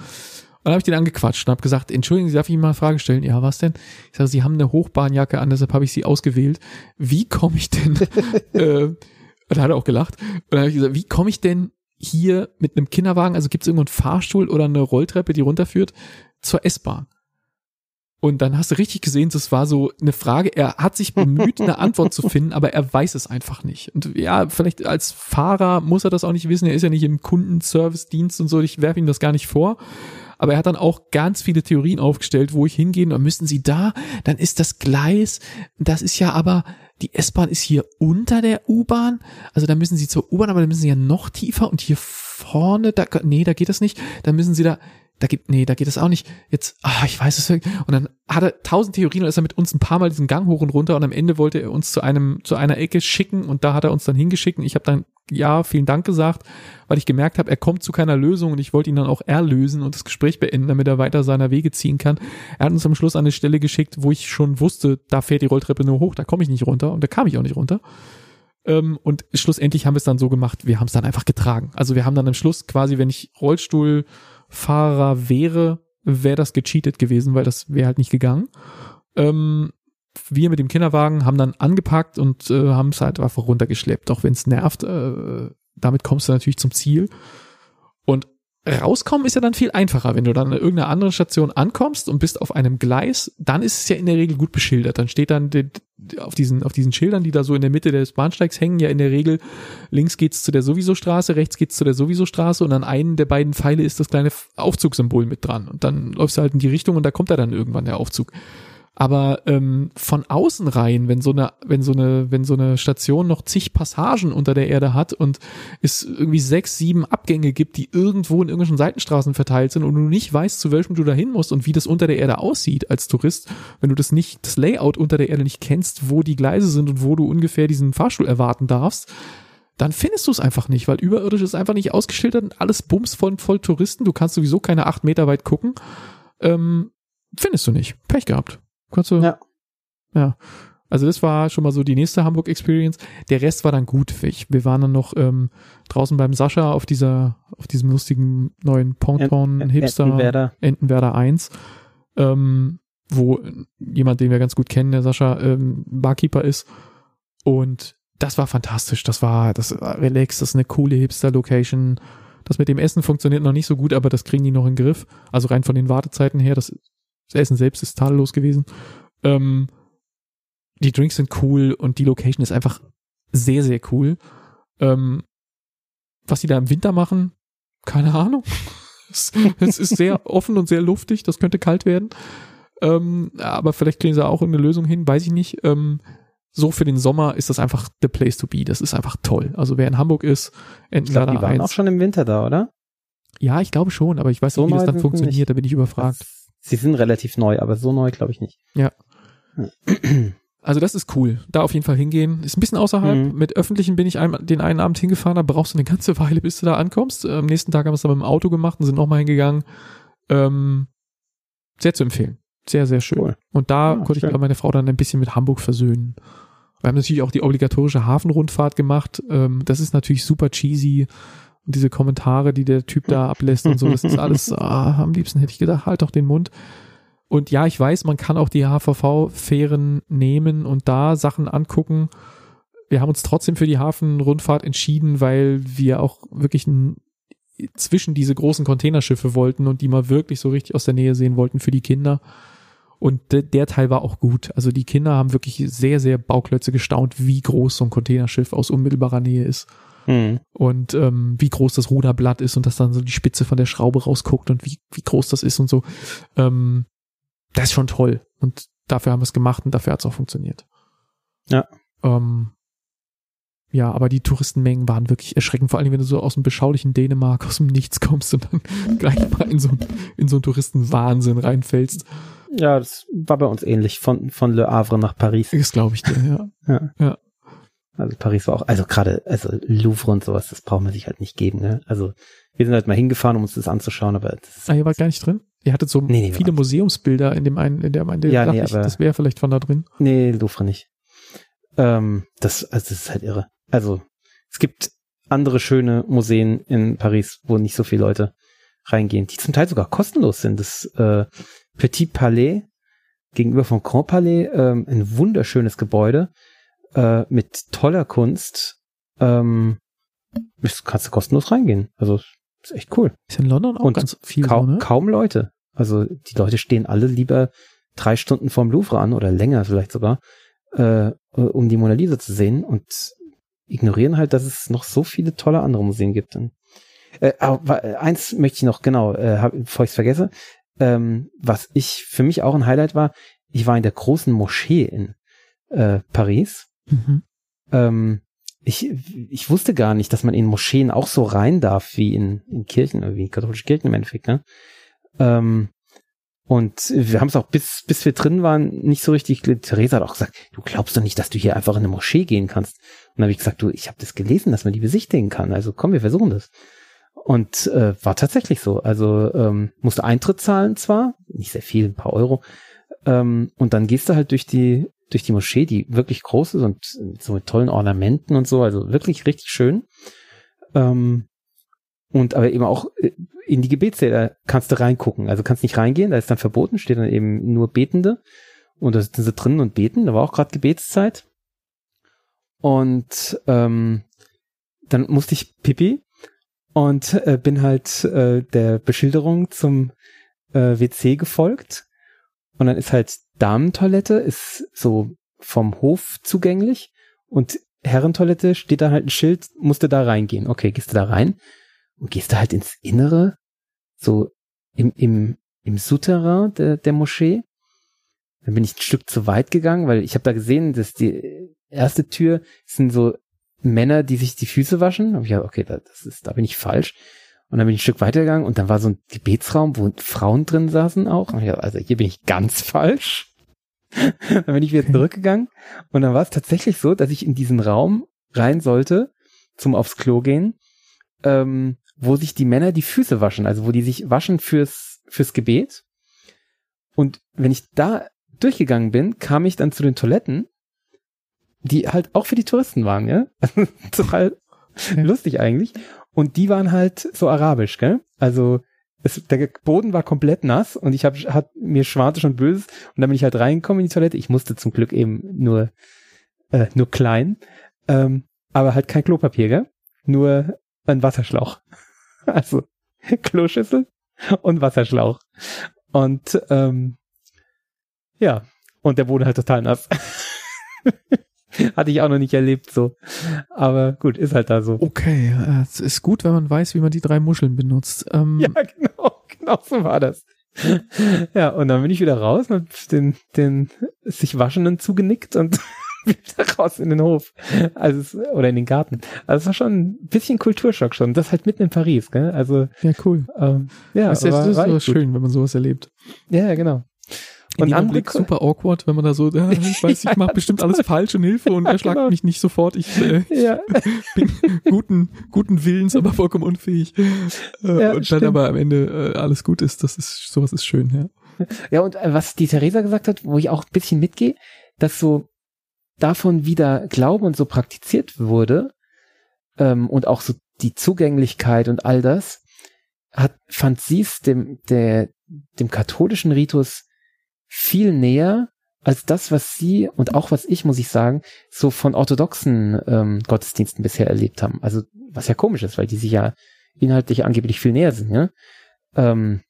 dann habe ich den angequatscht und habe gesagt, entschuldigen Sie, darf ich Ihnen mal eine Frage stellen? Ja, was denn? Ich sage, Sie haben eine Hochbahnjacke an, deshalb habe ich Sie ausgewählt. Wie komme ich denn, (laughs) äh, da hat er auch gelacht. Und dann habe ich gesagt, wie komme ich denn hier mit einem Kinderwagen, also gibt es irgendwo einen Fahrstuhl oder eine Rolltreppe, die runterführt, zur S-Bahn? Und dann hast du richtig gesehen, das war so eine Frage. Er hat sich bemüht, eine (laughs) Antwort zu finden, aber er weiß es einfach nicht. Und ja, vielleicht als Fahrer muss er das auch nicht wissen. Er ist ja nicht im Kundenservice-Dienst und so. Ich werfe ihm das gar nicht vor. Aber er hat dann auch ganz viele Theorien aufgestellt, wo ich hingehen und müssen Sie da, dann ist das Gleis, das ist ja aber, die S-Bahn ist hier unter der U-Bahn, also da müssen Sie zur U-Bahn, aber dann müssen Sie ja noch tiefer und hier vorne, da, nee, da geht das nicht, dann müssen Sie da, da gibt, nee, da geht es auch nicht. Jetzt, ah, ich weiß es wirklich. Und dann hat er tausend Theorien und ist er mit uns ein paar Mal diesen Gang hoch und runter und am Ende wollte er uns zu einem, zu einer Ecke schicken und da hat er uns dann hingeschickt und ich habe dann ja, vielen Dank gesagt, weil ich gemerkt habe, er kommt zu keiner Lösung und ich wollte ihn dann auch erlösen und das Gespräch beenden, damit er weiter seiner Wege ziehen kann. Er hat uns am Schluss an eine Stelle geschickt, wo ich schon wusste, da fährt die Rolltreppe nur hoch, da komme ich nicht runter und da kam ich auch nicht runter. Ähm, und schlussendlich haben wir es dann so gemacht, wir haben es dann einfach getragen. Also wir haben dann am Schluss quasi, wenn ich Rollstuhl Fahrer wäre, wäre das gecheatet gewesen, weil das wäre halt nicht gegangen. Ähm, wir mit dem Kinderwagen haben dann angepackt und äh, haben es halt einfach runtergeschleppt, auch wenn es nervt. Äh, damit kommst du natürlich zum Ziel. Rauskommen ist ja dann viel einfacher. Wenn du dann an irgendeiner anderen Station ankommst und bist auf einem Gleis, dann ist es ja in der Regel gut beschildert. Dann steht dann auf diesen, auf diesen Schildern, die da so in der Mitte des Bahnsteigs hängen, ja in der Regel links geht's zu der Sowieso-Straße, rechts geht's zu der Sowieso-Straße und an einem der beiden Pfeile ist das kleine Aufzugsymbol mit dran. Und dann läufst du halt in die Richtung und da kommt da dann irgendwann der Aufzug. Aber ähm, von außen rein, wenn so eine, wenn so eine, wenn so eine Station noch zig Passagen unter der Erde hat und es irgendwie sechs, sieben Abgänge gibt, die irgendwo in irgendwelchen Seitenstraßen verteilt sind und du nicht weißt, zu welchem du da hin musst und wie das unter der Erde aussieht als Tourist, wenn du das nicht, das Layout unter der Erde nicht kennst, wo die Gleise sind und wo du ungefähr diesen Fahrstuhl erwarten darfst, dann findest du es einfach nicht, weil überirdisch ist einfach nicht ausgeschildert und alles bums voll, voll Touristen. Du kannst sowieso keine acht Meter weit gucken. Ähm, findest du nicht. Pech gehabt. Kannst du? Ja. Ja. Also das war schon mal so die nächste Hamburg Experience. Der Rest war dann gut. Ich, wir waren dann noch ähm, draußen beim Sascha auf dieser, auf diesem lustigen neuen Ponton Hipster Entenwerder. Entenwerder 1, ähm, wo jemand, den wir ganz gut kennen, der Sascha, ähm, Barkeeper ist. Und das war fantastisch. Das war, das war relaxed, das ist eine coole Hipster-Location. Das mit dem Essen funktioniert noch nicht so gut, aber das kriegen die noch in den Griff. Also rein von den Wartezeiten her, das das Essen selbst ist tadellos gewesen. Ähm, die Drinks sind cool und die Location ist einfach sehr, sehr cool. Ähm, was die da im Winter machen, keine Ahnung. (laughs) es, es ist sehr (laughs) offen und sehr luftig, das könnte kalt werden. Ähm, aber vielleicht kriegen sie auch eine Lösung hin, weiß ich nicht. Ähm, so für den Sommer ist das einfach the place to be. Das ist einfach toll. Also wer in Hamburg ist, entweder Die waren auch schon im Winter da, oder? Ja, ich glaube schon, aber ich weiß so nicht, wie das dann funktioniert, nicht. da bin ich überfragt. Sie sind relativ neu, aber so neu glaube ich nicht. Ja. Also das ist cool. Da auf jeden Fall hingehen. Ist ein bisschen außerhalb. Mhm. Mit öffentlichen bin ich ein, den einen Abend hingefahren, da brauchst du eine ganze (laughs) Weile, bis du da ankommst. Am nächsten Tag haben wir es dann mit dem Auto gemacht und sind nochmal hingegangen. Ähm, sehr zu empfehlen. Sehr, sehr schön. Cool. Und da Ah, konnte schön. ich meine Frau dann ein bisschen mit Hamburg versöhnen. Wir haben natürlich auch die obligatorische Hafenrundfahrt gemacht. Ähm, das ist natürlich super cheesy. Und diese Kommentare, die der Typ da ablässt und so, das ist alles, (laughs) ah, am liebsten hätte ich gedacht, halt doch den Mund. Und ja, ich weiß, man kann auch die HVV-Fähren nehmen und da Sachen angucken. Wir haben uns trotzdem für die Hafenrundfahrt entschieden, weil wir auch wirklich zwischen diese großen Containerschiffe wollten und die mal wirklich so richtig aus der Nähe sehen wollten für die Kinder. Und de, der Teil war auch gut. Also die Kinder haben wirklich sehr, sehr Bauklötze gestaunt, wie groß so ein Containerschiff aus unmittelbarer Nähe ist Mhm. und ähm, wie groß das Ruderblatt ist und dass dann so die Spitze von der Schraube rausguckt und wie, wie groß das ist und so. Ähm, das ist schon toll. Und dafür haben wir es gemacht und dafür hat es auch funktioniert. Ja. Ähm, ja, aber die Touristenmengen waren wirklich erschreckend, vor allem wenn du so aus dem beschaulichen Dänemark, aus dem Nichts kommst und dann (laughs) gleich mal in so, in so einen Touristenwahnsinn reinfällst. Ja, das war bei uns ähnlich, von, von Le Havre nach Paris. Das glaube ich dir, ja. Also Paris war auch, also gerade, also Louvre und sowas, das braucht man sich halt nicht geben, ne? Also wir sind halt mal hingefahren, um uns das anzuschauen, aber das Ah, ihr wart gar nicht drin? Ihr hattet so Nee, nee, viele Museumsbilder in dem einen, in der einen, Ja, nee, ich, aber- das wäre vielleicht von da drin. nee, Louvre nicht. Ähm, das, also das ist halt irre. Also es gibt andere schöne Museen in Paris, wo nicht so viele Leute reingehen, die zum Teil sogar kostenlos sind. Das äh, Petit Palais gegenüber vom Grand Palais, ähm, ein wunderschönes Gebäude äh, mit toller Kunst. Ähm, kannst du kostenlos reingehen. Also ist echt cool. Ist in London auch Und ganz viel kaum, so, ne? kaum Leute. Also die Leute stehen alle lieber drei Stunden vorm Louvre an oder länger vielleicht sogar, äh, um die Mona Lisa zu sehen und ignorieren halt, dass es noch so viele tolle andere Museen gibt. Und, äh, aber eins möchte ich noch genau, äh, hab, bevor ich es vergesse, ähm, was ich für mich auch ein Highlight war, ich war in der großen Moschee in äh, Paris. Mhm. Ähm, ich, ich wusste gar nicht, dass man in Moscheen auch so rein darf wie in, in Kirchen, oder wie in katholische Kirchen im Endeffekt, ne? Ähm, und wir haben es auch bis, bis wir drin waren, nicht so richtig. Theresa hat auch gesagt, du glaubst doch nicht, dass du hier einfach in eine Moschee gehen kannst. Und dann habe ich gesagt, du, ich habe das gelesen, dass man die besichtigen kann. Also komm, wir versuchen das. Und äh, war tatsächlich so. Also ähm, musste Eintritt zahlen zwar, nicht sehr viel, ein paar Euro. Ähm, und dann gehst du halt durch die durch die Moschee, die wirklich groß ist und so mit tollen Ornamenten und so, also wirklich richtig schön. Ähm, und aber eben auch äh, in die Gebetssäle kannst du reingucken. Also kannst nicht reingehen, da ist dann verboten, steht dann eben nur Betende. Und da sind sie drin und beten, da war auch gerade Gebetszeit. Und ähm, dann musste ich pipi und äh, bin halt äh, der Beschilderung zum äh, WC gefolgt. Und dann ist halt Damentoilette, ist so vom Hof zugänglich und Herrentoilette steht da halt ein Schild, musste da reingehen. Okay, gehst du da rein und gehst du halt ins Innere, so im, im, im Souterrain der, der Moschee. Dann bin ich ein Stück zu weit gegangen, weil ich habe da gesehen, dass die erste Tür sind so Männer, die sich die Füße waschen. Hab ich gedacht, okay, da, das ist, da bin ich falsch. Und dann bin ich ein Stück weitergegangen und dann war so ein Gebetsraum, wo Frauen drin saßen auch. Dachte, also hier bin ich ganz (laughs) falsch. dann bin ich wieder Okay. zurückgegangen und dann war es tatsächlich so, dass ich in diesen Raum rein sollte, zum aufs Klo gehen, ähm, wo sich die Männer die Füße waschen, also wo die sich waschen fürs, fürs Gebet. Und wenn ich da durchgegangen bin, kam ich dann zu den Toiletten, die halt auch für die Touristen waren, ja. (laughs) Total lustig eigentlich. Und die waren halt so arabisch, gell? Also es, der Boden war komplett nass und ich habe hat mir schwarte schon böses und dann bin ich halt reingekommen in die Toilette. Ich musste zum Glück eben nur äh, nur klein, ähm, aber halt kein Klopapier, gell? Nur ein Wasserschlauch. (laughs) Also Kloschüssel und Wasserschlauch. Und ähm, ja, und der Boden halt total nass. (laughs) (laughs) Hatte ich auch noch nicht erlebt so. Aber gut, ist halt da so. Okay, es ist gut, wenn man weiß, wie man die drei Muscheln benutzt. Ähm, (laughs) Ja, genau, genau so war das. Ja, und dann bin ich wieder raus und hab den, den sich Waschenden zugenickt und (laughs) wieder raus in den Hof. Also, oder in den Garten. Also, es war schon ein bisschen Kulturschock schon. Das halt mitten in Paris, gell? Also, ja, cool. ähm, ja, das ist, das ist so schön, wenn man sowas erlebt. Ja, ja, genau. und andere super awkward, wenn man da so, ja, (laughs) ich weiß, ich mache bestimmt alles falsch und Hilfe und er (laughs) schlagt genau. mich nicht sofort. Ich äh, (laughs) ja. bin guten, guten Willens, aber vollkommen unfähig. Äh, und stimmt. dann aber am Ende äh, alles gut ist. Das ist sowas ist schön, ja. Ja, und äh, was die Theresa gesagt hat, wo ich auch ein bisschen mitgehe, dass so davon wieder Glaube und so praktiziert wurde ähm, und auch so die Zugänglichkeit und all das, hat, fand sie es dem, der, dem katholischen Ritus viel näher als das, was sie und auch was ich, muss ich sagen, so von orthodoxen ähm, Gottesdiensten bisher erlebt haben. Also was ja komisch ist, weil die sich ja inhaltlich angeblich viel näher sind, ja. Ähm,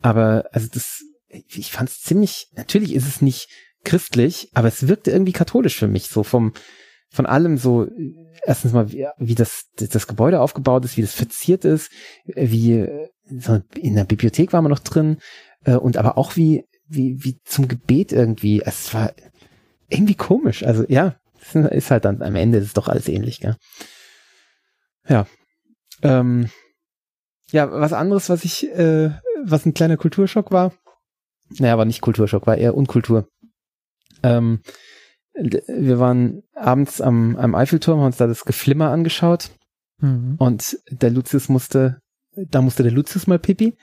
aber also das, ich fand es ziemlich, natürlich ist es nicht christlich, aber es wirkte irgendwie katholisch für mich, so vom, von allem so, erstens mal, wie, wie das, das Gebäude aufgebaut ist, wie das verziert ist, wie, in der Bibliothek war man noch drin, äh, und aber auch wie, wie, wie zum Gebet irgendwie, es war irgendwie komisch, also ja, ist halt dann, am Ende ist es doch alles ähnlich, gell. Ja. Ähm, ja, was anderes, was ich, äh, was ein kleiner Kulturschock war, naja, war nicht Kulturschock, war eher Unkultur. Ähm, wir waren abends am, am Eiffelturm, haben uns da das Geflimmer angeschaut mhm. und der Lucius musste, da musste der Lucius mal pipi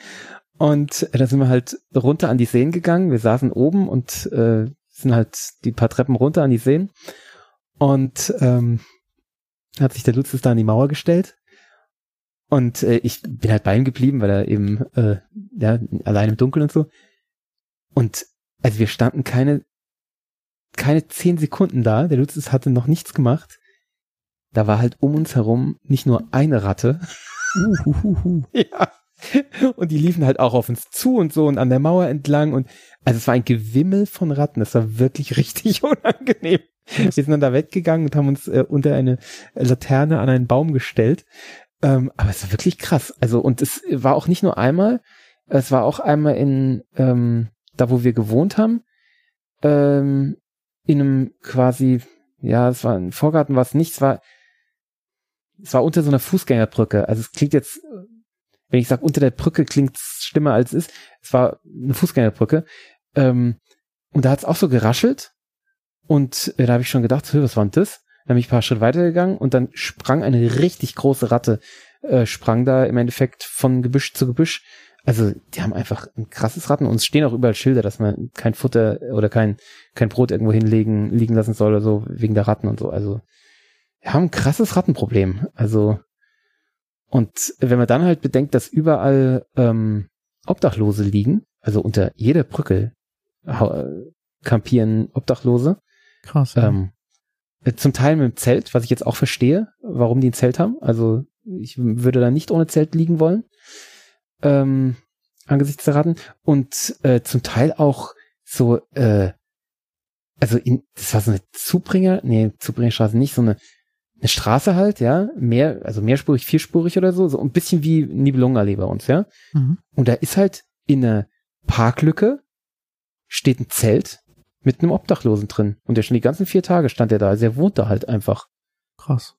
und da sind wir halt runter an die Seen gegangen. Wir saßen oben und äh, sind halt die paar Treppen runter an die Seen und ähm, hat sich der Lucius da an die Mauer gestellt und äh, ich bin halt bei ihm geblieben, weil er eben äh, ja allein im Dunkeln und so und also wir standen keine keine zehn Sekunden da. Der Lucius hatte noch nichts gemacht. Da war halt um uns herum nicht nur eine Ratte. Uhuhuhu. (laughs) ja. (laughs) Und die liefen halt auch auf uns zu und so und an der Mauer entlang und also es war ein Gewimmel von Ratten. Das war wirklich (laughs) richtig unangenehm. Wir sind dann da weggegangen und haben uns äh, unter eine Laterne an einen Baum gestellt. Ähm, aber es war wirklich krass. Also und es war auch nicht nur einmal, es war auch einmal in ähm, da, wo wir gewohnt haben. Ähm, in einem quasi, ja, es war ein Vorgarten, war es nicht, es war, es war unter so einer Fußgängerbrücke. Also es klingt jetzt, wenn ich sage unter der Brücke klingt es schlimmer als es ist. Es war eine Fußgängerbrücke. Ähm, und da hat es auch so geraschelt. Und äh, da habe ich schon gedacht, was war denn das? Dann bin ich ein paar Schritte weitergegangen und dann sprang eine richtig große Ratte, äh, sprang da im Endeffekt von Gebüsch zu Gebüsch also die haben einfach ein krasses Ratten und es stehen auch überall Schilder, dass man kein Futter oder kein, kein Brot irgendwo hinlegen, liegen lassen soll oder so, wegen der Ratten und so. Also wir haben ein krasses Rattenproblem. Also und wenn man dann halt bedenkt, dass überall ähm, Obdachlose liegen, also unter jeder Brücke äh, kampieren Obdachlose. Krass. Ja. Ähm, äh, zum Teil mit dem Zelt, was ich jetzt auch verstehe, warum die ein Zelt haben. Also ich würde da nicht ohne Zelt liegen wollen ähm, angesichts der Ratten und äh, zum Teil auch so, äh, also in, das war so eine Zubringer, nee, Zubringerstraße nicht, so eine, eine Straße halt, ja, mehr, also mehrspurig, vierspurig oder so, so ein bisschen wie Nibelungenallee bei uns, ja. Mhm. Und da ist halt in einer Parklücke steht ein Zelt mit einem Obdachlosen drin. Und der schon die ganzen vier Tage stand er da. Also er wohnt da halt einfach. Krass.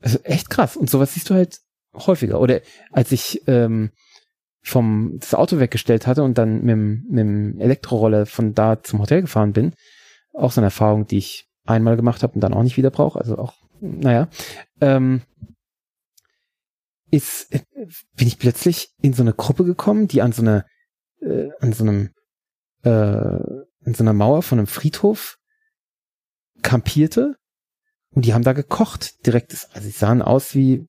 Also echt krass. Und sowas siehst du halt häufiger. Oder als ich ähm, vom das Auto weggestellt hatte und dann mit, dem, mit dem Elektroroller von da zum Hotel gefahren bin. Auch so eine Erfahrung, die ich einmal gemacht habe und dann auch nicht wieder brauche. Also auch, naja. Ähm, ist, bin ich plötzlich in so eine Gruppe gekommen, die an so einer, äh, an so einem, äh, in so einer Mauer von einem Friedhof kampierte und die haben da gekocht. Direkt, also sie sahen aus wie,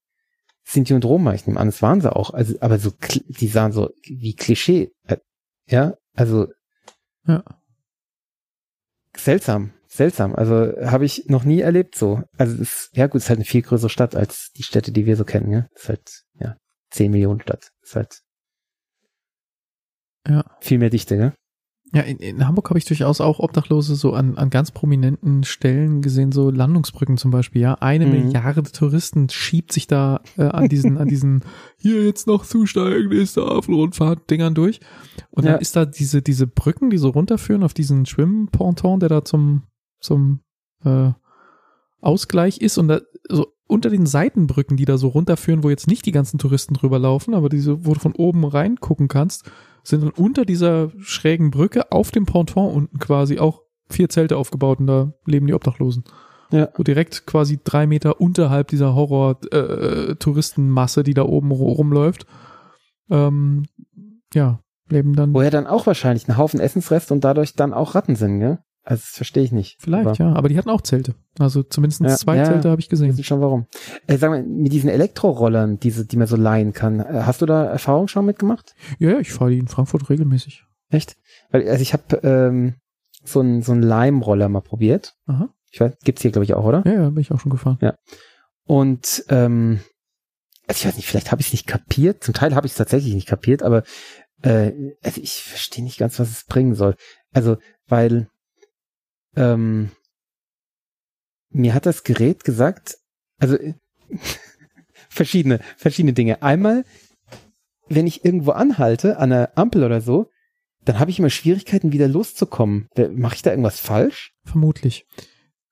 Sinti und Roma, ich nehme an, das waren sie auch. Also, aber so, die sahen so wie Klischee. Äh, ja, also. Ja. Seltsam, seltsam. Also habe ich noch nie erlebt so. Also es, ja gut, es ist halt eine viel größere Stadt als die Städte, die wir so kennen. Ja, es ist halt ja 10 Millionen Stadt. Es ist halt ja. viel mehr Dichte. Ja. Ja, in, in Hamburg habe ich durchaus auch Obdachlose so an, an ganz prominenten Stellen gesehen, so Landungsbrücken zum Beispiel, ja. Eine mhm. Milliarde Touristen schiebt sich da äh, an diesen, an diesen (laughs) hier jetzt noch zusteigen, nächste Hafenrundfahrt-Dingern durch. Und ja. dann ist da diese, diese Brücken, die so runterführen auf diesen Schwimmponton, der da zum, zum äh, Ausgleich ist und da so unter den Seitenbrücken, die da so runterführen, wo jetzt nicht die ganzen Touristen drüber laufen, aber diese, wo du von oben reingucken kannst, sind dann unter dieser schrägen Brücke auf dem Ponton unten quasi auch vier Zelte aufgebaut und da leben die Obdachlosen. Ja. So direkt quasi drei Meter unterhalb dieser Horror-Touristenmasse, die da oben ru- rumläuft. Ähm, ja, leben dann Wo ja dann auch wahrscheinlich ein Haufen Essensrest und dadurch dann auch Ratten sind, gell? Also das verstehe ich nicht. vielleicht, Aber ja. Aber die hatten auch Zelte. Also zumindest Ja, zwei ja. Zelte habe ich Ich gesehen. weiß schon warum. Äh, sag mal, mit diesen Elektrorollern, diese, die man so leihen kann, äh, hast du da Erfahrung schon mitgemacht? Ja, ja, ich fahre die in Frankfurt regelmäßig. Echt? Weil, also ich habe ähm, so einen so einen Leimroller mal probiert. Aha. Ich weiß, gibt's hier, glaube ich, auch, oder? Ja, ja, bin ich auch schon gefahren. Und ähm, also ich weiß nicht, vielleicht habe ich es nicht kapiert. Zum Teil habe ich es tatsächlich nicht kapiert, aber äh, also ich verstehe nicht ganz, was es bringen soll. Also, weil ähm, mir hat das Gerät gesagt, also äh, (laughs) verschiedene, verschiedene Dinge. Einmal, wenn ich irgendwo anhalte, an einer Ampel oder so, dann habe ich immer Schwierigkeiten, wieder loszukommen. Mache ich da irgendwas falsch? Vermutlich.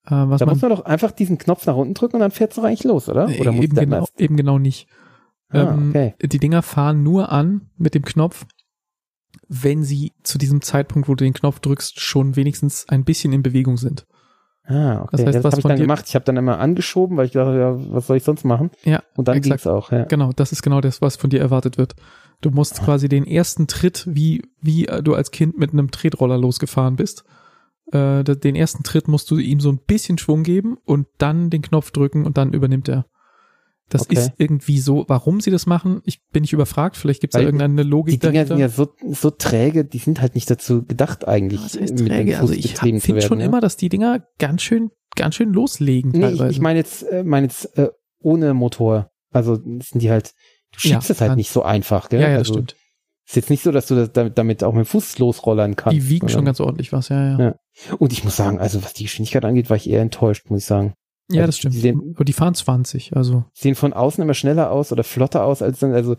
Äh, was Da man muss man doch einfach diesen Knopf nach unten drücken und dann fährt es doch eigentlich los, oder? Oder muss eben, genau, eben genau nicht. Ah, ähm, okay. Die Dinger fahren nur an mit dem Knopf, wenn sie zu diesem Zeitpunkt, wo du den Knopf drückst, schon wenigstens ein bisschen in Bewegung sind. Ah, okay. Das heißt, ja, das was habe ich dann gemacht. Ich habe dann immer angeschoben, weil ich dachte, ja, was soll ich sonst machen? Ja, Und dann exakt. ging's auch, ja. Genau, das ist genau das, was von dir erwartet wird. Du musst Ah. quasi den ersten Tritt, wie, wie äh, du als Kind mit einem Tretroller losgefahren bist, äh, den ersten Tritt musst du ihm so ein bisschen Schwung geben und dann den Knopf drücken und dann übernimmt er. Das Okay. ist irgendwie so, warum sie das machen, ich bin nicht überfragt, vielleicht gibt es da irgendeine Logik Die Dinger dahinter. sind ja so, so träge, die sind halt nicht dazu gedacht eigentlich, Was heißt mit dem träge? Also ich finde schon ne? immer, dass die Dinger ganz schön, ganz schön loslegen Nee, ich, teilweise. ich meine jetzt, äh, meine jetzt äh, ohne Motor. Also sind die halt, du schiebst Ja, es halt nicht so einfach, gell? ja, ja, das also, stimmt. Ist jetzt nicht so, dass du das damit, auch mit dem Fuß losrollern kannst. Die wiegen schon sondern- ganz ordentlich was, ja, ja. Ja. Und ich muss sagen, also was die Geschwindigkeit angeht, war ich eher enttäuscht, muss ich sagen. Ja, Also das stimmt. die sehen- Aber die fahren 20, also. sehen von außen immer schneller aus oder flotter aus als dann, also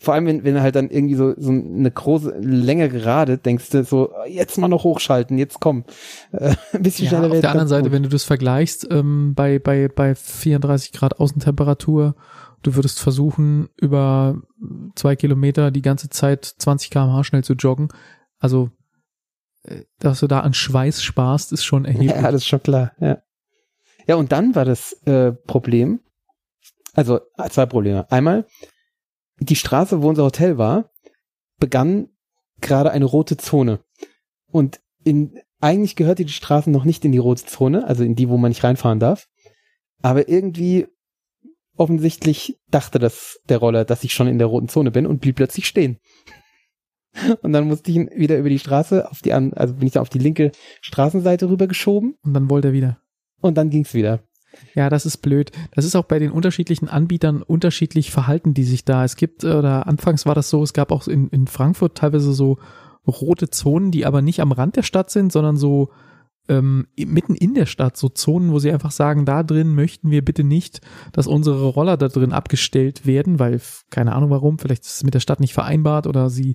vor allem, wenn, wenn du halt dann irgendwie so, so eine große, länger gerade, denkst du so, jetzt mal noch hochschalten, jetzt komm. Äh, (laughs) ein bisschen Ja, schneller auf der anderen Seite, gut. wenn du das vergleichst, ähm, bei, bei, bei 34 Grad Außentemperatur, du würdest versuchen, über zwei Kilometer die ganze Zeit 20 km/h schnell zu joggen. Also, äh, dass du da an Schweiß sparst, ist schon (laughs) erheblich. Ja, das ist schon klar, ja. Ja, und dann war das äh, Problem, also äh, zwei Probleme. Einmal, die Straße, wo unser Hotel war, begann gerade eine rote Zone. Und in, eigentlich gehörte die Straße noch nicht in die rote Zone, also in die, wo man nicht reinfahren darf. Aber irgendwie offensichtlich dachte das der Roller, dass ich schon in der roten Zone bin und blieb plötzlich stehen. (laughs) Und dann musste ich ihn wieder über die Straße auf die also bin ich da auf die linke Straßenseite rübergeschoben Und dann wollte er wieder. Und dann ging's wieder. Ja, das ist blöd. Das ist auch bei den unterschiedlichen Anbietern unterschiedlich verhalten die sich da. Es gibt, äh, oder anfangs war das so, es gab auch in, in Frankfurt teilweise so rote Zonen, die aber nicht am Rand der Stadt sind, sondern so ähm, mitten in der Stadt, so Zonen, wo sie einfach sagen, da drin möchten wir bitte nicht, dass unsere Roller da drin abgestellt werden, weil, keine Ahnung warum, vielleicht ist es mit der Stadt nicht vereinbart oder sie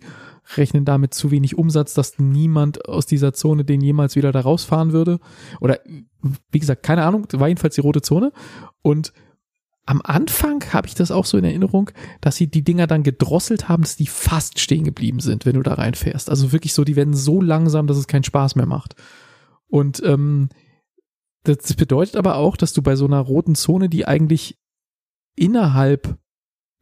rechnen damit zu wenig Umsatz, dass niemand aus dieser Zone den jemals wieder da rausfahren würde. Oder wie gesagt, keine Ahnung, war jedenfalls die rote Zone. Und am Anfang habe ich das auch so in Erinnerung, dass sie die Dinger dann gedrosselt haben, dass die fast stehen geblieben sind, wenn du da reinfährst. Also wirklich so, die werden so langsam, dass es keinen Spaß mehr macht. Und ähm, das bedeutet aber auch, dass du bei so einer roten Zone, die eigentlich innerhalb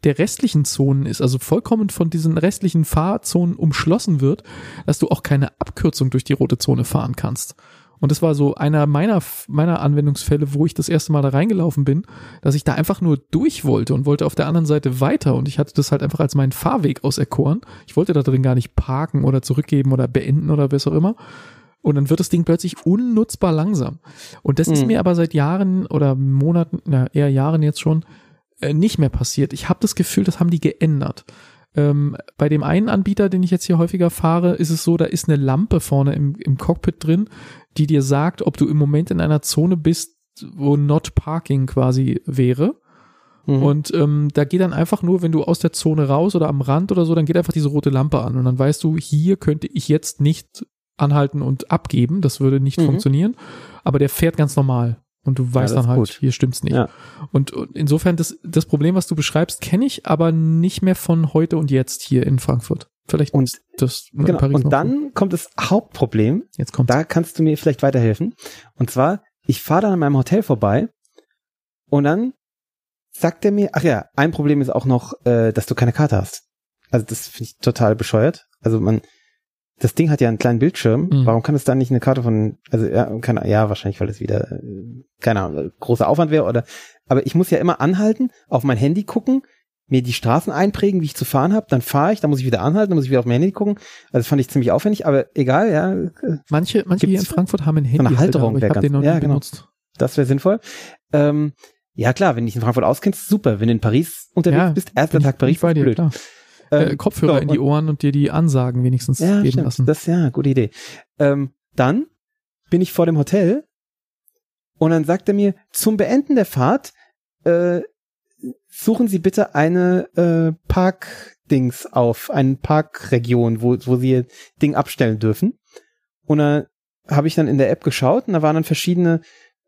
der restlichen Zonen ist, also vollkommen von diesen restlichen Fahrzonen umschlossen wird, dass du auch keine Abkürzung durch die rote Zone fahren kannst. Und das war so einer meiner, meiner Anwendungsfälle, wo ich das erste Mal da reingelaufen bin, dass ich da einfach nur durch wollte und wollte auf der anderen Seite weiter und ich hatte das halt einfach als meinen Fahrweg auserkoren. Ich wollte da drin gar nicht parken oder zurückgeben oder beenden oder was auch immer. Und dann wird das Ding plötzlich unnutzbar langsam. Und das ist Mhm. mir aber seit Jahren oder Monaten, na, eher Jahren jetzt schon, äh, nicht mehr passiert. Ich habe das Gefühl, das haben die geändert. Ähm, bei dem einen Anbieter, den ich jetzt hier häufiger fahre, ist es so, da ist eine Lampe vorne im, im Cockpit drin, die dir sagt, ob du im Moment in einer Zone bist, wo Not Parking quasi wäre. Mhm. Und ähm, da geht dann einfach nur, wenn du aus der Zone raus oder am Rand oder so, dann geht einfach diese rote Lampe an und dann weißt du, hier könnte ich jetzt nicht anhalten und abgeben, das würde nicht Mhm. funktionieren, aber der fährt ganz normal und du weißt das dann halt, gut. hier stimmt's nicht. Ja. Und, und insofern das, das Problem, was du beschreibst, kenne ich, aber nicht mehr von heute und jetzt hier in Frankfurt. Vielleicht Und, das genau, Paris und dann kommt das Hauptproblem. jetzt kommt Da kannst du mir vielleicht weiterhelfen. Und zwar, ich fahre dann an meinem Hotel vorbei und dann sagt er mir, ach ja, ein Problem ist auch noch, äh, dass du keine Karte hast. Also das finde ich total bescheuert. Also man, das Ding hat ja einen kleinen Bildschirm. Mhm. Warum kann es dann nicht eine Karte von, also ja, keine, ja, wahrscheinlich, weil es wieder, äh, keine Ahnung, großer Aufwand wäre oder, aber ich muss ja immer anhalten, auf mein Handy gucken, mir die Straßen einprägen, wie ich zu fahren habe, dann fahre ich, dann muss ich wieder anhalten, dann muss ich wieder auf mein Handy gucken. Also das fand ich ziemlich aufwendig, aber egal, ja, äh, manche manche hier in Frankfurt haben ein Handy, eine Halterung ich habe den noch ja, genau. benutzt. das wäre sinnvoll. Ähm, ja klar, wenn du dich in Frankfurt auskennst, super. Wenn du in Paris unterwegs Ja, bist, erster Tag Paris, bei dir, blöd. klar. Äh, Ähm, Kopfhörer so, in die Ohren und dir die Ansagen wenigstens Ja, geben stimmt. lassen. Das ja, gute Idee. Ähm, dann bin ich vor dem Hotel und dann sagt er mir, zum Beenden der Fahrt äh, suchen Sie bitte eine äh, Parkdings auf, eine Parkregion, wo, wo Sie Ihr Ding abstellen dürfen. Und dann habe ich dann in der App geschaut und da waren dann verschiedene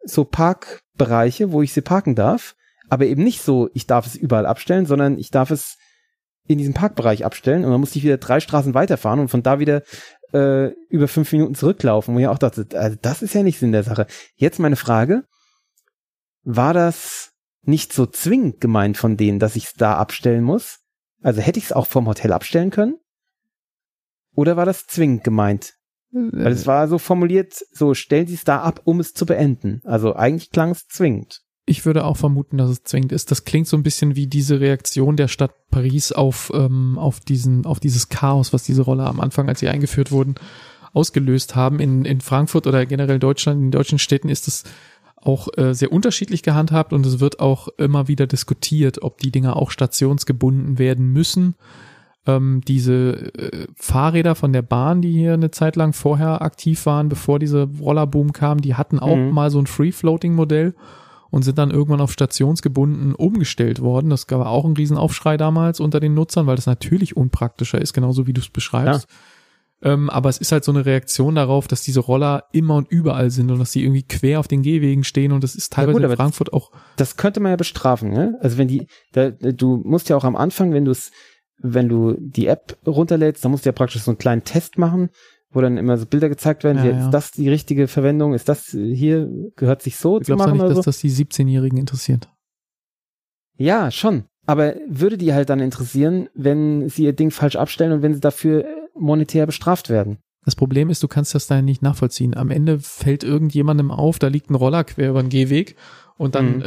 so Parkbereiche, wo ich sie parken darf. Aber eben nicht so, ich darf es überall abstellen, sondern ich darf es in diesem Parkbereich abstellen und dann musste ich wieder drei Straßen weiterfahren und von da wieder äh, über fünf Minuten zurücklaufen, wo ich auch dachte, also das ist ja nicht Sinn der Sache. Jetzt meine Frage, war das nicht so zwingend gemeint von denen, dass ich es da abstellen muss? Also hätte ich es auch vom Hotel abstellen können? Oder war das zwingend gemeint? Weil es war so formuliert, so stellen Sie es da ab, um es zu beenden. Also eigentlich klang es zwingend. Ich würde auch vermuten, dass es zwingend ist. Das klingt so ein bisschen wie diese Reaktion der Stadt Paris auf, ähm, auf diesen, auf dieses Chaos, was diese Roller am Anfang, als sie eingeführt wurden, ausgelöst haben. In, in Frankfurt oder generell Deutschland, in deutschen Städten ist es auch äh, sehr unterschiedlich gehandhabt und es wird auch immer wieder diskutiert, ob die Dinger auch stationsgebunden werden müssen. Ähm, diese äh, Fahrräder von der Bahn, die hier eine Zeit lang vorher aktiv waren, bevor diese Rollerboom kam, die hatten auch Mhm. mal so ein Free-Floating-Modell und sind dann irgendwann auf stationsgebunden umgestellt worden. Das gab auch einen Riesenaufschrei damals unter den Nutzern, weil das natürlich unpraktischer ist, genauso wie du es beschreibst. Ähm, aber es ist halt so eine Reaktion darauf, dass diese Roller immer und überall sind und dass sie irgendwie quer auf den Gehwegen stehen und das ist teilweise gut, in Frankfurt auch Das könnte man ja bestrafen, ne? Also wenn die, da, du musst ja auch am Anfang, wenn du es, wenn du die App runterlädst, dann musst du ja praktisch so einen kleinen Test machen, wo dann immer so Bilder gezeigt werden, Ja, ja. ist das die richtige Verwendung, ist das hier, gehört sich so Ich zu glaube machen nicht, oder dass so? das die 17-Jährigen interessiert. Ja, schon. Aber würde die halt dann interessieren, wenn sie ihr Ding falsch abstellen und wenn sie dafür monetär bestraft werden? Das Problem ist, du kannst das da nicht nachvollziehen. Am Ende fällt irgendjemandem auf, da liegt ein Roller quer über den Gehweg und dann Mhm.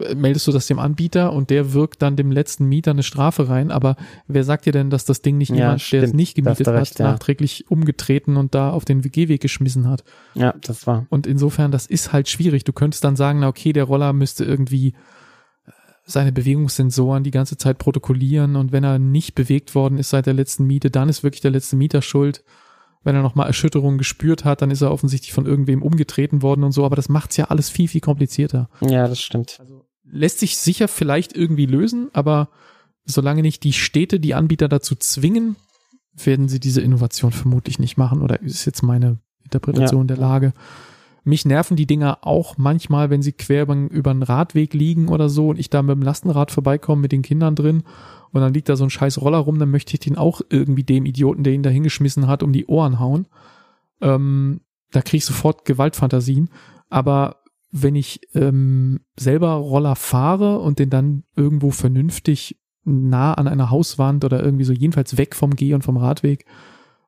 äh, meldest du das dem Anbieter und der wirkt dann dem letzten Mieter eine Strafe rein. Aber wer sagt dir denn, dass das Ding nicht Ja, jemand, der es nicht gemietet recht, hat, ja. nachträglich umgetreten und da auf den Gehweg geschmissen hat? Ja, das war. Und insofern, das ist halt schwierig. Du könntest dann sagen, na okay, der Roller müsste irgendwie äh, seine Bewegungssensoren die ganze Zeit protokollieren und wenn er nicht bewegt worden ist seit der letzten Miete, dann ist wirklich der letzte Mieter schuld. Wenn er nochmal Erschütterungen gespürt hat, dann ist er offensichtlich von irgendwem umgetreten worden und so, aber das macht's ja alles viel, viel komplizierter. Ja, das stimmt. Lässt sich sicher vielleicht irgendwie lösen, aber solange nicht die Städte die Anbieter dazu zwingen, werden sie diese Innovation vermutlich nicht machen oder ist jetzt meine Interpretation der Lage. Mich nerven die Dinger auch manchmal, wenn sie quer über, über einen Radweg liegen oder so und ich da mit dem Lastenrad vorbeikomme mit den Kindern drin und dann liegt da so ein scheiß Roller rum, dann möchte ich den auch irgendwie dem Idioten, der ihn da hingeschmissen hat, um die Ohren hauen. Ähm, da kriege ich sofort Gewaltfantasien. Aber wenn ich ähm, selber Roller fahre und den dann irgendwo vernünftig nah an einer Hauswand oder irgendwie so jedenfalls weg vom Geh- und vom Radweg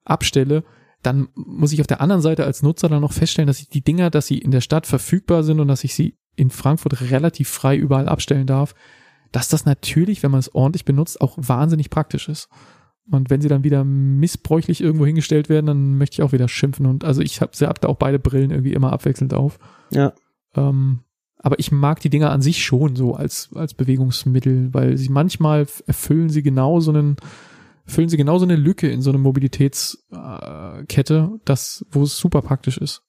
abstelle, dann muss ich auf der anderen Seite als Nutzer dann noch feststellen, dass ich die Dinger, dass sie in der Stadt verfügbar sind und dass ich sie in Frankfurt relativ frei überall abstellen darf, dass das natürlich, wenn man es ordentlich benutzt, auch wahnsinnig praktisch ist. Und wenn sie dann wieder missbräuchlich irgendwo hingestellt werden, dann möchte ich auch wieder schimpfen. Und also ich habe hab da auch beide Brillen irgendwie immer abwechselnd auf. Ja. Ähm, aber ich mag die Dinger an sich schon so als, als Bewegungsmittel, weil sie manchmal erfüllen sie genau so einen, füllen sie genau so eine Lücke in so eine Mobilitätskette, das, wo es super praktisch ist.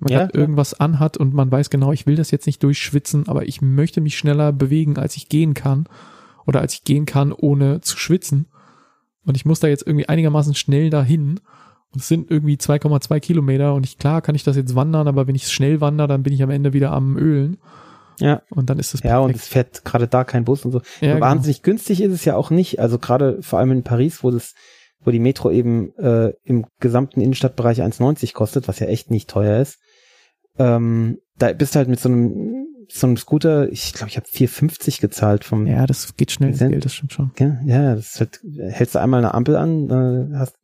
Man Ja, hat irgendwas anhat und man weiß genau, ich will das jetzt nicht durchschwitzen, aber ich möchte mich schneller bewegen, als ich gehen kann. Oder als ich gehen kann, ohne zu schwitzen. Und ich muss da jetzt irgendwie einigermaßen schnell dahin. Und es sind irgendwie 2,2 Kilometer und ich, klar kann ich das jetzt wandern, aber wenn ich schnell wandere, dann bin ich am Ende wieder am Ölen. Ja. Und dann ist das Ja, und es fährt gerade da kein Bus und so. Ja, genau. Wahnsinnig günstig ist es ja auch nicht. Also gerade vor allem in Paris, wo das wo die Metro eben äh, im gesamten Innenstadtbereich 1,90 kostet, was ja echt nicht teuer ist. Ähm, da bist du halt mit so einem so einem Scooter, ich glaube, ich habe 4,50 gezahlt vom. Ja, das geht schnell, das Geld, das stimmt schon. Ja, ja, das halt, hältst du einmal eine Ampel an, dann hast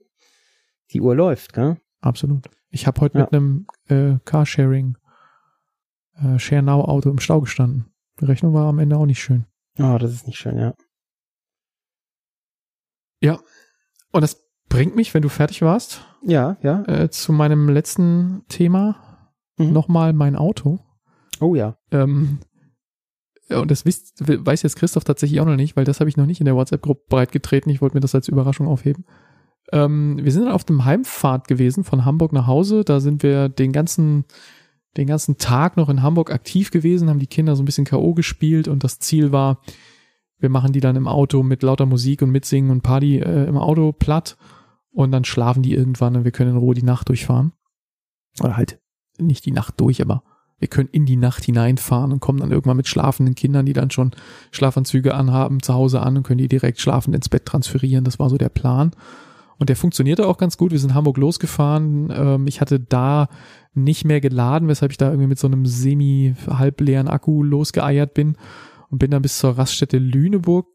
die Uhr läuft, gell? Absolut. Ich habe heute ja. mit einem äh, Carsharing äh, Share Now Auto im Stau gestanden. Die Rechnung war am Ende auch nicht schön. Oh, das ist nicht schön, ja. Ja. Und das bringt mich, wenn du fertig warst. Ja, ja. Äh, zu meinem letzten Thema. Mhm. Nochmal mein Auto. Oh ja. Ähm, und das wisst, weiß jetzt Christoph tatsächlich auch noch nicht, weil das habe ich noch nicht in der WhatsApp-Gruppe breitgetreten. Ich wollte mir das als Überraschung aufheben. Ähm, wir sind dann auf dem Heimfahrt gewesen von Hamburg nach Hause. Da sind wir den ganzen, den ganzen Tag noch in Hamburg aktiv gewesen, haben die Kinder so ein bisschen K.O. gespielt und das Ziel war, wir machen die dann im Auto mit lauter Musik und mitsingen und Party äh, im Auto platt und dann schlafen die irgendwann und wir können in Ruhe die Nacht durchfahren. Oder halt nicht die Nacht durch, aber wir können in die Nacht hineinfahren und kommen dann irgendwann mit schlafenden Kindern, die dann schon Schlafanzüge anhaben, zu Hause an und können die direkt schlafend ins Bett transferieren. Das war so der Plan. Und der funktionierte auch ganz gut. Wir sind Hamburg losgefahren. Ähm, ich hatte da nicht mehr geladen, weshalb ich da irgendwie mit so einem semi-halbleeren Akku losgeeiert bin und bin dann bis zur Raststätte Lüneburg,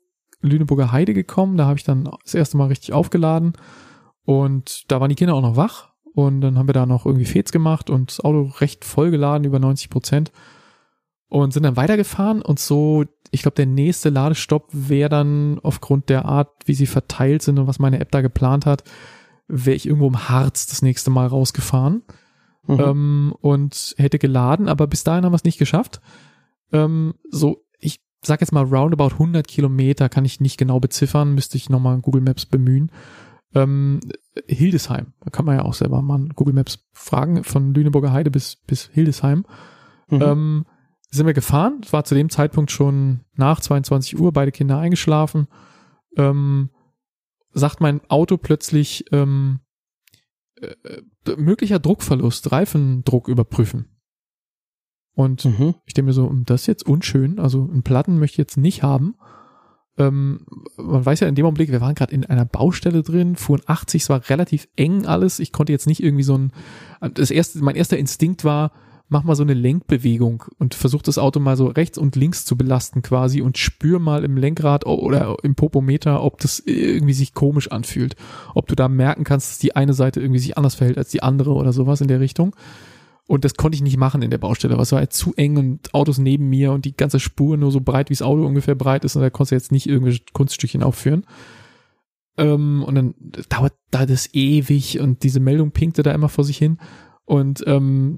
Lüneburger Heide gekommen. Da habe ich dann das erste Mal richtig aufgeladen. Und da waren die Kinder auch noch wach. Und dann haben wir da noch irgendwie Fets gemacht und das Auto recht vollgeladen, über 90 Prozent. Und sind dann weitergefahren und so, ich glaube, der nächste Ladestopp wäre dann aufgrund der Art, wie sie verteilt sind und was meine App da geplant hat, wäre ich irgendwo im Harz das nächste Mal rausgefahren mhm. ähm, und hätte geladen, aber bis dahin haben wir es nicht geschafft. Ähm, so, ich sag jetzt mal roundabout 100 Kilometer, kann ich nicht genau beziffern, müsste ich nochmal Google Maps bemühen. Ähm, Hildesheim, da kann man ja auch selber mal Google Maps fragen, von Lüneburger Heide bis, bis Hildesheim. Mhm. Ähm, sind wir gefahren, es war zu dem Zeitpunkt schon nach 22 Uhr, beide Kinder eingeschlafen. Ähm, sagt mein Auto plötzlich ähm, äh, möglicher Druckverlust, Reifendruck überprüfen. Und mhm. ich denke mir so, das ist jetzt unschön, also einen Platten möchte ich jetzt nicht haben ähm, man weiß ja in dem Augenblick, wir waren gerade in einer Baustelle drin, fuhren 80, es war relativ eng alles. Ich konnte jetzt nicht irgendwie so ein, das erste, mein erster Instinkt war, mach mal so eine Lenkbewegung und versuch das Auto mal so rechts und links zu belasten quasi und spür mal im Lenkrad oder im Popometer, ob das irgendwie sich komisch anfühlt. Ob du da merken kannst, dass die eine Seite irgendwie sich anders verhält als die andere oder sowas in der Richtung. Und das konnte ich nicht machen in der Baustelle, weil es war halt zu eng und Autos neben mir und die ganze Spur nur so breit, wie das Auto ungefähr breit ist und da konntest du jetzt nicht irgendwelche Kunststückchen aufführen. Ähm, und dann dauert da das ewig und diese Meldung pinkte da immer vor sich hin und ähm,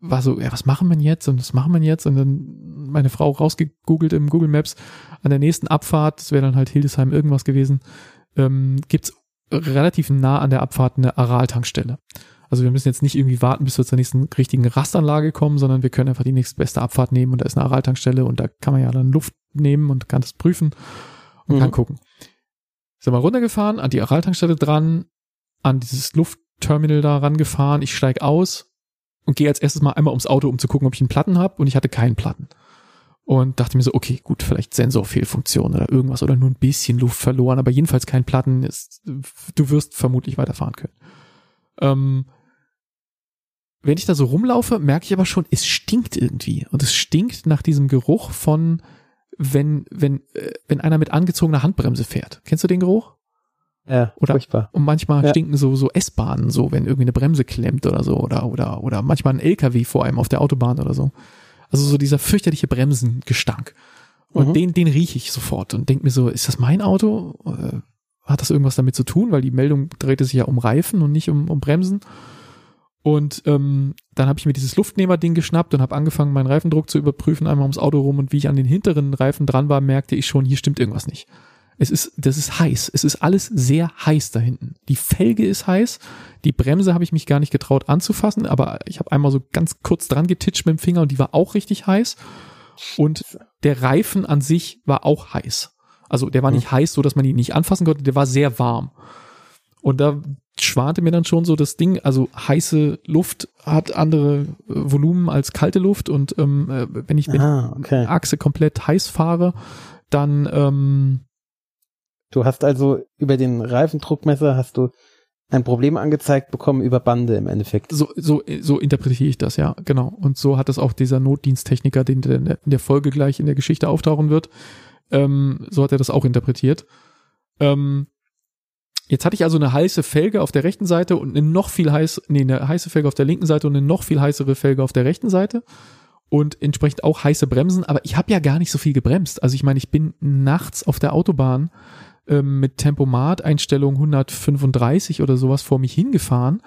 war so, ja, was machen wir jetzt und was machen wir jetzt? Und dann meine Frau rausgegoogelt im Google Maps an der nächsten Abfahrt, das wäre dann halt Hildesheim irgendwas gewesen, ähm, gibt's relativ nah an der Abfahrt eine Aral-Tankstelle. Also wir müssen jetzt nicht irgendwie warten, bis wir zur nächsten richtigen Rastanlage kommen, sondern wir können einfach die nächste beste Abfahrt nehmen und da ist eine Araltankstelle und da kann man ja dann Luft nehmen und kann das prüfen und mhm. kann gucken. Sind wir runtergefahren, an die Araltankstelle dran, an dieses Luftterminal da rangefahren, ich steig aus und gehe als erstes mal einmal ums Auto, um zu gucken, ob ich einen Platten habe und ich hatte keinen Platten. Und dachte mir so, okay, gut, vielleicht Sensorfehlfunktion oder irgendwas oder nur ein bisschen Luft verloren, aber jedenfalls kein Platten. Ist, du wirst vermutlich weiterfahren können. Ähm, wenn ich da so rumlaufe, merke ich aber schon, es stinkt irgendwie. Und es stinkt nach diesem Geruch von, wenn, wenn, äh, wenn einer mit angezogener Handbremse fährt. Kennst du den Geruch? Ja, oder, furchtbar. Und manchmal ja. stinken so, so S-Bahnen so, wenn irgendwie eine Bremse klemmt oder so, oder, oder, oder manchmal ein LKW vor einem auf der Autobahn oder so. Also so dieser fürchterliche Bremsengestank. Und mhm. den, den rieche ich sofort und denke mir so, ist das mein Auto? Äh, hat das irgendwas damit zu tun? Weil die Meldung drehte sich ja um Reifen und nicht um, um Bremsen. Und ähm, dann habe ich mir dieses Luftnehmer-Ding geschnappt und habe angefangen, meinen Reifendruck zu überprüfen, einmal ums Auto rum. Und wie ich an den hinteren Reifen dran war, merkte ich schon, hier stimmt irgendwas nicht. Es ist, das ist heiß. Es ist alles sehr heiß da hinten. Die Felge ist heiß. Die Bremse habe ich mich gar nicht getraut anzufassen, aber ich habe einmal so ganz kurz dran getitscht mit dem Finger und die war auch richtig heiß. Und der Reifen an sich war auch heiß. Also der war nicht mhm. heiß, so dass man ihn nicht anfassen konnte, der war sehr warm. Und da schwante mir dann schon so das Ding, also heiße Luft hat andere äh, Volumen als kalte Luft und ähm, äh, wenn ich mit ah, okay. Achse komplett heiß fahre, dann ähm, Du hast also über den Reifendruckmesser hast du ein Problem angezeigt bekommen über Bande im Endeffekt. So, so, so interpretiere ich das, ja, genau. Und so hat es auch dieser Notdiensttechniker, den in der Folge gleich in der Geschichte auftauchen wird, ähm, so hat er das auch interpretiert. Ähm, jetzt hatte ich also eine heiße Felge auf der rechten Seite und eine noch viel heiß, nee, eine heiße Felge auf der linken Seite und eine noch viel heißere Felge auf der rechten Seite und entsprechend auch heiße Bremsen, aber ich habe ja gar nicht so viel gebremst. Also ich meine, ich bin nachts auf der Autobahn ähm, mit Tempomat-Einstellung 135 oder sowas vor mich hingefahren.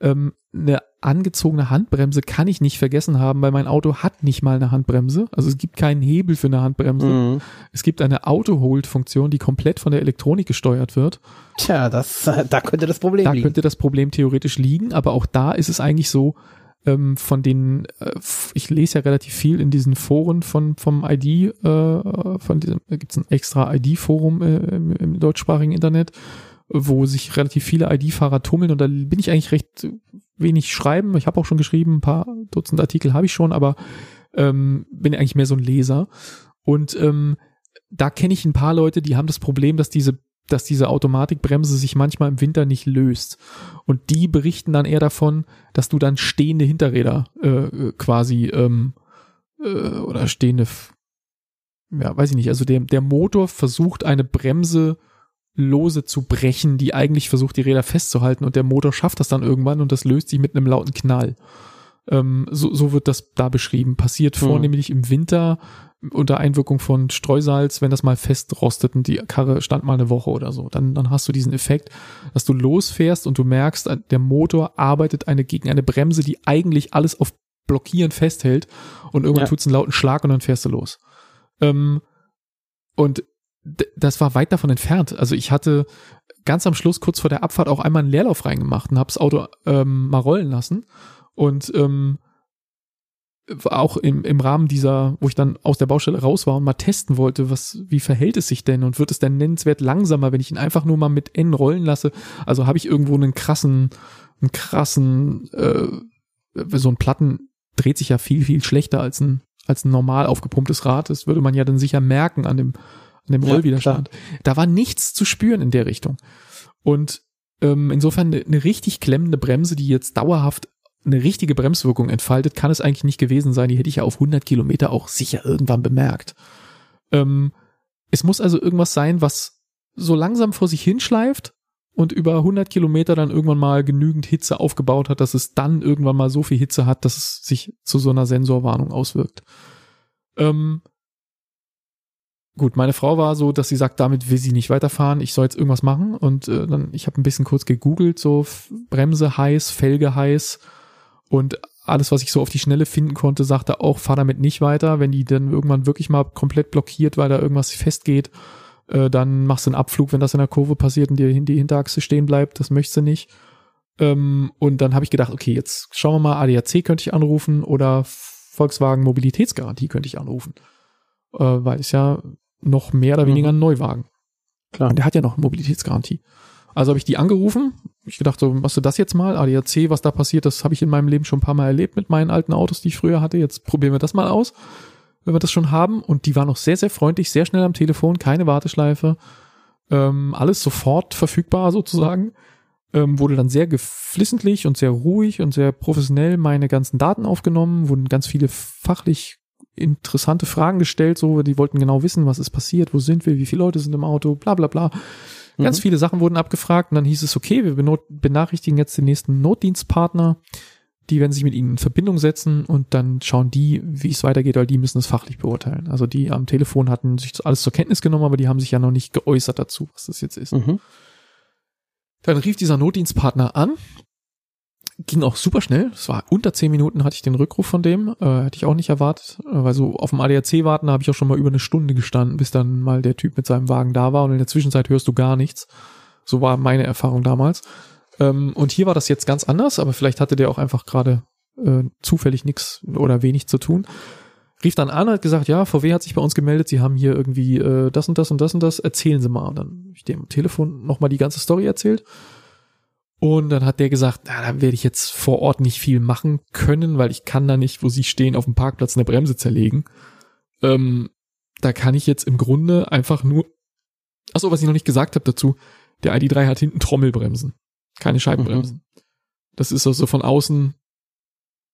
Ähm, eine angezogene Handbremse kann ich nicht vergessen haben, weil mein Auto hat nicht mal eine Handbremse. Also es gibt keinen Hebel für eine Handbremse. Mhm. Es gibt eine Auto-Hold-Funktion, die komplett von der Elektronik gesteuert wird. Tja, das, (laughs) da könnte das Problem da liegen. Da könnte das Problem theoretisch liegen, aber auch da ist es eigentlich so, ähm, von den, äh, ich lese ja relativ viel in diesen Foren von vom ID, äh, von diesem, da gibt es ein extra ID-Forum äh, im, im deutschsprachigen Internet, wo sich relativ viele ID-Fahrer tummeln und da bin ich eigentlich recht wenig schreiben. Ich habe auch schon geschrieben, ein paar Dutzend Artikel habe ich schon, aber ähm, bin eigentlich mehr so ein Leser. Und ähm, da kenne ich ein paar Leute, die haben das Problem, dass diese dass diese Automatikbremse sich manchmal im Winter nicht löst. Und die berichten dann eher davon, dass du dann stehende Hinterräder äh, quasi ähm, äh, oder stehende, ja, weiß ich nicht, also der, der Motor versucht eine Bremse lose zu brechen, die eigentlich versucht, die Räder festzuhalten und der Motor schafft das dann irgendwann und das löst sich mit einem lauten Knall. Ähm, so, so wird das da beschrieben. Passiert mhm. vornehmlich im Winter unter Einwirkung von Streusalz, wenn das mal festrostet und die Karre stand mal eine Woche oder so, dann, dann hast du diesen Effekt, dass du losfährst und du merkst, der Motor arbeitet eine gegen eine Bremse, die eigentlich alles auf Blockieren festhält und irgendwann ja. tut's einen lauten Schlag und dann fährst du los. Ähm, und das war weit davon entfernt. Also ich hatte ganz am Schluss, kurz vor der Abfahrt, auch einmal einen Leerlauf reingemacht und hab's Auto ähm, mal rollen lassen. Und ähm, auch im, im Rahmen dieser, wo ich dann aus der Baustelle raus war und mal testen wollte, was, wie verhält es sich denn und wird es denn nennenswert langsamer, wenn ich ihn einfach nur mal mit N rollen lasse? Also habe ich irgendwo einen krassen, einen krassen, äh, so ein Platten dreht sich ja viel, viel schlechter als ein, als ein normal aufgepumptes Rad. Das würde man ja dann sicher merken an dem, an dem Rollwiderstand. Ja, da war nichts zu spüren in der Richtung. Und ähm, insofern eine, eine richtig klemmende Bremse, die jetzt dauerhaft eine richtige Bremswirkung entfaltet, kann es eigentlich nicht gewesen sein. Die hätte ich ja auf 100 Kilometer auch sicher irgendwann bemerkt. Ähm, es muss also irgendwas sein, was so langsam vor sich hinschleift und über 100 Kilometer dann irgendwann mal genügend Hitze aufgebaut hat, dass es dann irgendwann mal so viel Hitze hat, dass es sich zu so einer Sensorwarnung auswirkt. Ähm, gut, meine Frau war so, dass sie sagt, damit will sie nicht weiterfahren, ich soll jetzt irgendwas machen und äh, dann, ich habe ein bisschen kurz gegoogelt, so Bremse heiß, Felge heiß, und alles, was ich so auf die Schnelle finden konnte, sagte auch, fahr damit nicht weiter. Wenn die dann irgendwann wirklich mal komplett blockiert, weil da irgendwas festgeht, äh, dann machst du einen Abflug, wenn das in der Kurve passiert und dir die Hinterachse stehen bleibt. Das möchtest du nicht. Ähm, und dann habe ich gedacht, okay, jetzt schauen wir mal, ADAC könnte ich anrufen oder Volkswagen Mobilitätsgarantie könnte ich anrufen. Äh, weil es ja noch mehr oder weniger mhm. ein Neuwagen. Klar. Und der hat ja noch Mobilitätsgarantie. Also habe ich die angerufen. Ich gedacht, so, machst du das jetzt mal? ADAC, was da passiert, das habe ich in meinem Leben schon ein paar Mal erlebt mit meinen alten Autos, die ich früher hatte. Jetzt probieren wir das mal aus, wenn wir das schon haben. Und die war noch sehr, sehr freundlich, sehr schnell am Telefon, keine Warteschleife. Ähm, alles sofort verfügbar sozusagen. Ähm, wurde dann sehr geflissentlich und sehr ruhig und sehr professionell meine ganzen Daten aufgenommen, wurden ganz viele fachlich interessante Fragen gestellt, so, die wollten genau wissen, was ist passiert, wo sind wir, wie viele Leute sind im Auto, bla bla bla. Ganz mhm. viele Sachen wurden abgefragt und dann hieß es, okay, wir benachrichtigen jetzt den nächsten Notdienstpartner. Die werden sich mit ihnen in Verbindung setzen und dann schauen die, wie es weitergeht, weil die müssen es fachlich beurteilen. Also die am Telefon hatten sich alles zur Kenntnis genommen, aber die haben sich ja noch nicht geäußert dazu, was das jetzt ist. Mhm. Dann rief dieser Notdienstpartner an ging auch super schnell. Es war unter zehn Minuten hatte ich den Rückruf von dem. Äh, hätte ich auch nicht erwartet. Äh, weil so auf dem ADAC warten, da habe ich auch schon mal über eine Stunde gestanden, bis dann mal der Typ mit seinem Wagen da war und in der Zwischenzeit hörst du gar nichts. So war meine Erfahrung damals. Ähm, und hier war das jetzt ganz anders, aber vielleicht hatte der auch einfach gerade äh, zufällig nichts oder wenig zu tun. Rief dann an, hat gesagt, ja, VW hat sich bei uns gemeldet, sie haben hier irgendwie äh, das und das und das und das, erzählen Sie mal. Und dann habe ich dem Telefon nochmal die ganze Story erzählt. Und dann hat der gesagt, na, da werde ich jetzt vor Ort nicht viel machen können, weil ich kann da nicht, wo sie stehen, auf dem Parkplatz eine Bremse zerlegen. Ähm, da kann ich jetzt im Grunde einfach nur Achso, was ich noch nicht gesagt habe dazu, der ID3 hat hinten Trommelbremsen, keine Scheibenbremsen. Mhm. Das ist also von außen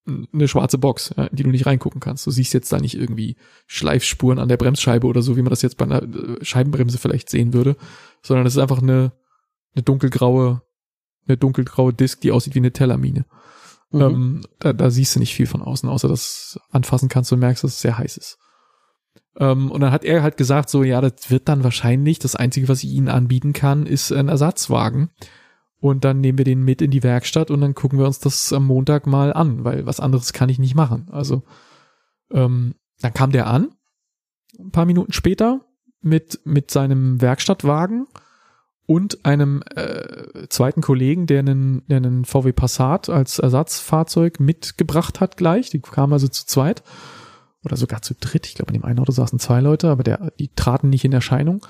eine schwarze Box, ja, in die du nicht reingucken kannst. Du siehst jetzt da nicht irgendwie Schleifspuren an der Bremsscheibe oder so, wie man das jetzt bei einer äh, Scheibenbremse vielleicht sehen würde, sondern es ist einfach eine, eine dunkelgraue, eine dunkelgraue Disk, die aussieht wie eine Tellermine. Mhm. Ähm, da, da siehst du nicht viel von außen, außer dass anfassen kannst und merkst, dass es sehr heiß ist. Ähm, und dann hat er halt gesagt, so, ja, das wird dann wahrscheinlich, das Einzige, was ich Ihnen anbieten kann, ist ein Ersatzwagen. Und dann nehmen wir den mit in die Werkstatt und dann gucken wir uns das am Montag mal an, weil was anderes kann ich nicht machen. Also, ähm, dann kam der an, ein paar Minuten später, mit, mit seinem Werkstattwagen und einem äh, zweiten Kollegen, der einen, der einen VW Passat als Ersatzfahrzeug mitgebracht hat gleich. Die kamen also zu zweit oder sogar zu dritt. Ich glaube, in dem einen Auto saßen zwei Leute, aber der, die traten nicht in Erscheinung.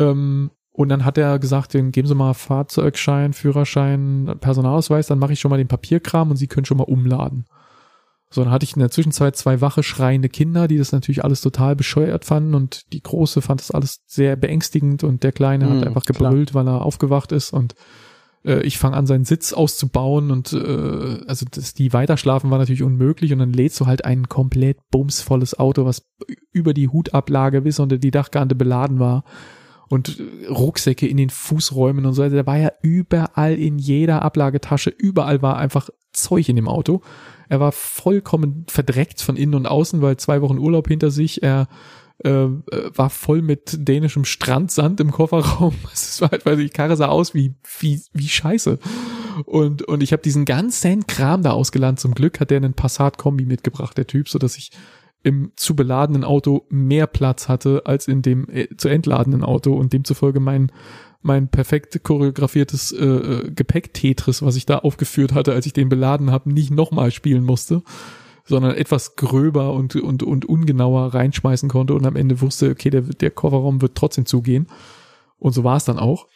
Ähm, und dann hat er gesagt, dann geben Sie mal Fahrzeugschein, Führerschein, Personalausweis, dann mache ich schon mal den Papierkram und Sie können schon mal umladen. So, dann hatte ich in der Zwischenzeit zwei wache, schreiende Kinder, die das natürlich alles total bescheuert fanden und die Große fand das alles sehr beängstigend und der Kleine mhm, hat einfach gebrüllt, klar. weil er aufgewacht ist und äh, ich fange an, seinen Sitz auszubauen und äh, also das, die weiterschlafen war natürlich unmöglich und dann lädst du halt ein komplett bumsvolles Auto, was über die Hutablage bis unter die Dachkante beladen war und Rucksäcke in den Fußräumen und so. Also der war ja überall in jeder Ablagetasche, überall war einfach Zeug in dem Auto. Er war vollkommen verdreckt von innen und außen, weil zwei Wochen Urlaub hinter sich. Er äh, war voll mit dänischem Strandsand im Kofferraum. (laughs) Es war halt, weil die Karre sah aus wie wie wie Scheiße. Und und ich habe diesen ganzen Kram da ausgeladen. Zum Glück hat der einen Passat Kombi mitgebracht, der Typ, so dass ich im zu beladenen Auto mehr Platz hatte als in dem äh, zu entladenen Auto und demzufolge mein mein perfekt choreografiertes äh, äh Gepäck-Tetris, was ich da aufgeführt hatte, als ich den beladen habe, nicht nochmal spielen musste sondern etwas gröber und, und, und ungenauer reinschmeißen konnte und am Ende wusste, okay, der, der Kofferraum wird trotzdem zugehen. Und so war es dann auch.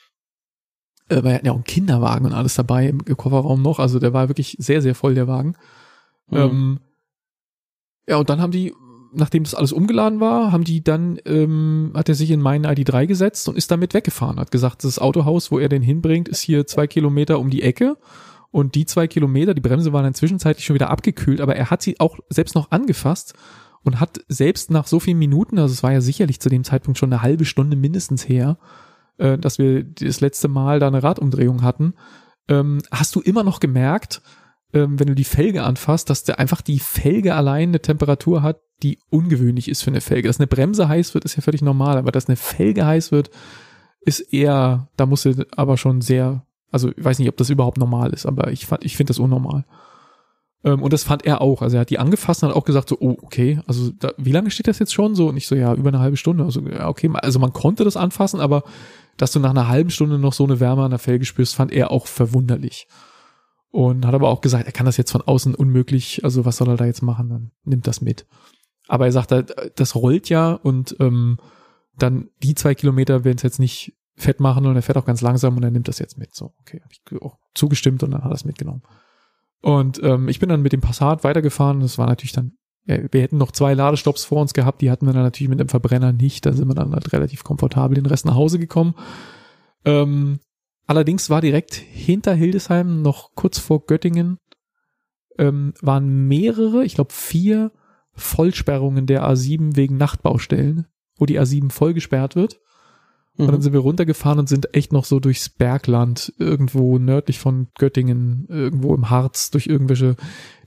Äh, weil er ja auch einen Kinderwagen und alles dabei im Kofferraum noch. Also der war wirklich sehr, sehr voll, der Wagen. Mhm. Ähm, ja, und dann haben die, nachdem das alles umgeladen war, haben die dann, ähm, hat er sich in meinen ID3 gesetzt und ist damit weggefahren. Hat gesagt, das Autohaus, wo er den hinbringt, ist hier zwei Kilometer um die Ecke. Und die zwei Kilometer, die Bremse waren dann zwischenzeitlich schon wieder abgekühlt, aber er hat sie auch selbst noch angefasst und hat selbst nach so vielen Minuten, also es war ja sicherlich zu dem Zeitpunkt schon eine halbe Stunde mindestens her, äh, dass wir das letzte Mal da eine Radumdrehung hatten, ähm, hast du immer noch gemerkt, ähm, wenn du die Felge anfasst, dass der einfach die Felge allein eine Temperatur hat, die ungewöhnlich ist für eine Felge. Dass eine Bremse heiß wird, ist ja völlig normal, aber dass eine Felge heiß wird, ist eher, da musst du aber schon sehr also ich weiß nicht, ob das überhaupt normal ist, aber ich fand, ich finde das unnormal. Ähm, und das fand er auch. Also er hat die angefasst und hat auch gesagt so, oh, okay, also da, wie lange steht das jetzt schon so? Und ich so, ja, über eine halbe Stunde. Also ja, okay, also man konnte das anfassen, aber dass du nach einer halben Stunde noch so eine Wärme an der Felge spürst, fand er auch verwunderlich. Und hat aber auch gesagt, er kann das jetzt von außen unmöglich, also was soll er da jetzt machen? Dann nimmt das mit. Aber er sagt halt, das rollt ja und ähm, dann die zwei Kilometer werden es jetzt nicht fett machen und er fährt auch ganz langsam und er nimmt das jetzt mit. So, okay, habe ich auch zugestimmt und dann hat er es mitgenommen. Und ähm, ich bin dann mit dem Passat weitergefahren. Das war natürlich dann, ja, wir hätten noch zwei Ladestops vor uns gehabt, die hatten wir dann natürlich mit dem Verbrenner nicht. Da sind wir dann halt relativ komfortabel den Rest nach Hause gekommen. Ähm, allerdings war direkt hinter Hildesheim, noch kurz vor Göttingen, ähm, waren mehrere, ich glaube vier Vollsperrungen der A7 wegen Nachtbaustellen, wo die A7 voll gesperrt wird. Und dann mhm. sind wir runtergefahren und sind echt noch so durchs Bergland, irgendwo nördlich von Göttingen, irgendwo im Harz, durch irgendwelche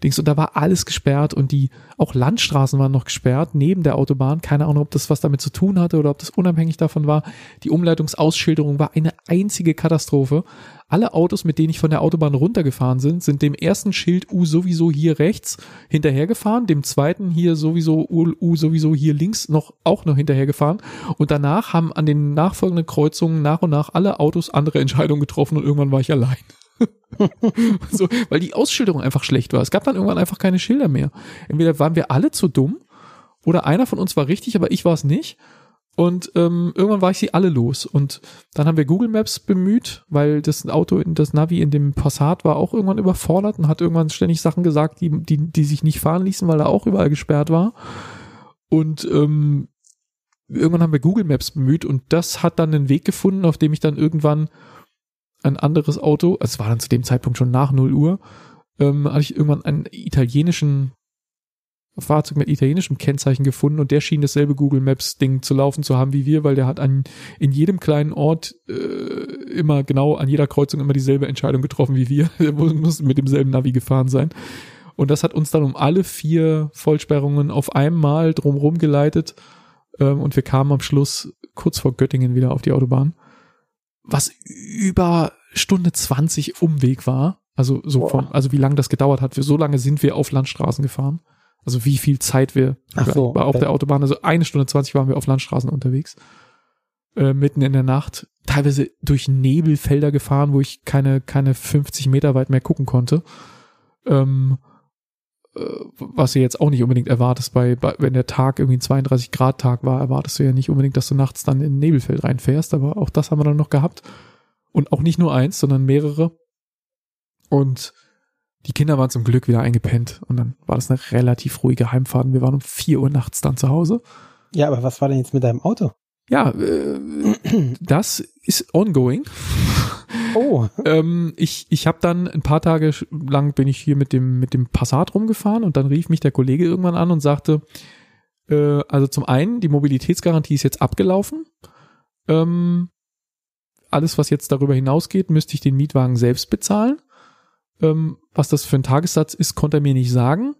Dings. Und da war alles gesperrt und die, auch Landstraßen waren noch gesperrt, neben der Autobahn. Keine Ahnung, ob das was damit zu tun hatte oder ob das unabhängig davon war. Die Umleitungsausschilderung war eine einzige Katastrophe. Alle Autos, mit denen ich von der Autobahn runtergefahren sind, sind dem ersten Schild U sowieso hier rechts hinterhergefahren, dem zweiten hier sowieso U, U sowieso hier links noch auch noch hinterhergefahren und danach haben an den nachfolgenden Kreuzungen nach und nach alle Autos andere Entscheidungen getroffen und irgendwann war ich allein. (laughs) so, weil die Ausschilderung einfach schlecht war. Es gab dann irgendwann einfach keine Schilder mehr. Entweder waren wir alle zu dumm oder einer von uns war richtig, aber ich war es nicht. Und ähm, irgendwann war ich sie alle los. Und dann haben wir Google Maps bemüht, weil das Auto, das Navi in dem Passat war auch irgendwann überfordert und hat irgendwann ständig Sachen gesagt, die, die, die sich nicht fahren ließen, weil er auch überall gesperrt war. Und ähm, irgendwann haben wir Google Maps bemüht und das hat dann einen Weg gefunden, auf dem ich dann irgendwann ein anderes Auto, es war dann zu dem Zeitpunkt schon nach 0 Uhr, ähm, hatte ich irgendwann einen italienischen Fahrzeug mit italienischem Kennzeichen gefunden und der schien dasselbe Google Maps Ding zu laufen zu haben wie wir, weil der hat an in jedem kleinen Ort äh, immer genau an jeder Kreuzung immer dieselbe Entscheidung getroffen wie wir. (laughs) Er muss mit demselben Navi gefahren sein. Und das hat uns dann um alle vier Vollsperrungen auf einmal drumherum geleitet ähm, und wir kamen am Schluss kurz vor Göttingen wieder auf die Autobahn, was über Stunde 20 Umweg war. Also so vom, also wie lange das gedauert hat. Für so lange sind wir auf Landstraßen gefahren. Also wie viel Zeit wir so, war auf okay. der Autobahn, also eine Stunde 20 waren wir auf Landstraßen unterwegs. Äh, mitten in der Nacht, teilweise durch Nebelfelder gefahren, wo ich keine, keine 50 Meter weit mehr gucken konnte. Ähm, äh, was du jetzt auch nicht unbedingt erwartest, bei, bei wenn der Tag irgendwie ein 32 Grad Tag war, erwartest du ja nicht unbedingt, dass du nachts dann in ein Nebelfeld reinfährst, aber auch das haben wir dann noch gehabt. Und auch nicht nur eins, sondern mehrere. Und die Kinder waren zum Glück wieder eingepennt und dann war das eine relativ ruhige Heimfahrt. Wir waren um 4 Uhr nachts dann zu Hause. Ja, aber was war denn jetzt mit deinem Auto? Ja, äh, das ist ongoing. Oh, ähm, ich ich habe dann ein paar Tage lang bin ich hier mit dem mit dem Passat rumgefahren und dann rief mich der Kollege irgendwann an und sagte, äh, also zum einen die Mobilitätsgarantie ist jetzt abgelaufen. Ähm, alles was jetzt darüber hinausgeht, müsste ich den Mietwagen selbst bezahlen. Ähm, was das für ein Tagessatz ist, konnte er mir nicht sagen.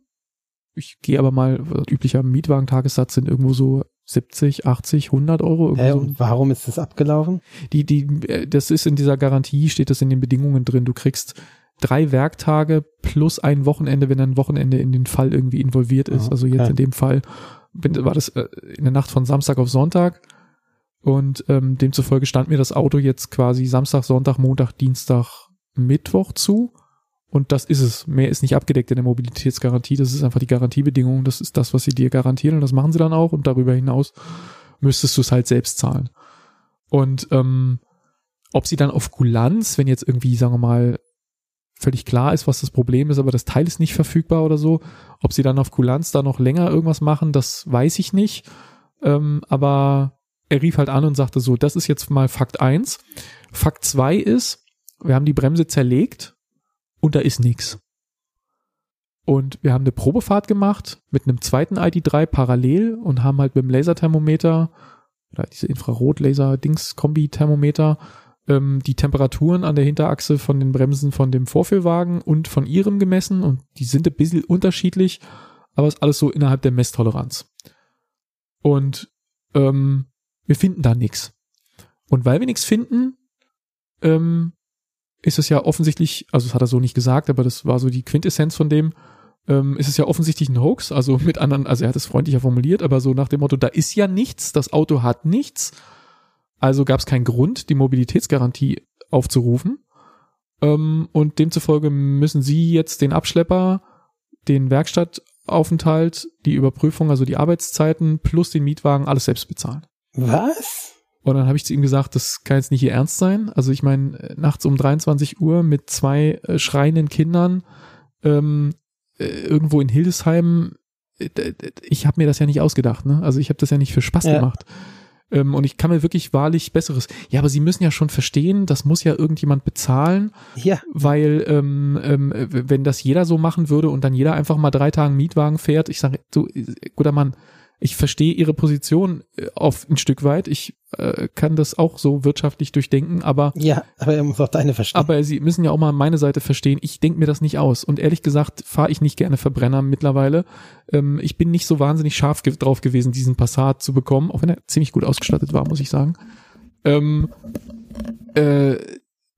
Ich gehe aber mal üblicher Mietwagen-Tagessatz sind irgendwo so 70, 80, 100 Euro. irgendwie hä, so. und warum ist das abgelaufen? Die, die, äh, das ist in dieser Garantie, steht das in den Bedingungen drin. Du kriegst drei Werktage plus ein Wochenende, wenn ein Wochenende in den Fall irgendwie involviert ist. Ah, Also jetzt in dem Fall bin, war das äh, in der Nacht von Samstag auf Sonntag. Und ähm, demzufolge stand mir das Auto jetzt quasi Samstag, Sonntag, Montag, Dienstag, Mittwoch zu. Und das ist es. Mehr ist nicht abgedeckt in der Mobilitätsgarantie. Das ist einfach die Garantiebedingung. Das ist das, was sie dir garantieren. Und das machen sie dann auch. Und darüber hinaus müsstest du es halt selbst zahlen. Und ähm, ob sie dann auf Kulanz, wenn jetzt irgendwie, sagen wir mal, völlig klar ist, was das Problem ist, aber das Teil ist nicht verfügbar oder so, ob sie dann auf Kulanz da noch länger irgendwas machen, das weiß ich nicht. Ähm, aber er rief halt an und sagte so, das ist jetzt mal Fakt eins. Fakt zwei ist, wir haben die Bremse zerlegt und da ist nichts. Und wir haben eine Probefahrt gemacht mit einem zweiten ID3 parallel und haben halt mit dem Laserthermometer oder diese Infrarot-Laser-Dings-Kombi-Thermometer ähm, die Temperaturen an der Hinterachse von den Bremsen von dem Vorführwagen und von ihrem gemessen und die sind ein bisschen unterschiedlich, aber ist alles so innerhalb der Messtoleranz. Und ähm, wir finden da nichts. Und weil wir nichts finden, ähm, ist es ja offensichtlich, also das hat er so nicht gesagt, aber das war so die Quintessenz von dem, ähm, ist es ja offensichtlich ein Hoax, also (laughs) mit anderen, also er hat es freundlicher formuliert, aber so nach dem Motto, da ist ja nichts, das Auto hat nichts, also gab es keinen Grund, die Mobilitätsgarantie aufzurufen. Ähm, und demzufolge müssen Sie jetzt den Abschlepper, den Werkstattaufenthalt, die Überprüfung, also die Arbeitszeiten plus den Mietwagen alles selbst bezahlen. Was? Und dann habe ich zu ihm gesagt, das kann jetzt nicht Ihr Ernst sein. Also ich meine, äh, nachts um 23 Uhr mit zwei äh, schreienden Kindern ähm, äh, irgendwo in Hildesheim, äh, ich habe mir das ja nicht ausgedacht. Ne? Also ich habe das ja nicht für Spaß Ja. gemacht. Ähm, und ich kann mir wirklich wahrlich Besseres. Ja, aber Sie müssen ja schon verstehen, das muss ja irgendjemand bezahlen, Ja, weil ähm, ähm, wenn das jeder so machen würde und dann jeder einfach mal drei Tage Mietwagen fährt, ich sage, du, äh, guter Mann, ich verstehe Ihre Position äh, auf ein Stück weit. Ich äh, kann das auch so wirtschaftlich durchdenken, aber ja, aber er muss auch deine verstehen. aber Sie müssen ja auch mal meine Seite verstehen. Ich denke mir das nicht aus. Und ehrlich gesagt fahre ich nicht gerne Verbrenner mittlerweile. Ähm, ich bin nicht so wahnsinnig scharf ge drauf gewesen, diesen Passat zu bekommen, auch wenn er ziemlich gut ausgestattet war, muss ich sagen. Ähm, äh,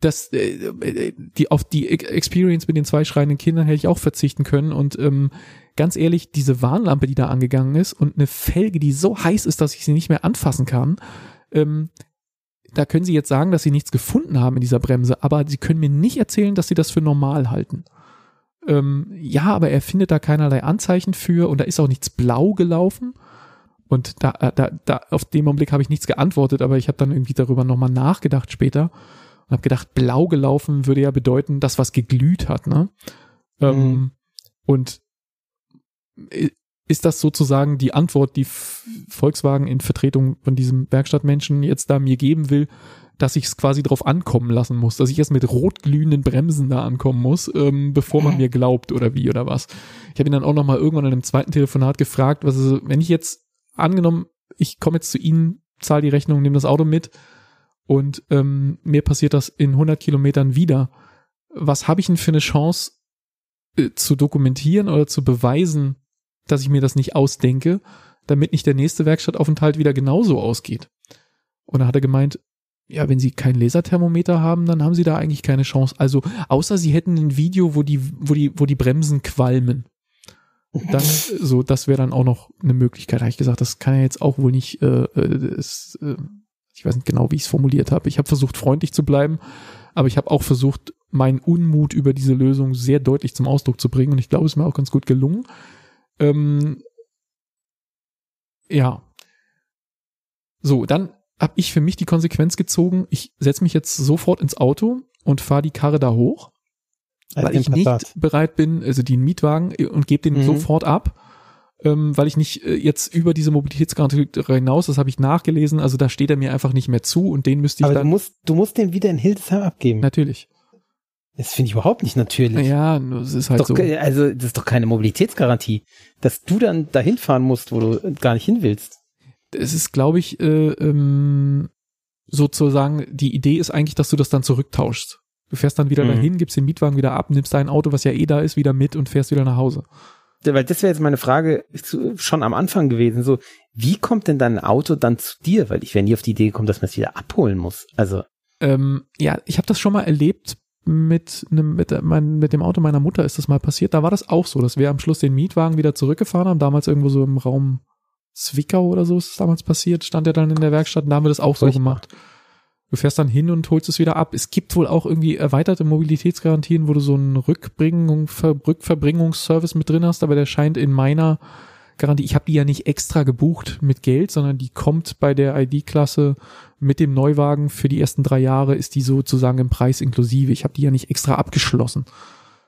das, äh, äh, die, auf die Ex- Experience mit den zwei schreienden Kindern hätte ich auch verzichten können. Und ähm, ganz ehrlich, diese Warnlampe, die da angegangen ist und eine Felge, die so heiß ist, dass ich sie nicht mehr anfassen kann, ähm, da können Sie jetzt sagen, dass Sie nichts gefunden haben in dieser Bremse, aber Sie können mir nicht erzählen, dass Sie das für normal halten. Ähm, ja, aber er findet da keinerlei Anzeichen für und da ist auch nichts blau gelaufen. Und da, äh, da, da auf dem Augenblick habe ich nichts geantwortet, aber ich habe dann irgendwie darüber nochmal nachgedacht später und habe gedacht, blau gelaufen würde ja bedeuten, dass was geglüht hat, ne? Ähm, Mhm. und äh, ist das sozusagen die Antwort, die Volkswagen in Vertretung von diesem Werkstattmenschen jetzt da mir geben will, dass ich es quasi drauf ankommen lassen muss, dass ich erst mit rotglühenden Bremsen da ankommen muss, ähm, bevor man mir glaubt oder wie oder was. Ich habe ihn dann auch noch mal irgendwann in einem zweiten Telefonat gefragt, was ist, wenn ich jetzt angenommen, ich komme jetzt zu Ihnen, zahle die Rechnung, nehme das Auto mit und ähm, mir passiert das in 100 Kilometern wieder. Was habe ich denn für eine Chance äh, zu dokumentieren oder zu beweisen, dass ich mir das nicht ausdenke, damit nicht der nächste Werkstattaufenthalt wieder genauso ausgeht? Und da hat er gemeint, ja, wenn sie kein Laserthermometer haben, dann haben sie da eigentlich keine Chance. Also, außer sie hätten ein Video, wo die, wo die, wo die Bremsen qualmen. Dann, so, das wäre dann auch noch eine Möglichkeit. habe ich gesagt, das kann ja jetzt auch wohl nicht, äh, das, äh, ich weiß nicht genau, wie ich es formuliert habe. Ich habe versucht, freundlich zu bleiben, aber ich habe auch versucht, meinen Unmut über diese Lösung sehr deutlich zum Ausdruck zu bringen. Und ich glaube, es ist mir auch ganz gut gelungen. Ähm, ja. So, dann habe ich für mich die Konsequenz gezogen, ich setze mich jetzt sofort ins Auto und fahre die Karre da hoch, also weil ich nicht bereit bin, also den Mietwagen äh, und gebe den mhm. sofort ab, ähm, weil ich nicht äh, jetzt über diese Mobilitätsgarantie hinaus, das habe ich nachgelesen, also da steht er mir einfach nicht mehr zu und den müsste ich Aber dann. Du musst, du musst den wieder in Hildesheim abgeben. Natürlich. Das finde ich überhaupt nicht natürlich. Ja, es ist halt doch, so. Also das ist doch keine Mobilitätsgarantie, dass du dann dahin fahren musst, wo du gar nicht hin willst es ist, glaube ich, äh, ähm, sozusagen, die Idee ist eigentlich, dass du das dann zurücktauschst. Du fährst dann wieder mhm. dahin, gibst den Mietwagen wieder ab, nimmst dein Auto, was ja eh da ist, wieder mit und fährst wieder nach Hause. Weil das wäre jetzt meine Frage schon am Anfang gewesen. So, wie kommt denn dein Auto dann zu dir? Weil ich wäre nie auf die Idee gekommen, dass man es wieder abholen muss. Also ähm, ja, ich habe das schon mal erlebt mit einem mit, mein, mit dem Auto meiner Mutter ist das mal passiert. Da war das auch so, dass wir am Schluss den Mietwagen wieder zurückgefahren haben. Damals irgendwo so im Raum Zwickau oder so ist es damals passiert, stand er dann in der Werkstatt und da haben wir das auch so gemacht. Du fährst dann hin und holst es wieder ab. Es gibt wohl auch irgendwie erweiterte Mobilitätsgarantien, wo du so einen Rückbringung, Ver Rückverbringungsservice mit drin hast, aber der scheint in meiner Garantie, ich habe die ja nicht extra gebucht mit Geld, sondern die kommt bei der ID-Klasse mit dem Neuwagen für die ersten drei Jahre, ist die sozusagen im Preis inklusive. Ich habe die ja nicht extra abgeschlossen.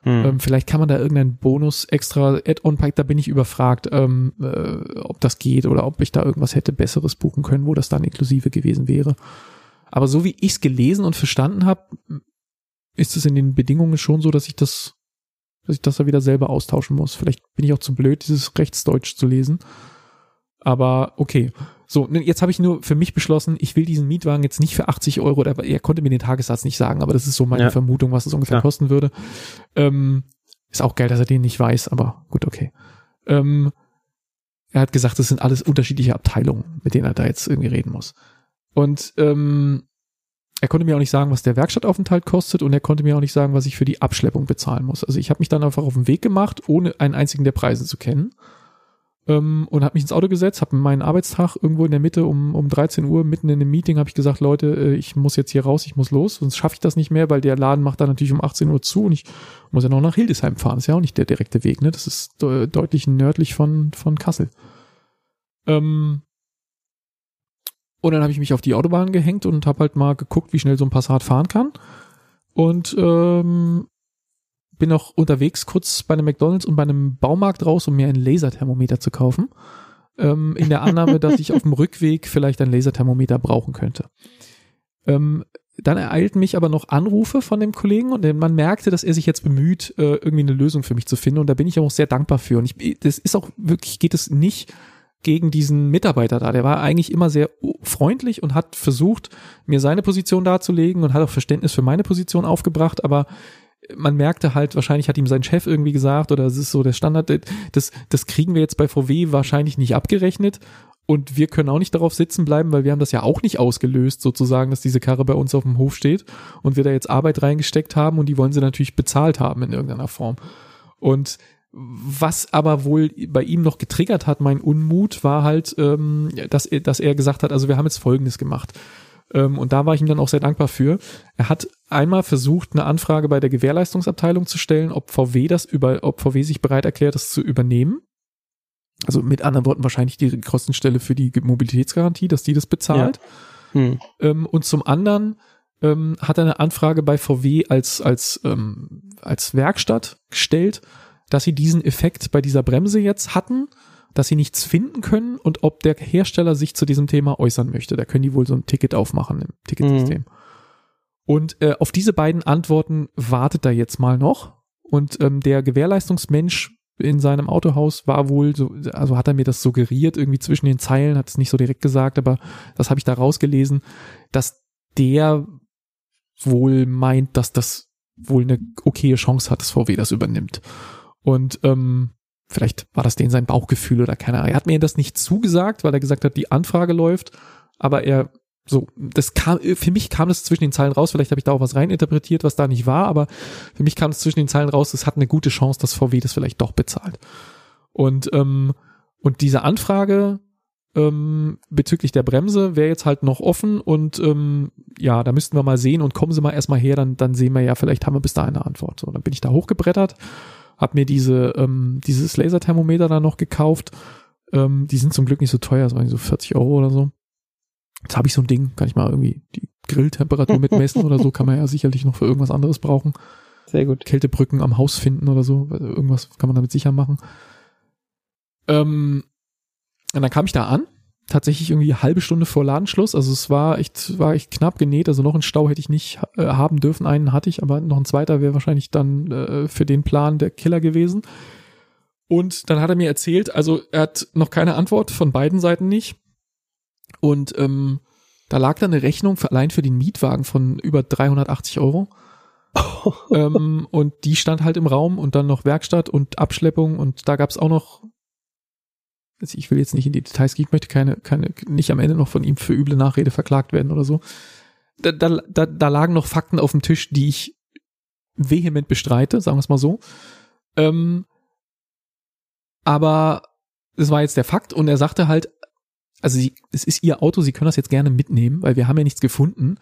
Hm. Ähm, vielleicht kann man da irgendeinen Bonus extra Add-on-Pack, da bin ich überfragt, ähm, äh, ob das geht oder ob ich da irgendwas hätte Besseres buchen können, wo das dann inklusive gewesen wäre. Aber so wie ich es gelesen und verstanden habe, ist es in den Bedingungen schon so, dass ich das, dass ich das da wieder selber austauschen muss. Vielleicht bin ich auch zu blöd, dieses Rechtsdeutsch zu lesen. Aber okay. So, ne, jetzt habe ich nur für mich beschlossen, ich will diesen Mietwagen jetzt nicht für 80 Euro, oder er konnte mir den Tagessatz nicht sagen, aber das ist so meine ja. Vermutung, was es ungefähr ja. kosten würde. Ähm, ist auch geil, dass er den nicht weiß, aber gut, okay. Ähm, er hat gesagt, das sind alles unterschiedliche Abteilungen, mit denen er da jetzt irgendwie reden muss. Und ähm, er konnte mir auch nicht sagen, was der Werkstattaufenthalt kostet und er konnte mir auch nicht sagen, was ich für die Abschleppung bezahlen muss. Also ich habe mich dann einfach auf den Weg gemacht, ohne einen einzigen der Preise zu kennen ähm, und habe mich ins Auto gesetzt, habe meinen Arbeitstag irgendwo in der Mitte um, um 13 Uhr mitten in einem Meeting habe ich gesagt, Leute, äh, ich muss jetzt hier raus, ich muss los, sonst schaffe ich das nicht mehr, weil der Laden macht dann natürlich um 18 Uhr zu und ich muss ja noch nach Hildesheim fahren. Ist ja auch nicht der direkte Weg, ne? Das ist de deutlich nördlich von, von Kassel. Ähm, und dann habe ich mich auf die Autobahn gehängt und habe halt mal geguckt, wie schnell so ein Passat fahren kann. Und ähm, bin noch unterwegs kurz bei einem McDonalds und bei einem Baumarkt raus, um mir ein Laserthermometer zu kaufen. Ähm, in der Annahme, (laughs) dass ich auf dem Rückweg vielleicht ein Laserthermometer brauchen könnte. Ähm, dann ereilten mich aber noch Anrufe von dem Kollegen und man merkte, dass er sich jetzt bemüht, äh, irgendwie eine Lösung für mich zu finden. Und da bin ich auch sehr dankbar für. Und ich, das ist auch wirklich, geht es nicht gegen diesen Mitarbeiter da. Der war eigentlich immer sehr freundlich und hat versucht, mir seine Position darzulegen und hat auch Verständnis für meine Position aufgebracht. Aber man merkte halt, wahrscheinlich hat ihm sein Chef irgendwie gesagt, oder es ist so der Standard, das, das kriegen wir jetzt bei VW wahrscheinlich nicht abgerechnet. Und wir können auch nicht darauf sitzen bleiben, weil wir haben das ja auch nicht ausgelöst, sozusagen, dass diese Karre bei uns auf dem Hof steht und wir da jetzt Arbeit reingesteckt haben und die wollen sie natürlich bezahlt haben in irgendeiner Form. Und was aber wohl bei ihm noch getriggert hat, mein Unmut, war halt, ähm, dass, dass er gesagt hat, also wir haben jetzt Folgendes gemacht. Ähm, und da war ich ihm dann auch sehr dankbar für. Er hat einmal versucht, eine Anfrage bei der Gewährleistungsabteilung zu stellen, ob VW das über, ob VW sich bereit erklärt, das zu übernehmen. Also mit anderen Worten wahrscheinlich die Kostenstelle für die Mobilitätsgarantie, dass die das bezahlt. Ja. Hm. Ähm, und zum anderen ähm, hat er eine Anfrage bei VW als, als, ähm, als Werkstatt gestellt, dass sie diesen Effekt bei dieser Bremse jetzt hatten dass sie nichts finden können und ob der Hersteller sich zu diesem Thema äußern möchte. Da können die wohl so ein Ticket aufmachen im Ticketsystem. Mhm. Und äh, auf diese beiden Antworten wartet er jetzt mal noch. Und ähm, der Gewährleistungsmensch in seinem Autohaus war wohl so, also hat er mir das suggeriert, irgendwie zwischen den Zeilen, hat es nicht so direkt gesagt, aber das habe ich da rausgelesen, dass der wohl meint, dass das wohl eine okaye Chance hat, dass VW das übernimmt. Und ähm, vielleicht war das denen sein Bauchgefühl oder keine Ahnung. Er hat mir das nicht zugesagt, weil er gesagt hat, die Anfrage läuft, aber er so, das kam, für mich kam das zwischen den Zeilen raus, vielleicht habe ich da auch was reininterpretiert, was da nicht war, aber für mich kam es zwischen den Zeilen raus, es hat eine gute Chance, dass VW das vielleicht doch bezahlt. Und, ähm, und diese Anfrage ähm, bezüglich der Bremse wäre jetzt halt noch offen und ähm, ja, da müssten wir mal sehen und kommen Sie mal erstmal her, dann, dann sehen wir ja, vielleicht haben wir bis dahin eine Antwort. So, dann bin ich da hochgebrettert, habe mir diese, ähm, dieses Laserthermometer dann noch gekauft. Ähm, die sind zum Glück nicht so teuer, das waren so 40 Euro oder so. Jetzt habe ich so ein Ding, kann ich mal irgendwie die Grilltemperatur mitmessen oder so, kann man ja sicherlich noch für irgendwas anderes brauchen. Sehr gut. Kältebrücken am Haus finden oder so, irgendwas kann man damit sicher machen. Ähm, und dann kam ich da an, tatsächlich irgendwie eine halbe Stunde vor Ladenschluss, also es war echt, war echt knapp genäht, also noch einen Stau hätte ich nicht äh, haben dürfen, einen hatte ich, aber noch ein zweiter wäre wahrscheinlich dann äh, für den Plan der Killer gewesen. Und dann hat er mir erzählt, also er hat noch keine Antwort von beiden Seiten nicht. Und ähm, da lag dann eine Rechnung für, allein für den Mietwagen von über 380 Euro. (laughs) ähm, und die stand halt im Raum und dann noch Werkstatt und Abschleppung. Und da gab's auch noch, ich will jetzt nicht in die Details gehen, ich möchte keine, keine, nicht am Ende noch von ihm für üble Nachrede verklagt werden oder so. Da, da, da, da lagen noch Fakten auf dem Tisch, die ich vehement bestreite, sagen wir es mal so. Ähm, aber das war jetzt der Fakt und er sagte halt, also sie, es ist ihr Auto, sie können das jetzt gerne mitnehmen, weil wir haben ja nichts gefunden.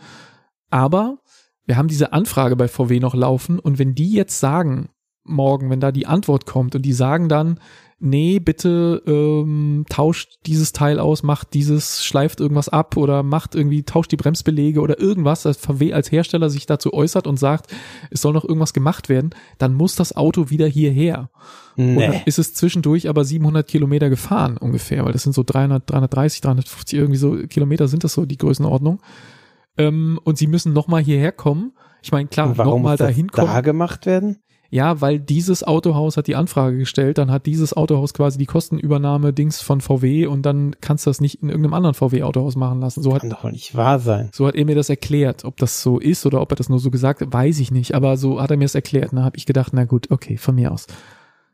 Aber wir haben diese Anfrage bei VW noch laufen und wenn die jetzt sagen, morgen, wenn da die Antwort kommt und die sagen dann, nee, bitte ähm, tauscht dieses Teil aus, macht dieses, schleift irgendwas ab oder macht irgendwie, tauscht die Bremsbelege oder irgendwas, dass VW als Hersteller sich dazu äußert und sagt, es soll noch irgendwas gemacht werden, dann muss das Auto wieder hierher. Nee. Dann ist es zwischendurch aber 700 Kilometer gefahren ungefähr, weil das sind so 300, 330, 350 irgendwie so Kilometer sind das so die Größenordnung. Ähm, und sie müssen nochmal hierher kommen. Ich meine, klar, nochmal dahin kommen. da gemacht werden? Ja, weil dieses Autohaus hat die Anfrage gestellt, dann hat dieses Autohaus quasi die Kostenübernahme Dings von VW und dann kannst du das nicht in irgendeinem anderen VW-Autohaus machen lassen. So Kann hat, doch nicht wahr sein. So hat er mir das erklärt. Ob das so ist oder ob er das nur so gesagt hat, weiß ich nicht. Aber so hat er mir das erklärt. Da habe ich gedacht, na gut, okay, von mir aus.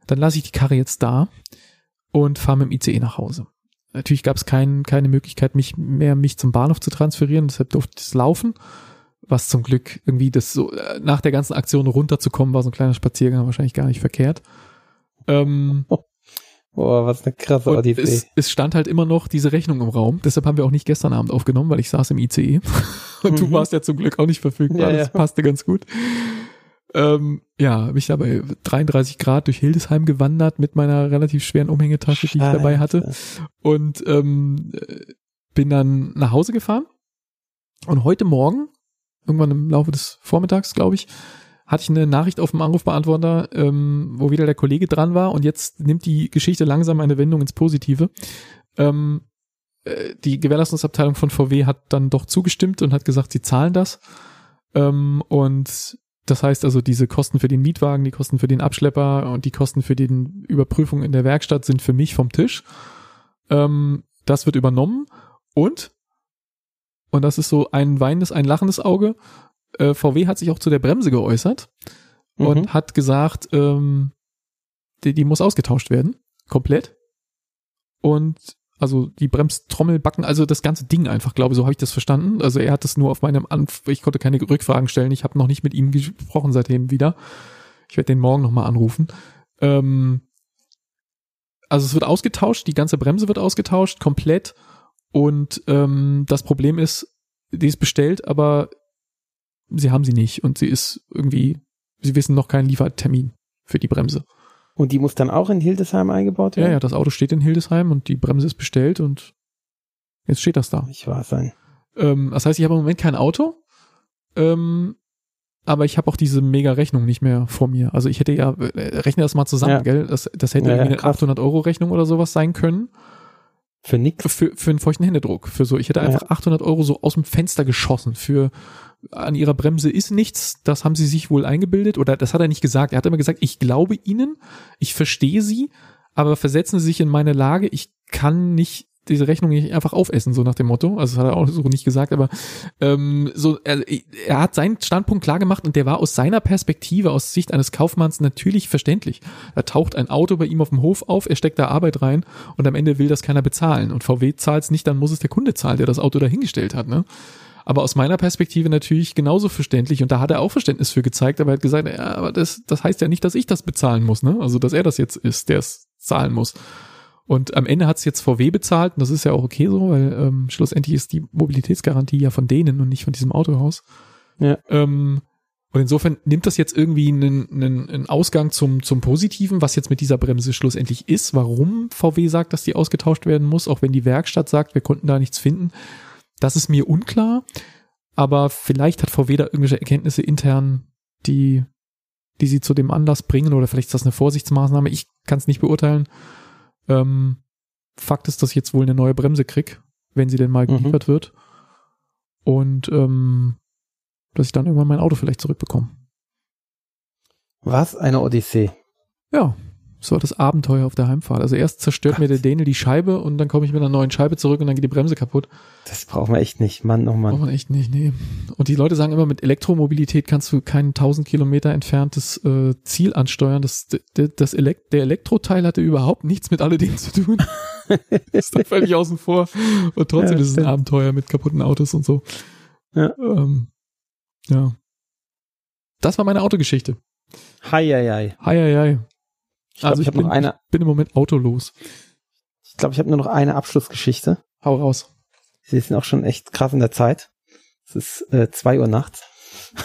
Dann lasse ich die Karre jetzt da und fahre mit dem ICE nach Hause. Natürlich gab es kein, keine Möglichkeit, mich mehr mich zum Bahnhof zu transferieren, deshalb durfte ich es laufen was zum Glück irgendwie das so äh, nach der ganzen Aktion runterzukommen war so ein kleiner Spaziergang wahrscheinlich gar nicht verkehrt. Ähm, (laughs) Boah, was eine krasse Odyssee. Es, es, stand halt immer noch diese Rechnung im Raum. Deshalb haben wir auch nicht gestern Abend aufgenommen, weil ich saß im ICE. (laughs) Und mhm. du warst ja zum Glück auch nicht verfügbar. Ja, das ja. passte ganz gut. Ähm, ja, bin ich da bei 33 Grad durch Hildesheim gewandert mit meiner relativ schweren Umhängetasche, die ich dabei hatte. Und ähm, bin dann nach Hause gefahren. Und heute Morgen irgendwann im Laufe des Vormittags, glaube ich, hatte ich eine Nachricht auf dem Anrufbeantworter, ähm, wo wieder der Kollege dran war und jetzt nimmt die Geschichte langsam eine Wendung ins Positive. Ähm, äh, die Gewährleistungsabteilung von VW hat dann doch zugestimmt und hat gesagt, sie zahlen das. Ähm, und das heißt also, diese Kosten für den Mietwagen, die Kosten für den Abschlepper und die Kosten für die Überprüfung in der Werkstatt sind für mich vom Tisch. Ähm, das wird übernommen und und das ist so ein weinendes, ein lachendes Auge. Äh, VW hat sich auch zu der Bremse geäußert mhm. und hat gesagt, ähm, die, die muss ausgetauscht werden, komplett. Und also die Bremstrommelbacken, also das ganze Ding einfach, glaube so habe ich das verstanden. Also er hat das nur auf meinem Anf ich konnte keine Rückfragen stellen. Ich habe noch nicht mit ihm gesprochen seitdem wieder. Ich werde den morgen nochmal anrufen. Ähm, also es wird ausgetauscht, die ganze Bremse wird ausgetauscht, komplett. Und ähm, das Problem ist, die ist bestellt, aber sie haben sie nicht und sie ist irgendwie, sie wissen noch keinen Liefertermin für die Bremse. Und die muss dann auch in Hildesheim eingebaut werden? Ja, ja, das Auto steht in Hildesheim und die Bremse ist bestellt und jetzt steht das da. Ich wahr sein. Ähm, das heißt, ich habe im Moment kein Auto. Ähm, aber ich habe auch diese mega Rechnung nicht mehr vor mir. Also ich hätte ja, äh, rechne das mal zusammen, Ja. gell? Das, das hätte Ja, ja, eine krass. 800 Euro Rechnung oder sowas sein können. Für nix. Für, für einen feuchten Händedruck. Für so, ich hätte Ja. einfach 800 Euro so aus dem Fenster geschossen. Für an ihrer Bremse ist nichts. Das haben sie sich wohl eingebildet oder das hat er nicht gesagt. Er hat immer gesagt, ich glaube ihnen, ich verstehe sie, aber versetzen sie sich in meine Lage. Ich kann nicht diese Rechnung nicht einfach aufessen, so nach dem Motto. Also das hat er auch so nicht gesagt, aber ähm, so er, er hat seinen Standpunkt klar gemacht und der war aus seiner Perspektive, aus Sicht eines Kaufmanns natürlich verständlich. Da taucht ein Auto bei ihm auf dem Hof auf, er steckt da Arbeit rein und am Ende will das keiner bezahlen. Und VW zahlt es nicht, dann muss es der Kunde zahlen, der das Auto dahingestellt hat. Ne? Aber aus meiner Perspektive natürlich genauso verständlich und da hat er auch Verständnis für gezeigt, aber er hat gesagt, ja, aber das, das heißt ja nicht, dass ich das bezahlen muss, ne? Also dass er das jetzt ist, der es zahlen muss. Und am Ende hat es jetzt VW bezahlt und das ist ja auch okay so, weil ähm, schlussendlich ist die Mobilitätsgarantie ja von denen und nicht von diesem Autohaus. Ja. Ähm, und insofern nimmt das jetzt irgendwie einen, einen, einen Ausgang zum, zum Positiven, was jetzt mit dieser Bremse schlussendlich ist, warum VW sagt, dass die ausgetauscht werden muss, auch wenn die Werkstatt sagt, wir konnten da nichts finden. Das ist mir unklar, aber vielleicht hat VW da irgendwelche Erkenntnisse intern, die, die sie zu dem Anlass bringen, oder vielleicht ist das eine Vorsichtsmaßnahme. Ich kann es nicht beurteilen. Ähm, Fakt ist, dass ich jetzt wohl eine neue Bremse krieg, wenn sie denn mal Mhm. geliefert wird. Und ähm, dass ich dann irgendwann mein Auto vielleicht zurückbekomme. Was eine Odyssee. Ja, so das Abenteuer auf der Heimfahrt. Also erst zerstört mir der Daniel die Scheibe und dann komme ich mit einer neuen Scheibe zurück und dann geht die Bremse kaputt. Das brauchen wir echt nicht. Mann, oh Braucht Mann. man echt nicht, nee. Und die Leute sagen immer, mit Elektromobilität kannst du kein 1000 Kilometer entferntes äh, Ziel ansteuern. Das, das, das Elekt der Elektroteil hatte überhaupt nichts mit alledem zu tun. (laughs) ist da völlig außen vor. Und trotzdem Ja, ist es ein. Abenteuer mit kaputten Autos und so. Ja. Ähm, ja. Das war meine Autogeschichte. Hei, hei, hei. Hi, hi, hi. Ich Also ich, ich habe bin, noch eine, ich bin im Moment autolos. ich glaube, ich habe nur noch eine Abschlussgeschichte. Hau raus. Sie sind auch schon echt krass in der Zeit. Es ist äh, zwei Uhr nachts. (laughs)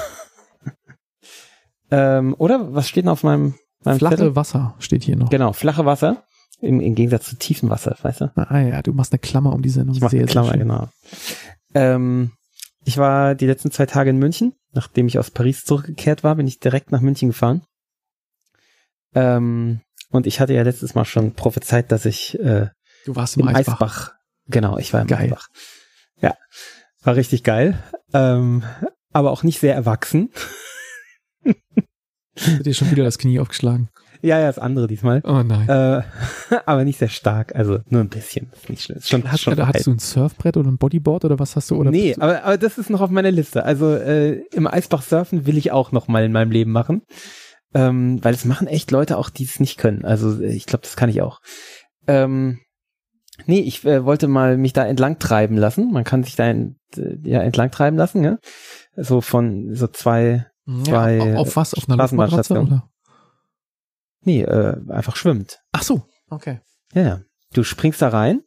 ähm, oder was steht noch auf meinem, meinem Flache Zettel? Wasser steht hier noch. Genau, flache Wasser. Im, Im Gegensatz zu tiefem Wasser, weißt du? Ah ja, du machst eine Klammer um die Sendung. Ich mache eine Klammer, schön. genau. Ähm, ich war die letzten zwei Tage in München. Nachdem ich aus Paris zurückgekehrt war, bin ich direkt nach München gefahren. Ähm, und ich hatte ja letztes Mal schon prophezeit, dass ich äh, Du warst im, im Eisbach. Eisbach. Genau, ich war im Geil. Eisbach. Ja, war richtig geil. Ähm, aber auch nicht sehr erwachsen. (laughs) Hat dir schon wieder das Knie aufgeschlagen. Ja, ja, das andere diesmal. Oh nein. Äh, (laughs) aber nicht sehr stark, also nur ein bisschen. Ist nicht schlimm. Ist schon, Hast, schon oder hattest du ein Surfbrett oder ein Bodyboard oder was hast du? Oder nee, aber, aber das ist noch auf meiner Liste. Also äh, im Eisbach surfen will ich auch noch mal in meinem Leben machen. Ähm, weil es machen echt Leute auch, die es nicht können. Also äh, ich glaube, das kann ich auch. Ähm, nee, ich äh, wollte mal mich da entlang treiben lassen. Man kann sich da ent, äh, ja, entlang treiben lassen, ja. So von so zwei, zwei, ja, auf, auf was? Auf einer? Straßenbahnstation. Oder? nee, äh, einfach schwimmt. Ach so, okay. Ja, ja. Du springst da rein.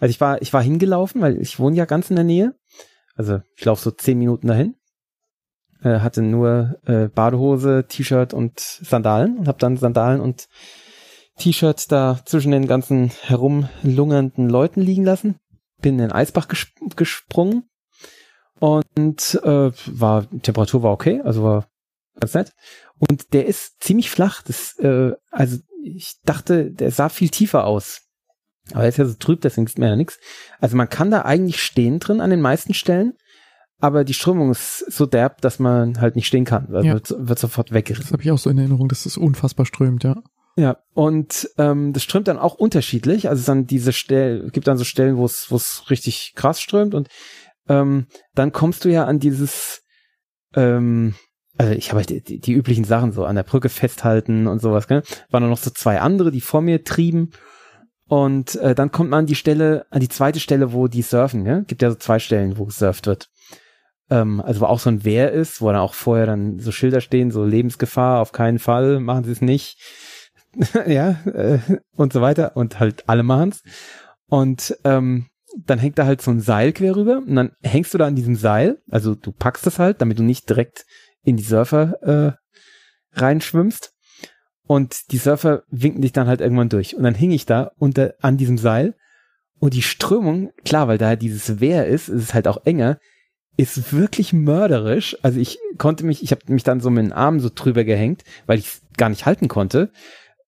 Also ich war, ich war hingelaufen, weil ich wohne ja ganz in der Nähe. Also ich laufe so zehn Minuten dahin. Äh, hatte nur äh, Badehose, T-Shirt und Sandalen und habe dann Sandalen und T-Shirt da zwischen den ganzen herumlungernden Leuten liegen lassen. Bin in den Eisbach gesp gesprungen und äh, war Temperatur war okay, also war ganz nett. Und der ist ziemlich flach. Das, äh, also ich dachte, der sah viel tiefer aus. Aber er ist ja so trüb, deswegen sieht man ja nichts. Also man kann da eigentlich stehen drin an den meisten Stellen, aber die Strömung ist so derb, dass man halt nicht stehen kann. Also Ja. wird, wird sofort Das weggerissen. habe ich auch so in Erinnerung, dass das unfassbar strömt, ja. Ja, und ähm, das strömt dann auch unterschiedlich. Also es dann diese Stellen, gibt dann so Stellen, wo es wo es richtig krass strömt und ähm, dann kommst du ja an dieses, ähm, also ich habe halt die, die, die üblichen Sachen so an der Brücke festhalten und sowas. Gell? Waren dann noch so zwei andere, die vor mir trieben und äh, dann kommt man an die Stelle, an die zweite Stelle, wo die surfen. Gell? Gibt ja so zwei Stellen, wo gesurft wird. Ähm, also wo auch so ein Wehr ist, wo dann auch vorher dann so Schilder stehen, so Lebensgefahr, auf keinen Fall, machen Sie es nicht (laughs) ja, äh, und so weiter und halt alle machen's. Und ähm, dann hängt da halt so ein Seil quer rüber und dann hängst du da an diesem Seil, also du packst es halt, damit du nicht direkt in die Surfer äh, reinschwimmst. Und die Surfer winken dich dann halt irgendwann durch. Und dann hing ich da unter an diesem Seil und die Strömung, klar, weil da halt dieses Wehr ist, ist es halt auch enger, ist wirklich mörderisch. Also ich konnte mich, ich habe mich dann so mit den Armen so drüber gehängt, weil ich es gar nicht halten konnte.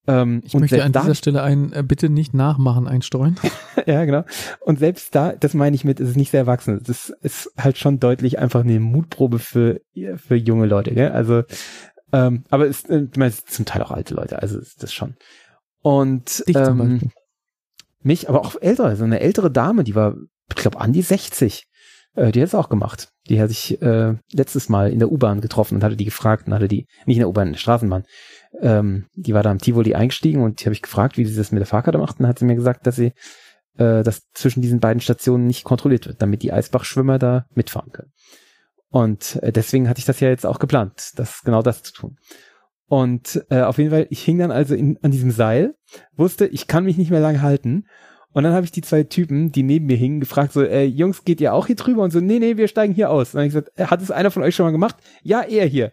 Ähm, ich möchte an dieser Stelle ein äh, bitte nicht nachmachen einstreuen. (laughs) ja, genau. Und selbst da, das meine ich mit, es ist nicht sehr erwachsen. Das ist halt schon deutlich einfach eine Mutprobe für für junge Leute. Gell? Also, ähm, aber es äh, ist zum Teil auch alte Leute. Also ist das schon. Und Dich ähm, mich, aber auch ältere, so also eine ältere Dame, die war, ich glaube, an die 60. Äh, die hat es auch gemacht. Die hat sich äh, letztes Mal in der U-Bahn getroffen und hatte die gefragt und hatte die, nicht in der U-Bahn, in der Straßenbahn, ähm, die war da am Tivoli eingestiegen und die habe ich gefragt, wie sie das mit der Fahrkarte macht. Und dann hat sie mir gesagt, dass sie äh, dass zwischen diesen beiden Stationen nicht kontrolliert wird, damit die Eisbachschwimmer da mitfahren können. Und äh, deswegen hatte ich das ja jetzt auch geplant, das genau das zu tun. Und äh, auf jeden Fall, ich hing dann also in, an diesem Seil, wusste, ich kann mich nicht mehr lange halten und dann habe ich die zwei Typen, die neben mir hingen, gefragt, so, äh, Jungs, geht ihr auch hier drüber? Und so, nee, nee, wir steigen hier aus. Und dann habe ich gesagt, äh, hat es einer von euch schon mal gemacht? Ja, er hier.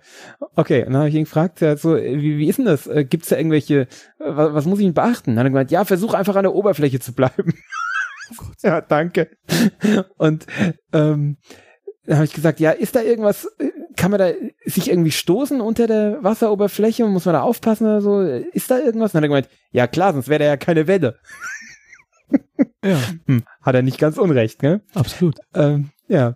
Okay, und dann habe ich ihn gefragt, ja, so, äh, wie, wie ist denn das? Äh, Gibt es da irgendwelche, was, was muss ich denn beachten? dann hat er gemeint, ja, versuch einfach an der Oberfläche zu bleiben. (laughs) Oh ja, danke. Und ähm, dann habe ich gesagt, ja, ist da irgendwas, kann man da sich irgendwie stoßen unter der Wasseroberfläche? Muss man da aufpassen oder so? Ist da irgendwas? Und dann hat er gemeint, ja klar, sonst wäre da ja keine Welle ja. Hm, hat er nicht ganz unrecht, ne? Absolut. Ähm, ja.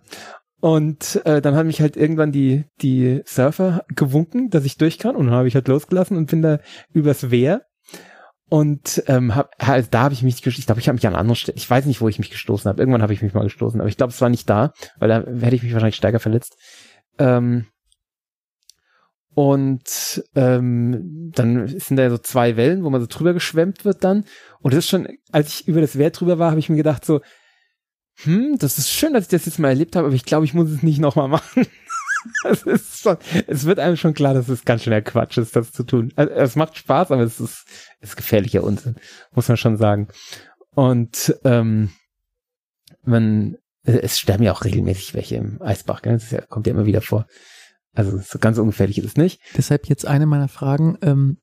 Und äh, dann haben mich halt irgendwann die, die Surfer gewunken, dass ich durch kann. Und dann habe ich halt losgelassen und bin da übers Wehr. Und ähm, hab, also da habe ich mich, ich glaube, ich habe mich an anderen Stellen, ich weiß nicht, wo ich mich gestoßen habe. Irgendwann habe ich mich mal gestoßen, aber ich glaube, es war nicht da, weil da hätte ich mich wahrscheinlich stärker verletzt. Ähm, und ähm, dann sind da so zwei Wellen, wo man so drüber geschwemmt wird dann. Und das ist schon, als ich über das Wehr drüber war, habe ich mir gedacht so, hm, das ist schön, dass ich das jetzt mal erlebt habe, aber ich glaube, ich muss es nicht nochmal machen. (laughs) es ist schon, es wird einem schon klar, dass es ganz schön Quatsch ist, das zu tun. Also, es macht Spaß, aber es ist, es ist gefährlicher Unsinn, muss man schon sagen. Und ähm, man, es sterben ja auch regelmäßig welche im Eisbach, gell? das ja, kommt ja immer wieder vor. Also so ganz ungefährlich ist es nicht. Deshalb jetzt eine meiner Fragen. Ähm,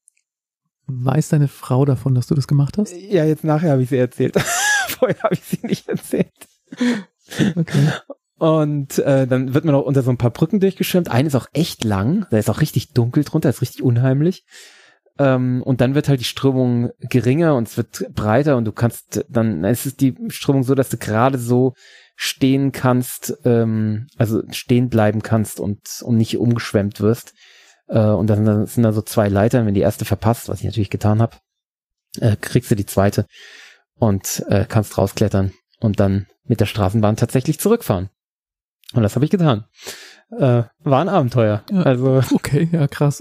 weiß deine Frau davon, dass du das gemacht hast? Ja, jetzt nachher habe ich sie erzählt. (laughs) Vorher habe ich sie nicht erzählt. Okay. Und äh, dann wird man auch unter so ein paar Brücken durchgeschwemmt. Eine ist auch echt lang, da ist auch richtig dunkel drunter, ist richtig unheimlich. Ähm, und dann wird halt die Strömung geringer und es wird breiter und du kannst dann, es ist die Strömung so, dass du gerade so stehen kannst, ähm, also stehen bleiben kannst und, und nicht umgeschwemmt wirst. Äh, und dann sind da so zwei Leitern, wenn die erste verpasst, was ich natürlich getan habe, äh, kriegst du die zweite und äh, kannst rausklettern und dann mit der Straßenbahn tatsächlich zurückfahren. Und das habe ich getan. Äh, war ein Abenteuer. Ja, also (laughs) okay, ja krass.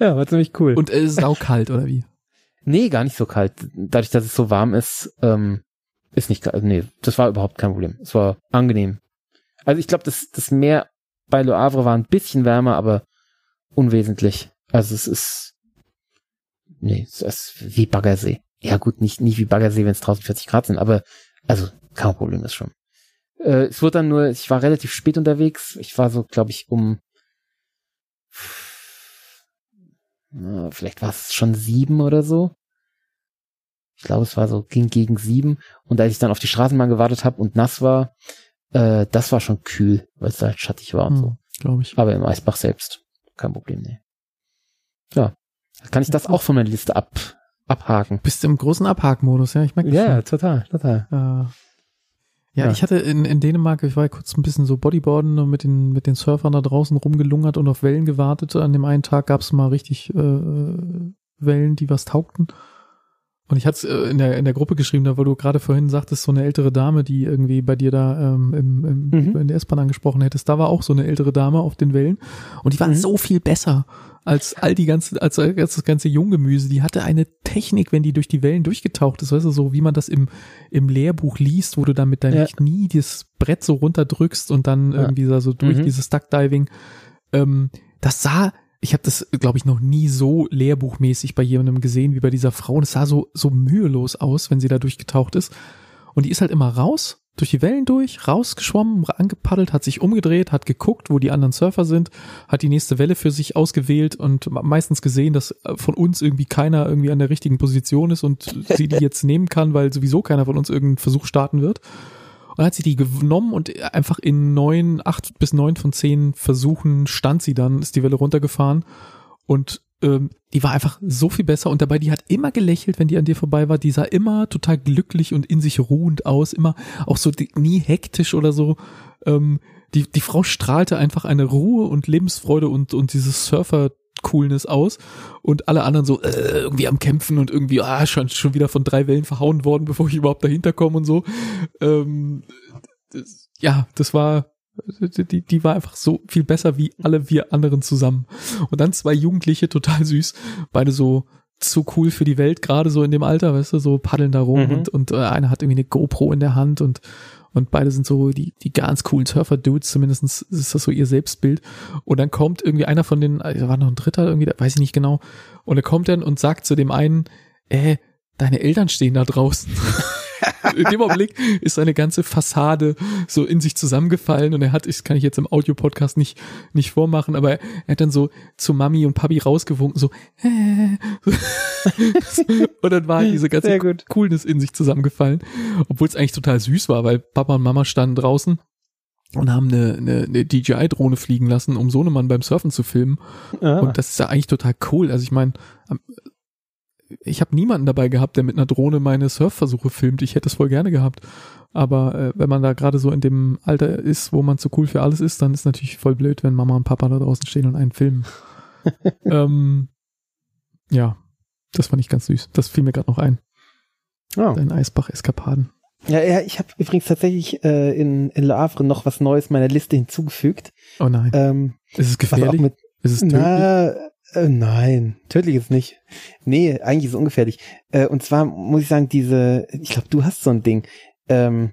ja, war ziemlich cool. Und es ist auch kalt oder wie? Nee, gar nicht so kalt. Dadurch, dass es so warm ist, ähm, ist nicht, nee, das war überhaupt kein Problem. Es war angenehm. Also ich glaube, das, das Meer bei Le Havre war ein bisschen wärmer, aber unwesentlich. Also es ist, nee, es ist wie Baggersee. Ja gut, nicht, nicht wie Baggersee, wenn es draußen 40 Grad sind, aber, also kein Problem ist schon. Äh, es wurde dann nur, ich war relativ spät unterwegs. Ich war so, glaube ich, um, vielleicht war es schon sieben oder so. Ich glaube, es war so, ging gegen sieben. Und als ich dann auf die Straßenbahn gewartet habe und nass war, äh, das war schon kühl, weil es halt schattig war und hm, so. Glaube ich. Aber im Eisbach selbst, kein Problem, nee. Ja. Kann ich das auch von meiner Liste ab, abhaken? Bist du im großen Abhakenmodus, ja? Ich merke Ja, schon. total, total. Äh, ja, ja, ich hatte in, in Dänemark, ich war ja kurz ein bisschen so Bodyboarden und mit den, mit den Surfern da draußen rumgelungert und auf Wellen gewartet. An dem einen Tag gab es mal richtig äh, Wellen, die was taugten. Und ich hatte es äh, in der, in der Gruppe geschrieben, da wo du gerade vorhin sagtest, so eine ältere Dame, die irgendwie bei dir da ähm, im, im, mhm. in der S-Bahn angesprochen hättest, da war auch so eine ältere Dame auf den Wellen und die war mhm. so viel besser als all die ganze, als, als das ganze Junggemüse. Die hatte eine Technik, wenn die durch die Wellen durchgetaucht ist, weißt du, so wie man das im, im Lehrbuch liest, wo du dann mit deinem ja. Knie das Brett so runterdrückst und dann ja. irgendwie so durch mhm. dieses Duckdiving. Ähm, das sah ich habe das, glaube ich, noch nie so lehrbuchmäßig bei jemandem gesehen wie bei dieser Frau. Und es sah so, so mühelos aus, wenn sie da durchgetaucht ist. Und die ist halt immer raus, durch die Wellen durch, rausgeschwommen, angepaddelt, hat sich umgedreht, hat geguckt, wo die anderen Surfer sind, hat die nächste Welle für sich ausgewählt und meistens gesehen, dass äh, von uns irgendwie keiner irgendwie an der richtigen Position ist und sie die (laughs) jetzt nehmen kann, weil sowieso keiner von uns irgendeinen Versuch starten wird. Und hat sie die genommen und einfach in neun, acht bis neun von zehn Versuchen stand sie dann, ist die Welle runtergefahren und ähm, die war einfach so viel besser und dabei, die hat immer gelächelt, wenn die an dir vorbei war. Die sah immer total glücklich und in sich ruhend aus, immer auch so die, nie hektisch oder so. Ähm, die, die Frau strahlte einfach eine Ruhe und Lebensfreude und, und dieses Surfer Coolness aus und alle anderen so äh, irgendwie am Kämpfen und irgendwie ah, schon, schon wieder von drei Wellen verhauen worden, (laughs) bevor ich überhaupt dahinter komme und so. Ähm, das, ja, das war die, die war einfach so viel besser wie alle wir anderen zusammen. Und dann zwei Jugendliche, total süß, beide so zu cool für die Welt, gerade so in dem Alter, weißt du, so paddeln da rum mhm. und, und äh, einer hat irgendwie eine GoPro in der Hand und und beide sind so die, die ganz coolen Surfer-Dudes, zumindest ist das so ihr Selbstbild. Und dann kommt irgendwie einer von den, da war noch ein Dritter irgendwie, weiß ich nicht genau. Und er kommt dann und sagt zu dem einen, äh, deine Eltern stehen da draußen. (laughs) in dem Augenblick ist seine ganze Fassade so in sich zusammengefallen und er hat, ich kann ich jetzt im Audio-Podcast nicht, nicht vormachen, aber er hat dann so zu Mami und Papi rausgewunken, so, äh. (laughs) und dann war diese ganze Coolness in sich zusammengefallen, obwohl es eigentlich total süß war, weil Papa und Mama standen draußen und haben eine, eine, eine DJI-Drohne fliegen lassen, um Sohnemann beim Surfen zu filmen. Ah. Und das ist ja eigentlich total cool. Also ich meine, ich habe niemanden dabei gehabt, der mit einer Drohne meine Surfversuche filmt. Ich hätte es voll gerne gehabt. Aber äh, wenn man da gerade so in dem Alter ist, wo man zu cool für alles ist, dann ist natürlich voll blöd, wenn Mama und Papa da draußen stehen und einen filmen. (laughs) ähm, ja, das fand ich ganz süß. Das fiel mir gerade noch ein. Oh. Dein Eisbach-Eskapaden. Ja, ja, ich habe übrigens tatsächlich äh, in, in Le Havre noch was Neues meiner Liste hinzugefügt. Oh nein. Ähm, ist es gefährlich? Mit, ist es tödlich? Na, äh, nein, tödlich ist nicht. Nee, eigentlich ist es ungefährlich. Äh, und zwar muss ich sagen, diese, ich glaube, du hast so ein Ding. Ähm,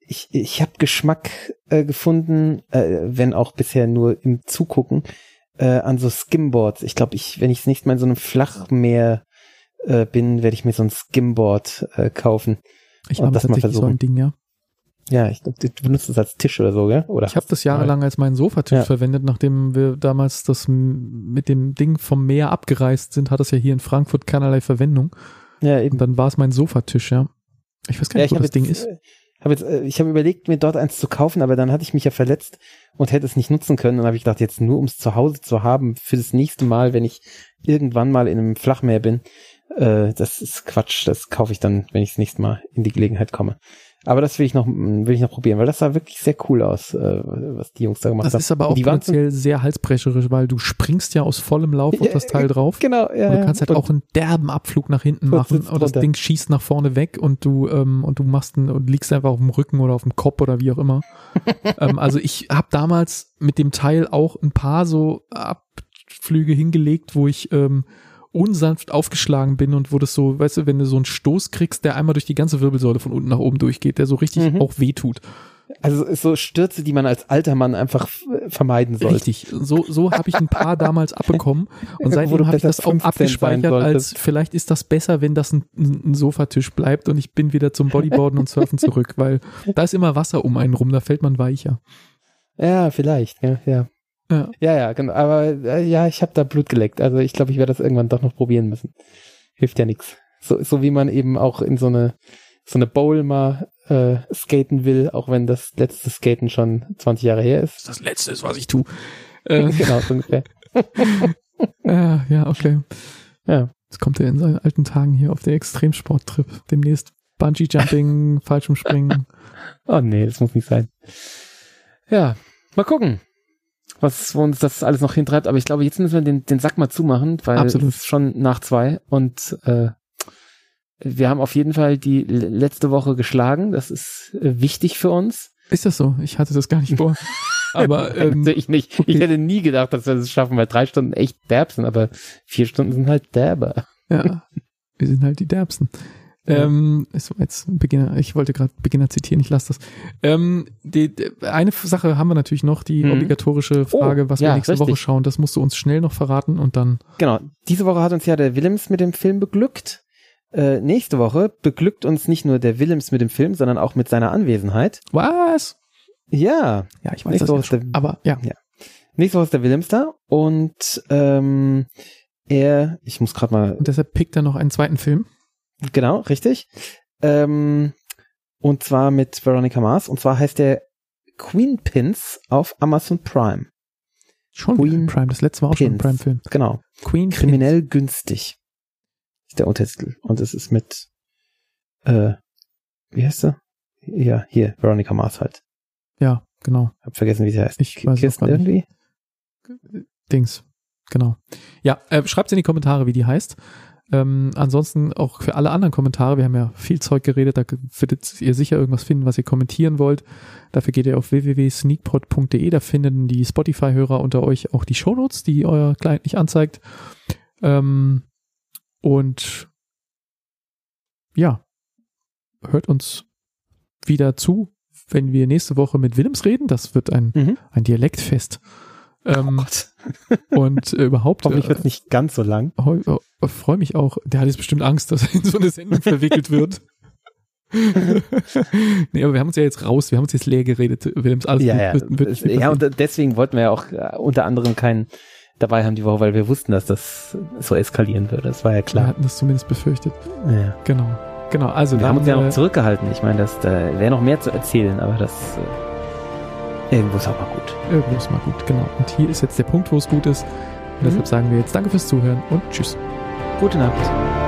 ich ich habe Geschmack äh, gefunden, äh, wenn auch bisher nur im Zugucken, äh, an so Skimboards. Ich glaube, ich, wenn ich das nächste Mal in so einem Flachmeer bin, werde ich mir so ein Skimboard kaufen. Ich habe tatsächlich so ein Ding, ja. Ja, ich glaube, du benutzt es als Tisch oder so, gell? Oder ich habe das jahrelang als meinen Sofatisch ja. verwendet, nachdem wir damals das mit dem Ding vom Meer abgereist sind, hat es ja hier in Frankfurt keinerlei Verwendung. Ja, eben. Und dann war es mein Sofatisch, ja. Ich weiß gar nicht, ja, wo das jetzt, Ding ist. Äh, hab jetzt, äh, ich habe überlegt, mir dort eins zu kaufen, aber dann hatte ich mich ja verletzt und hätte es nicht nutzen können. Und dann habe ich gedacht, jetzt nur um es zu Hause zu haben, für das nächste Mal, wenn ich irgendwann mal in einem Flachmeer bin, äh, das ist Quatsch. Das kaufe ich dann, wenn ich das nächste Mal in die Gelegenheit komme. Aber das will ich noch, will ich noch probieren, weil das sah wirklich sehr cool aus, äh, was die Jungs da gemacht das haben. Das ist aber auch die potenziell sehr halsbrecherisch, weil du springst ja aus vollem Lauf auf das Teil drauf. Genau, ja. Und du kannst halt und auch einen derben Abflug nach hinten machen und das Ding schießt nach vorne weg und du, ähm, und du machst einen, und liegst einfach auf dem Rücken oder auf dem Kopf oder wie auch immer. (laughs) ähm, also ich habe damals mit dem Teil auch ein paar so Abflüge hingelegt, wo ich, ähm, unsanft aufgeschlagen bin und wo das so, weißt du, wenn du so einen Stoß kriegst, der einmal durch die ganze Wirbelsäule von unten nach oben durchgeht, der so richtig mhm. auch wehtut. Also so Stürze, die man als alter Mann einfach vermeiden sollte. Richtig. So, so habe ich ein paar (laughs) damals abbekommen und seitdem habe ich das auch abgespeichert als vielleicht ist das besser, wenn das ein, ein, Sofatisch bleibt und ich bin wieder zum Bodyboarden und Surfen zurück, weil da ist immer Wasser um einen rum, da fällt man weicher. Ja, vielleicht, ja, ja. Ja, ja, ja genau. Aber äh, ja, ich habe da Blut geleckt. Also ich glaube, ich werde das irgendwann doch noch probieren müssen. Hilft ja nichts. So, so wie man eben auch in so eine so eine Bowl mal äh, skaten will, auch wenn das letzte Skaten schon 20 Jahre her ist. Das letzte ist, was ich tue. Äh, (laughs) genau, so ungefähr. (laughs) ja, ja, okay. Ja. Jetzt kommt er in seinen alten Tagen hier auf der Extremsporttrip. Demnächst Bungee Jumping, (laughs) Fallschirmspringen. Oh nee, das muss nicht sein. Ja, mal gucken was wo uns das alles noch hintreibt. Aber ich glaube, jetzt müssen wir den, den Sack mal zumachen, weil Absolut. es ist schon nach zwei und äh, wir haben auf jeden Fall die letzte Woche geschlagen. Das ist äh, wichtig für uns. Ist das so? Ich hatte das gar nicht vor. (laughs) aber ähm, ich nicht. Okay. Ich hätte nie gedacht, dass wir das schaffen, weil drei Stunden echt derb sind, aber vier Stunden sind halt derber. Ja, wir sind halt die derbsten. Ähm, ist jetzt Beginner, ich wollte gerade Beginner zitieren, ich lasse das. Ähm, die, die, eine Sache haben wir natürlich noch, die mhm. obligatorische Frage, oh, was ja, wir nächste richtig. Woche schauen. Das musst du uns schnell noch verraten und dann. Genau, diese Woche hat uns ja der Willems mit dem Film beglückt. Äh, nächste Woche beglückt uns nicht nur der Willems mit dem Film, sondern auch mit seiner Anwesenheit. Was? Ja. Ja, ich weiß nächste das ja der, aber ja. ja. Nächste Woche ist der Willems da und ähm, er, ich muss gerade mal. Und deshalb pickt er noch einen zweiten Film. Genau, richtig. Ähm, Und zwar mit Veronica Mars. Und zwar heißt der Queen Pins auf Amazon Prime. Schon Queen Prime, das letzte war auch schon ein Pins. Prime-Film. Genau. Queen Kriminell günstig. Ist der Untertitel. Und es ist mit, äh, wie heißt sie? Ja, hier, Veronica Mars halt. Ja, genau. Hab vergessen, wie sie heißt. Ich weiß es Kirsten nicht. irgendwie? Dings. Genau. Ja, äh, schreibt in die Kommentare, wie die heißt. Ähm, ansonsten auch für alle anderen Kommentare, wir haben ja viel Zeug geredet, da werdet ihr sicher irgendwas finden, was ihr kommentieren wollt. Dafür geht ihr auf www.sneakpod.de, da finden die Spotify-Hörer unter euch auch die Shownotes, die euer Client nicht anzeigt. Ähm, und ja, hört uns wieder zu, wenn wir nächste Woche mit Willems reden. Das wird ein, Mhm. ein Dialektfest. Ähm, Oh (laughs) und äh, überhaupt Hoffentlich wird es nicht ganz so lang. heu- äh, freue mich auch. Der hat jetzt bestimmt Angst, (laughs) dass er in so eine Sendung verwickelt wird. (laughs) nee, aber wir haben uns ja jetzt raus, wir haben uns jetzt leer geredet, Willems. Alles ja, gut, ja. wird- wird ja, und deswegen wollten wir ja auch äh, unter anderem keinen dabei haben die Woche, weil wir wussten, dass das so eskalieren würde. Das war ja wir klar. hatten das zumindest befürchtet. Ja. Genau. Genau, also Wir haben uns ja äh, noch zurückgehalten. Ich meine, das, da wäre noch mehr zu erzählen, aber das äh, irgendwo ist auch mal gut. irgendwo ist mal gut, genau. Und hier ist jetzt der Punkt, wo es gut ist. Und Mhm. deshalb sagen wir jetzt Danke fürs Zuhören und Tschüss. Gute Nacht.